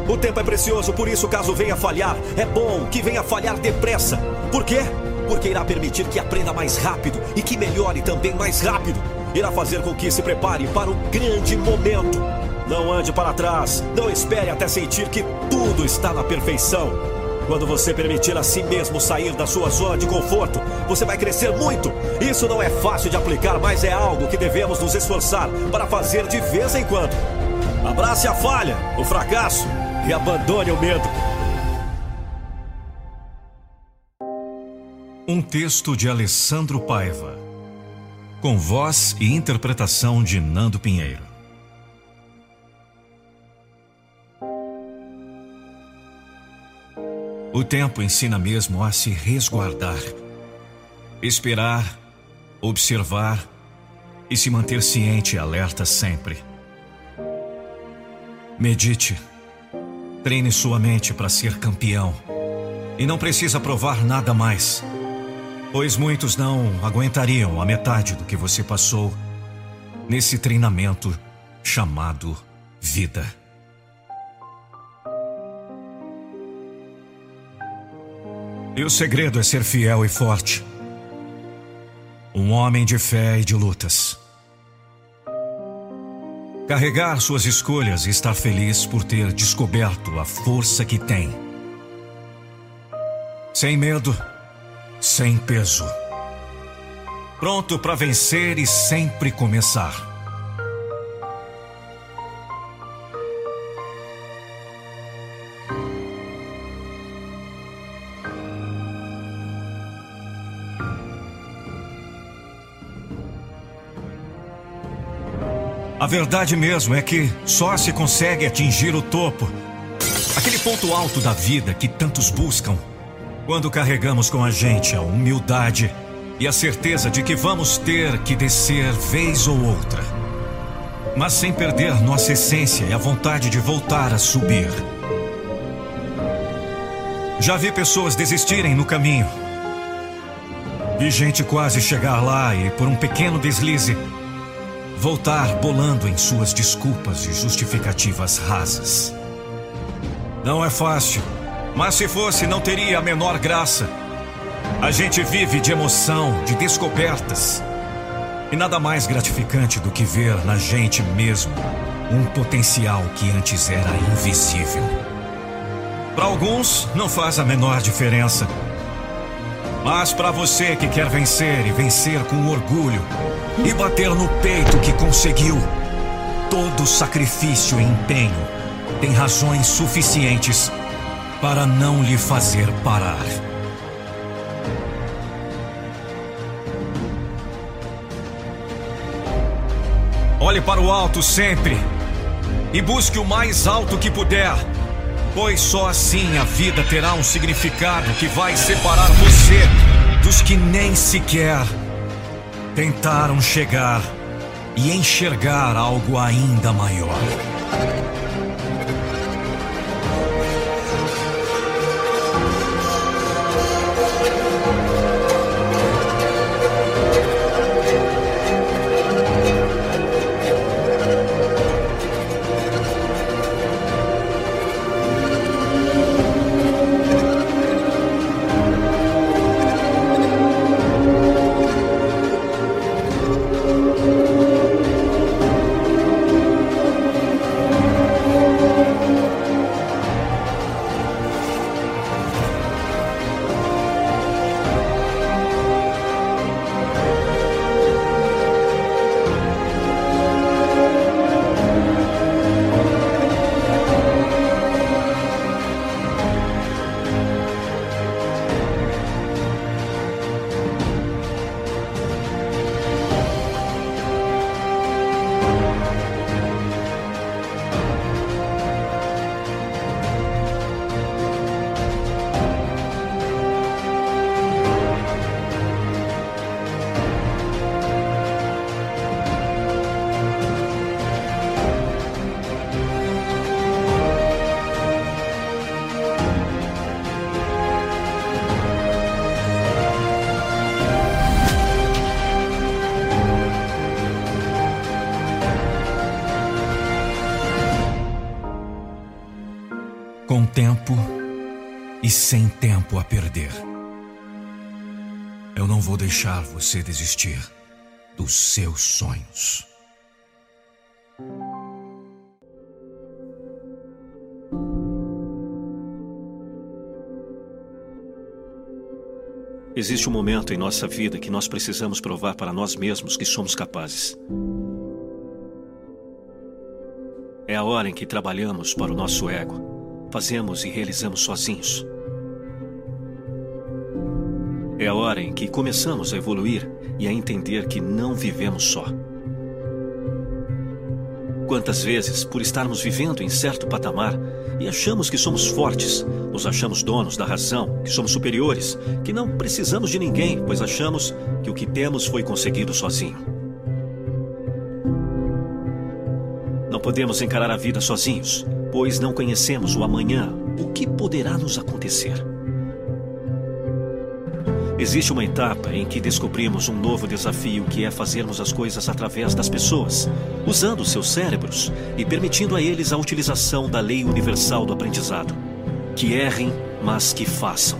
O tempo é precioso, por isso, caso venha falhar, é bom que venha falhar depressa. Por quê? Porque irá permitir que aprenda mais rápido e que melhore também mais rápido. Irá fazer com que se prepare para o grande momento. Não ande para trás, não espere até sentir que tudo está na perfeição. Quando você permitir a si mesmo sair da sua zona de conforto, você vai crescer muito. Isso não é fácil de aplicar, mas é algo que devemos nos esforçar para fazer de vez em quando. Abrace a falha, o fracasso e abandone o medo. Um texto de Alessandro Paiva, com voz e interpretação de Nando Pinheiro. O tempo ensina mesmo a se resguardar, esperar, observar e se manter ciente e alerta sempre. Medite, treine sua mente para ser campeão e não precisa provar nada mais, pois muitos não aguentariam a metade do que você passou nesse treinamento chamado vida. E o segredo é ser fiel e forte. Um homem de fé e de lutas. Carregar suas escolhas e estar feliz por ter descoberto a força que tem. Sem medo, sem peso. Pronto para vencer e sempre começar. A verdade mesmo é que só se consegue atingir o topo, aquele ponto alto da vida que tantos buscam, quando carregamos com a gente a humildade e a certeza de que vamos ter que descer vez ou outra, mas sem perder nossa essência e a vontade de voltar a subir. Já vi pessoas desistirem no caminho. Vi gente quase chegar lá e, por um pequeno deslize, voltar bolando em suas desculpas e justificativas rasas. Não é fácil, mas se fosse, não teria a menor graça. A gente vive de emoção, de descobertas. E nada mais gratificante do que ver na gente mesmo um potencial que antes era invisível. Para alguns, não faz a menor diferença. Mas para você que quer vencer e vencer com orgulho, e bater no peito que conseguiu. Todo sacrifício e empenho tem razões suficientes para não lhe fazer parar. Olhe para o alto sempre e busque o mais alto que puder, pois só assim a vida terá um significado que vai separar você dos que nem sequer tentaram chegar e enxergar algo ainda maior. Você desistir dos seus sonhos. Existe um momento em nossa vida que nós precisamos provar para nós mesmos que somos capazes. É a hora em que trabalhamos para o nosso ego fazemos e realizamos sozinhos. É a hora em que começamos a evoluir e a entender que não vivemos só. Quantas vezes, por estarmos vivendo em certo patamar e achamos que somos fortes, nos achamos donos da razão, que somos superiores, que não precisamos de ninguém, pois achamos que o que temos foi conseguido sozinho. Não podemos encarar a vida sozinhos pois não conhecemos o amanhã, o que poderá nos acontecer. Existe uma etapa em que descobrimos um novo desafio que é fazermos as coisas através das pessoas, usando seus cérebros e permitindo a eles a utilização da lei universal do aprendizado. Que errem, mas que façam.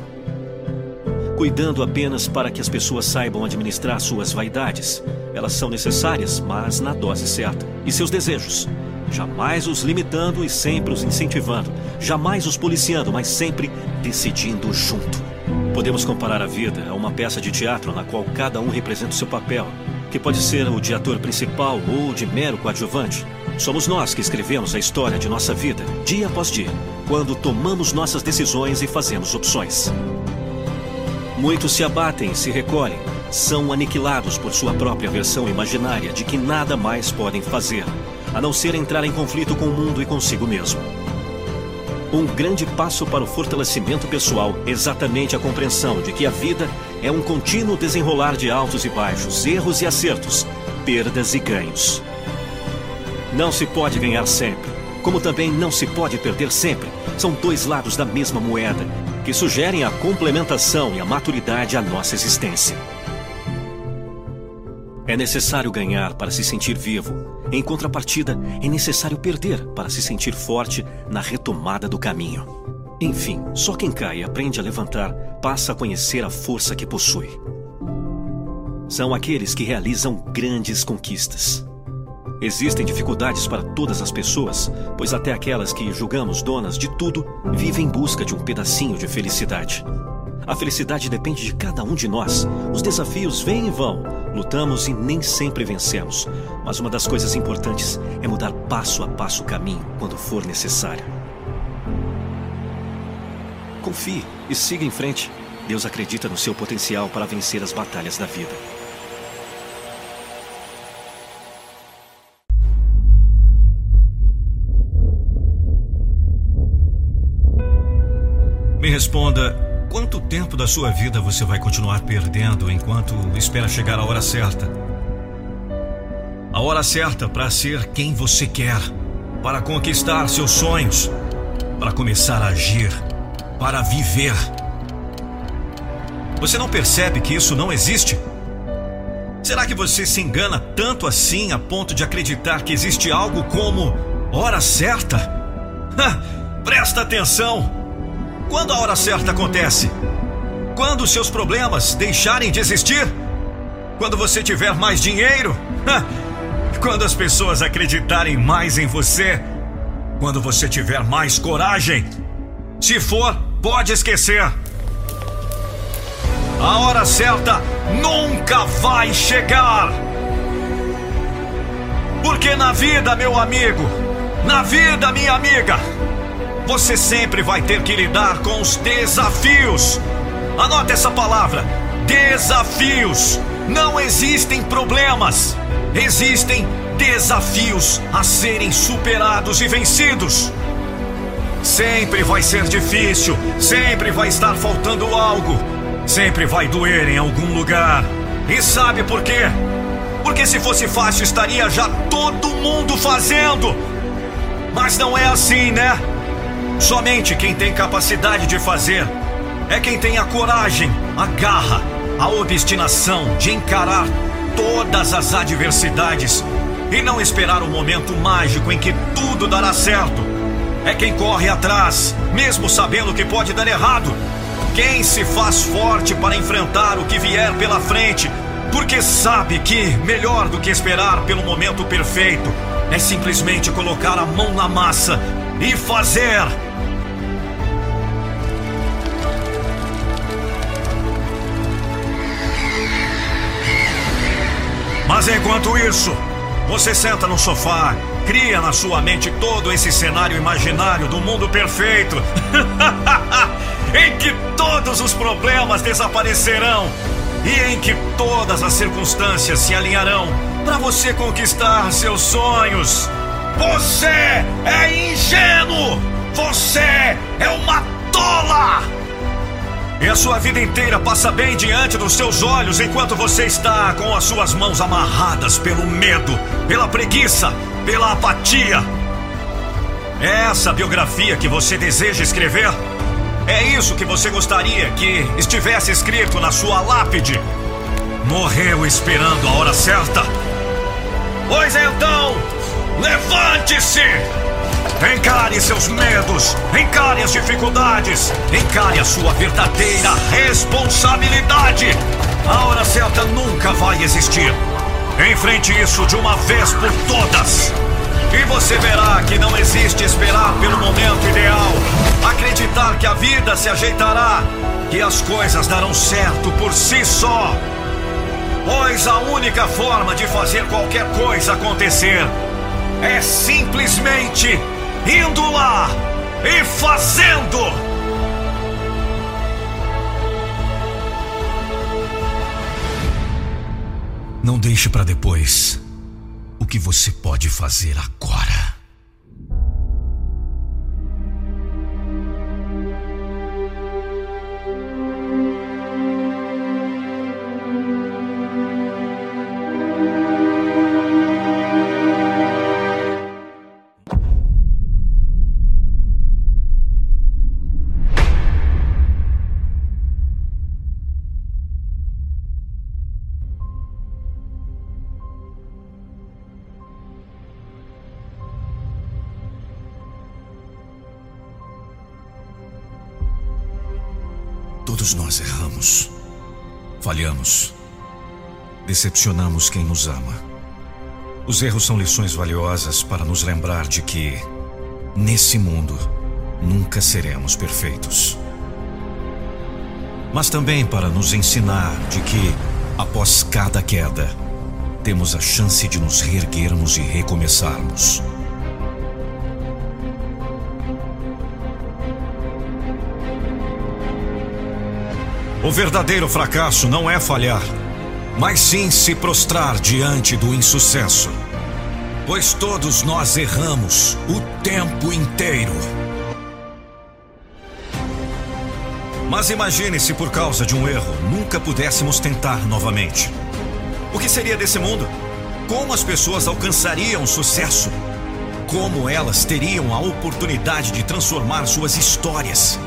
Cuidando apenas para que as pessoas saibam administrar suas vaidades. Elas são necessárias, mas na dose certa. E seus desejos, jamais os limitando e sempre os incentivando, jamais os policiando, mas sempre decidindo junto. Podemos comparar a vida a uma peça de teatro na qual cada um representa o seu papel, que pode ser o de ator principal ou de mero coadjuvante. Somos nós que escrevemos a história de nossa vida, dia após dia, quando tomamos nossas decisões e fazemos opções. Muitos se abatem se recolhem, são aniquilados por sua própria versão imaginária de que nada mais podem fazer, a não ser entrar em conflito com o mundo e consigo mesmo. Um grande passo para o fortalecimento pessoal, exatamente a compreensão de que a vida é um contínuo desenrolar de altos e baixos, erros e acertos, perdas e ganhos. Não se pode ganhar sempre, como também não se pode perder sempre. São dois lados da mesma moeda, que sugerem a complementação e a maturidade à nossa existência. É necessário ganhar para se sentir vivo. Em contrapartida, é necessário perder para se sentir forte na retomada do caminho. Enfim, só quem cai e aprende a levantar passa a conhecer a força que possui. São aqueles que realizam grandes conquistas. Existem dificuldades para todas as pessoas, pois até aquelas que julgamos donas de tudo vivem em busca de um pedacinho de felicidade. A felicidade depende de cada um de nós. Os desafios vêm e vão. Lutamos e nem sempre vencemos. Mas uma das coisas importantes é mudar passo a passo o caminho quando for necessário. Confie e siga em frente. Deus acredita no seu potencial para vencer as batalhas da vida. Me responda, quanto tempo da sua vida você vai continuar perdendo enquanto espera chegar a hora certa? A hora certa para ser quem você quer, para conquistar seus sonhos, para começar a agir, para viver. Você não percebe que isso não existe? Será que você se engana tanto assim a ponto de acreditar que existe algo como hora certa? Presta atenção! Quando a hora certa acontece? Quando seus problemas deixarem de existir? Quando você tiver mais dinheiro? Quando as pessoas acreditarem mais em você? Quando você tiver mais coragem? Se for, pode esquecer. A hora certa nunca vai chegar. Porque na vida, meu amigo, na vida, minha amiga, você sempre vai ter que lidar com os desafios. Anote essa palavra: desafios. Não existem problemas, existem desafios a serem superados e vencidos. Sempre vai ser difícil, sempre vai estar faltando algo, sempre vai doer em algum lugar. E sabe por quê? Porque se fosse fácil estaria já todo mundo fazendo. Mas não é assim, né? Somente quem tem capacidade de fazer é quem tem a coragem, a garra, a obstinação de encarar todas as adversidades e não esperar o momento mágico em que tudo dará certo. É quem corre atrás, mesmo sabendo que pode dar errado. Quem se faz forte para enfrentar o que vier pela frente, porque sabe que, melhor do que esperar pelo momento perfeito, é simplesmente colocar a mão na massa e fazer. Mas enquanto isso, você senta no sofá, cria na sua mente todo esse cenário imaginário do mundo perfeito, em que todos os problemas desaparecerão e em que todas as circunstâncias se alinharão para você conquistar seus sonhos. Você é ingênuo! Você é uma tola! E a sua vida inteira passa bem diante dos seus olhos enquanto você está com as suas mãos amarradas pelo medo, pela preguiça, pela apatia. É essa biografia que você deseja escrever? É isso que você gostaria que estivesse escrito na sua lápide? Morreu esperando a hora certa? Pois então, levante-se! Encare seus medos, encare as dificuldades, encare a sua verdadeira responsabilidade. A hora certa nunca vai existir. Enfrente isso de uma vez por todas. E você verá que não existe esperar pelo momento ideal. Acreditar que a vida se ajeitará, que as coisas darão certo por si só. Pois a única forma de fazer qualquer coisa acontecer é simplesmente indo lá e fazendo. Não deixe para depois o que você pode fazer agora. Decepcionamos quem nos ama. Os erros são lições valiosas para nos lembrar de que, nesse mundo, nunca seremos perfeitos. Mas também para nos ensinar de que, após cada queda, temos a chance de nos reerguermos e recomeçarmos. O verdadeiro fracasso não é falhar, mas sim se prostrar diante do insucesso. Pois todos nós erramos o tempo inteiro. Mas imagine se por causa de um erro nunca pudéssemos tentar novamente. O que seria desse mundo? Como as pessoas alcançariam sucesso? Como elas teriam a oportunidade de transformar suas histórias?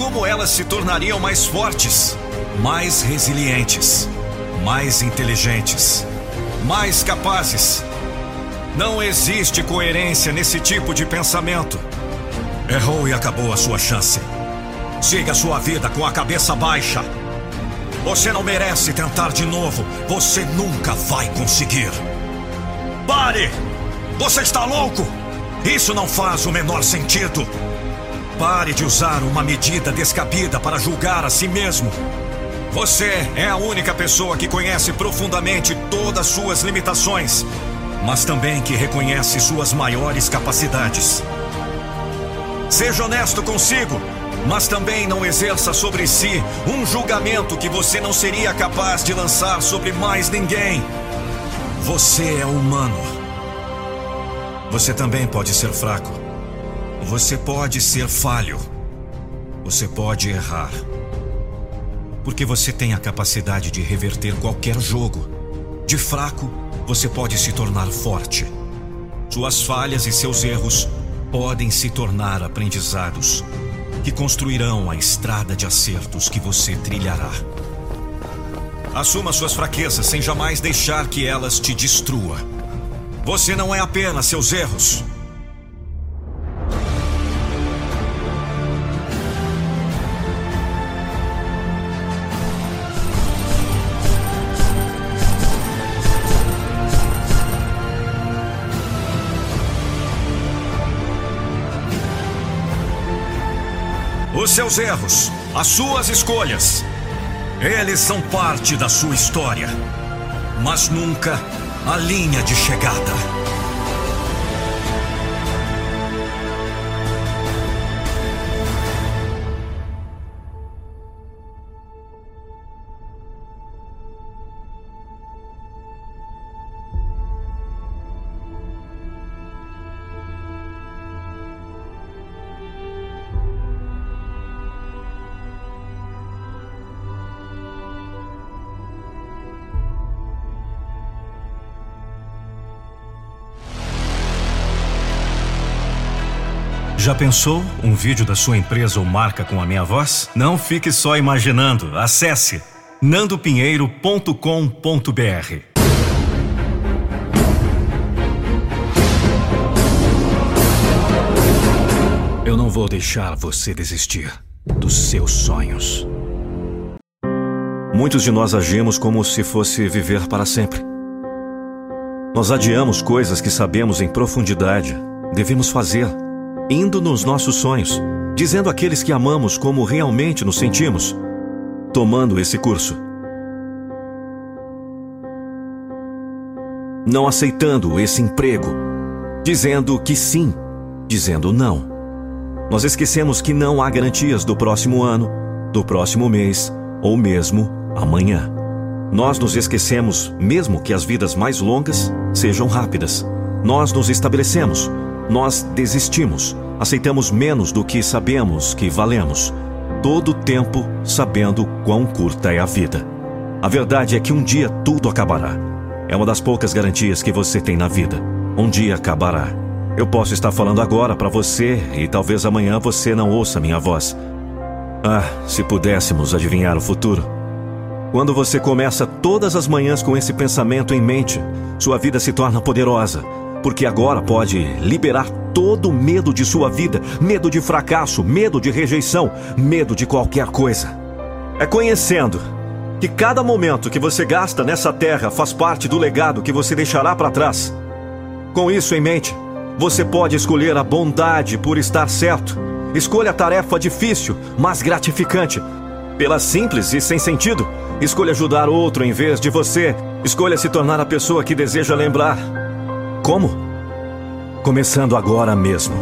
como elas se tornariam mais fortes, mais resilientes, mais inteligentes, mais capazes. Não existe coerência nesse tipo de pensamento. Errou e acabou a sua chance. Siga sua vida com a cabeça baixa. Você não merece tentar de novo. Você nunca vai conseguir. Pare! Você está louco? Isso não faz o menor sentido. Pare de usar uma medida descabida para julgar a si mesmo. Você é a única pessoa que conhece profundamente todas suas limitações, mas também que reconhece suas maiores capacidades. Seja honesto consigo, mas também não exerça sobre si um julgamento que você não seria capaz de lançar sobre mais ninguém. Você é humano. Você também pode ser fraco. Você pode ser falho. Você pode errar. Porque você tem a capacidade de reverter qualquer jogo. De fraco, você pode se tornar forte. Suas falhas e seus erros podem se tornar aprendizados que construirão a estrada de acertos que você trilhará. Assuma suas fraquezas sem jamais deixar que elas te destrua. Você não é apenas seus erros. Os seus erros, as suas escolhas, eles são parte da sua história, mas nunca a linha de chegada. Já pensou um vídeo da sua empresa ou marca com a minha voz? Não fique só imaginando. Acesse nandopinheiro.com.br. Eu não vou deixar você desistir dos seus sonhos. Muitos de nós agimos como se fosse viver para sempre. Nós adiamos coisas que sabemos em profundidade devemos fazer indo nos nossos sonhos, dizendo àqueles que amamos como realmente nos sentimos, tomando esse curso. Não aceitando esse emprego, dizendo que sim, dizendo não. Nós esquecemos que não há garantias do próximo ano, do próximo mês ou mesmo amanhã. Nós nos esquecemos, mesmo que as vidas mais longas sejam rápidas. Nós nos estabelecemos, nós desistimos, aceitamos menos do que sabemos que valemos, todo o tempo sabendo quão curta é a vida. A verdade é que um dia tudo acabará. É uma das poucas garantias que você tem na vida. Um dia acabará. Eu posso estar falando agora para você e talvez amanhã você não ouça minha voz. Ah, se pudéssemos adivinhar o futuro. Quando você começa todas as manhãs com esse pensamento em mente, sua vida se torna poderosa, porque agora pode liberar todo o medo de sua vida, medo de fracasso, medo de rejeição, medo de qualquer coisa. É conhecendo que cada momento que você gasta nessa terra faz parte do legado que você deixará para trás. Com isso em mente, você pode escolher a bondade por estar certo. Escolha a tarefa difícil, mas gratificante. Pela simples e sem sentido, escolha ajudar outro em vez de você. Escolha se tornar a pessoa que deseja lembrar. Como? Começando agora mesmo.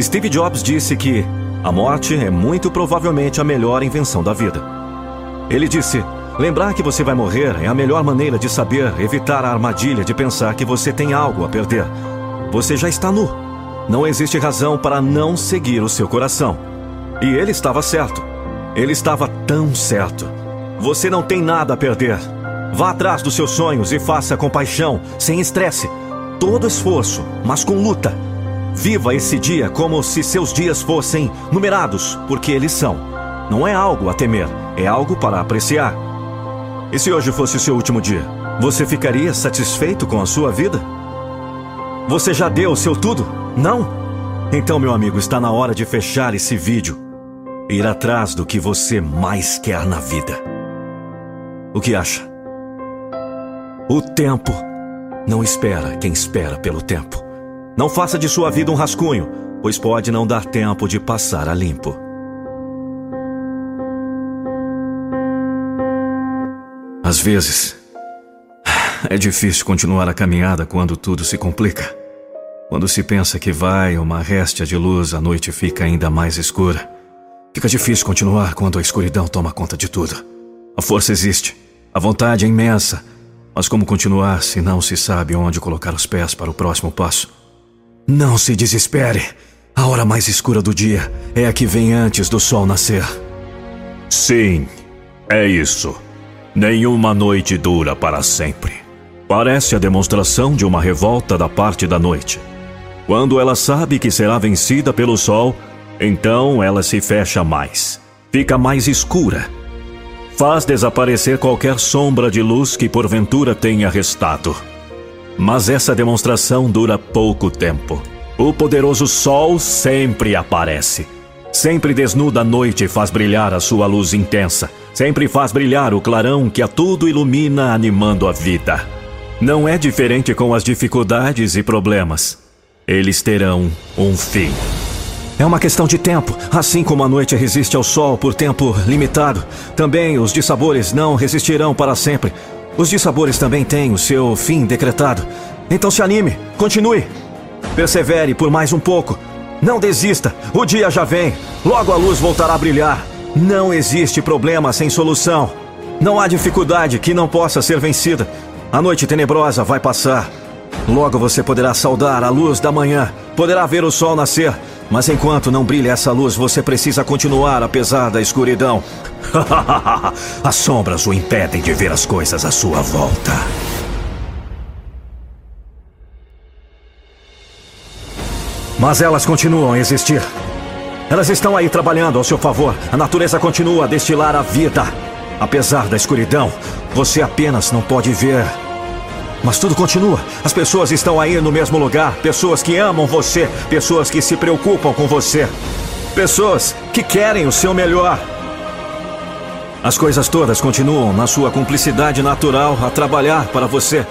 Steve Jobs disse que a morte é muito provavelmente a melhor invenção da vida. Ele disse: lembrar que você vai morrer é a melhor maneira de saber evitar a armadilha de pensar que você tem algo a perder. Você já está nu. Não existe razão para não seguir o seu coração. E ele estava certo. Ele estava tão certo. Você não tem nada a perder. Vá atrás dos seus sonhos e faça com paixão, sem estresse. Todo esforço, mas com luta. Viva esse dia como se seus dias fossem numerados, porque eles são. Não é algo a temer, é algo para apreciar. E se hoje fosse o seu último dia? Você ficaria satisfeito com a sua vida? Você já deu o seu tudo? Não? Então, meu amigo, está na hora de fechar esse vídeo e ir atrás do que você mais quer na vida. O que acha? O tempo não espera quem espera pelo tempo. Não faça de sua vida um rascunho, pois pode não dar tempo de passar a limpo. Às vezes, é difícil continuar a caminhada quando tudo se complica. Quando se pensa que vai uma réstia de luz, a noite fica ainda mais escura. Fica difícil continuar quando a escuridão toma conta de tudo. A força existe, a vontade é imensa, mas como continuar se não se sabe onde colocar os pés para o próximo passo? Não se desespere. A hora mais escura do dia é a que vem antes do sol nascer. Sim, é isso. Nenhuma noite dura para sempre. Parece a demonstração de uma revolta da parte da noite. Quando ela sabe que será vencida pelo sol, então ela se fecha mais, fica mais escura. Faz desaparecer qualquer sombra de luz que porventura tenha restado. Mas essa demonstração dura pouco tempo. O poderoso sol sempre aparece. Sempre desnuda a noite e faz brilhar a sua luz intensa. Sempre faz brilhar o clarão que a tudo ilumina, animando a vida. Não é diferente com as dificuldades e problemas. Eles terão um fim. É uma questão de tempo. Assim como a noite resiste ao sol por tempo limitado, também os dissabores não resistirão para sempre. Os dissabores também têm o seu fim decretado. Então se anime, continue. Persevere por mais um pouco. Não desista, o dia já vem. Logo a luz voltará a brilhar. Não existe problema sem solução. Não há dificuldade que não possa ser vencida. A noite tenebrosa vai passar. Logo você poderá saudar a luz da manhã, poderá ver o sol nascer. Mas enquanto não brilha essa luz, você precisa continuar apesar da escuridão. as sombras o impedem de ver as coisas à sua volta. Mas elas continuam a existir. Elas estão aí trabalhando ao seu favor. A natureza continua a destilar a vida. Apesar da escuridão, você apenas não pode ver. Mas tudo continua. As pessoas estão aí no mesmo lugar. Pessoas que amam você. Pessoas que se preocupam com você. Pessoas que querem o seu melhor. As coisas todas continuam na sua cumplicidade natural a trabalhar para você.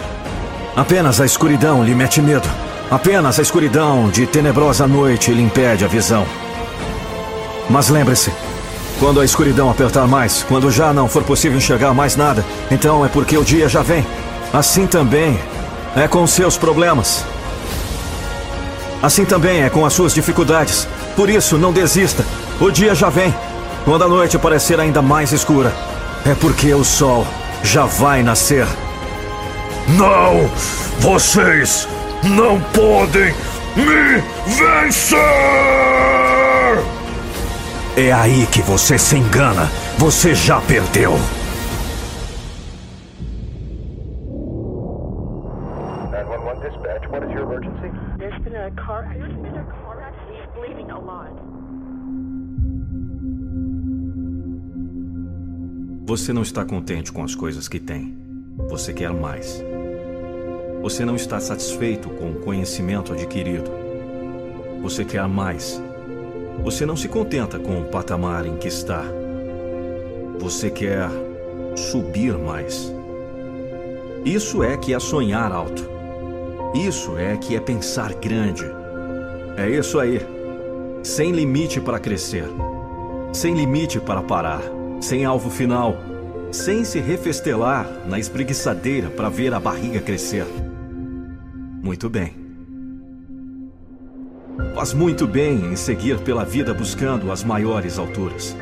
Apenas a escuridão lhe mete medo. Apenas a escuridão de tenebrosa noite lhe impede a visão. Mas lembre-se, quando a escuridão apertar mais, quando já não for possível enxergar mais nada, então é porque o dia já vem. Assim também é com seus problemas. Assim também é com as suas dificuldades. Por isso, não desista. O dia já vem. Quando a noite parecer ainda mais escura, é porque o sol já vai nascer. Não! Vocês não podem me vencer! É aí que você se engana. Você já perdeu. Você não está contente com as coisas que tem. Você quer mais. Você não está satisfeito com o conhecimento adquirido. Você quer mais. Você não se contenta com o patamar em que está. Você quer subir mais. Isso é que é sonhar alto. Isso é que é pensar grande. É isso aí. Sem limite para crescer. Sem limite para parar. Sem alvo final. Sem se refestelar na espreguiçadeira para ver a barriga crescer. Muito bem. Faz muito bem em seguir pela vida buscando as maiores alturas.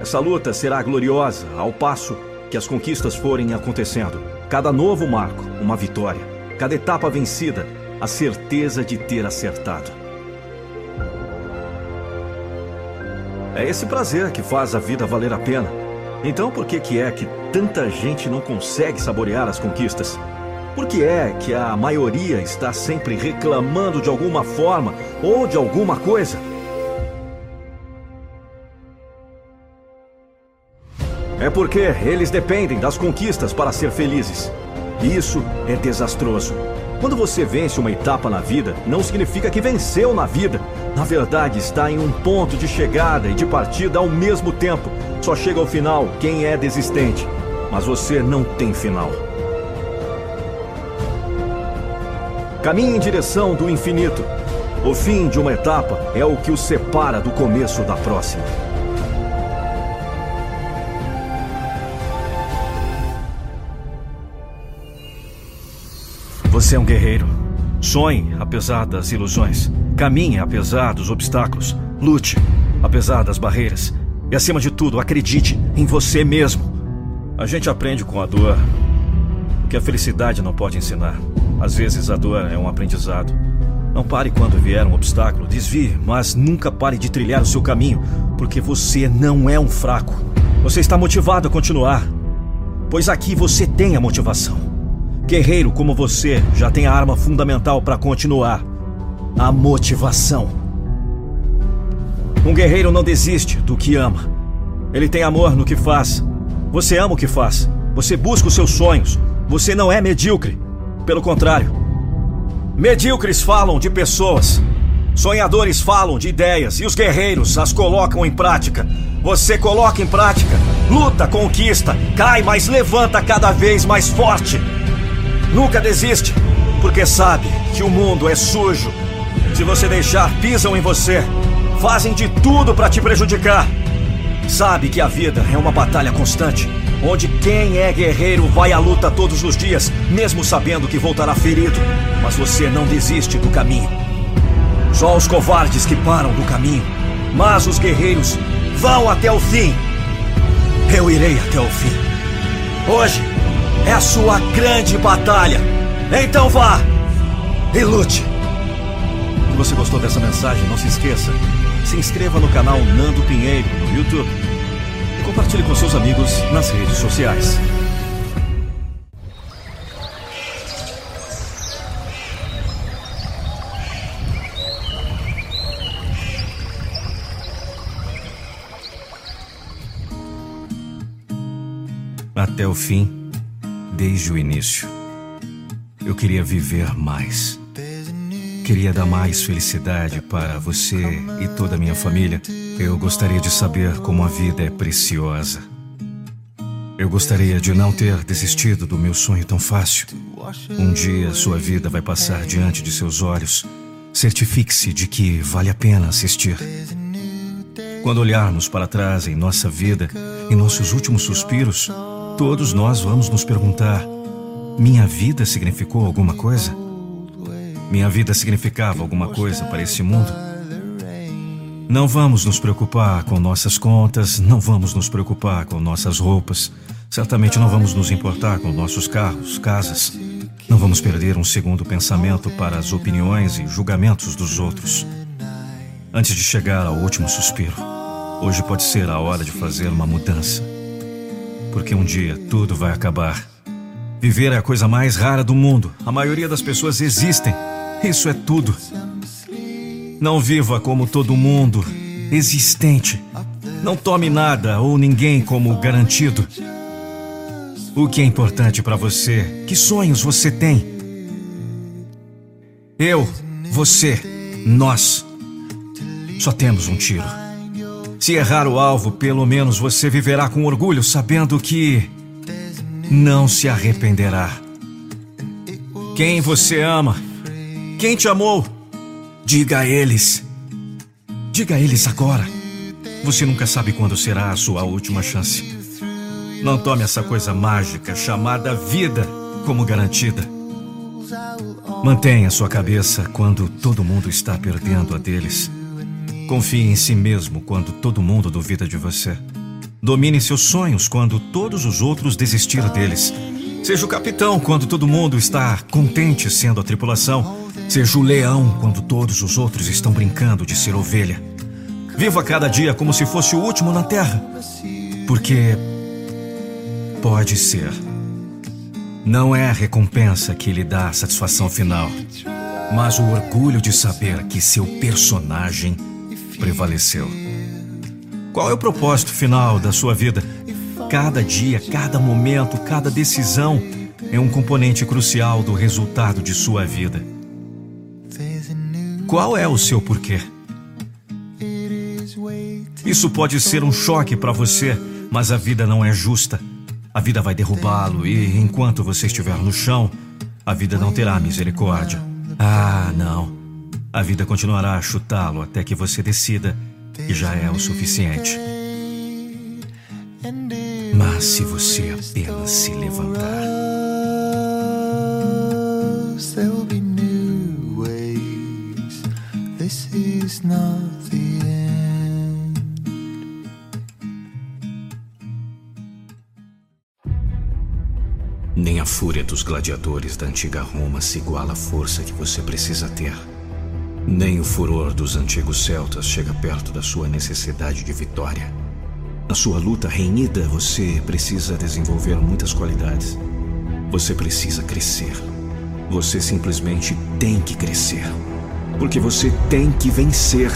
Essa luta será gloriosa ao passo que as conquistas forem acontecendo. Cada novo marco, uma vitória. Cada etapa vencida, a certeza de ter acertado. É esse prazer que faz a vida valer a pena. Então por que que é que tanta gente não consegue saborear as conquistas? Por que é que a maioria está sempre reclamando de alguma forma ou de alguma coisa? É porque eles dependem das conquistas para ser felizes. Isso é desastroso. Quando você vence uma etapa na vida, não significa que venceu na vida. Na verdade, está em um ponto de chegada e de partida ao mesmo tempo. Só chega ao final quem é desistente. Mas você não tem final. Caminhe em direção do infinito. O fim de uma etapa é o que o separa do começo da próxima. Você é um guerreiro. Sonhe apesar das ilusões. Caminhe apesar dos obstáculos. Lute apesar das barreiras. E acima de tudo, acredite em você mesmo. A gente aprende com a dor o que a felicidade não pode ensinar. Às vezes a dor é um aprendizado. Não pare quando vier um obstáculo, desvie, mas nunca pare de trilhar o seu caminho, porque você não é um fraco. Você está motivado a continuar, pois aqui você tem a motivação. Guerreiro como você já tem a arma fundamental para continuar: a motivação. Um guerreiro não desiste do que ama. Ele tem amor no que faz. Você ama o que faz. Você busca os seus sonhos. Você não é medíocre. Pelo contrário. Medíocres falam de pessoas. Sonhadores falam de ideias e os guerreiros as colocam em prática. Você coloca em prática, luta, conquista, cai, mas levanta cada vez mais forte. Nunca desiste, porque sabe que o mundo é sujo. Se você deixar, pisam em você. Fazem de tudo para te prejudicar. Sabe que a vida é uma batalha constante, onde quem é guerreiro vai à luta todos os dias, mesmo sabendo que voltará ferido. Mas você não desiste do caminho. Só os covardes que param do caminho, mas os guerreiros vão até o fim. Eu irei até o fim. Hoje é a sua grande batalha. Então vá e lute. Se você gostou dessa mensagem, não se esqueça se inscreva no canal Nando Pinheiro no YouTube e compartilhe com seus amigos nas redes sociais. Até o fim, desde o início, eu queria viver mais. Queria dar mais felicidade para você e toda a minha família. Eu gostaria de saber como a vida é preciosa. Eu gostaria de não ter desistido do meu sonho tão fácil. Um dia sua vida vai passar diante de seus olhos. Certifique-se de que vale a pena assistir. Quando olharmos para trás em nossa vida, em nossos últimos suspiros, todos nós vamos nos perguntar: minha vida significou alguma coisa? Minha vida significava alguma coisa para esse mundo? Não vamos nos preocupar com nossas contas, não vamos nos preocupar com nossas roupas, certamente não vamos nos importar com nossos carros, casas. Não vamos perder um segundo pensamento para as opiniões e julgamentos dos outros. Antes de chegar ao último suspiro, hoje pode ser a hora de fazer uma mudança. Porque um dia tudo vai acabar. Viver é a coisa mais rara do mundo. A maioria das pessoas existem. Isso é tudo. Não viva como todo mundo, existente. Não tome nada ou ninguém como garantido. O que é importante para você? Que sonhos você tem? Eu, você, nós. Só temos um tiro. Se errar o alvo, pelo menos você viverá com orgulho, sabendo que não se arrependerá. Quem você ama? Quem te amou? Diga a eles. Diga a eles agora. Você nunca sabe quando será a sua última chance. Não tome essa coisa mágica chamada vida como garantida. Mantenha sua cabeça quando todo mundo está perdendo a deles. Confie em si mesmo quando todo mundo duvida de você. Domine seus sonhos quando todos os outros desistiram deles. Seja o capitão quando todo mundo está contente sendo a tripulação. Seja o leão quando todos os outros estão brincando de ser ovelha. Viva cada dia como se fosse o último na Terra. Porque Pode ser. Não é a recompensa que lhe dá a satisfação final, mas o orgulho de saber que seu personagem prevaleceu. Qual é o propósito final da sua vida? Cada dia, cada momento, cada decisão é um componente crucial do resultado de sua vida. Qual é o seu porquê? Isso pode ser um choque para você, mas a vida não é justa. A vida vai derrubá-lo e, enquanto você estiver no chão, a vida não terá misericórdia. Ah, não. A vida continuará a chutá-lo até que você decida que já é o suficiente. Mas se você apenas se levantar. Nem a fúria dos gladiadores da antiga Roma se iguala à força que você precisa ter. Nem o furor dos antigos celtas chega perto da sua necessidade de vitória. Na sua luta renhida, você precisa desenvolver muitas qualidades. Você precisa crescer. Você simplesmente tem que crescer. Porque você tem que vencer.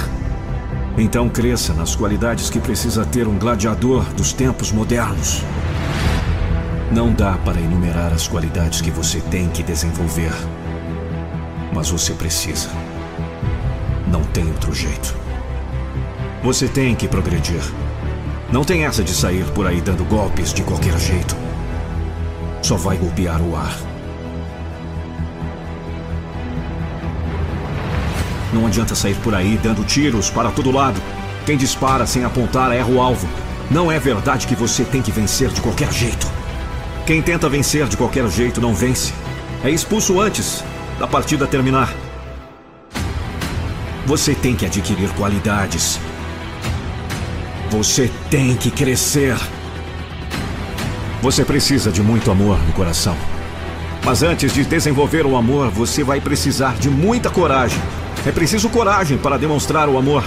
Então cresça nas qualidades que precisa ter um gladiador dos tempos modernos. Não dá para enumerar as qualidades que você tem que desenvolver. Mas você precisa. Não tem outro jeito. Você tem que progredir. Não tem essa de sair por aí dando golpes de qualquer jeito. Só vai golpear o ar. Não adianta sair por aí dando tiros para todo lado. Quem dispara sem apontar erra o alvo. Não é verdade que você tem que vencer de qualquer jeito. Quem tenta vencer de qualquer jeito não vence. É expulso antes da partida terminar. Você tem que adquirir qualidades. Você tem que crescer. Você precisa de muito amor no coração. Mas antes de desenvolver o amor, você vai precisar de muita coragem. É preciso coragem para demonstrar o amor.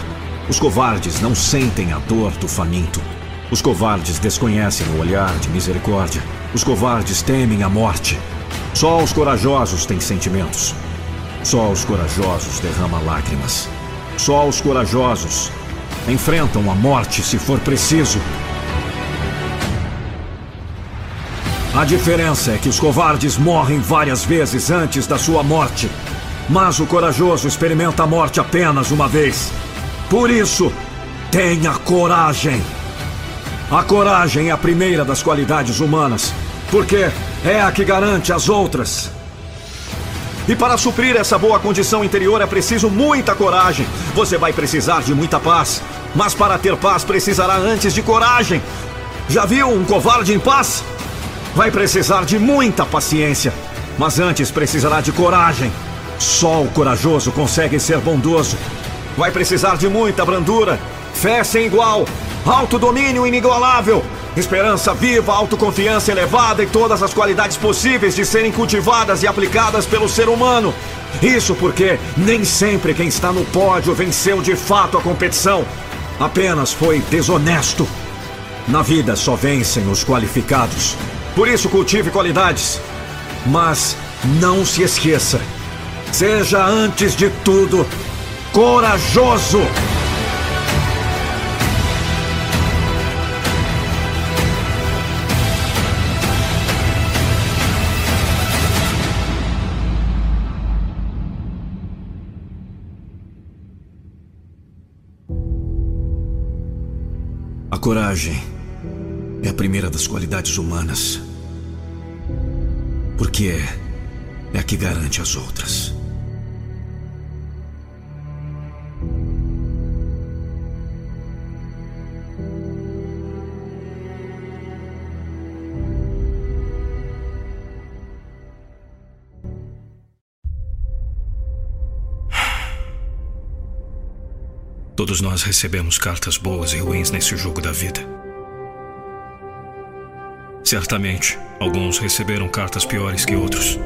Os covardes não sentem a dor do faminto. Os covardes desconhecem o olhar de misericórdia. Os covardes temem a morte. Só os corajosos têm sentimentos. Só os corajosos derramam lágrimas. Só os corajosos enfrentam a morte se for preciso. A diferença é que os covardes morrem várias vezes antes da sua morte, mas o corajoso experimenta a morte apenas uma vez. Por isso, tenha coragem. A coragem é a primeira das qualidades humanas, porque é a que garante as outras. E para suprir essa boa condição interior é preciso muita coragem. Você vai precisar de muita paz. Mas para ter paz precisará antes de coragem. Já viu um covarde em paz? Vai precisar de muita paciência. Mas antes precisará de coragem. Só o corajoso consegue ser bondoso. Vai precisar de muita brandura, fé sem igual, autodomínio inigualável, esperança viva, autoconfiança elevada e todas as qualidades possíveis de serem cultivadas e aplicadas pelo ser humano. Isso porque nem sempre quem está no pódio venceu de fato a competição. Apenas foi desonesto. Na vida só vencem os qualificados. Por isso cultive qualidades. Mas não se esqueça. Seja antes de tudo corajoso. Coragem é a primeira das qualidades humanas. Porque é, é a que garante as outras. Todos nós recebemos cartas boas e ruins nesse jogo da vida. Certamente, alguns receberam cartas piores que outros.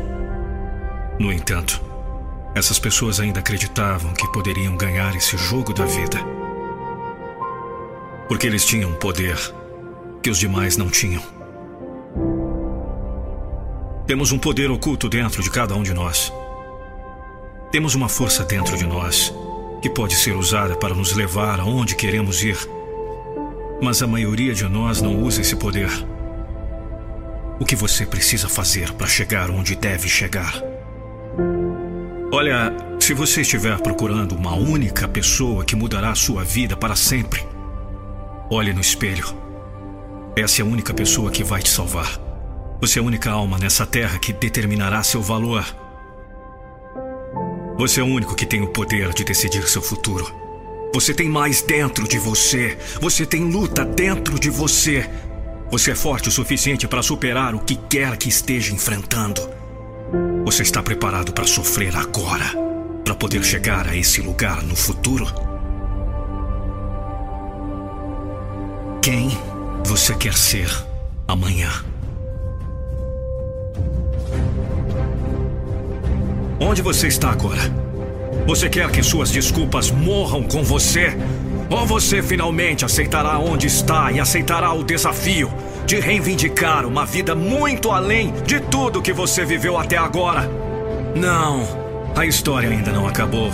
No entanto, essas pessoas ainda acreditavam que poderiam ganhar esse jogo da vida. Porque eles tinham poder que os demais não tinham. Temos um poder oculto dentro de cada um de nós. Temos uma força dentro de nós que pode ser usada para nos levar aonde queremos ir. Mas a maioria de nós não usa esse poder. O que você precisa fazer para chegar onde deve chegar? Olha, se você estiver procurando uma única pessoa que mudará a sua vida para sempre, olhe no espelho. Essa é a única pessoa que vai te salvar. Você é a única alma nessa terra que determinará seu valor. Você é o único que tem o poder de decidir seu futuro. Você tem mais dentro de você. Você tem luta dentro de você. Você é forte o suficiente para superar o que quer que esteja enfrentando. Você está preparado para sofrer agora, para poder chegar a esse lugar no futuro? Quem você quer ser amanhã? Onde você está agora? Você quer que suas desculpas morram com você? Ou você finalmente aceitará onde está e aceitará o desafio de reivindicar uma vida muito além de tudo que você viveu até agora? Não, a história ainda não acabou.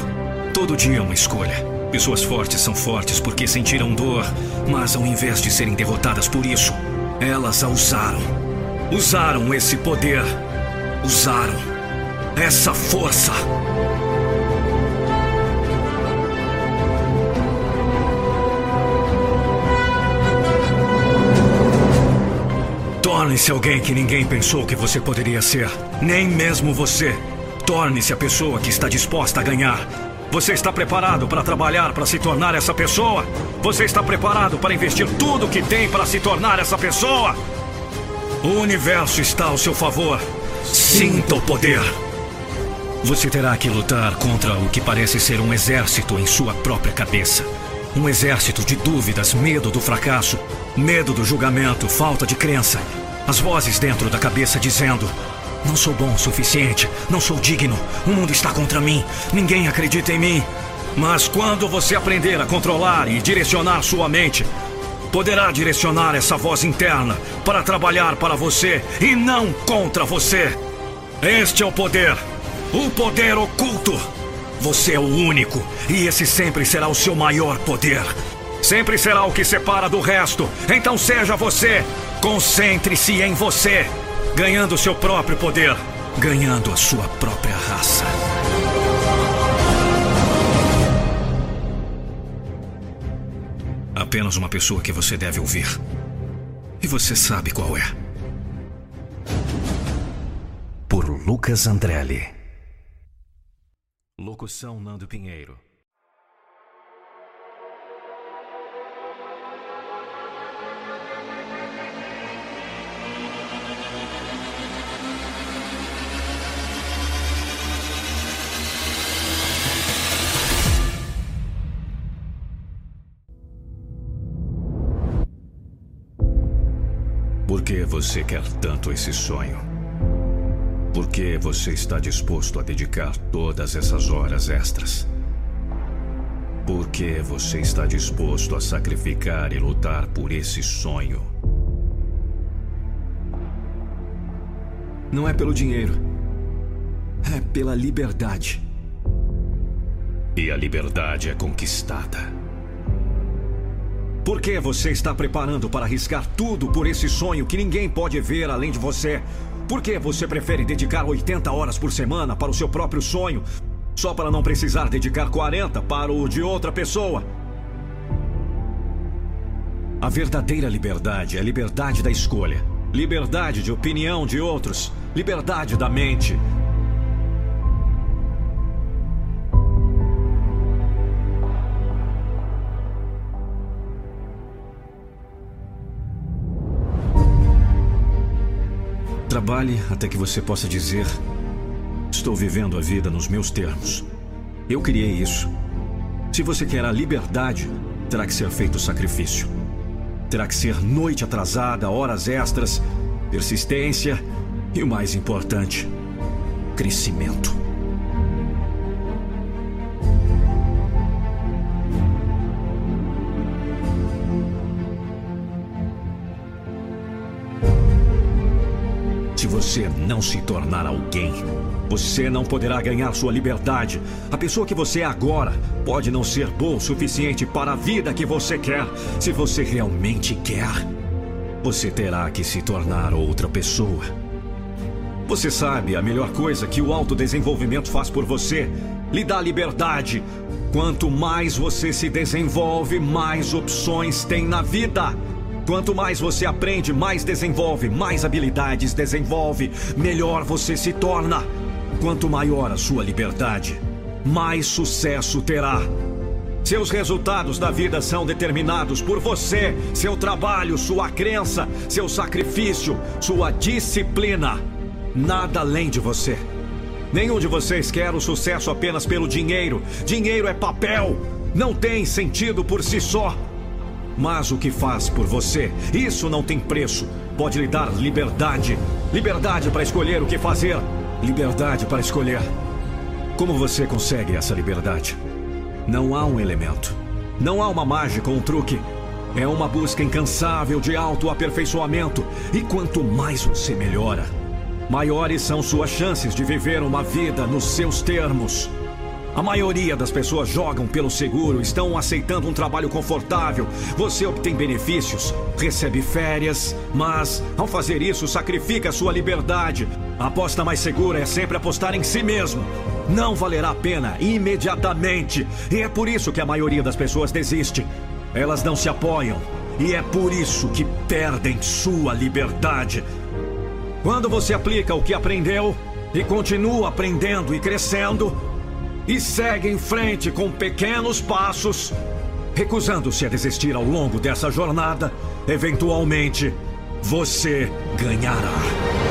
Todo dia é uma escolha. Pessoas fortes são fortes porque sentiram dor, mas ao invés de serem derrotadas por isso, elas a usaram. Usaram esse poder. Usaram essa força. Torne-se alguém que ninguém pensou que você poderia ser. Nem mesmo você. Torne-se a pessoa que está disposta a ganhar. Você está preparado para trabalhar para se tornar essa pessoa? Você está preparado para investir tudo que tem para se tornar essa pessoa? O universo está ao seu favor. Sinta o poder. Você terá que lutar contra o que parece ser um exército em sua própria cabeça. Um exército de dúvidas, medo do fracasso, medo do julgamento, falta de crença. As vozes dentro da cabeça dizendo: Não sou bom o suficiente, não sou digno, o mundo está contra mim, ninguém acredita em mim. Mas quando você aprender a controlar e direcionar sua mente, poderá direcionar essa voz interna para trabalhar para você e não contra você. Este é o poder o poder oculto. Você é o único, e esse sempre será o seu maior poder. Sempre será o que separa do resto. Então seja você. Concentre-se em você, ganhando seu próprio poder, ganhando a sua própria raça. Apenas uma pessoa que você deve ouvir. E você sabe qual é. Por Lucas Andrelli. Locução Nando Pinheiro. Por que você quer tanto esse sonho? Por que você está disposto a dedicar todas essas horas extras? Por que você está disposto a sacrificar e lutar por esse sonho? Não é pelo dinheiro. É pela liberdade. E a liberdade é conquistada. Por que você está preparando para arriscar tudo por esse sonho que ninguém pode ver além de você? Por que você prefere dedicar 80 horas por semana para o seu próprio sonho, só para não precisar dedicar 40 para o de outra pessoa? A verdadeira liberdade é a liberdade da escolha, liberdade de opinião de outros, liberdade da mente. Trabalhe até que você possa dizer: Estou vivendo a vida nos meus termos. Eu criei isso. Se você quer a liberdade, terá que ser feito sacrifício. Terá que ser noite atrasada, horas extras, persistência e o mais importante, crescimento. Você não se tornar alguém, você não poderá ganhar sua liberdade. A pessoa que você é agora pode não ser boa o suficiente para a vida que você quer. Se você realmente quer, você terá que se tornar outra pessoa. Você sabe a melhor coisa que o autodesenvolvimento faz por você? Lhe dá liberdade. Quanto mais você se desenvolve, mais opções tem na vida. Quanto mais você aprende, mais desenvolve, mais habilidades desenvolve, melhor você se torna. Quanto maior a sua liberdade, mais sucesso terá. Seus resultados da vida são determinados por você, seu trabalho, sua crença, seu sacrifício, sua disciplina. Nada além de você. Nenhum de vocês quer o sucesso apenas pelo dinheiro. Dinheiro é papel. Não tem sentido por si só. Mas o que faz por você, isso não tem preço. Pode lhe dar liberdade. Liberdade para escolher o que fazer. Liberdade para escolher. Como você consegue essa liberdade? Não há um elemento. Não há uma mágica ou um truque. É uma busca incansável de autoaperfeiçoamento. E quanto mais você melhora, maiores são suas chances de viver uma vida nos seus termos. A maioria das pessoas jogam pelo seguro, estão aceitando um trabalho confortável. Você obtém benefícios, recebe férias, mas ao fazer isso sacrifica sua liberdade. A aposta mais segura é sempre apostar em si mesmo. Não valerá a pena imediatamente. E é por isso que a maioria das pessoas desiste. Elas não se apoiam. E é por isso que perdem sua liberdade. Quando você aplica o que aprendeu e continua aprendendo e crescendo, e segue em frente com pequenos passos, recusando-se a desistir ao longo dessa jornada, eventualmente você ganhará.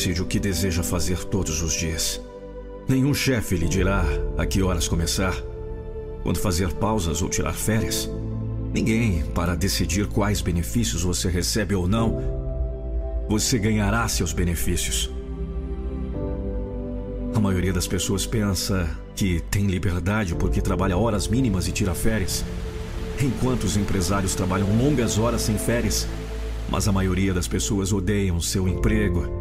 Decide o que deseja fazer todos os dias. Nenhum chefe lhe dirá a que horas começar, quando fazer pausas ou tirar férias. Ninguém para decidir quais benefícios você recebe ou não. Você ganhará seus benefícios. A maioria das pessoas pensa que tem liberdade porque trabalha horas mínimas e tira férias, enquanto os empresários trabalham longas horas sem férias. Mas a maioria das pessoas odeiam seu emprego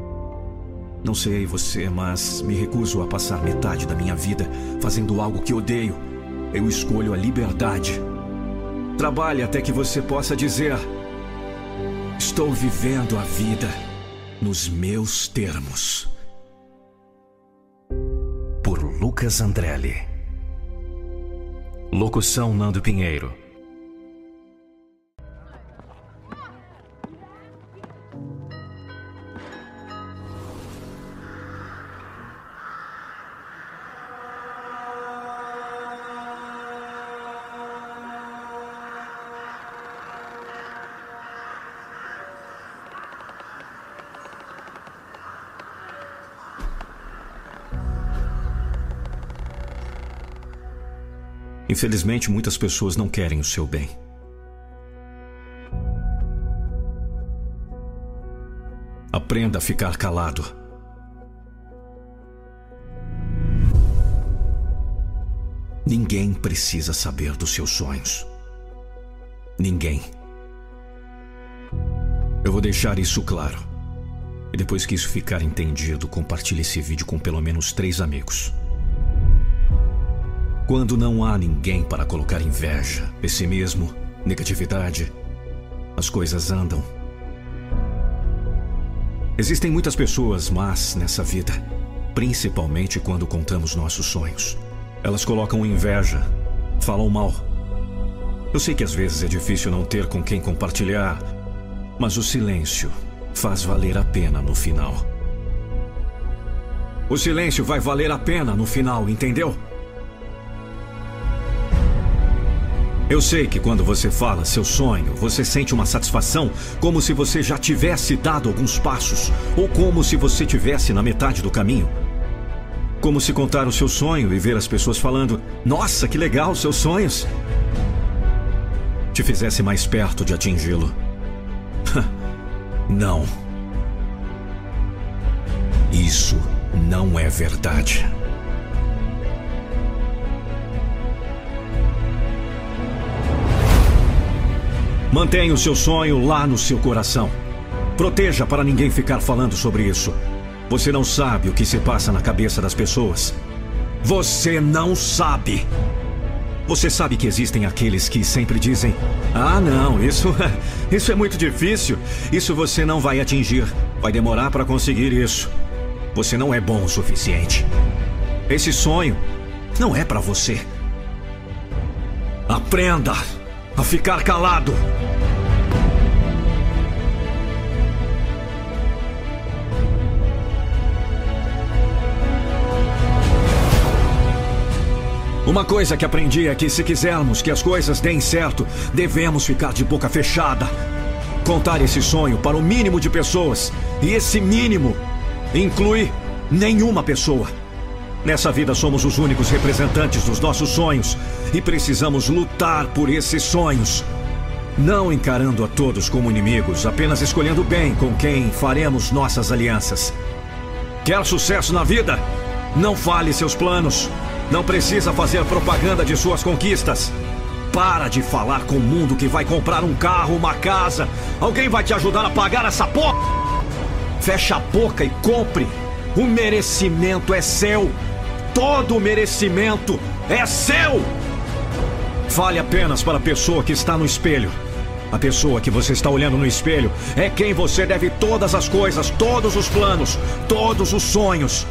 não sei você, mas me recuso a passar metade da minha vida fazendo algo que odeio. Eu escolho a liberdade. Trabalhe até que você possa dizer: Estou vivendo a vida nos meus termos. Por Lucas Andrelli. Locução Nando Pinheiro. Infelizmente, muitas pessoas não querem o seu bem. Aprenda a ficar calado. Ninguém precisa saber dos seus sonhos. Ninguém. Eu vou deixar isso claro. E depois que isso ficar entendido, compartilhe esse vídeo com pelo menos três amigos. Quando não há ninguém para colocar inveja, pessimismo, negatividade, as coisas andam. Existem muitas pessoas más nessa vida, principalmente quando contamos nossos sonhos. Elas colocam inveja, falam mal. Eu sei que às vezes é difícil não ter com quem compartilhar, mas o silêncio faz valer a pena no final. O silêncio vai valer a pena no final, entendeu? Eu sei que quando você fala seu sonho, você sente uma satisfação como se você já tivesse dado alguns passos, ou como se você tivesse na metade do caminho. Como se contar o seu sonho e ver as pessoas falando: Nossa, que legal seus sonhos! Te fizesse mais perto de atingi-lo. não. Isso não é verdade. Mantenha o seu sonho lá no seu coração. Proteja para ninguém ficar falando sobre isso. Você não sabe o que se passa na cabeça das pessoas. Você não sabe. Você sabe que existem aqueles que sempre dizem: "Ah, não, isso isso é muito difícil. Isso você não vai atingir. Vai demorar para conseguir isso. Você não é bom o suficiente. Esse sonho não é para você." Aprenda a ficar calado. Uma coisa que aprendi é que se quisermos que as coisas deem certo, devemos ficar de boca fechada. Contar esse sonho para o mínimo de pessoas. E esse mínimo inclui nenhuma pessoa. Nessa vida somos os únicos representantes dos nossos sonhos e precisamos lutar por esses sonhos. Não encarando a todos como inimigos, apenas escolhendo bem com quem faremos nossas alianças. Quer sucesso na vida? Não fale seus planos. Não precisa fazer propaganda de suas conquistas. Para de falar com o mundo que vai comprar um carro, uma casa. Alguém vai te ajudar a pagar essa porra? Fecha a boca e compre. O merecimento é seu. Todo o merecimento é seu. Fale apenas para a pessoa que está no espelho. A pessoa que você está olhando no espelho é quem você deve todas as coisas, todos os planos, todos os sonhos.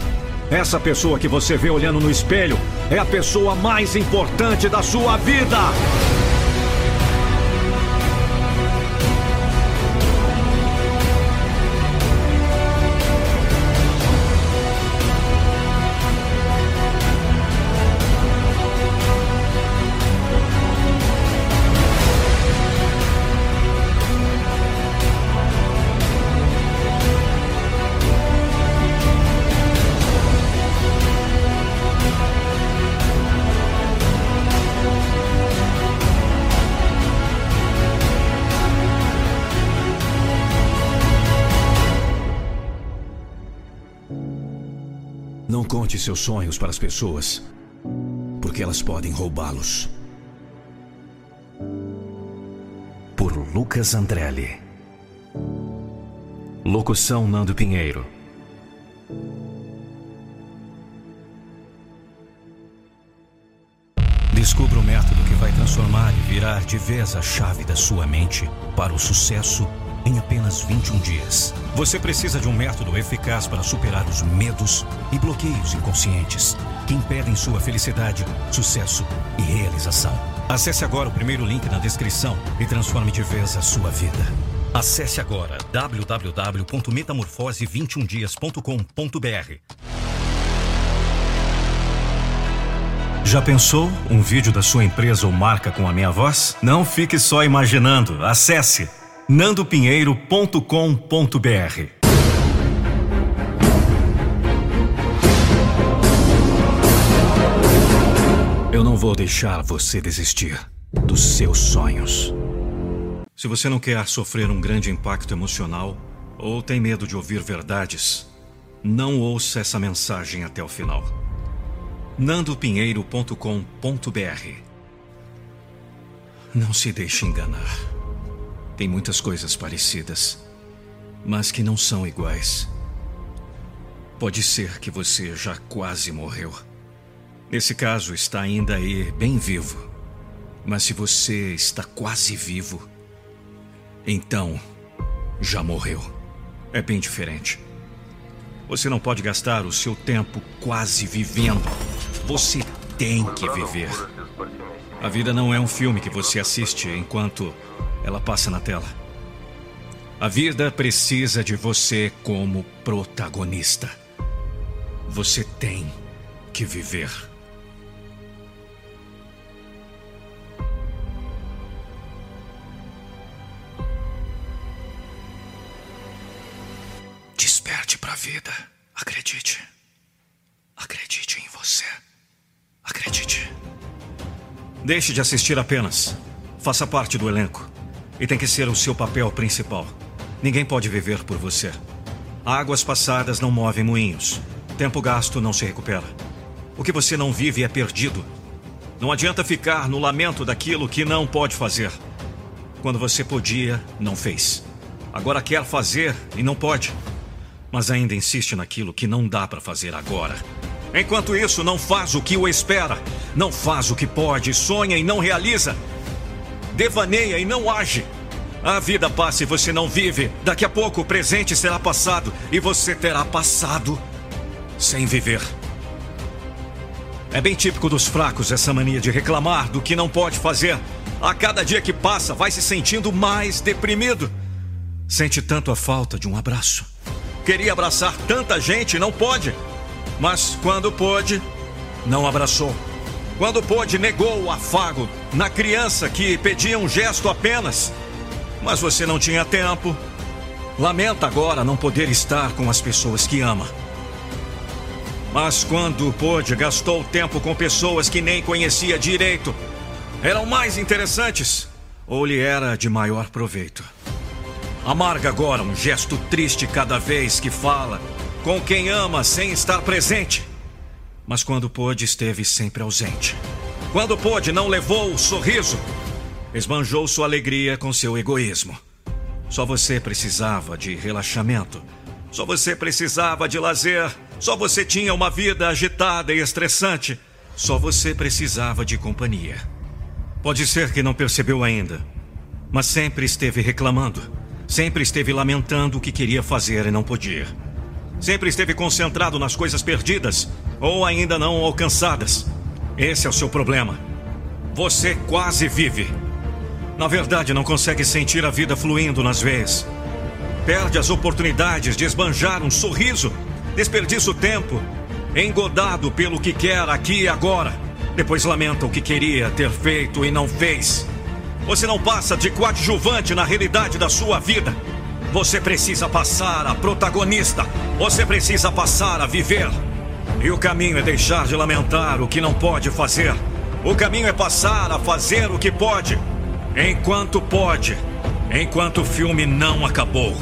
Essa pessoa que você vê olhando no espelho é a pessoa mais importante da sua vida. Seus sonhos para as pessoas, porque elas podem roubá-los. Por Lucas Andrelli. Locução Nando Pinheiro. Descubra vai transformar e virar de vez a chave da sua mente para o sucesso em apenas 21 dias. Você precisa de um método eficaz para superar os medos e bloqueios inconscientes que impedem sua felicidade, sucesso e realização. Acesse agora o primeiro link na descrição e transforme de vez a sua vida. Acesse agora www.metamorfose21dias.com.br. Já pensou um vídeo da sua empresa ou marca com a minha voz? Não fique só imaginando. Acesse nandopinheiro.com.br. Eu não vou deixar você desistir dos seus sonhos. Se você não quer sofrer um grande impacto emocional ou tem medo de ouvir verdades, não ouça essa mensagem até o final. nandopinheiro.com.br Não se deixe enganar. Tem muitas coisas parecidas, mas que não são iguais. Pode ser que você já quase morreu. Nesse caso, está ainda aí bem vivo. Mas se você está quase vivo, então já morreu. É bem diferente. Você não pode gastar o seu tempo quase vivendo. Você tem que viver. A vida não é um filme que você assiste enquanto ela passa na tela. A vida precisa de você como protagonista. Você tem que viver. Desperte para a vida. Acredite. Acredite em você. Acredite. Deixe de assistir apenas. Faça parte do elenco. E tem que ser o seu papel principal. Ninguém pode viver por você. Águas passadas não movem moinhos. Tempo gasto não se recupera. O que você não vive é perdido. Não adianta ficar no lamento daquilo que não pode fazer. Quando você podia, não fez. Agora quer fazer e não pode. Mas ainda insiste naquilo que não dá para fazer agora. Enquanto isso, não faz o que o espera. Não faz o que pode, sonha e não realiza. Devaneia e não age. A vida passa e você não vive. Daqui a pouco o presente será passado e você terá passado sem viver. É bem típico dos fracos essa mania de reclamar do que não pode fazer. A cada dia que passa, vai se sentindo mais deprimido. Sente tanto a falta de um abraço. Queria abraçar tanta gente e não pode. Mas quando pôde, não abraçou. Quando pôde, negou o afago na criança que pedia um gesto apenas. Mas você não tinha tempo. Lamenta agora não poder estar com as pessoas que ama. Mas quando pôde, gastou tempo com pessoas que nem conhecia direito. Eram mais interessantes ou lhe era de maior proveito. Amarga agora um gesto triste cada vez que fala com quem ama sem estar presente. Mas quando pôde, esteve sempre ausente. Quando pôde, não levou o sorriso. Esbanjou sua alegria com seu egoísmo. Só você precisava de relaxamento. Só você precisava de lazer. Só você tinha uma vida agitada e estressante. Só você precisava de companhia. Pode ser que não percebeu ainda, mas sempre esteve reclamando. Sempre esteve lamentando o que queria fazer e não podia. Sempre esteve concentrado nas coisas perdidas ou ainda não alcançadas. Esse é o seu problema. Você quase vive. Na verdade, não consegue sentir a vida fluindo nas veias. Perde as oportunidades de esbanjar um sorriso. Desperdiça o tempo, engodado pelo que quer aqui e agora. Depois lamenta o que queria ter feito e não fez. Você não passa de coadjuvante na realidade da sua vida. Você precisa passar a protagonista. Você precisa passar a viver. E o caminho é deixar de lamentar o que não pode fazer. O caminho é passar a fazer o que pode. Enquanto pode. Enquanto o filme não acabou.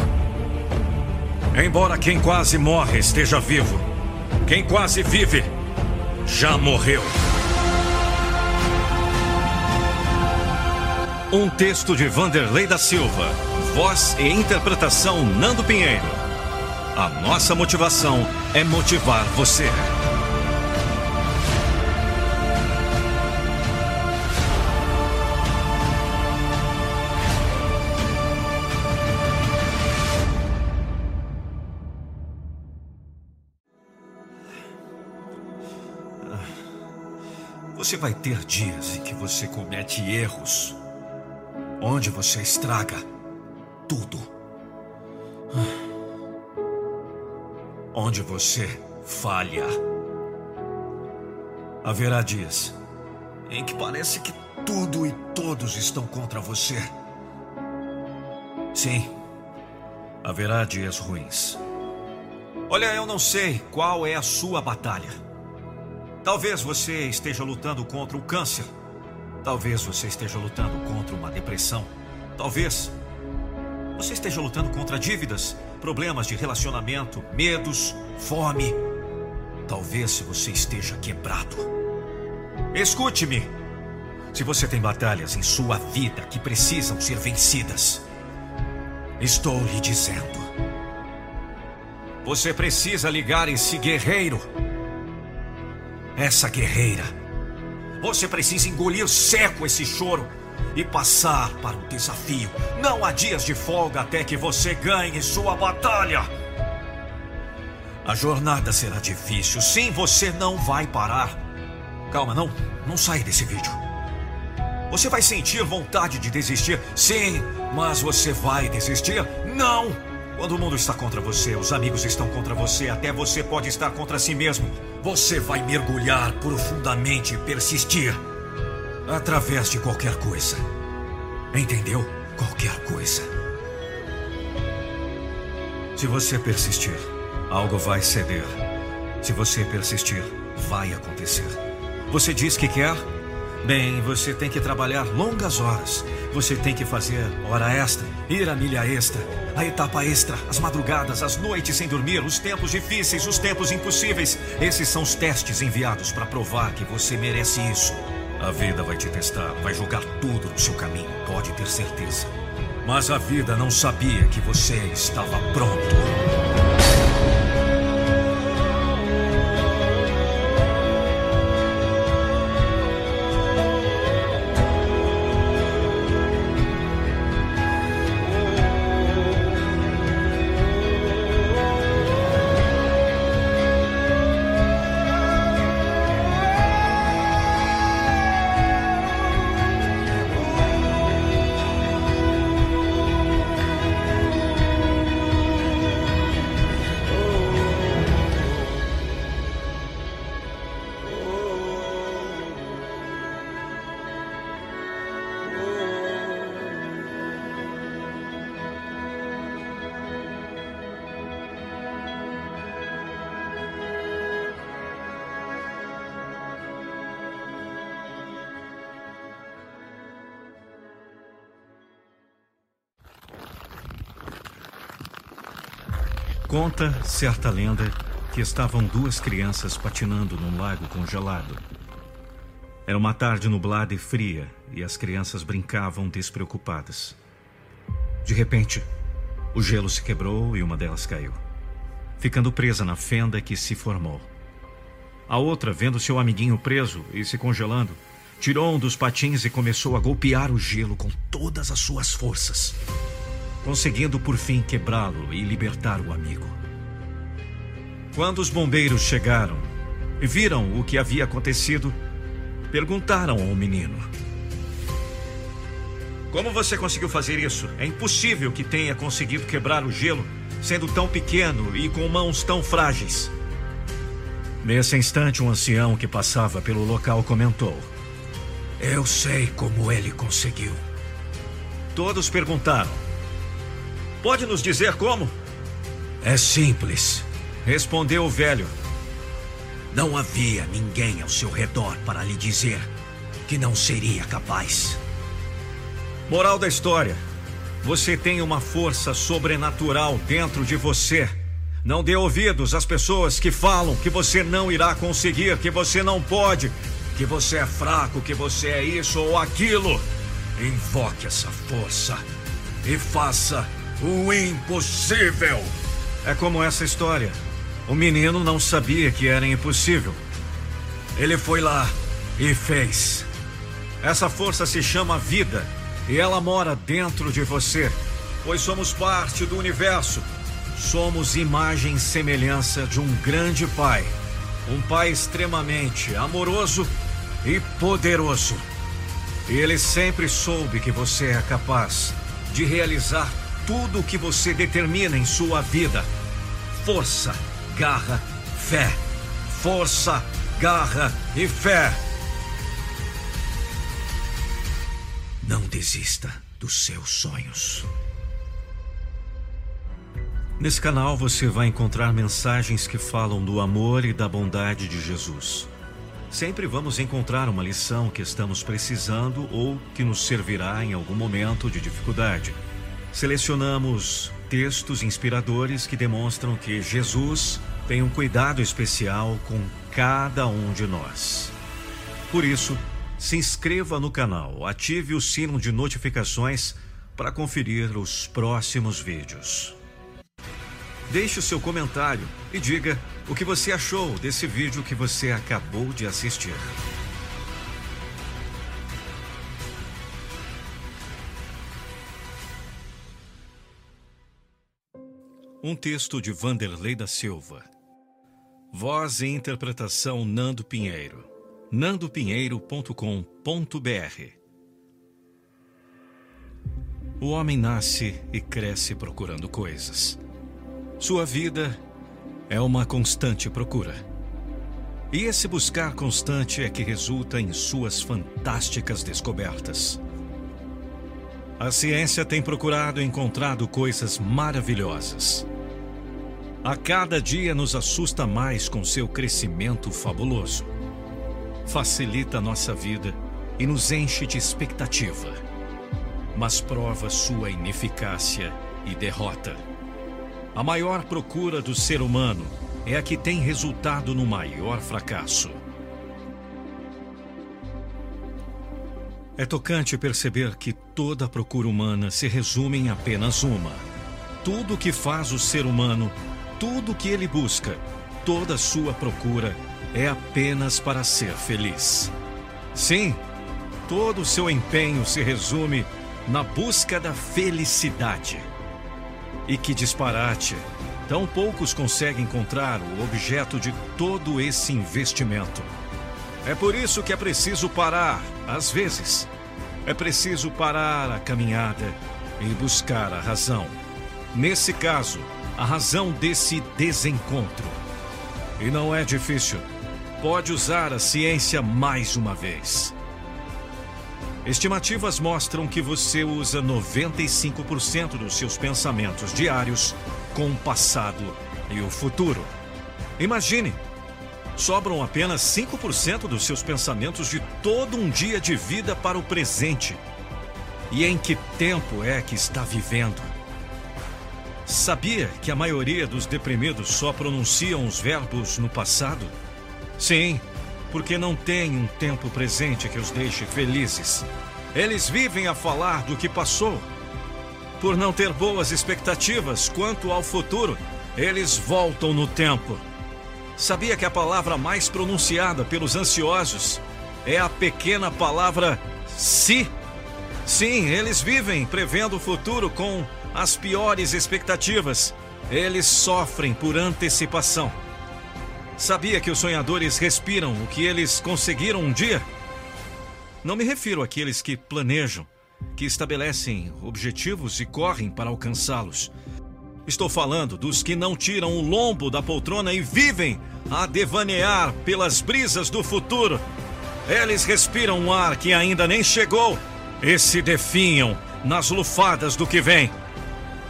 Embora quem quase morre esteja vivo, quem quase vive já morreu. Um texto de Vanderlei da Silva. Voz e interpretação Nando Pinheiro. A nossa motivação é motivar você. Você vai ter dias em que você comete erros, onde você estraga tudo. Onde você falha. Haverá dias em que parece que tudo e todos estão contra você. Sim, haverá dias ruins. Olha, eu não sei qual é a sua batalha. Talvez você esteja lutando contra o câncer. Talvez você esteja lutando contra uma depressão. Talvez você esteja lutando contra dívidas, problemas de relacionamento, medos, fome. Talvez você esteja quebrado. Escute-me. Se você tem batalhas em sua vida que precisam ser vencidas, estou lhe dizendo. Você precisa ligar esse guerreiro. Essa guerreira. Você precisa engolir seco esse choro e passar para o desafio. Não há dias de folga até que você ganhe sua batalha. A jornada será difícil. Sim, você não vai parar. Calma, não. Não sai desse vídeo. Você vai sentir vontade de desistir? Sim, mas você vai desistir? Não! Quando o mundo está contra você, os amigos estão contra você, até você pode estar contra si mesmo. Você vai mergulhar profundamente e persistir. Através de qualquer coisa. Entendeu? Qualquer coisa. Se você persistir, algo vai ceder. Se você persistir, vai acontecer. Você diz que quer? Bem, você tem que trabalhar longas horas. Você tem que fazer hora extra, ir a milha extra, a etapa extra, as madrugadas, as noites sem dormir, os tempos difíceis, os tempos impossíveis. Esses são os testes enviados para provar que você merece isso. A vida vai te testar, vai jogar tudo no seu caminho, pode ter certeza. Mas a vida não sabia que você estava pronto. Conta certa lenda que estavam duas crianças patinando num lago congelado. Era uma tarde nublada e fria e as crianças brincavam despreocupadas. De repente, o gelo se quebrou e uma delas caiu, ficando presa na fenda que se formou. A outra, vendo seu amiguinho preso e se congelando, tirou um dos patins e começou a golpear o gelo com todas as suas forças conseguindo por fim quebrá-lo e libertar o amigo. Quando os bombeiros chegaram e viram o que havia acontecido, perguntaram ao menino: Como você conseguiu fazer isso? É impossível que tenha conseguido quebrar o gelo sendo tão pequeno e com mãos tão frágeis. Nesse instante, um ancião que passava pelo local comentou: Eu sei como ele conseguiu. Todos perguntaram: Pode nos dizer como? É simples, respondeu o velho. Não havia ninguém ao seu redor para lhe dizer que não seria capaz. Moral da história: você tem uma força sobrenatural dentro de você. Não dê ouvidos às pessoas que falam que você não irá conseguir, que você não pode, que você é fraco, que você é isso ou aquilo. Invoque essa força e faça o impossível. É como essa história. O menino não sabia que era impossível. Ele foi lá e fez. Essa força se chama vida e ela mora dentro de você, pois somos parte do universo. Somos imagem e semelhança de um grande pai. Um pai extremamente amoroso e poderoso. Ele sempre soube que você é capaz de realizar tudo o que você determina em sua vida. Força, garra, fé. Força, garra e fé. Não desista dos seus sonhos. Nesse canal você vai encontrar mensagens que falam do amor e da bondade de Jesus. Sempre vamos encontrar uma lição que estamos precisando ou que nos servirá em algum momento de dificuldade. Selecionamos textos inspiradores que demonstram que Jesus tem um cuidado especial com cada um de nós. Por isso, se inscreva no canal, ative o sino de notificações para conferir os próximos vídeos. Deixe o seu comentário e diga o que você achou desse vídeo que você acabou de assistir. Um texto de Vanderlei da Silva. Voz e interpretação Nando Pinheiro. nandopinheiro.com.br O homem nasce e cresce procurando coisas. Sua vida é uma constante procura. E esse buscar constante é que resulta em suas fantásticas descobertas. A ciência tem procurado e encontrado coisas maravilhosas. A cada dia nos assusta mais com seu crescimento fabuloso. Facilita nossa vida e nos enche de expectativa, mas prova sua ineficácia e derrota. A maior procura do ser humano é a que tem resultado no maior fracasso. É tocante perceber que toda procura humana se resume em apenas uma. Tudo o que faz o ser humano, tudo o que ele busca, toda sua procura é apenas para ser feliz. Sim, todo o seu empenho se resume na busca da felicidade. E que disparate! Tão poucos conseguem encontrar o objeto de todo esse investimento. É por isso que é preciso parar, às vezes. É preciso parar a caminhada e buscar a razão. Nesse caso, a razão desse desencontro. E não é difícil. Pode usar a ciência mais uma vez. Estimativas mostram que você usa 95% dos seus pensamentos diários com o passado e o futuro. Imagine, sobram apenas 5% dos seus pensamentos de todo um dia de vida para o presente. E em que tempo é que está vivendo? Sabia que a maioria dos deprimidos só pronunciam os verbos no passado? Sim, porque não tem um tempo presente que os deixe felizes. Eles vivem a falar do que passou. Por não ter boas expectativas quanto ao futuro, eles voltam no tempo. Sabia que a palavra mais pronunciada pelos ansiosos é a pequena palavra se? Sim, eles vivem prevendo o futuro com as piores expectativas. Eles sofrem por antecipação. Sabia que os sonhadores respiram o que eles conseguiram um dia? Não me refiro àqueles que planejam, que estabelecem objetivos e correm para alcançá-los. Estou falando dos que não tiram o lombo da poltrona e vivem a devanear pelas brisas do futuro. Eles respiram um ar que ainda nem chegou e se definham nas lufadas do que vem.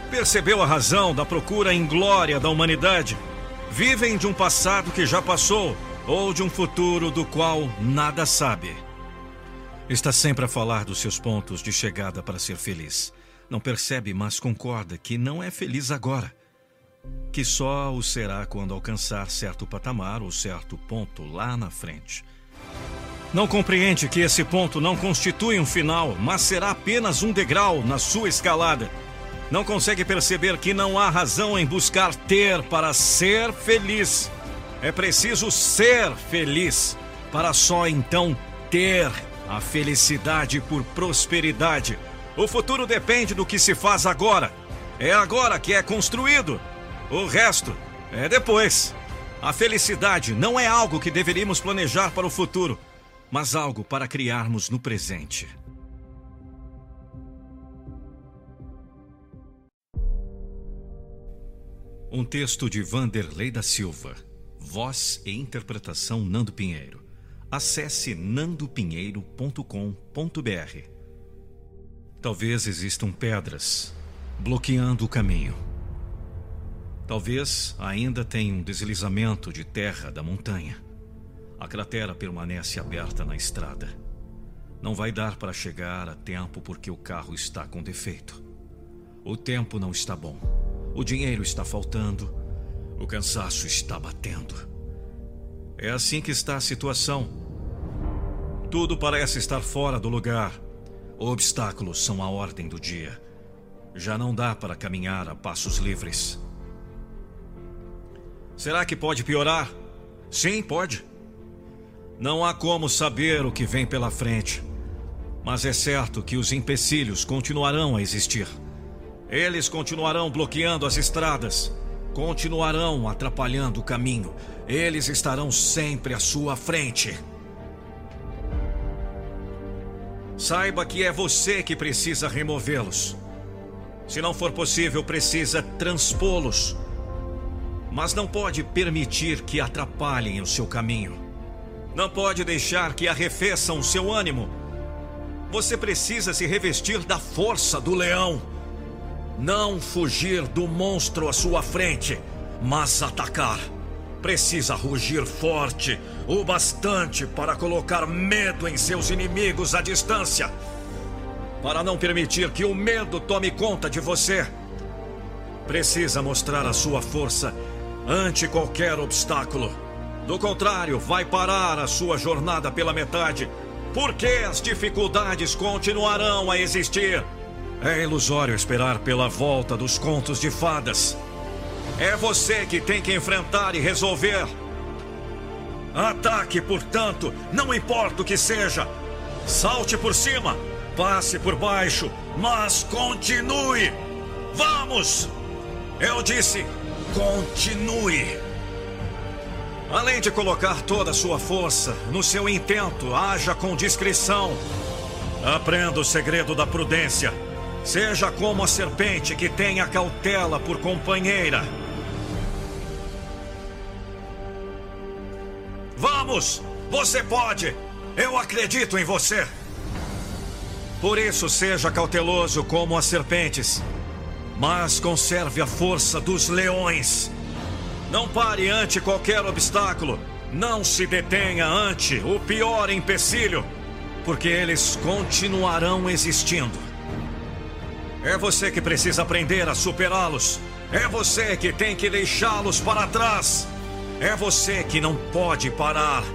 Percebeu a razão da procura em glória da humanidade? Vivem de um passado que já passou ou de um futuro do qual nada sabe. Está sempre a falar dos seus pontos de chegada para ser feliz. Não percebe, mas concorda que não é feliz agora. Que só o será quando alcançar certo patamar ou certo ponto lá na frente. Não compreende que esse ponto não constitui um final, mas será apenas um degrau na sua escalada não consegue perceber que não há razão em buscar ter para ser feliz. É preciso ser feliz para só então ter a felicidade por prosperidade. O futuro depende do que se faz agora. É agora que é construído. O resto é depois. A felicidade não é algo que deveríamos planejar para o futuro. mas algo para criarmos no presente. Um texto de Vanderlei da Silva. Voz e interpretação Nando Pinheiro. Acesse nandopinheiro.com.br. Talvez existam pedras bloqueando o caminho. Talvez ainda tenha um deslizamento de terra da montanha. A cratera permanece aberta na estrada. Não vai dar para chegar a tempo porque o carro está com defeito. O tempo não está bom. O dinheiro está faltando. O cansaço está batendo. É assim que está a situação. Tudo parece estar fora do lugar. Obstáculos são a ordem do dia. Já não dá para caminhar a passos livres. Será que pode piorar? Sim, pode. Não há como saber o que vem pela frente. Mas é certo que os empecilhos continuarão a existir. Eles continuarão bloqueando as estradas, continuarão atrapalhando o caminho. Eles estarão sempre à sua frente. Saiba que é você que precisa removê-los. Se não for possível, precisa transpô-los. Mas não pode permitir que atrapalhem o seu caminho. Não pode deixar que arrefeçam o seu ânimo. Você precisa se revestir da força do leão. Não fugir do monstro à sua frente, mas atacar. Precisa rugir forte, o bastante para colocar medo em seus inimigos à distância. Para não permitir que o medo tome conta de você. Precisa mostrar a sua força ante qualquer obstáculo. Do contrário, vai parar a sua jornada pela metade, porque as dificuldades continuarão a existir. É ilusório esperar pela volta dos contos de fadas. É você que tem que enfrentar e resolver. Ataque, portanto, não importa o que seja. Salte por cima, passe por baixo, mas continue. Vamos! Eu disse, continue. Além de colocar toda a sua força no seu intento, haja com discrição. Aprenda o segredo da prudência. Seja como a serpente que tem a cautela por companheira. Vamos! Você pode! Eu acredito em você! Por isso, seja cauteloso como as serpentes, mas conserve a força dos leões. Não pare ante qualquer obstáculo. Não se detenha ante o pior empecilho, porque eles continuarão existindo. É você que precisa aprender a superá-los. É você que tem que deixá-los para trás. É você que não pode parar.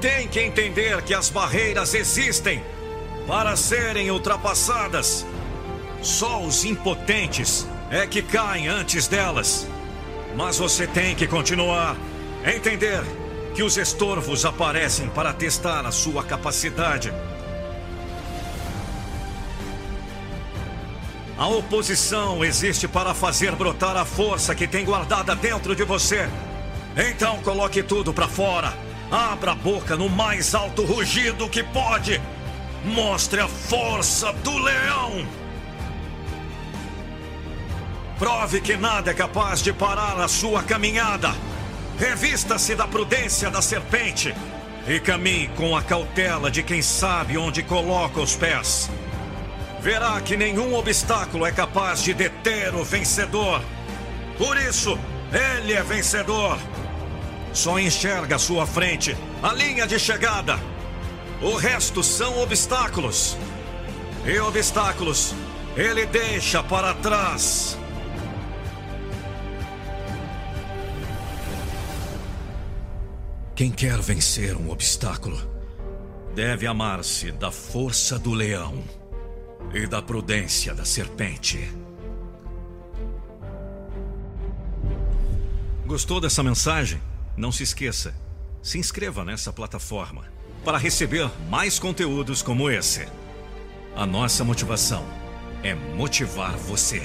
Tem que entender que as barreiras existem para serem ultrapassadas. Só os impotentes é que caem antes delas. Mas você tem que continuar. Entender que os estorvos aparecem para testar a sua capacidade. A oposição existe para fazer brotar a força que tem guardada dentro de você. Então coloque tudo para fora. Abra a boca no mais alto rugido que pode. Mostre a força do leão. Prove que nada é capaz de parar a sua caminhada. Revista-se da prudência da serpente e caminhe com a cautela de quem sabe onde coloca os pés verá que nenhum obstáculo é capaz de deter o vencedor. Por isso, ele é vencedor. Só enxerga à sua frente a linha de chegada. O resto são obstáculos. E obstáculos ele deixa para trás. Quem quer vencer um obstáculo deve amar-se da força do leão e da prudência da serpente. Gostou dessa mensagem? Não se esqueça, se inscreva nessa plataforma para receber mais conteúdos como esse. A nossa motivação é motivar você.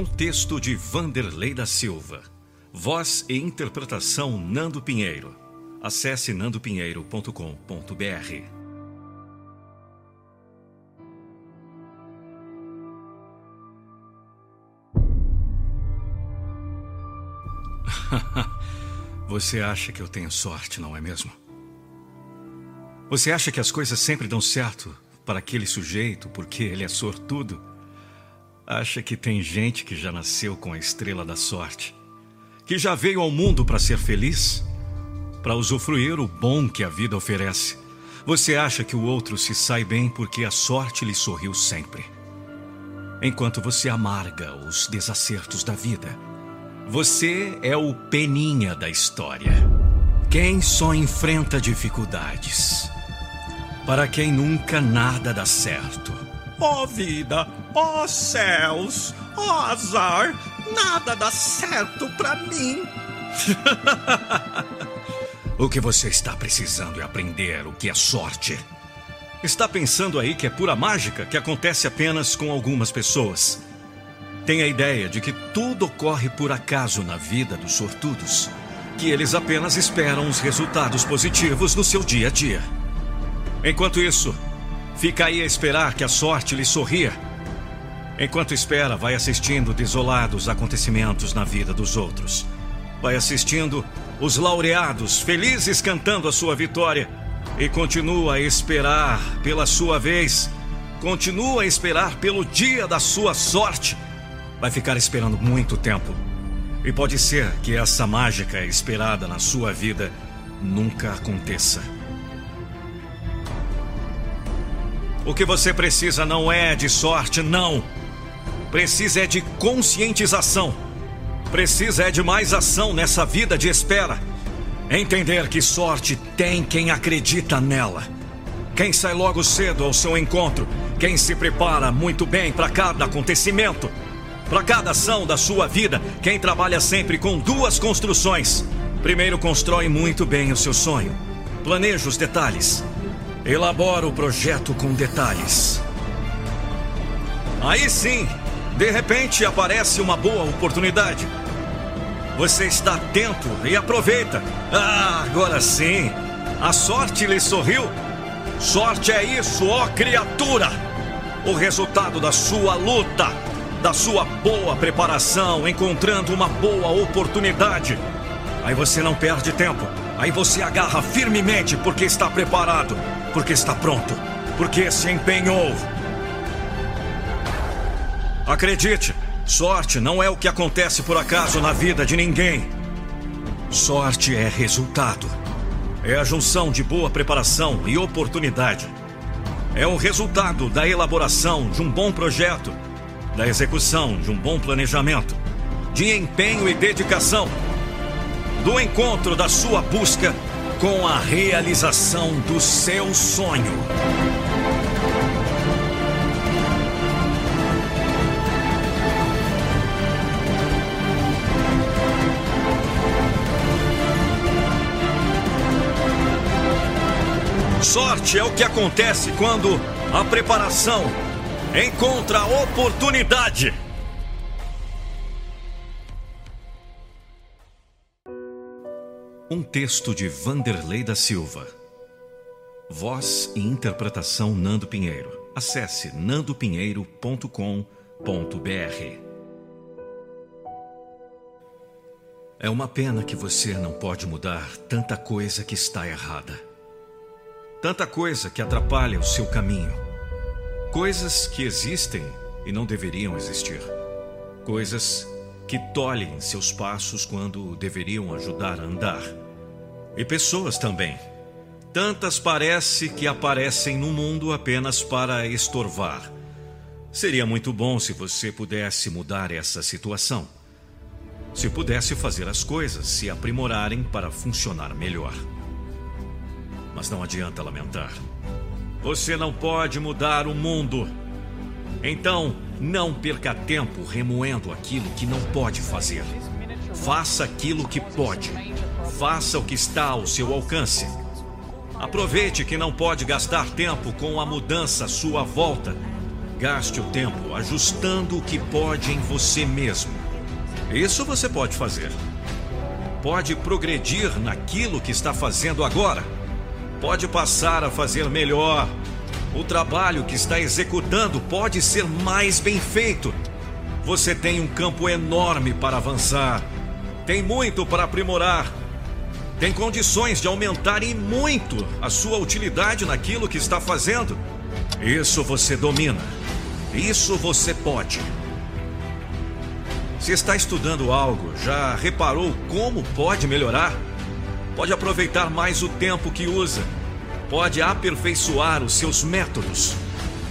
Um texto de Vanderlei da Silva. Voz e interpretação Nando Pinheiro. Acesse nandopinheiro.com.br. Você acha que eu tenho sorte, não é mesmo? Você acha que as coisas sempre dão certo para aquele sujeito porque ele é sortudo? Acha que tem gente que já nasceu com a estrela da sorte? Que já veio ao mundo para ser feliz? Para usufruir o bom que a vida oferece? Você acha que o outro se sai bem porque a sorte lhe sorriu sempre? Enquanto você amarga os desacertos da vida, você é o peninha da história. Quem só enfrenta dificuldades. Para quem nunca nada dá certo. Ó oh, vida, ó oh, céus, ó oh, azar, nada dá certo para mim. o que você está precisando é aprender o que é sorte. Está pensando aí que é pura mágica que acontece apenas com algumas pessoas tem a ideia de que tudo ocorre por acaso na vida dos sortudos, que eles apenas esperam os resultados positivos no seu dia a dia. Enquanto isso, fica aí a esperar que a sorte lhe sorria. Enquanto espera, vai assistindo desolados acontecimentos na vida dos outros. Vai assistindo os laureados felizes cantando a sua vitória e continua a esperar pela sua vez, continua a esperar pelo dia da sua sorte vai ficar esperando muito tempo. E pode ser que essa mágica esperada na sua vida nunca aconteça. O que você precisa não é de sorte, não. Precisa é de conscientização. Precisa é de mais ação nessa vida de espera. Entender que sorte tem quem acredita nela. Quem sai logo cedo ao seu encontro. Quem se prepara muito bem para cada acontecimento para cada ação da sua vida, quem trabalha sempre com duas construções. Primeiro, constrói muito bem o seu sonho. Planeja os detalhes. Elabora o projeto com detalhes. Aí sim, de repente aparece uma boa oportunidade. Você está atento e aproveita. Ah, agora sim. A sorte lhe sorriu. Sorte é isso, ó criatura. O resultado da sua luta da sua boa preparação, encontrando uma boa oportunidade. Aí você não perde tempo. Aí você agarra firmemente porque está preparado, porque está pronto, porque se empenhou. Acredite, sorte não é o que acontece por acaso na vida de ninguém. Sorte é resultado. É a junção de boa preparação e oportunidade. É o resultado da elaboração de um bom projeto da execução de um bom planejamento, de empenho e dedicação, do encontro da sua busca com a realização do seu sonho. Sorte é o que acontece quando a preparação encontra oportunidade. Um texto de Vanderlei da Silva. Voz e interpretação Nando Pinheiro. Acesse nandopinheiro.com.br. É uma pena que você não pode mudar tanta coisa que está errada. Tanta coisa que atrapalha o seu caminho Coisas que existem e não deveriam existir. Coisas que tolhem seus passos quando deveriam ajudar a andar. E pessoas também. Tantas parece que aparecem no mundo apenas para estorvar. Seria muito bom se você pudesse mudar essa situação. Se pudesse fazer as coisas se aprimorarem para funcionar melhor. Mas não adianta lamentar. Você não pode mudar o mundo. Então, não perca tempo remoendo aquilo que não pode fazer. Faça aquilo que pode. Faça o que está ao seu alcance. Aproveite que não pode gastar tempo com a mudança à sua volta. gaste o tempo ajustando o que pode em você mesmo. Isso você pode fazer. Pode progredir naquilo que está fazendo agora. Pode passar a fazer melhor. O trabalho que está executando pode ser mais bem feito. Você tem um campo enorme para avançar. Tem muito para aprimorar. Tem condições de aumentar e muito a sua utilidade naquilo que está fazendo. Isso você domina. Isso você pode. Se está estudando algo, já reparou como pode melhorar? Pode aproveitar mais o tempo que usa. Pode aperfeiçoar os seus métodos.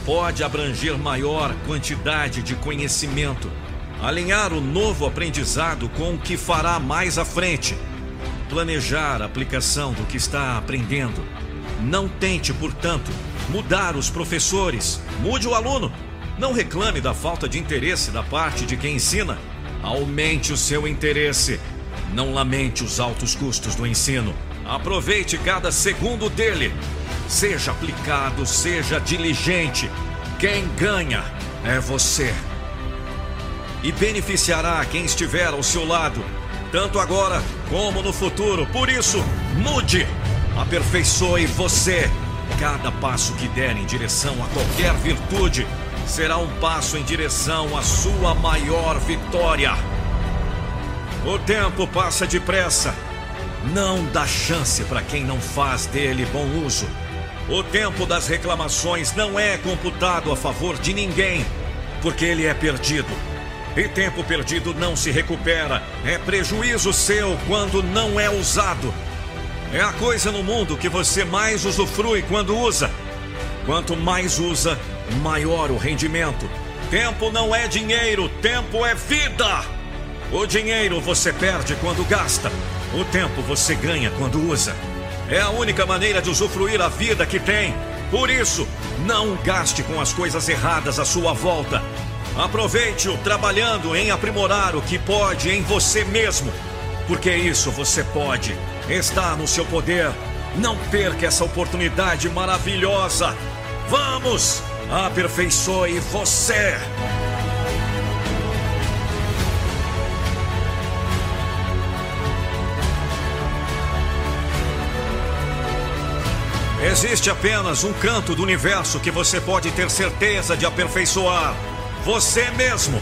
Pode abranger maior quantidade de conhecimento. Alinhar o novo aprendizado com o que fará mais à frente. Planejar a aplicação do que está aprendendo. Não tente, portanto, mudar os professores. Mude o aluno. Não reclame da falta de interesse da parte de quem ensina. Aumente o seu interesse. Não lamente os altos custos do ensino. Aproveite cada segundo dele. Seja aplicado, seja diligente. Quem ganha é você. E beneficiará quem estiver ao seu lado, tanto agora como no futuro. Por isso, mude. Aperfeiçoe você. Cada passo que der em direção a qualquer virtude será um passo em direção à sua maior vitória. O tempo passa depressa. Não dá chance para quem não faz dele bom uso. O tempo das reclamações não é computado a favor de ninguém, porque ele é perdido. E tempo perdido não se recupera. É prejuízo seu quando não é usado. É a coisa no mundo que você mais usufrui quando usa. Quanto mais usa, maior o rendimento. Tempo não é dinheiro, tempo é vida. O dinheiro você perde quando gasta. O tempo você ganha quando usa. É a única maneira de usufruir a vida que tem. Por isso, não gaste com as coisas erradas à sua volta. Aproveite-o trabalhando em aprimorar o que pode em você mesmo. Porque isso você pode. Está no seu poder. Não perca essa oportunidade maravilhosa. Vamos! Aperfeiçoe você! Existe apenas um canto do universo que você pode ter certeza de aperfeiçoar: você mesmo.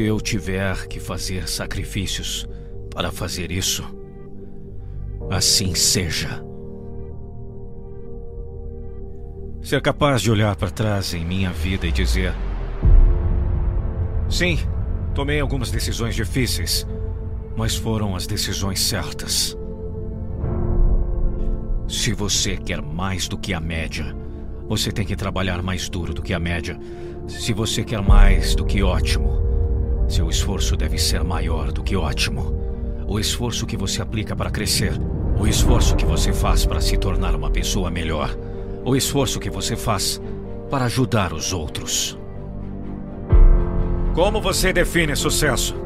Se eu tiver que fazer sacrifícios para fazer isso, assim seja. Ser capaz de olhar para trás em minha vida e dizer: Sim, tomei algumas decisões difíceis, mas foram as decisões certas. Se você quer mais do que a média, você tem que trabalhar mais duro do que a média. Se você quer mais do que ótimo, seu esforço deve ser maior do que ótimo. O esforço que você aplica para crescer. O esforço que você faz para se tornar uma pessoa melhor. O esforço que você faz para ajudar os outros. Como você define sucesso?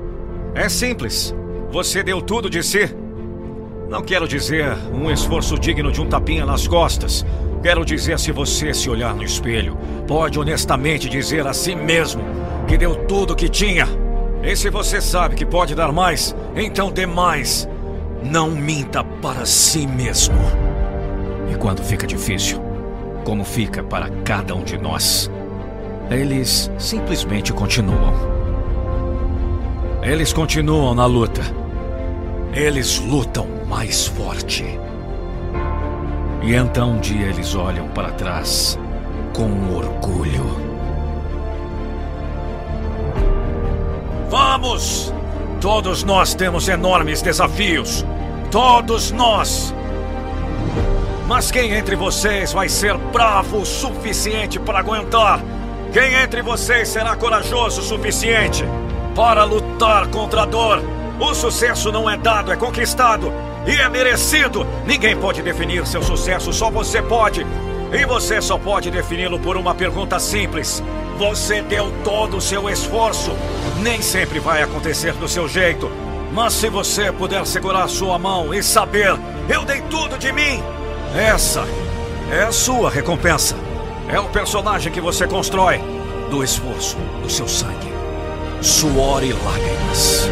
É simples. Você deu tudo de si. Não quero dizer um esforço digno de um tapinha nas costas. Quero dizer se você se olhar no espelho, pode honestamente dizer a si mesmo que deu tudo que tinha. E se você sabe que pode dar mais, então dê mais. Não minta para si mesmo. E quando fica difícil, como fica para cada um de nós, eles simplesmente continuam. Eles continuam na luta. Eles lutam mais forte. E então um dia eles olham para trás com orgulho. Vamos! Todos nós temos enormes desafios. Todos nós! Mas quem entre vocês vai ser bravo o suficiente para aguentar? Quem entre vocês será corajoso o suficiente para lutar contra a dor? O sucesso não é dado, é conquistado e é merecido. Ninguém pode definir seu sucesso, só você pode. E você só pode defini-lo por uma pergunta simples. Você deu todo o seu esforço. Nem sempre vai acontecer do seu jeito. Mas se você puder segurar sua mão e saber, eu dei tudo de mim, essa é a sua recompensa. É o personagem que você constrói do esforço, do seu sangue, suor e lágrimas.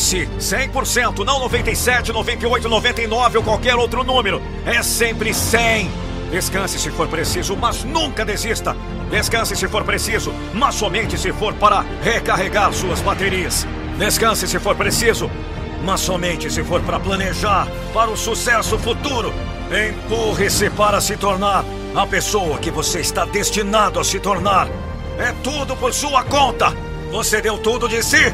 Si, 100%, não 97, 98, 99 ou qualquer outro número. É sempre 100. Descanse se for preciso, mas nunca desista. Descanse se for preciso, mas somente se for para recarregar suas baterias. Descanse se for preciso, mas somente se for para planejar para o sucesso futuro. Empurre-se para se tornar a pessoa que você está destinado a se tornar. É tudo por sua conta. Você deu tudo de si.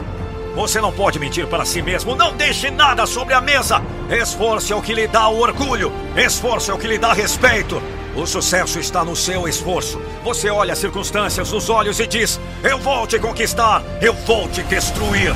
Você não pode mentir para si mesmo. Não deixe nada sobre a mesa. Esforço é o que lhe dá o orgulho. Esforço é o que lhe dá respeito. O sucesso está no seu esforço. Você olha as circunstâncias nos olhos e diz: Eu vou te conquistar. Eu vou te destruir.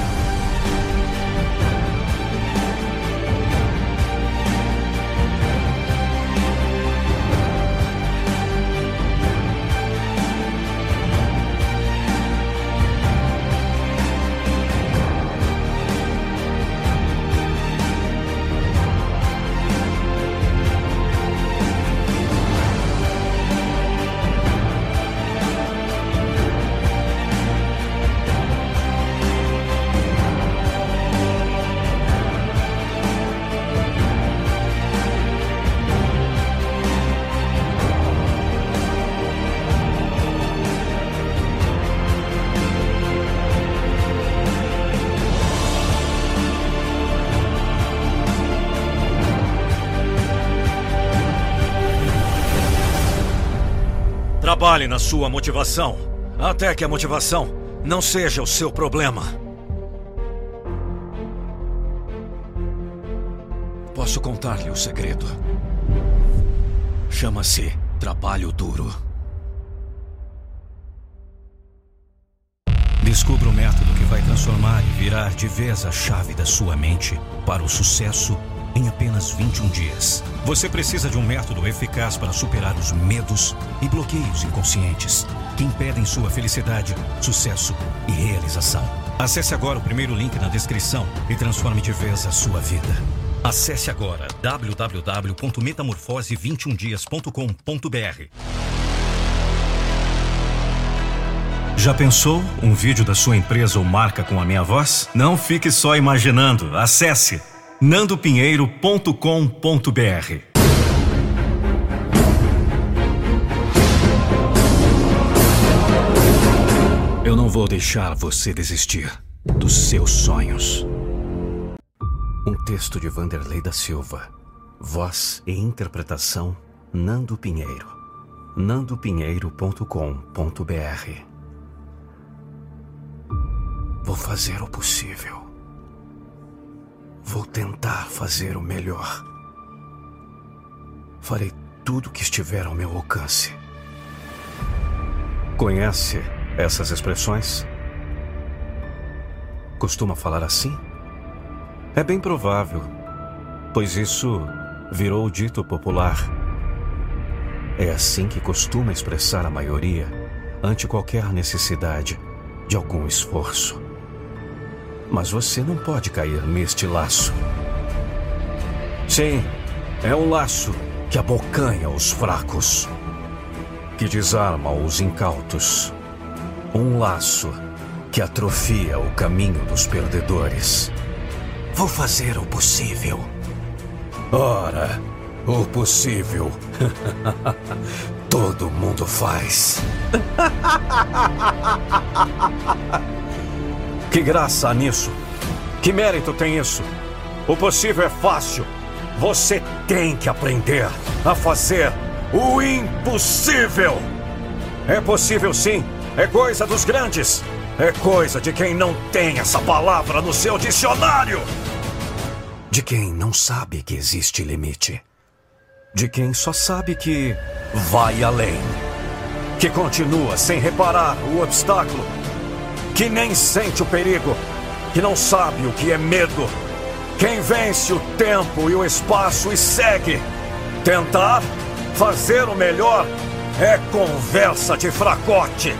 Trabalhe na sua motivação, até que a motivação não seja o seu problema. Posso contar-lhe o segredo. Chama-se trabalho duro. Descubra o método que vai transformar e virar de vez a chave da sua mente para o sucesso em apenas 21 dias. Você precisa de um método eficaz para superar os medos e bloqueios inconscientes que impedem sua felicidade, sucesso e realização. Acesse agora o primeiro link na descrição e transforme de vez a sua vida. Acesse agora www.metamorfose21dias.com.br. Já pensou um vídeo da sua empresa ou marca com a minha voz? Não fique só imaginando. Acesse nandopinheiro.com.br. Eu não vou deixar você desistir dos seus sonhos. Um texto de Vanderlei da Silva. Voz e interpretação Nando Pinheiro. nandopinheiro.com.br. Vou fazer o possível. Vou tentar fazer o melhor. Farei tudo o que estiver ao meu alcance. Conhece essas expressões? Costuma falar assim? É bem provável, pois isso virou dito popular. É assim que costuma expressar a maioria ante qualquer necessidade de algum esforço. Mas você não pode cair neste laço. Sim, é um laço que abocanha os fracos, que desarma os incautos. Um laço que atrofia o caminho dos perdedores. Vou fazer o possível. Ora, o possível. Todo mundo faz. Que graça há nisso? Que mérito tem isso? O possível é fácil. Você tem que aprender a fazer o impossível. É possível sim. É coisa dos grandes. É coisa de quem não tem essa palavra no seu dicionário. De quem não sabe que existe limite. De quem só sabe que vai além. Que continua sem reparar o obstáculo. Que nem sente o perigo. Que não sabe o que é medo. Quem vence o tempo e o espaço e segue. Tentar fazer o melhor é conversa de fracote.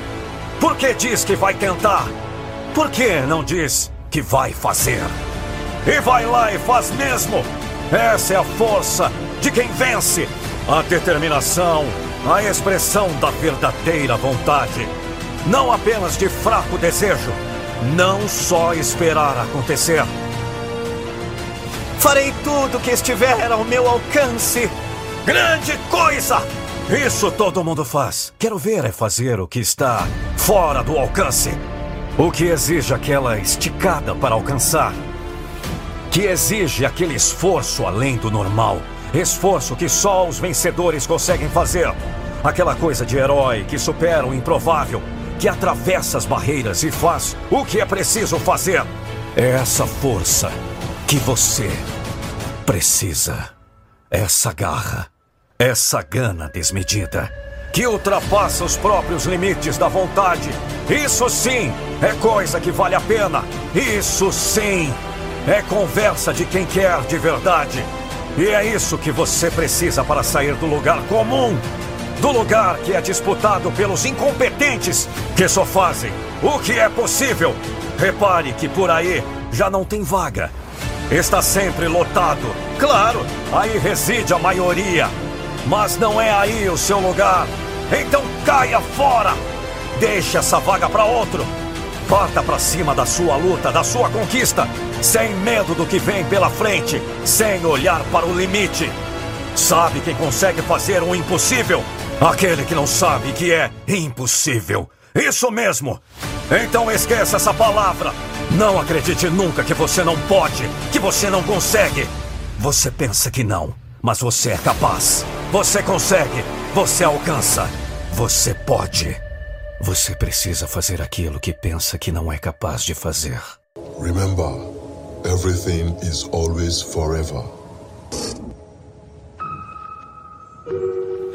Por que diz que vai tentar? Por que não diz que vai fazer? E vai lá e faz mesmo. Essa é a força de quem vence. A determinação, a expressão da verdadeira vontade. Não apenas de fraco desejo. Não só esperar acontecer. Farei tudo que estiver ao meu alcance. Grande coisa! Isso todo mundo faz. Quero ver é fazer o que está fora do alcance. O que exige aquela esticada para alcançar que exige aquele esforço além do normal. Esforço que só os vencedores conseguem fazer. Aquela coisa de herói que supera o improvável, que atravessa as barreiras e faz o que é preciso fazer. É essa força que você precisa. Essa garra, essa gana desmedida, que ultrapassa os próprios limites da vontade. Isso sim é coisa que vale a pena. Isso sim é conversa de quem quer de verdade. E é isso que você precisa para sair do lugar comum. Do lugar que é disputado pelos incompetentes que só fazem o que é possível. Repare que por aí já não tem vaga. Está sempre lotado. Claro, aí reside a maioria. Mas não é aí o seu lugar. Então caia fora. Deixe essa vaga para outro. Parta para cima da sua luta, da sua conquista, sem medo do que vem pela frente, sem olhar para o limite. Sabe quem consegue fazer o impossível? Aquele que não sabe que é impossível. Isso mesmo! Então esqueça essa palavra. Não acredite nunca que você não pode, que você não consegue. Você pensa que não, mas você é capaz. Você consegue, você alcança, você pode. Você precisa fazer aquilo que pensa que não é capaz de fazer. Remember, everything is always forever.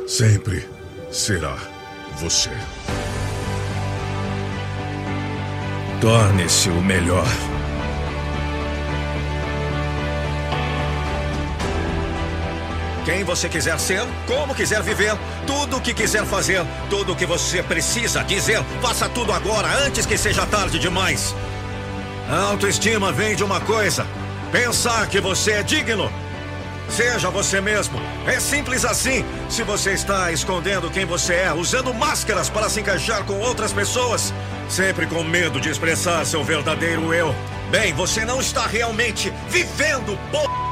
Sempre será você. Torne-se o melhor. Quem você quiser ser, como quiser viver, tudo o que quiser fazer, tudo o que você precisa dizer, faça tudo agora, antes que seja tarde demais. A autoestima vem de uma coisa: pensar que você é digno. Seja você mesmo. É simples assim. Se você está escondendo quem você é, usando máscaras para se encaixar com outras pessoas, sempre com medo de expressar seu verdadeiro eu, bem, você não está realmente vivendo, porra.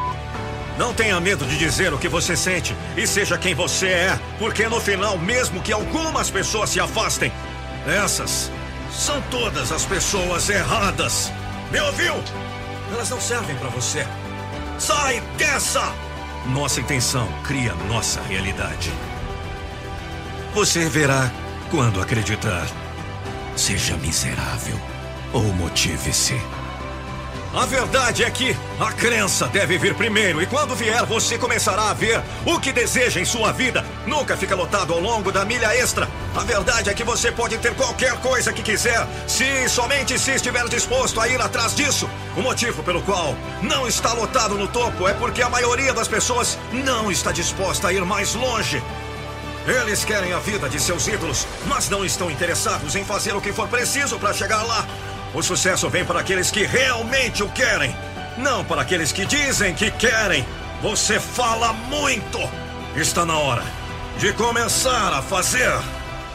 Não tenha medo de dizer o que você sente e seja quem você é, porque no final, mesmo que algumas pessoas se afastem, essas são todas as pessoas erradas. Me ouviu? Elas não servem para você. Sai dessa! Nossa intenção cria nossa realidade. Você verá quando acreditar. Seja miserável ou motive-se. A verdade é que a crença deve vir primeiro e quando vier você começará a ver o que deseja em sua vida. Nunca fica lotado ao longo da milha extra. A verdade é que você pode ter qualquer coisa que quiser, se somente se estiver disposto a ir atrás disso. O motivo pelo qual não está lotado no topo é porque a maioria das pessoas não está disposta a ir mais longe. Eles querem a vida de seus ídolos, mas não estão interessados em fazer o que for preciso para chegar lá. O sucesso vem para aqueles que realmente o querem, não para aqueles que dizem que querem. Você fala muito. Está na hora de começar a fazer.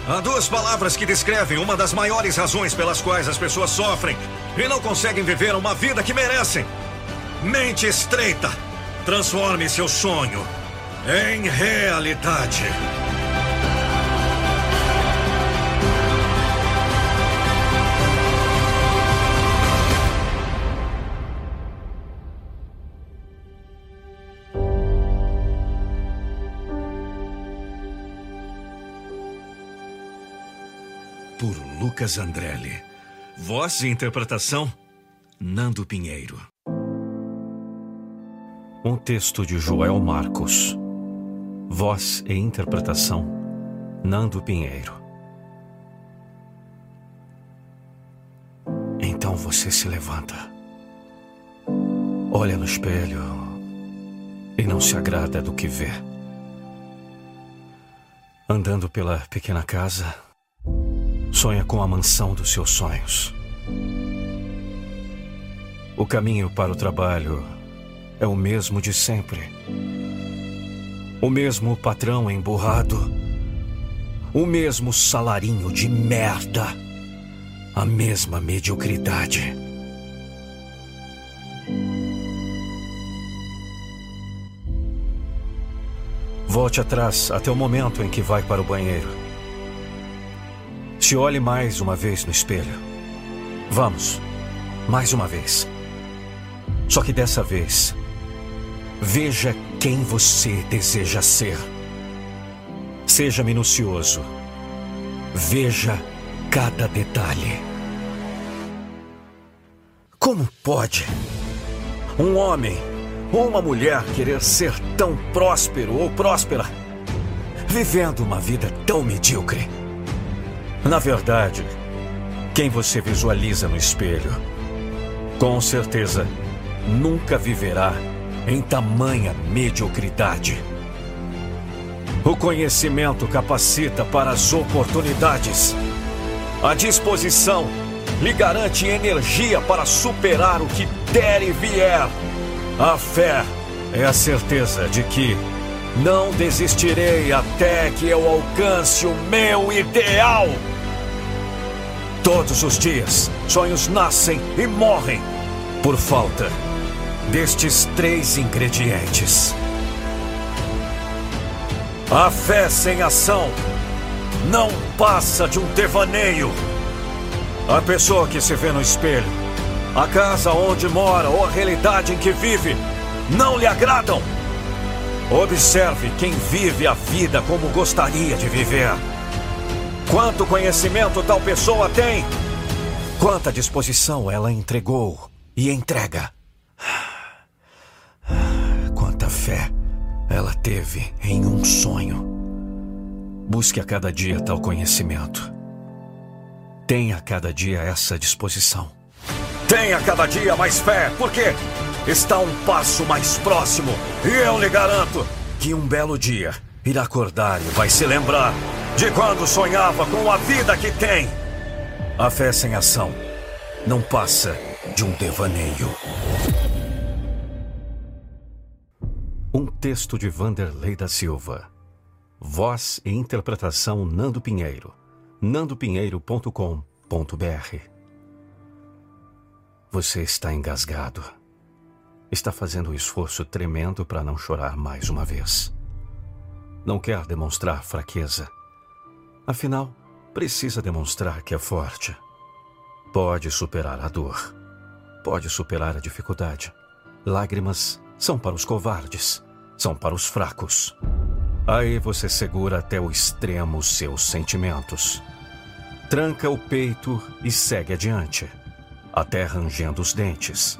Há duas palavras que descrevem uma das maiores razões pelas quais as pessoas sofrem e não conseguem viver uma vida que merecem. Mente estreita. Transforme seu sonho em realidade. Lucas Andrelli. Voz e interpretação, Nando Pinheiro. Um texto de Joel Marcos. Voz e interpretação, Nando Pinheiro. Então você se levanta. Olha no espelho e não se agrada do que vê. Andando pela pequena casa, sonha com a mansão dos seus sonhos. O caminho para o trabalho é o mesmo de sempre. O mesmo patrão emburrado. O mesmo salarinho de merda. A mesma mediocridade. Volte atrás até o momento em que vai para o banheiro. Se olhe mais uma vez no espelho. Vamos, mais uma vez. Só que dessa vez, veja quem você deseja ser. Seja minucioso. Veja cada detalhe. Como pode um homem ou uma mulher querer ser tão próspero ou próspera, vivendo uma vida tão medíocre? Na verdade, quem você visualiza no espelho, com certeza nunca viverá em tamanha mediocridade. O conhecimento capacita para as oportunidades. A disposição lhe garante energia para superar o que der e vier. A fé é a certeza de que não desistirei até que eu alcance o meu ideal. Todos os dias, sonhos nascem e morrem por falta destes três ingredientes. A fé sem ação não passa de um devaneio. A pessoa que se vê no espelho a casa onde mora ou a realidade em que vive não lhe agradam. Observe quem vive a vida como gostaria de viver. Quanto conhecimento tal pessoa tem? Quanta disposição ela entregou e entrega? Quanta fé ela teve em um sonho? Busque a cada dia tal conhecimento. Tenha a cada dia essa disposição. Tenha cada dia mais fé, porque está um passo mais próximo. E eu lhe garanto que um belo dia irá acordar e vai se lembrar de quando sonhava com a vida que tem. A fé sem ação não passa de um devaneio. Um texto de Vanderlei da Silva. Voz e interpretação Nando Pinheiro. nandopinheiro.com.br você está engasgado. Está fazendo um esforço tremendo para não chorar mais uma vez. Não quer demonstrar fraqueza. Afinal, precisa demonstrar que é forte. Pode superar a dor. Pode superar a dificuldade. Lágrimas são para os covardes, são para os fracos. Aí você segura até o extremo seus sentimentos. Tranca o peito e segue adiante até rangendo os dentes,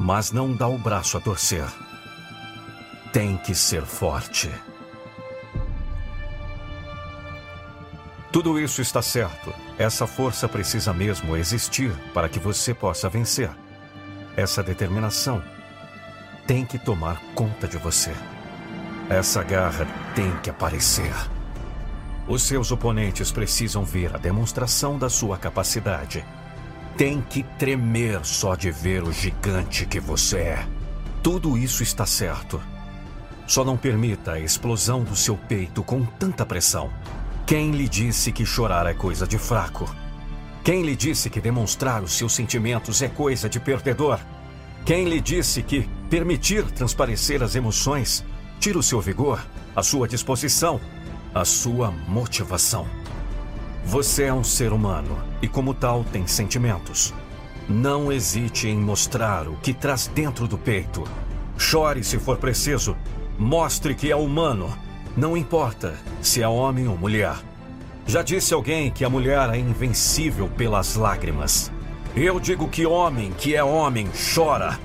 mas não dá o braço a torcer. Tem que ser forte. Tudo isso está certo. Essa força precisa mesmo existir para que você possa vencer. Essa determinação tem que tomar conta de você. Essa garra tem que aparecer. Os seus oponentes precisam ver a demonstração da sua capacidade tem que tremer só de ver o gigante que você é. Tudo isso está certo. Só não permita a explosão do seu peito com tanta pressão. Quem lhe disse que chorar é coisa de fraco? Quem lhe disse que demonstrar os seus sentimentos é coisa de perdedor? Quem lhe disse que permitir transparecer as emoções tira o seu vigor, a sua disposição, a sua motivação? Você é um ser humano e, como tal, tem sentimentos. Não hesite em mostrar o que traz dentro do peito. Chore se for preciso. Mostre que é humano. Não importa se é homem ou mulher. Já disse alguém que a mulher é invencível pelas lágrimas. Eu digo que homem que é homem chora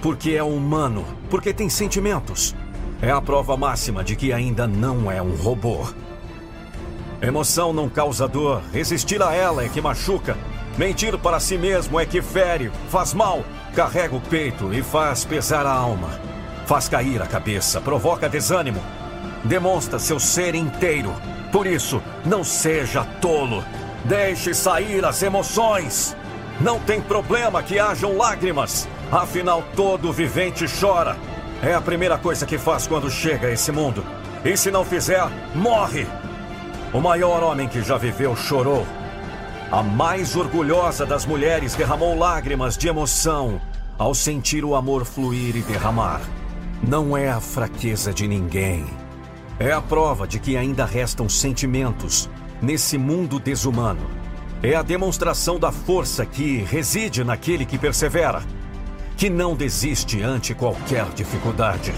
porque é humano, porque tem sentimentos. É a prova máxima de que ainda não é um robô. Emoção não causa dor, resistir a ela é que machuca. Mentir para si mesmo é que fere, faz mal, carrega o peito e faz pesar a alma. Faz cair a cabeça, provoca desânimo, demonstra seu ser inteiro. Por isso, não seja tolo. Deixe sair as emoções. Não tem problema que hajam lágrimas. Afinal, todo vivente chora. É a primeira coisa que faz quando chega a esse mundo. E se não fizer, morre. O maior homem que já viveu chorou. A mais orgulhosa das mulheres derramou lágrimas de emoção ao sentir o amor fluir e derramar. Não é a fraqueza de ninguém. É a prova de que ainda restam sentimentos nesse mundo desumano. É a demonstração da força que reside naquele que persevera, que não desiste ante qualquer dificuldade,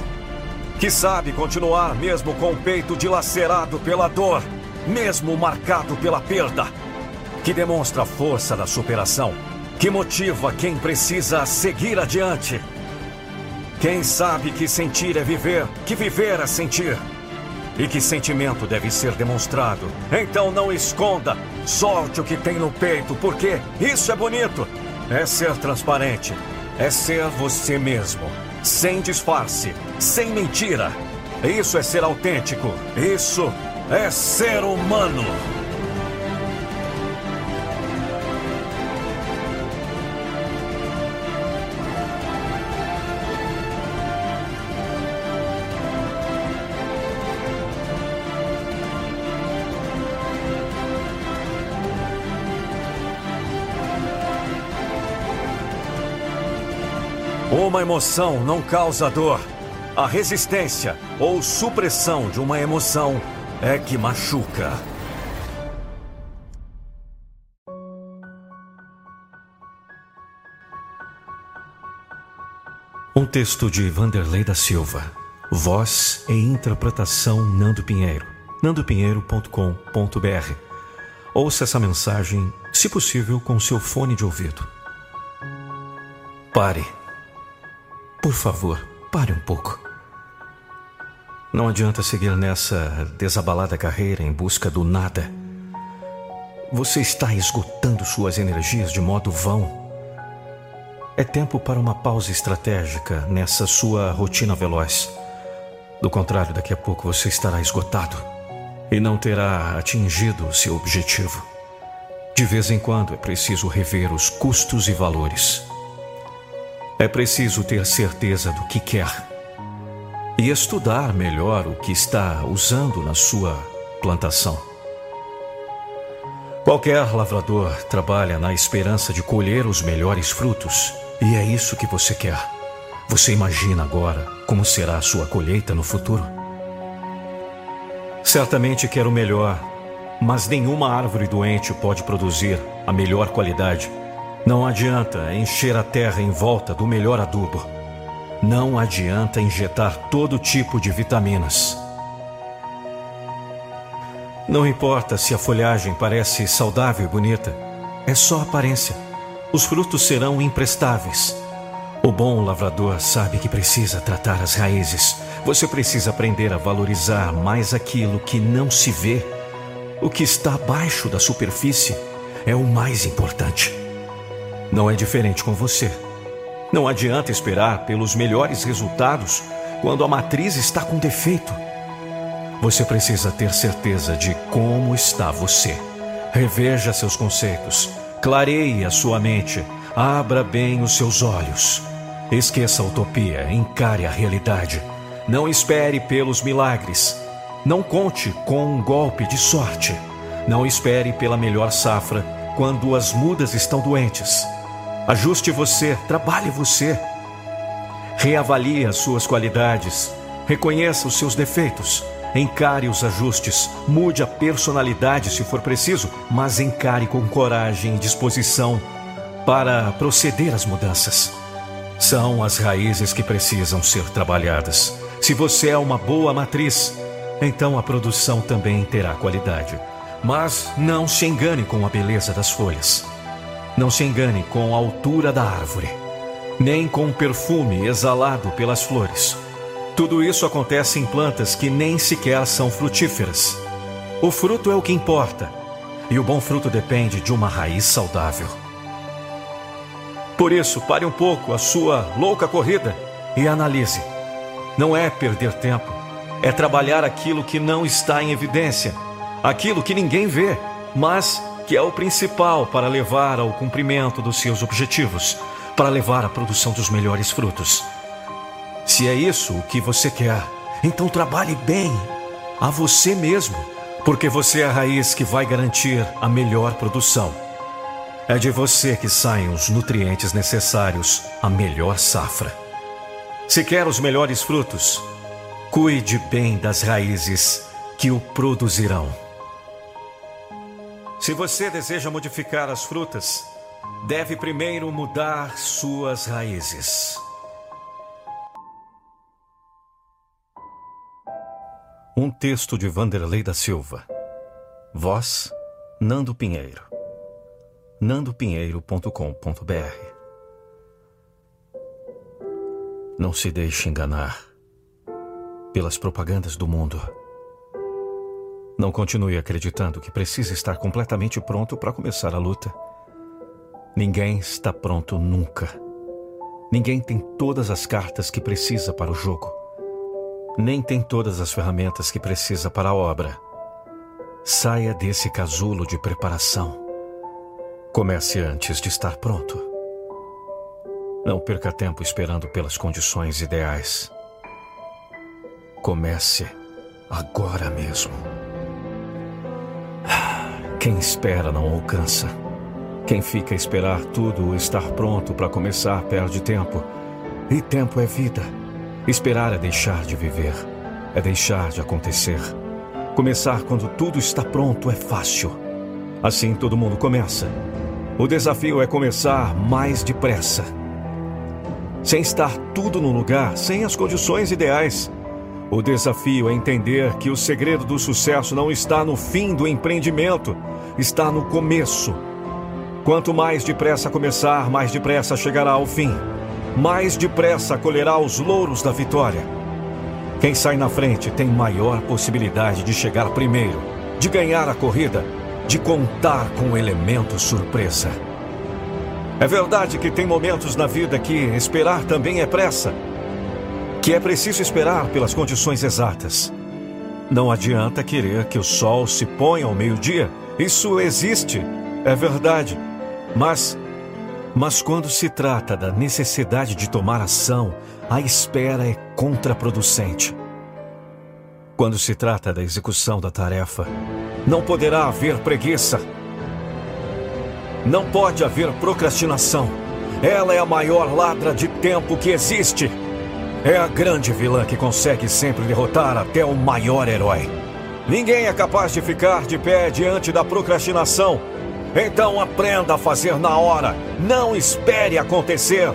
que sabe continuar mesmo com o peito dilacerado pela dor, mesmo marcado pela perda, que demonstra a força da superação, que motiva quem precisa seguir adiante. Quem sabe que sentir é viver, que viver é sentir e que sentimento deve ser demonstrado. Então não esconda, solte o que tem no peito, porque isso é bonito. É ser transparente, é ser você mesmo, sem disfarce, sem mentira. Isso é ser autêntico, isso é ser humano. Uma emoção não causa dor. A resistência ou supressão de uma emoção é que machuca. Um texto de Vanderlei da Silva. Voz e interpretação Nando Pinheiro. nandopinheiro.com.br. Ouça essa mensagem, se possível, com seu fone de ouvido. Pare. Por favor, pare um pouco. Não adianta seguir nessa desabalada carreira em busca do nada. Você está esgotando suas energias de modo vão. É tempo para uma pausa estratégica nessa sua rotina veloz. Do contrário, daqui a pouco você estará esgotado e não terá atingido o seu objetivo. De vez em quando é preciso rever os custos e valores. É preciso ter certeza do que quer e estudar melhor o que está usando na sua plantação. Qualquer lavrador trabalha na esperança de colher os melhores frutos, e é isso que você quer. Você imagina agora como será a sua colheita no futuro? Certamente quer o melhor, mas nenhuma árvore doente pode produzir a melhor qualidade não adianta encher a terra em volta do melhor adubo. Não adianta injetar todo tipo de vitaminas. Não importa se a folhagem parece saudável e bonita, é só aparência. Os frutos serão imprestáveis. O bom lavrador sabe que precisa tratar as raízes. Você precisa aprender a valorizar mais aquilo que não se vê. O que está abaixo da superfície é o mais importante. Não é diferente com você. Não adianta esperar pelos melhores resultados quando a matriz está com defeito. Você precisa ter certeza de como está você. Reveja seus conceitos, clareie a sua mente, abra bem os seus olhos. Esqueça a utopia, encare a realidade. Não espere pelos milagres. Não conte com um golpe de sorte. Não espere pela melhor safra quando as mudas estão doentes. Ajuste você, trabalhe você. Reavalie as suas qualidades. Reconheça os seus defeitos. Encare os ajustes. Mude a personalidade se for preciso, mas encare com coragem e disposição para proceder às mudanças. São as raízes que precisam ser trabalhadas. Se você é uma boa matriz, então a produção também terá qualidade. Mas não se engane com a beleza das folhas. Não se engane com a altura da árvore, nem com o perfume exalado pelas flores. Tudo isso acontece em plantas que nem sequer são frutíferas. O fruto é o que importa, e o bom fruto depende de uma raiz saudável. Por isso, pare um pouco a sua louca corrida e analise. Não é perder tempo, é trabalhar aquilo que não está em evidência, aquilo que ninguém vê, mas que é o principal para levar ao cumprimento dos seus objetivos, para levar à produção dos melhores frutos. Se é isso o que você quer, então trabalhe bem a você mesmo, porque você é a raiz que vai garantir a melhor produção. É de você que saem os nutrientes necessários à melhor safra. Se quer os melhores frutos, cuide bem das raízes que o produzirão. Se você deseja modificar as frutas, deve primeiro mudar suas raízes. Um texto de Vanderlei da Silva. Voz: Nando Pinheiro. nandopinheiro.com.br Não se deixe enganar pelas propagandas do mundo. Não continue acreditando que precisa estar completamente pronto para começar a luta. Ninguém está pronto nunca. Ninguém tem todas as cartas que precisa para o jogo. Nem tem todas as ferramentas que precisa para a obra. Saia desse casulo de preparação. Comece antes de estar pronto. Não perca tempo esperando pelas condições ideais. Comece agora mesmo. Quem espera não alcança. Quem fica a esperar tudo estar pronto para começar perde tempo. E tempo é vida. Esperar é deixar de viver, é deixar de acontecer. Começar quando tudo está pronto é fácil. Assim todo mundo começa. O desafio é começar mais depressa. Sem estar tudo no lugar, sem as condições ideais. O desafio é entender que o segredo do sucesso não está no fim do empreendimento, está no começo. Quanto mais depressa começar, mais depressa chegará ao fim. Mais depressa colherá os louros da vitória. Quem sai na frente tem maior possibilidade de chegar primeiro, de ganhar a corrida, de contar com o elemento surpresa. É verdade que tem momentos na vida que esperar também é pressa que é preciso esperar pelas condições exatas. Não adianta querer que o sol se ponha ao meio-dia. Isso existe, é verdade. Mas, mas quando se trata da necessidade de tomar ação, a espera é contraproducente. Quando se trata da execução da tarefa, não poderá haver preguiça. Não pode haver procrastinação. Ela é a maior ladra de tempo que existe. É a grande vilã que consegue sempre derrotar até o maior herói. Ninguém é capaz de ficar de pé diante da procrastinação. Então aprenda a fazer na hora. Não espere acontecer.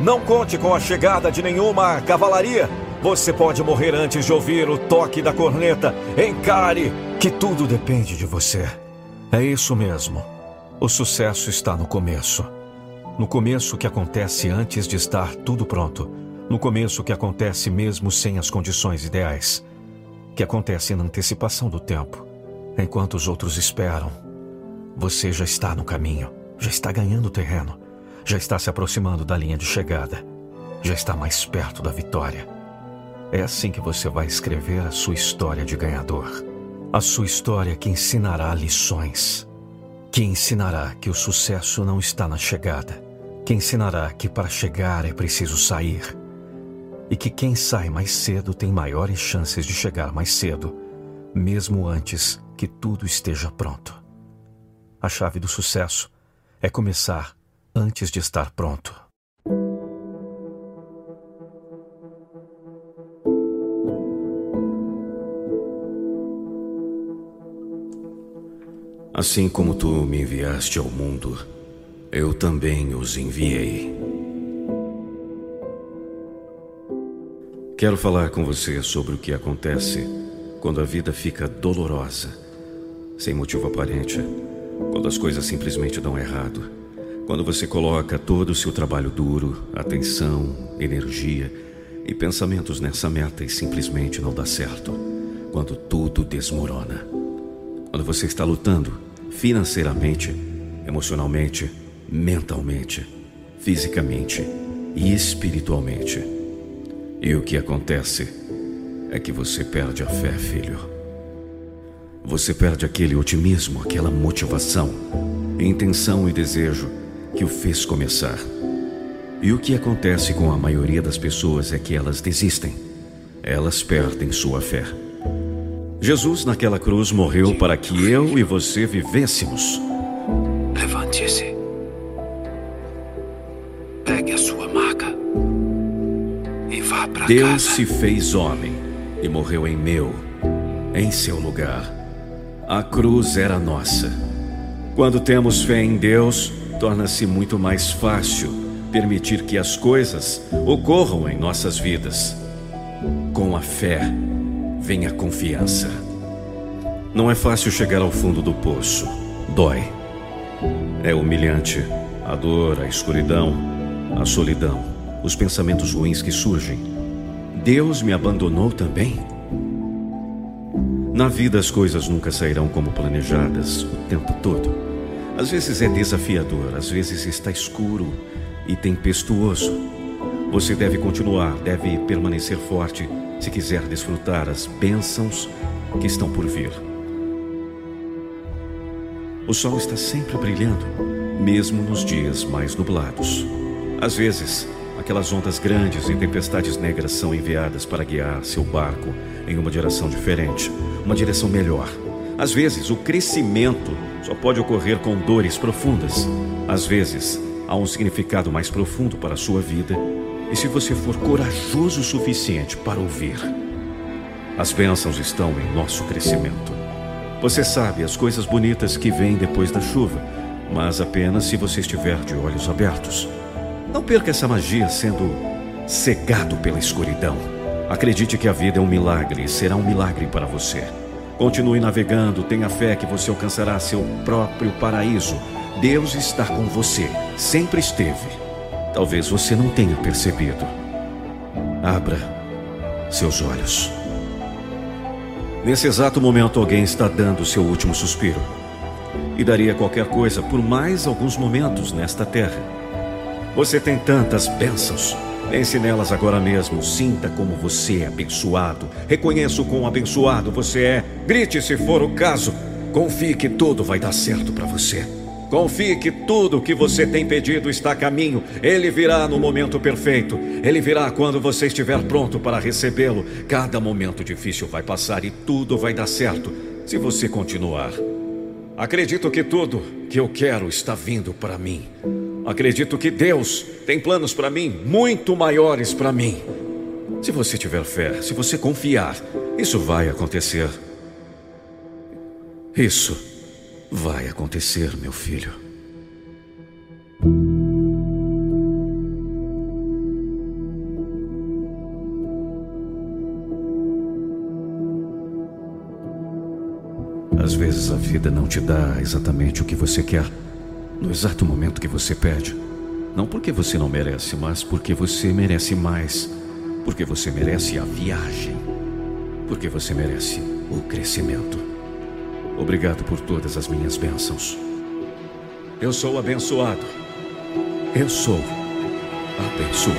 Não conte com a chegada de nenhuma cavalaria. Você pode morrer antes de ouvir o toque da corneta. Encare que tudo depende de você. É isso mesmo. O sucesso está no começo. No começo que acontece antes de estar tudo pronto. No começo, que acontece mesmo sem as condições ideais. Que acontece na antecipação do tempo. Enquanto os outros esperam. Você já está no caminho. Já está ganhando terreno. Já está se aproximando da linha de chegada. Já está mais perto da vitória. É assim que você vai escrever a sua história de ganhador. A sua história que ensinará lições. Que ensinará que o sucesso não está na chegada. Que ensinará que para chegar é preciso sair e que quem sai mais cedo tem maiores chances de chegar mais cedo, mesmo antes que tudo esteja pronto. A chave do sucesso é começar antes de estar pronto. Assim como tu me enviaste ao mundo, eu também os enviei. Quero falar com você sobre o que acontece quando a vida fica dolorosa, sem motivo aparente, quando as coisas simplesmente dão errado, quando você coloca todo o seu trabalho duro, atenção, energia e pensamentos nessa meta e simplesmente não dá certo, quando tudo desmorona, quando você está lutando financeiramente, emocionalmente, mentalmente, fisicamente e espiritualmente. E o que acontece é que você perde a fé, filho. Você perde aquele otimismo, aquela motivação, intenção e desejo que o fez começar. E o que acontece com a maioria das pessoas é que elas desistem. Elas perdem sua fé. Jesus naquela cruz morreu para que eu e você vivêssemos. Levante-se. Pegue a sua maca. Para casa. Deus se fez homem e morreu em meu, em seu lugar. A cruz era nossa. Quando temos fé em Deus, torna-se muito mais fácil permitir que as coisas ocorram em nossas vidas. Com a fé, vem a confiança. Não é fácil chegar ao fundo do poço. Dói. É humilhante. A dor, a escuridão, a solidão, os pensamentos ruins que surgem. Deus me abandonou também? Na vida as coisas nunca sairão como planejadas o tempo todo. Às vezes é desafiador, às vezes está escuro e tempestuoso. Você deve continuar, deve permanecer forte se quiser desfrutar as bênçãos que estão por vir. O sol está sempre brilhando, mesmo nos dias mais nublados. Às vezes, aquelas ondas grandes e tempestades negras são enviadas para guiar seu barco em uma direção diferente, uma direção melhor. Às vezes, o crescimento só pode ocorrer com dores profundas. Às vezes, há um significado mais profundo para a sua vida e se você for corajoso o suficiente para ouvir, as bênçãos estão em nosso crescimento. Você sabe as coisas bonitas que vêm depois da chuva, mas apenas se você estiver de olhos abertos. Não perca essa magia sendo cegado pela escuridão. Acredite que a vida é um milagre e será um milagre para você. Continue navegando, tenha fé que você alcançará seu próprio paraíso. Deus está com você, sempre esteve. Talvez você não tenha percebido. Abra seus olhos. Nesse exato momento, alguém está dando seu último suspiro. E daria qualquer coisa por mais alguns momentos nesta terra. Você tem tantas bênçãos. Pense nelas agora mesmo. Sinta como você é abençoado. Reconheça o quão abençoado você é. Grite se for o caso. Confie que tudo vai dar certo para você. Confie que tudo o que você tem pedido está a caminho. Ele virá no momento perfeito. Ele virá quando você estiver pronto para recebê-lo. Cada momento difícil vai passar e tudo vai dar certo se você continuar. Acredito que tudo que eu quero está vindo para mim. Acredito que Deus tem planos para mim muito maiores para mim. Se você tiver fé, se você confiar, isso vai acontecer. Isso vai acontecer, meu filho. Às vezes a vida não te dá exatamente o que você quer, no exato momento que você pede. Não porque você não merece, mas porque você merece mais. Porque você merece a viagem. Porque você merece o crescimento. Obrigado por todas as minhas bênçãos. Eu sou abençoado. Eu sou abençoado.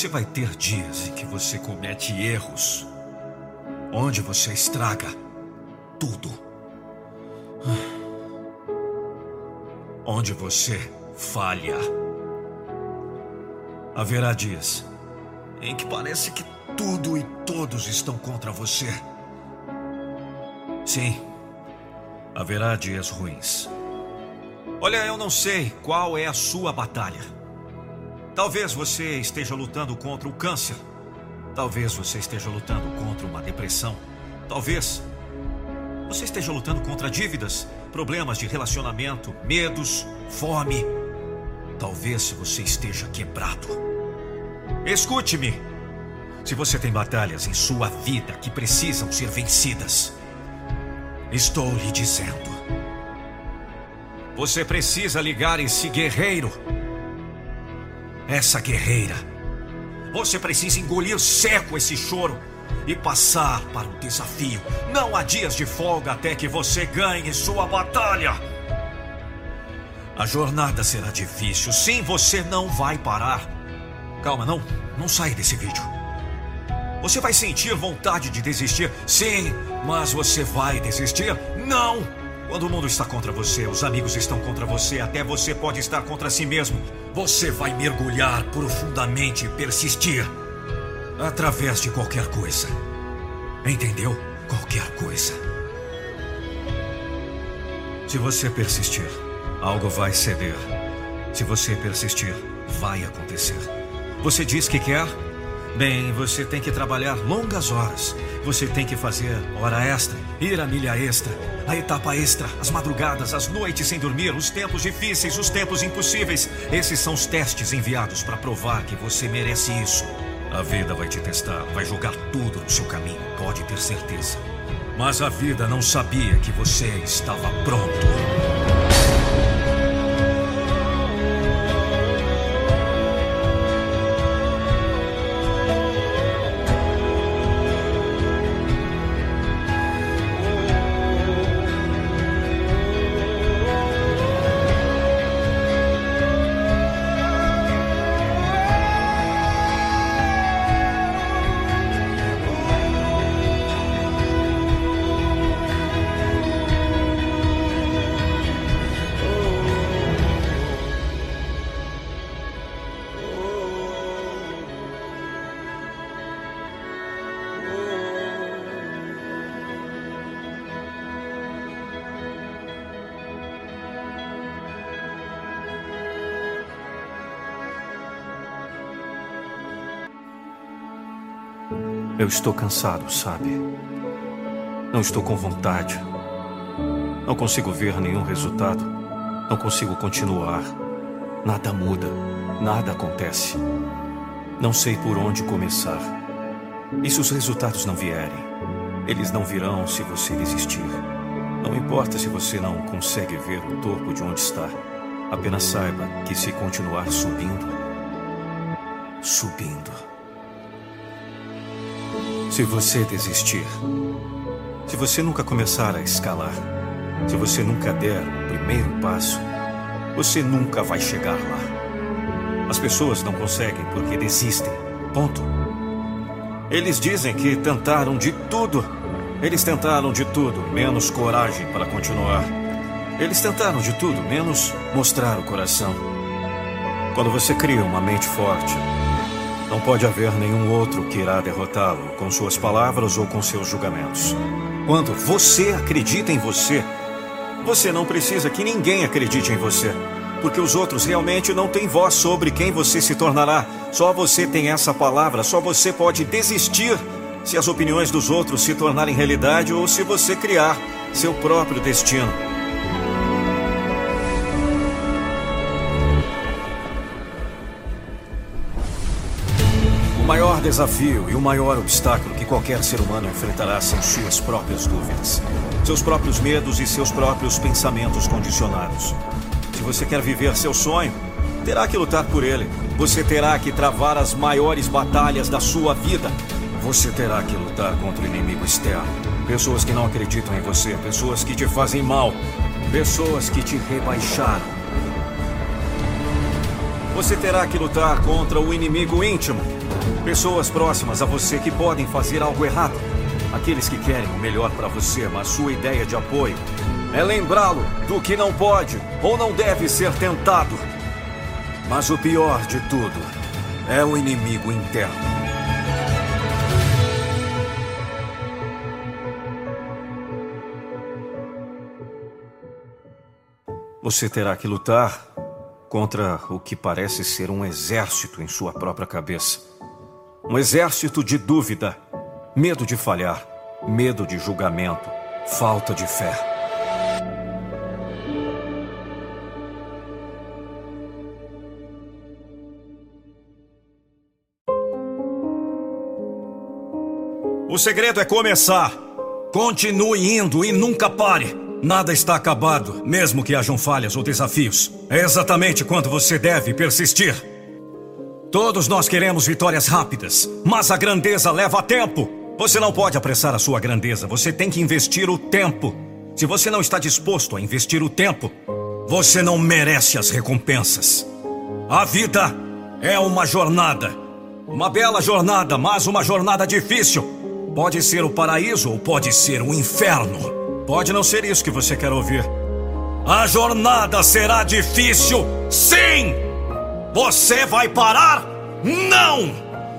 Você vai ter dias em que você comete erros, onde você estraga tudo. Onde você falha. Haverá dias em que parece que tudo e todos estão contra você. Sim, haverá dias ruins. Olha, eu não sei qual é a sua batalha. Talvez você esteja lutando contra o câncer. Talvez você esteja lutando contra uma depressão. Talvez você esteja lutando contra dívidas, problemas de relacionamento, medos, fome. Talvez você esteja quebrado. Escute-me. Se você tem batalhas em sua vida que precisam ser vencidas, estou lhe dizendo. Você precisa ligar esse guerreiro. Essa guerreira. Você precisa engolir seco esse choro e passar para o desafio. Não há dias de folga até que você ganhe sua batalha. A jornada será difícil. Sim, você não vai parar. Calma, não, não sai desse vídeo. Você vai sentir vontade de desistir? Sim, mas você vai desistir? Não! Quando o mundo está contra você, os amigos estão contra você, até você pode estar contra si mesmo. Você vai mergulhar profundamente e persistir através de qualquer coisa. Entendeu? Qualquer coisa. Se você persistir, algo vai ceder. Se você persistir, vai acontecer. Você diz que quer? Bem, você tem que trabalhar longas horas. Você tem que fazer hora extra, ir a milha extra, a etapa extra, as madrugadas, as noites sem dormir, os tempos difíceis, os tempos impossíveis. Esses são os testes enviados para provar que você merece isso. A vida vai te testar, vai jogar tudo no seu caminho, pode ter certeza. Mas a vida não sabia que você estava pronto. Estou cansado, sabe? Não estou com vontade. Não consigo ver nenhum resultado. Não consigo continuar. Nada muda. Nada acontece. Não sei por onde começar. E se os resultados não vierem? Eles não virão se você desistir. Não importa se você não consegue ver o topo de onde está. Apenas saiba que se continuar subindo, subindo. Se você desistir, se você nunca começar a escalar, se você nunca der o primeiro passo, você nunca vai chegar lá. As pessoas não conseguem porque desistem. Ponto. Eles dizem que tentaram de tudo. Eles tentaram de tudo, menos coragem para continuar. Eles tentaram de tudo, menos mostrar o coração. Quando você cria uma mente forte, não pode haver nenhum outro que irá derrotá-lo com suas palavras ou com seus julgamentos. Quando você acredita em você, você não precisa que ninguém acredite em você. Porque os outros realmente não têm voz sobre quem você se tornará. Só você tem essa palavra, só você pode desistir se as opiniões dos outros se tornarem realidade ou se você criar seu próprio destino. Maior desafio e o maior obstáculo que qualquer ser humano enfrentará são suas próprias dúvidas, seus próprios medos e seus próprios pensamentos condicionados. Se você quer viver seu sonho, terá que lutar por ele. Você terá que travar as maiores batalhas da sua vida. Você terá que lutar contra o inimigo externo. Pessoas que não acreditam em você, pessoas que te fazem mal, pessoas que te rebaixaram. Você terá que lutar contra o inimigo íntimo. Pessoas próximas a você que podem fazer algo errado. Aqueles que querem o melhor para você, mas sua ideia de apoio é lembrá-lo do que não pode ou não deve ser tentado. Mas o pior de tudo é o inimigo interno. Você terá que lutar contra o que parece ser um exército em sua própria cabeça. Um exército de dúvida, medo de falhar, medo de julgamento, falta de fé. O segredo é começar. Continue indo e nunca pare. Nada está acabado, mesmo que hajam falhas ou desafios. É exatamente quando você deve persistir. Todos nós queremos vitórias rápidas, mas a grandeza leva tempo. Você não pode apressar a sua grandeza, você tem que investir o tempo. Se você não está disposto a investir o tempo, você não merece as recompensas. A vida é uma jornada. Uma bela jornada, mas uma jornada difícil. Pode ser o paraíso ou pode ser o inferno. Pode não ser isso que você quer ouvir. A jornada será difícil, sim! Você vai parar? Não!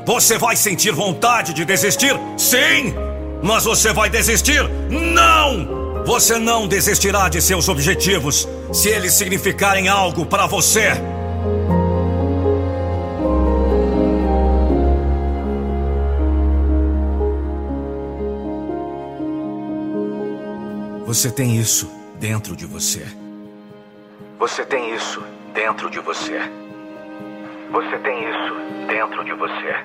Você vai sentir vontade de desistir? Sim! Mas você vai desistir? Não! Você não desistirá de seus objetivos se eles significarem algo para você. Você tem isso dentro de você. Você tem isso dentro de você. Você tem isso dentro de você.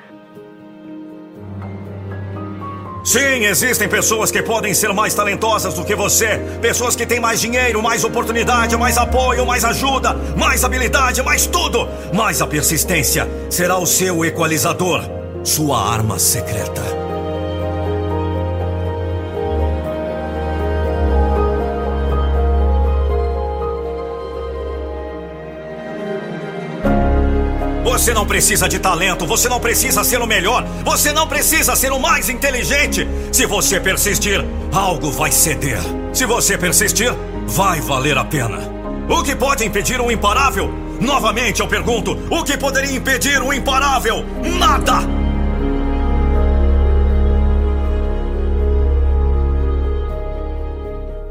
Sim, existem pessoas que podem ser mais talentosas do que você. Pessoas que têm mais dinheiro, mais oportunidade, mais apoio, mais ajuda, mais habilidade, mais tudo. Mas a persistência será o seu equalizador, sua arma secreta. Você não precisa de talento, você não precisa ser o melhor, você não precisa ser o mais inteligente. Se você persistir, algo vai ceder. Se você persistir, vai valer a pena. O que pode impedir o imparável? Novamente eu pergunto: o que poderia impedir o imparável? Nada!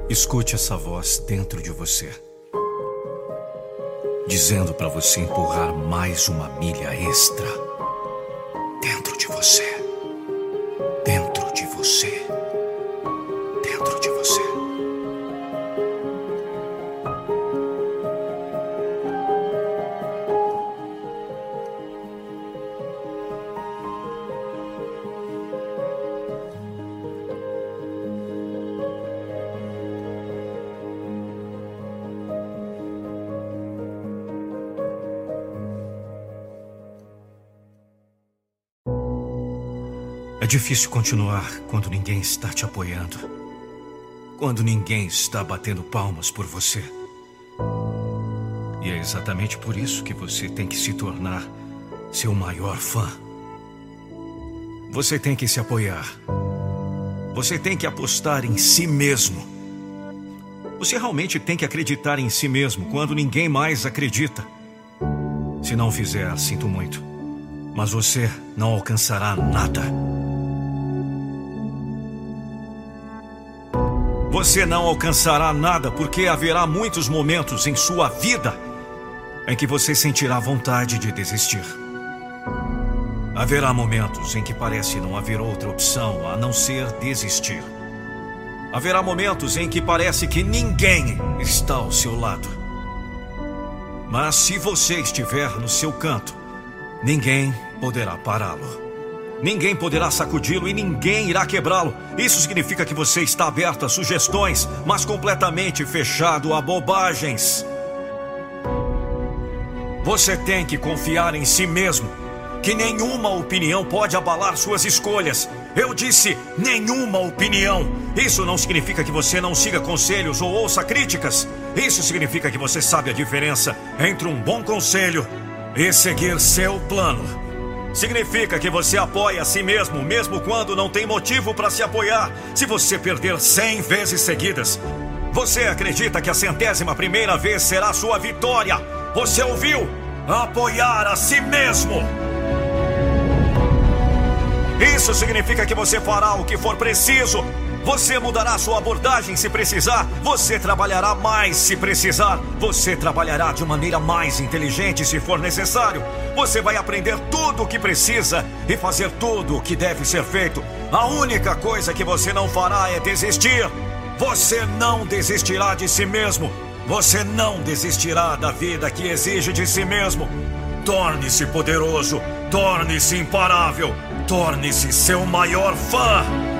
Escute essa voz dentro de você dizendo para você empurrar mais uma milha extra dentro de você. Dentro de você. Difícil continuar quando ninguém está te apoiando. Quando ninguém está batendo palmas por você. E é exatamente por isso que você tem que se tornar seu maior fã. Você tem que se apoiar. Você tem que apostar em si mesmo. Você realmente tem que acreditar em si mesmo quando ninguém mais acredita. Se não fizer, sinto muito. Mas você não alcançará nada. Você não alcançará nada porque haverá muitos momentos em sua vida em que você sentirá vontade de desistir. Haverá momentos em que parece não haver outra opção a não ser desistir. Haverá momentos em que parece que ninguém está ao seu lado. Mas se você estiver no seu canto, ninguém poderá pará-lo. Ninguém poderá sacudi-lo e ninguém irá quebrá-lo. Isso significa que você está aberto a sugestões, mas completamente fechado a bobagens. Você tem que confiar em si mesmo, que nenhuma opinião pode abalar suas escolhas. Eu disse nenhuma opinião. Isso não significa que você não siga conselhos ou ouça críticas. Isso significa que você sabe a diferença entre um bom conselho e seguir seu plano. Significa que você apoia a si mesmo, mesmo quando não tem motivo para se apoiar. Se você perder 100 vezes seguidas, você acredita que a centésima primeira vez será sua vitória. Você ouviu? Apoiar a si mesmo. Isso significa que você fará o que for preciso você mudará sua abordagem se precisar. Você trabalhará mais se precisar. Você trabalhará de maneira mais inteligente se for necessário. Você vai aprender tudo o que precisa e fazer tudo o que deve ser feito. A única coisa que você não fará é desistir. Você não desistirá de si mesmo. Você não desistirá da vida que exige de si mesmo. Torne-se poderoso. Torne-se imparável. Torne-se seu maior fã.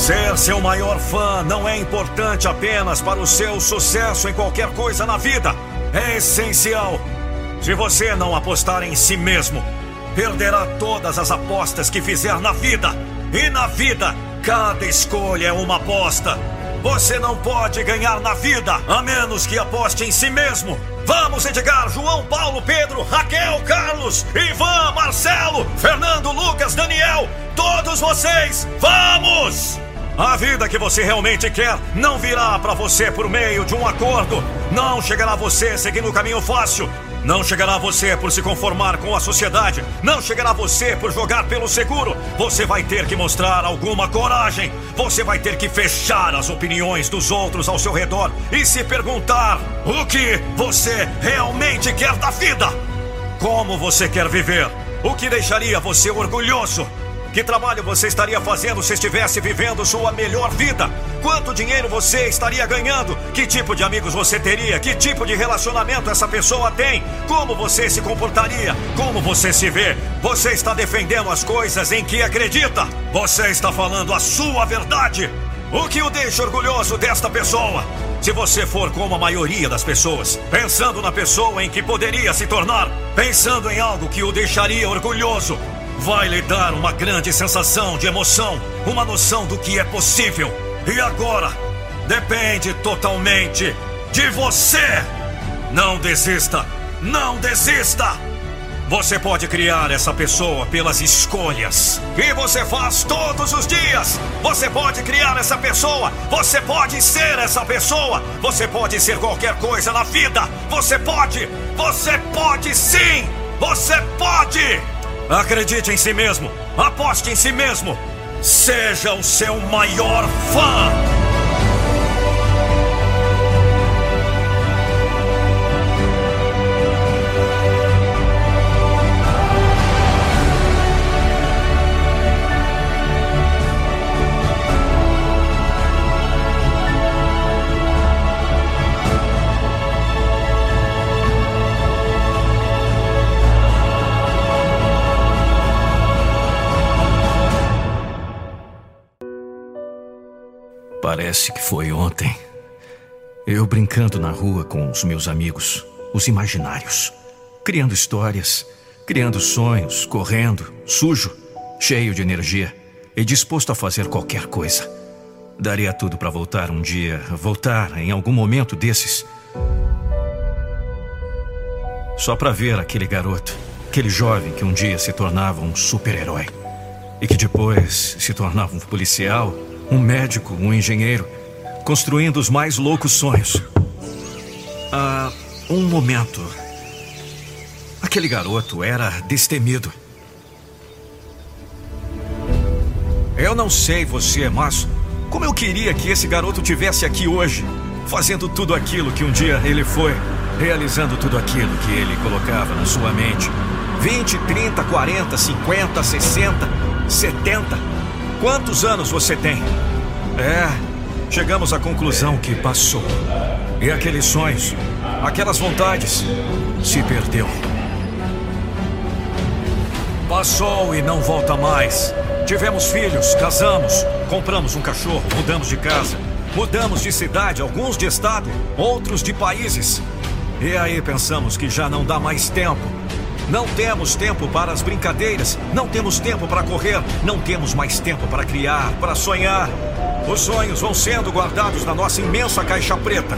Ser seu maior fã não é importante apenas para o seu sucesso em qualquer coisa na vida. É essencial. Se você não apostar em si mesmo, perderá todas as apostas que fizer na vida. E na vida, cada escolha é uma aposta. Você não pode ganhar na vida a menos que aposte em si mesmo. Vamos, Edgar, João, Paulo, Pedro, Raquel, Carlos, Ivan, Marcelo, Fernando, Lucas, Daniel, todos vocês, vamos! A vida que você realmente quer não virá para você por meio de um acordo. Não chegará a você seguindo o caminho fácil. Não chegará a você por se conformar com a sociedade. Não chegará a você por jogar pelo seguro. Você vai ter que mostrar alguma coragem. Você vai ter que fechar as opiniões dos outros ao seu redor e se perguntar o que você realmente quer da vida. Como você quer viver? O que deixaria você orgulhoso? Que trabalho você estaria fazendo se estivesse vivendo sua melhor vida? Quanto dinheiro você estaria ganhando? Que tipo de amigos você teria? Que tipo de relacionamento essa pessoa tem? Como você se comportaria? Como você se vê? Você está defendendo as coisas em que acredita? Você está falando a sua verdade? O que o deixa orgulhoso desta pessoa? Se você for como a maioria das pessoas, pensando na pessoa em que poderia se tornar, pensando em algo que o deixaria orgulhoso, vai lhe dar uma grande sensação de emoção, uma noção do que é possível. E agora, depende totalmente de você. Não desista! Não desista! Você pode criar essa pessoa pelas escolhas que você faz todos os dias. Você pode criar essa pessoa. Você pode ser essa pessoa. Você pode ser qualquer coisa na vida. Você pode. Você pode sim. Você pode. Acredite em si mesmo. Aposte em si mesmo. Seja o seu maior fã. Parece que foi ontem. Eu brincando na rua com os meus amigos, os imaginários, criando histórias, criando sonhos, correndo, sujo, cheio de energia e disposto a fazer qualquer coisa. Daria tudo para voltar um dia, voltar em algum momento desses. Só para ver aquele garoto, aquele jovem que um dia se tornava um super-herói e que depois se tornava um policial um médico, um engenheiro, construindo os mais loucos sonhos. Ah, um momento. Aquele garoto era destemido. Eu não sei você, mas como eu queria que esse garoto tivesse aqui hoje, fazendo tudo aquilo que um dia ele foi, realizando tudo aquilo que ele colocava na sua mente. 20, 30, 40, 50, 60, 70. Quantos anos você tem? É, chegamos à conclusão que passou. E aqueles sonhos, aquelas vontades, se perdeu. Passou e não volta mais. Tivemos filhos, casamos, compramos um cachorro, mudamos de casa, mudamos de cidade, alguns de estado, outros de países. E aí pensamos que já não dá mais tempo. Não temos tempo para as brincadeiras, não temos tempo para correr, não temos mais tempo para criar, para sonhar. Os sonhos vão sendo guardados na nossa imensa caixa preta.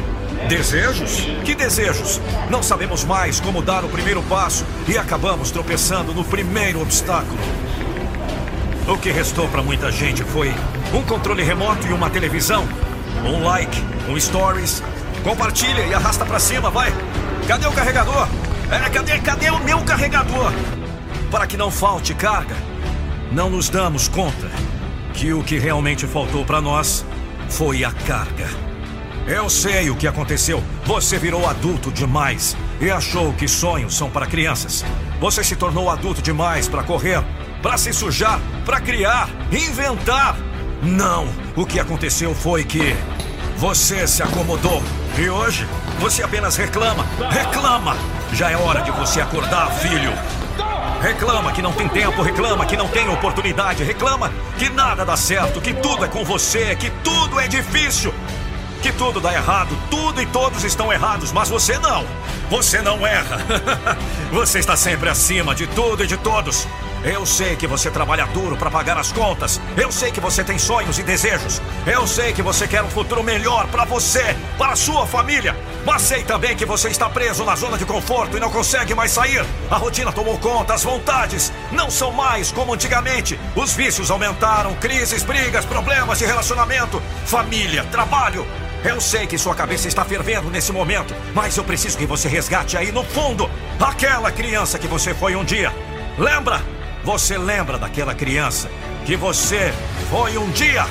Desejos? Que desejos? Não sabemos mais como dar o primeiro passo e acabamos tropeçando no primeiro obstáculo. O que restou para muita gente foi um controle remoto e uma televisão, um like, um stories. Compartilha e arrasta para cima, vai. Cadê o carregador? É, cadê, cadê o meu carregador? Para que não falte carga, não nos damos conta que o que realmente faltou para nós foi a carga. Eu sei o que aconteceu. Você virou adulto demais e achou que sonhos são para crianças. Você se tornou adulto demais para correr, para se sujar, para criar, inventar. Não, o que aconteceu foi que você se acomodou e hoje você apenas reclama, reclama. Já é hora de você acordar, filho. Reclama que não tem tempo, reclama que não tem oportunidade, reclama que nada dá certo, que tudo é com você, que tudo é difícil, que tudo dá errado, tudo e todos estão errados, mas você não. Você não erra. você está sempre acima de tudo e de todos. Eu sei que você trabalha duro para pagar as contas. Eu sei que você tem sonhos e desejos. Eu sei que você quer um futuro melhor para você, para a sua família. Mas sei também que você está preso na zona de conforto e não consegue mais sair. A rotina tomou conta, as vontades não são mais como antigamente. Os vícios aumentaram, crises, brigas, problemas de relacionamento, família, trabalho. Eu sei que sua cabeça está fervendo nesse momento, mas eu preciso que você resgate aí no fundo aquela criança que você foi um dia. Lembra? Você lembra daquela criança que você foi um dia?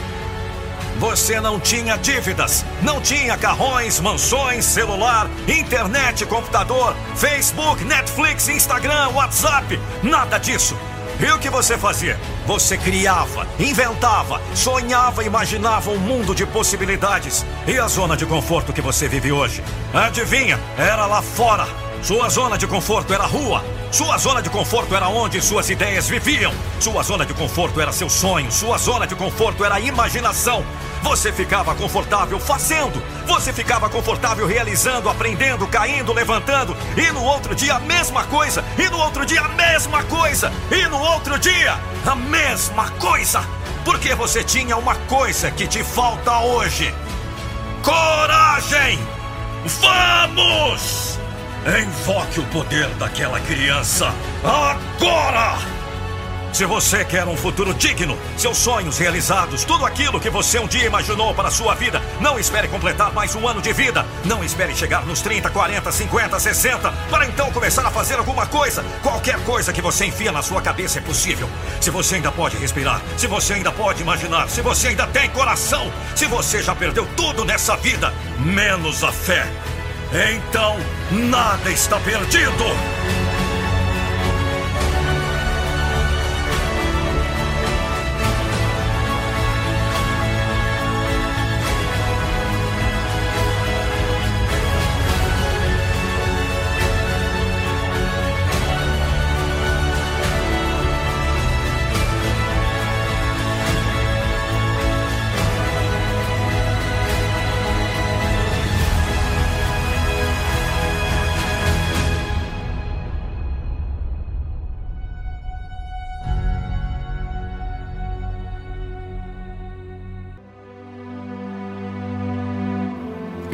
Você não tinha dívidas, não tinha carrões, mansões, celular, internet, computador, Facebook, Netflix, Instagram, WhatsApp, nada disso. E o que você fazia? Você criava, inventava, sonhava, imaginava um mundo de possibilidades. E a zona de conforto que você vive hoje? Adivinha? Era lá fora. Sua zona de conforto era a rua. Sua zona de conforto era onde suas ideias viviam. Sua zona de conforto era seu sonho. Sua zona de conforto era a imaginação. Você ficava confortável fazendo. Você ficava confortável realizando, aprendendo, caindo, levantando. E no outro dia a mesma coisa. E no outro dia a mesma coisa. E no outro dia a mesma coisa. Porque você tinha uma coisa que te falta hoje: coragem! Vamos! Invoque o poder daquela criança agora! Se você quer um futuro digno, seus sonhos realizados, tudo aquilo que você um dia imaginou para a sua vida, não espere completar mais um ano de vida. Não espere chegar nos 30, 40, 50, 60 para então começar a fazer alguma coisa. Qualquer coisa que você enfia na sua cabeça é possível. Se você ainda pode respirar, se você ainda pode imaginar, se você ainda tem coração, se você já perdeu tudo nessa vida, menos a fé. Então, nada está perdido!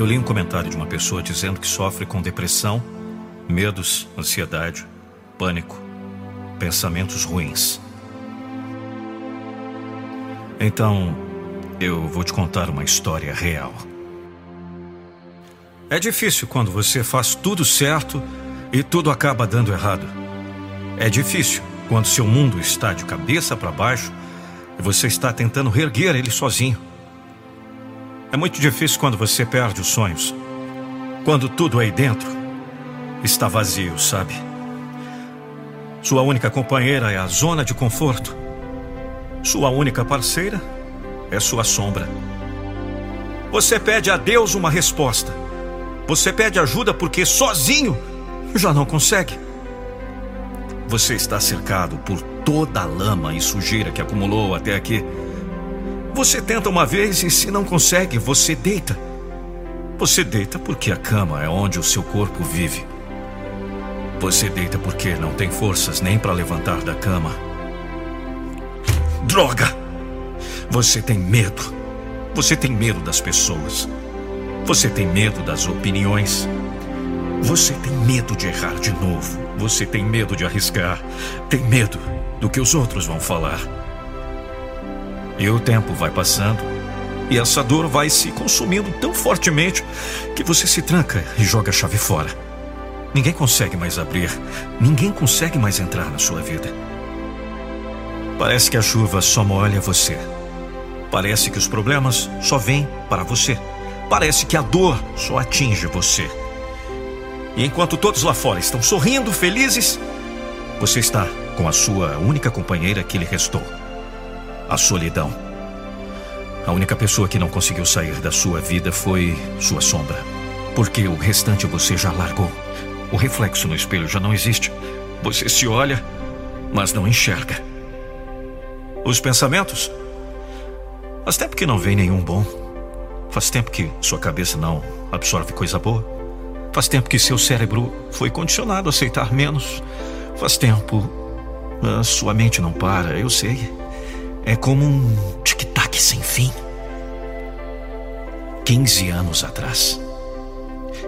Li um comentário de uma pessoa dizendo que sofre com depressão, medos, ansiedade, pânico, pensamentos ruins. Então, eu vou te contar uma história real. É difícil quando você faz tudo certo e tudo acaba dando errado. É difícil quando seu mundo está de cabeça para baixo e você está tentando reerguer ele sozinho. É muito difícil quando você perde os sonhos. Quando tudo aí dentro está vazio, sabe? Sua única companheira é a zona de conforto. Sua única parceira é sua sombra. Você pede a Deus uma resposta. Você pede ajuda porque sozinho já não consegue. Você está cercado por toda a lama e sujeira que acumulou até aqui. Você tenta uma vez e, se não consegue, você deita. Você deita porque a cama é onde o seu corpo vive. Você deita porque não tem forças nem para levantar da cama. Droga! Você tem medo. Você tem medo das pessoas. Você tem medo das opiniões. Você tem medo de errar de novo. Você tem medo de arriscar. Tem medo do que os outros vão falar. E o tempo vai passando e essa dor vai se consumindo tão fortemente que você se tranca e joga a chave fora. Ninguém consegue mais abrir, ninguém consegue mais entrar na sua vida. Parece que a chuva só molha você. Parece que os problemas só vêm para você. Parece que a dor só atinge você. E enquanto todos lá fora estão sorrindo, felizes, você está com a sua única companheira que lhe restou: a solidão. A única pessoa que não conseguiu sair da sua vida foi sua sombra. Porque o restante você já largou. O reflexo no espelho já não existe. Você se olha, mas não enxerga. Os pensamentos? Faz tempo que não vem nenhum bom. Faz tempo que sua cabeça não absorve coisa boa. Faz tempo que seu cérebro foi condicionado a aceitar menos. Faz tempo. A sua mente não para, eu sei. É como um tic-tac sem fim. 15 anos atrás.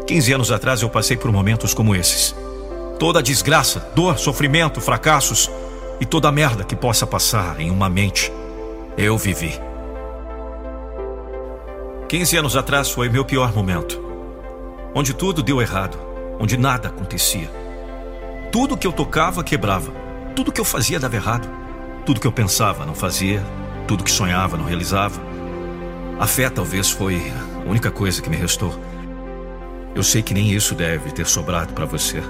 15 anos atrás eu passei por momentos como esses. Toda a desgraça, dor, sofrimento, fracassos e toda a merda que possa passar em uma mente, eu vivi. 15 anos atrás foi meu pior momento onde tudo deu errado, onde nada acontecia. Tudo que eu tocava quebrava, tudo que eu fazia dava errado, tudo que eu pensava não fazia, tudo que sonhava não realizava. A fé talvez foi a única coisa que me restou. Eu sei que nem isso deve ter sobrado para você.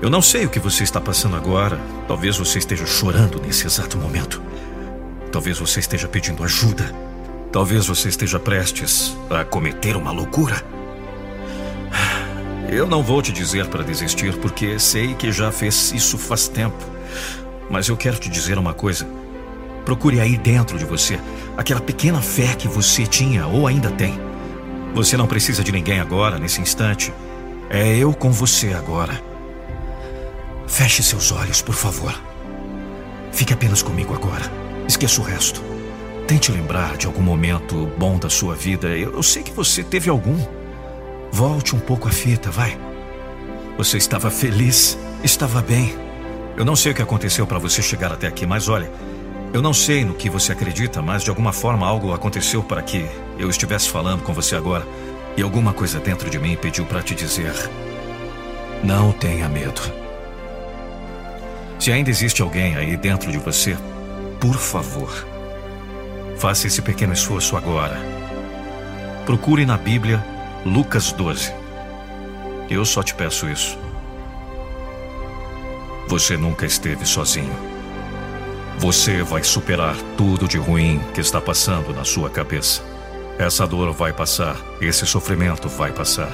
Eu não sei o que você está passando agora. Talvez você esteja chorando nesse exato momento. Talvez você esteja pedindo ajuda. Talvez você esteja prestes a cometer uma loucura. Eu não vou te dizer para desistir, porque sei que já fez isso faz tempo. Mas eu quero te dizer uma coisa. Procure aí dentro de você aquela pequena fé que você tinha ou ainda tem. Você não precisa de ninguém agora, nesse instante. É eu com você agora. Feche seus olhos, por favor. Fique apenas comigo agora. Esqueça o resto. Tente lembrar de algum momento bom da sua vida. Eu, sei que você teve algum. Volte um pouco a fita, vai. Você estava feliz, estava bem. Eu não sei o que aconteceu para você chegar até aqui, mas olha, eu não sei no que você acredita, mas de alguma forma algo aconteceu para que eu estivesse falando com você agora. E alguma coisa dentro de mim pediu para te dizer: não tenha medo. Se ainda existe alguém aí dentro de você, por favor, faça esse pequeno esforço agora. Procure na Bíblia Lucas 12. Eu só te peço isso. Você nunca esteve sozinho. Você vai superar tudo de ruim que está passando na sua cabeça. Essa dor vai passar, esse sofrimento vai passar.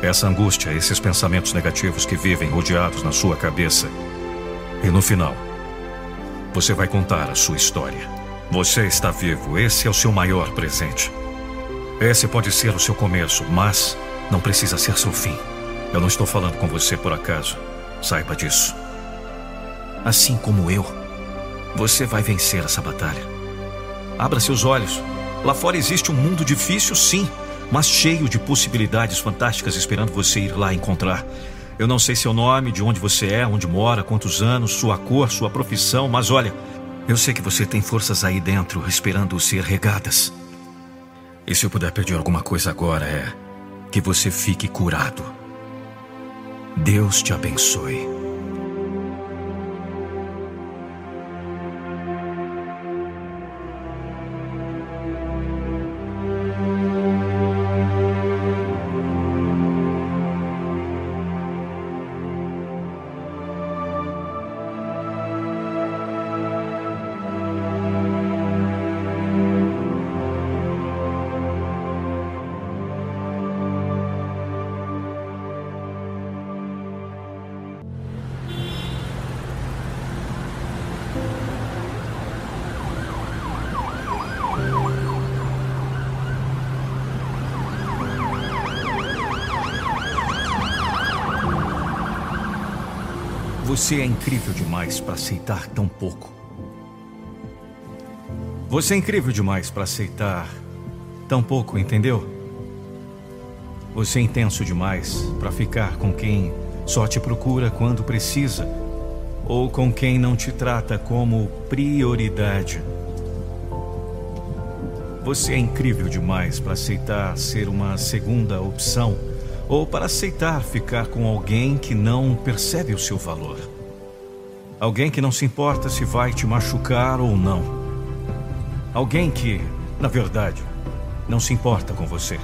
Essa angústia, esses pensamentos negativos que vivem rodeados na sua cabeça. E no final, você vai contar a sua história. Você está vivo, esse é o seu maior presente. Esse pode ser o seu começo, mas não precisa ser seu fim. Eu não estou falando com você por acaso. Saiba disso. Assim como eu, você vai vencer essa batalha. Abra seus olhos. Lá fora existe um mundo difícil, sim, mas cheio de possibilidades fantásticas esperando você ir lá encontrar. Eu não sei seu nome, de onde você é, onde mora, quantos anos, sua cor, sua profissão, mas olha, Eu sei que você tem forças aí dentro esperando ser regadas. E se eu puder pedir alguma coisa agora é que você fique curado. Deus te abençoe. Você é incrível demais para aceitar tão pouco. Você é incrível demais para aceitar tão pouco, entendeu? Você é intenso demais para ficar com quem só te procura quando precisa ou com quem não te trata como prioridade. Você é incrível demais para aceitar ser uma segunda opção ou para aceitar ficar com alguém que não percebe o seu valor. Alguém que não se importa se vai te machucar ou não. Alguém que, na verdade, não se importa com você.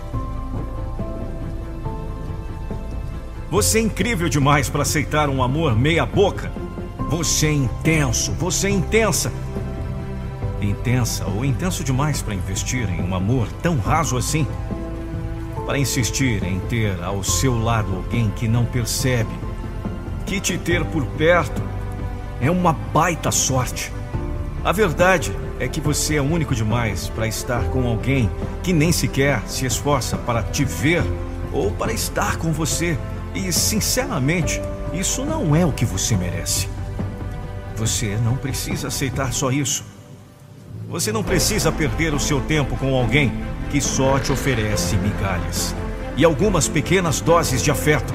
Você é incrível demais para aceitar um amor meia-boca. Você é intenso, você é intensa. Intensa ou intenso demais para investir em um amor tão raso assim. Para insistir em ter ao seu lado alguém que não percebe que te ter por perto é uma baita sorte. A verdade é que você é único demais para estar com alguém que nem sequer se esforça para te ver ou para estar com você. E, sinceramente, isso não é o que você merece. Você não precisa aceitar só isso. Você não precisa perder o seu tempo com alguém que só te oferece migalhas e algumas pequenas doses de afeto.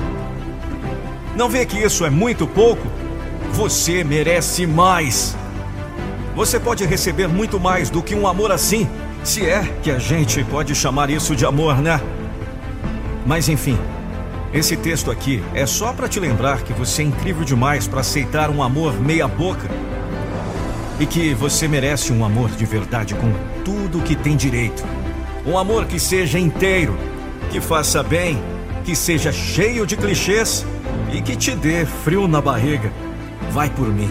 Não vê que isso é muito pouco você merece mais. Você pode receber muito mais do que um amor assim, se é que a gente pode chamar isso de amor, né? Mas enfim, esse texto aqui é só para te lembrar que você é incrível demais para aceitar um amor meia-boca. E que você merece um amor de verdade com tudo que tem direito. Um amor que seja inteiro, que faça bem, que seja cheio de clichês e que te dê frio na barriga. Vai por mim.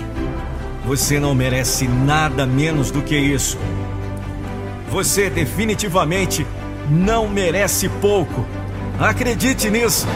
Você não merece nada menos do que isso. Você definitivamente não merece pouco. Acredite nisso.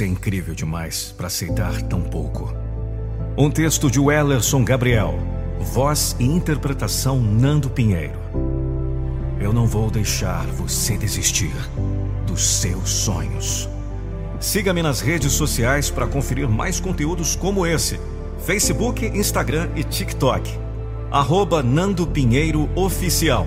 Você é incrível demais para aceitar tão pouco. Um texto de Wellerson Gabriel. Voz e interpretação Nando Pinheiro. Eu não vou deixar você desistir dos seus sonhos. Siga-me nas redes sociais para conferir mais conteúdos como esse: Facebook, Instagram e TikTok. Arroba Nando Pinheiro Oficial.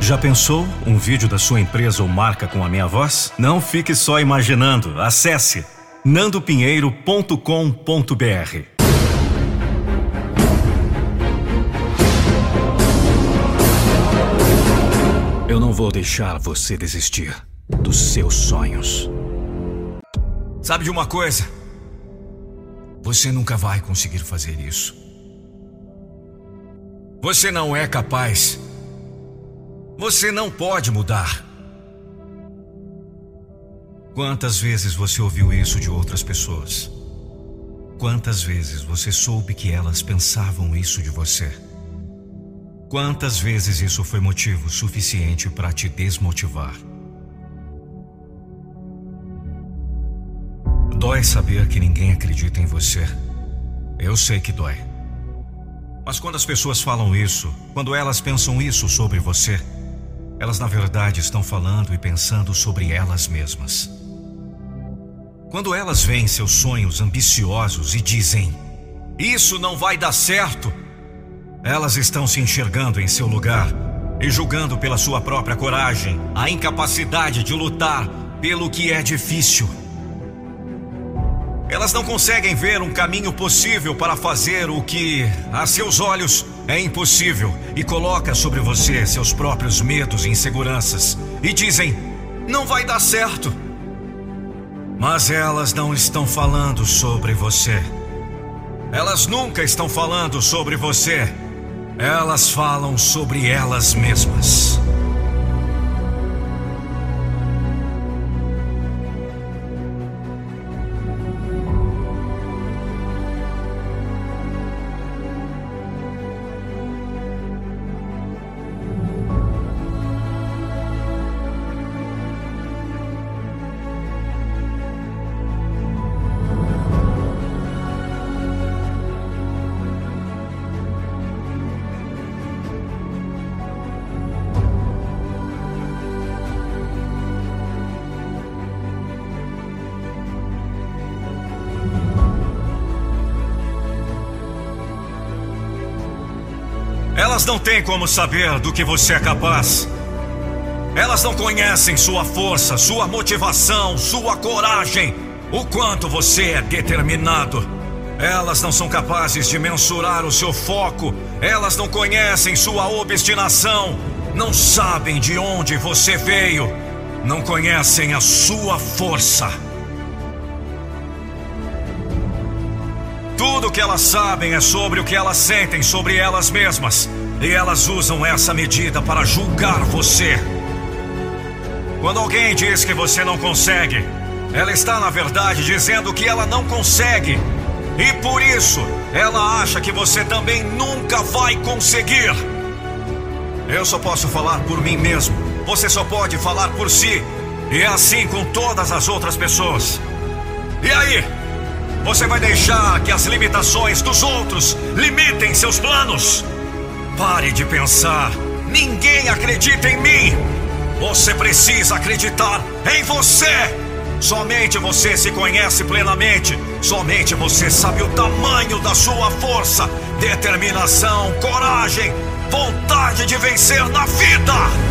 Já pensou um vídeo da sua empresa ou marca com a minha voz? Não fique só imaginando. Acesse nandopinheiro.com.br. Eu não vou deixar você desistir dos seus sonhos. Sabe de uma coisa? Você nunca vai conseguir fazer isso. Você não é capaz. Você não pode mudar. Quantas vezes você ouviu isso de outras pessoas? Quantas vezes você soube que elas pensavam isso de você? Quantas vezes isso foi motivo suficiente para te desmotivar? Dói saber que ninguém acredita em você. Eu sei que dói. Mas quando as pessoas falam isso, quando elas pensam isso sobre você, elas na verdade estão falando e pensando sobre elas mesmas. Quando elas veem seus sonhos ambiciosos e dizem: Isso não vai dar certo, elas estão se enxergando em seu lugar e julgando pela sua própria coragem a incapacidade de lutar pelo que é difícil. Elas não conseguem ver um caminho possível para fazer o que, a seus olhos, é impossível e coloca sobre você seus próprios medos e inseguranças e dizem: não vai dar certo. Mas elas não estão falando sobre você. Elas nunca estão falando sobre você. Elas falam sobre elas mesmas. Não têm como saber do que você é capaz. Elas não conhecem sua força, sua motivação, sua coragem, o quanto você é determinado. Elas não são capazes de mensurar o seu foco. Elas não conhecem sua obstinação. Não sabem de onde você veio. Não conhecem a sua força. Tudo que elas sabem é sobre o que elas sentem sobre elas mesmas. E elas usam essa medida para julgar você. Quando alguém diz que você não consegue, ela está na verdade dizendo que ela não consegue. E por isso, ela acha que você também nunca vai conseguir. Eu só posso falar por mim mesmo. Você só pode falar por si. E é assim com todas as outras pessoas. E aí? Você vai deixar que as limitações dos outros limitem seus planos? Pare de pensar. Ninguém acredita em mim. Você precisa acreditar em você. Somente você se conhece plenamente. Somente você sabe o tamanho da sua força, determinação, coragem, vontade de vencer na vida.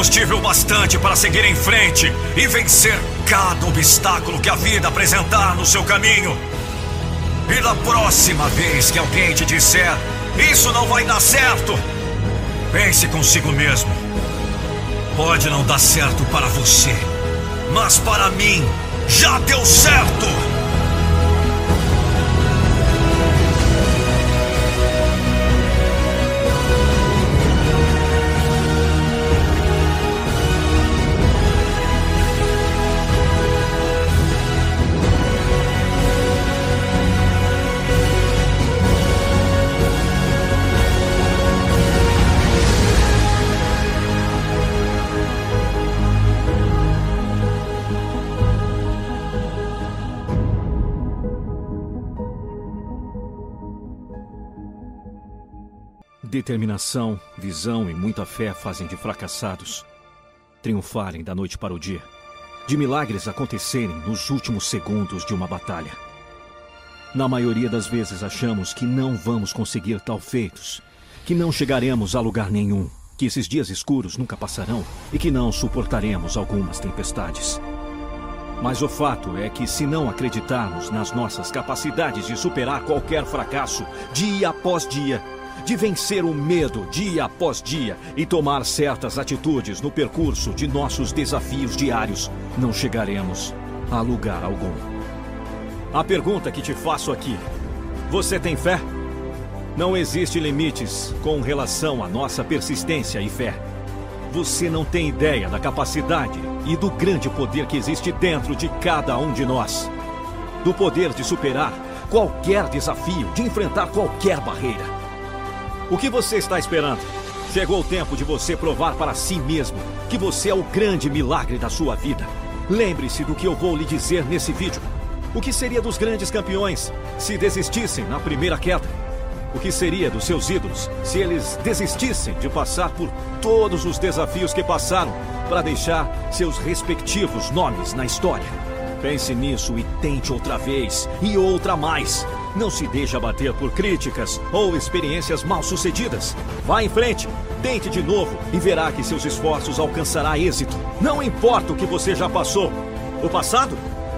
Combustível bastante para seguir em frente e vencer cada obstáculo que a vida apresentar no seu caminho. E da próxima vez que alguém te disser isso não vai dar certo, pense consigo mesmo. Pode não dar certo para você, mas para mim já deu certo. Determinação, visão e muita fé fazem de fracassados triunfarem da noite para o dia, de milagres acontecerem nos últimos segundos de uma batalha. Na maioria das vezes achamos que não vamos conseguir tal feitos, que não chegaremos a lugar nenhum, que esses dias escuros nunca passarão e que não suportaremos algumas tempestades. Mas o fato é que, se não acreditarmos nas nossas capacidades de superar qualquer fracasso, dia após dia, de vencer o medo dia após dia e tomar certas atitudes no percurso de nossos desafios diários, não chegaremos a lugar algum. A pergunta que te faço aqui: você tem fé? Não existe limites com relação à nossa persistência e fé. Você não tem ideia da capacidade e do grande poder que existe dentro de cada um de nós. Do poder de superar qualquer desafio, de enfrentar qualquer barreira. O que você está esperando? Chegou o tempo de você provar para si mesmo que você é o grande milagre da sua vida. Lembre-se do que eu vou lhe dizer nesse vídeo. O que seria dos grandes campeões se desistissem na primeira queda? O que seria dos seus ídolos se eles desistissem de passar por todos os desafios que passaram para deixar seus respectivos nomes na história? Pense nisso e tente outra vez e outra mais. Não se deixe abater por críticas ou experiências mal sucedidas. Vá em frente, tente de novo e verá que seus esforços alcançará êxito. Não importa o que você já passou. O passado,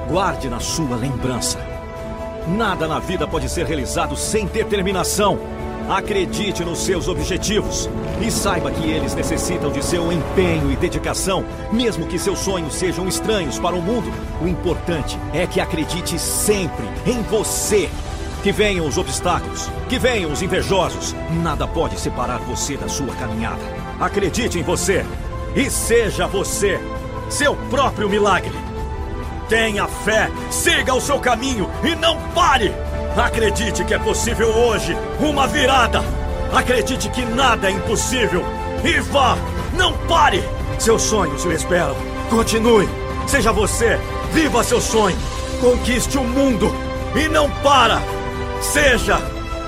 guarde na sua lembrança. Nada na vida pode ser realizado sem determinação. Acredite nos seus objetivos e saiba que eles necessitam de seu empenho e dedicação, mesmo que seus sonhos sejam estranhos para o mundo. O importante é que acredite sempre em você. Que venham os obstáculos, que venham os invejosos, nada pode separar você da sua caminhada. Acredite em você e seja você, seu próprio milagre. Tenha fé, siga o seu caminho e não pare! Acredite que é possível hoje uma virada. Acredite que nada é impossível. E vá, não pare! Seus sonhos o esperam. Continue. Seja você. Viva seu sonho. Conquiste o mundo. E não para! Seja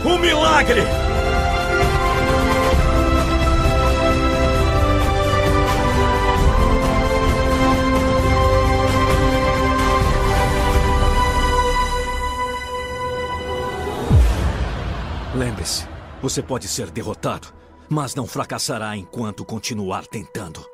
um milagre! Lembre-se, você pode ser derrotado, mas não fracassará enquanto continuar tentando.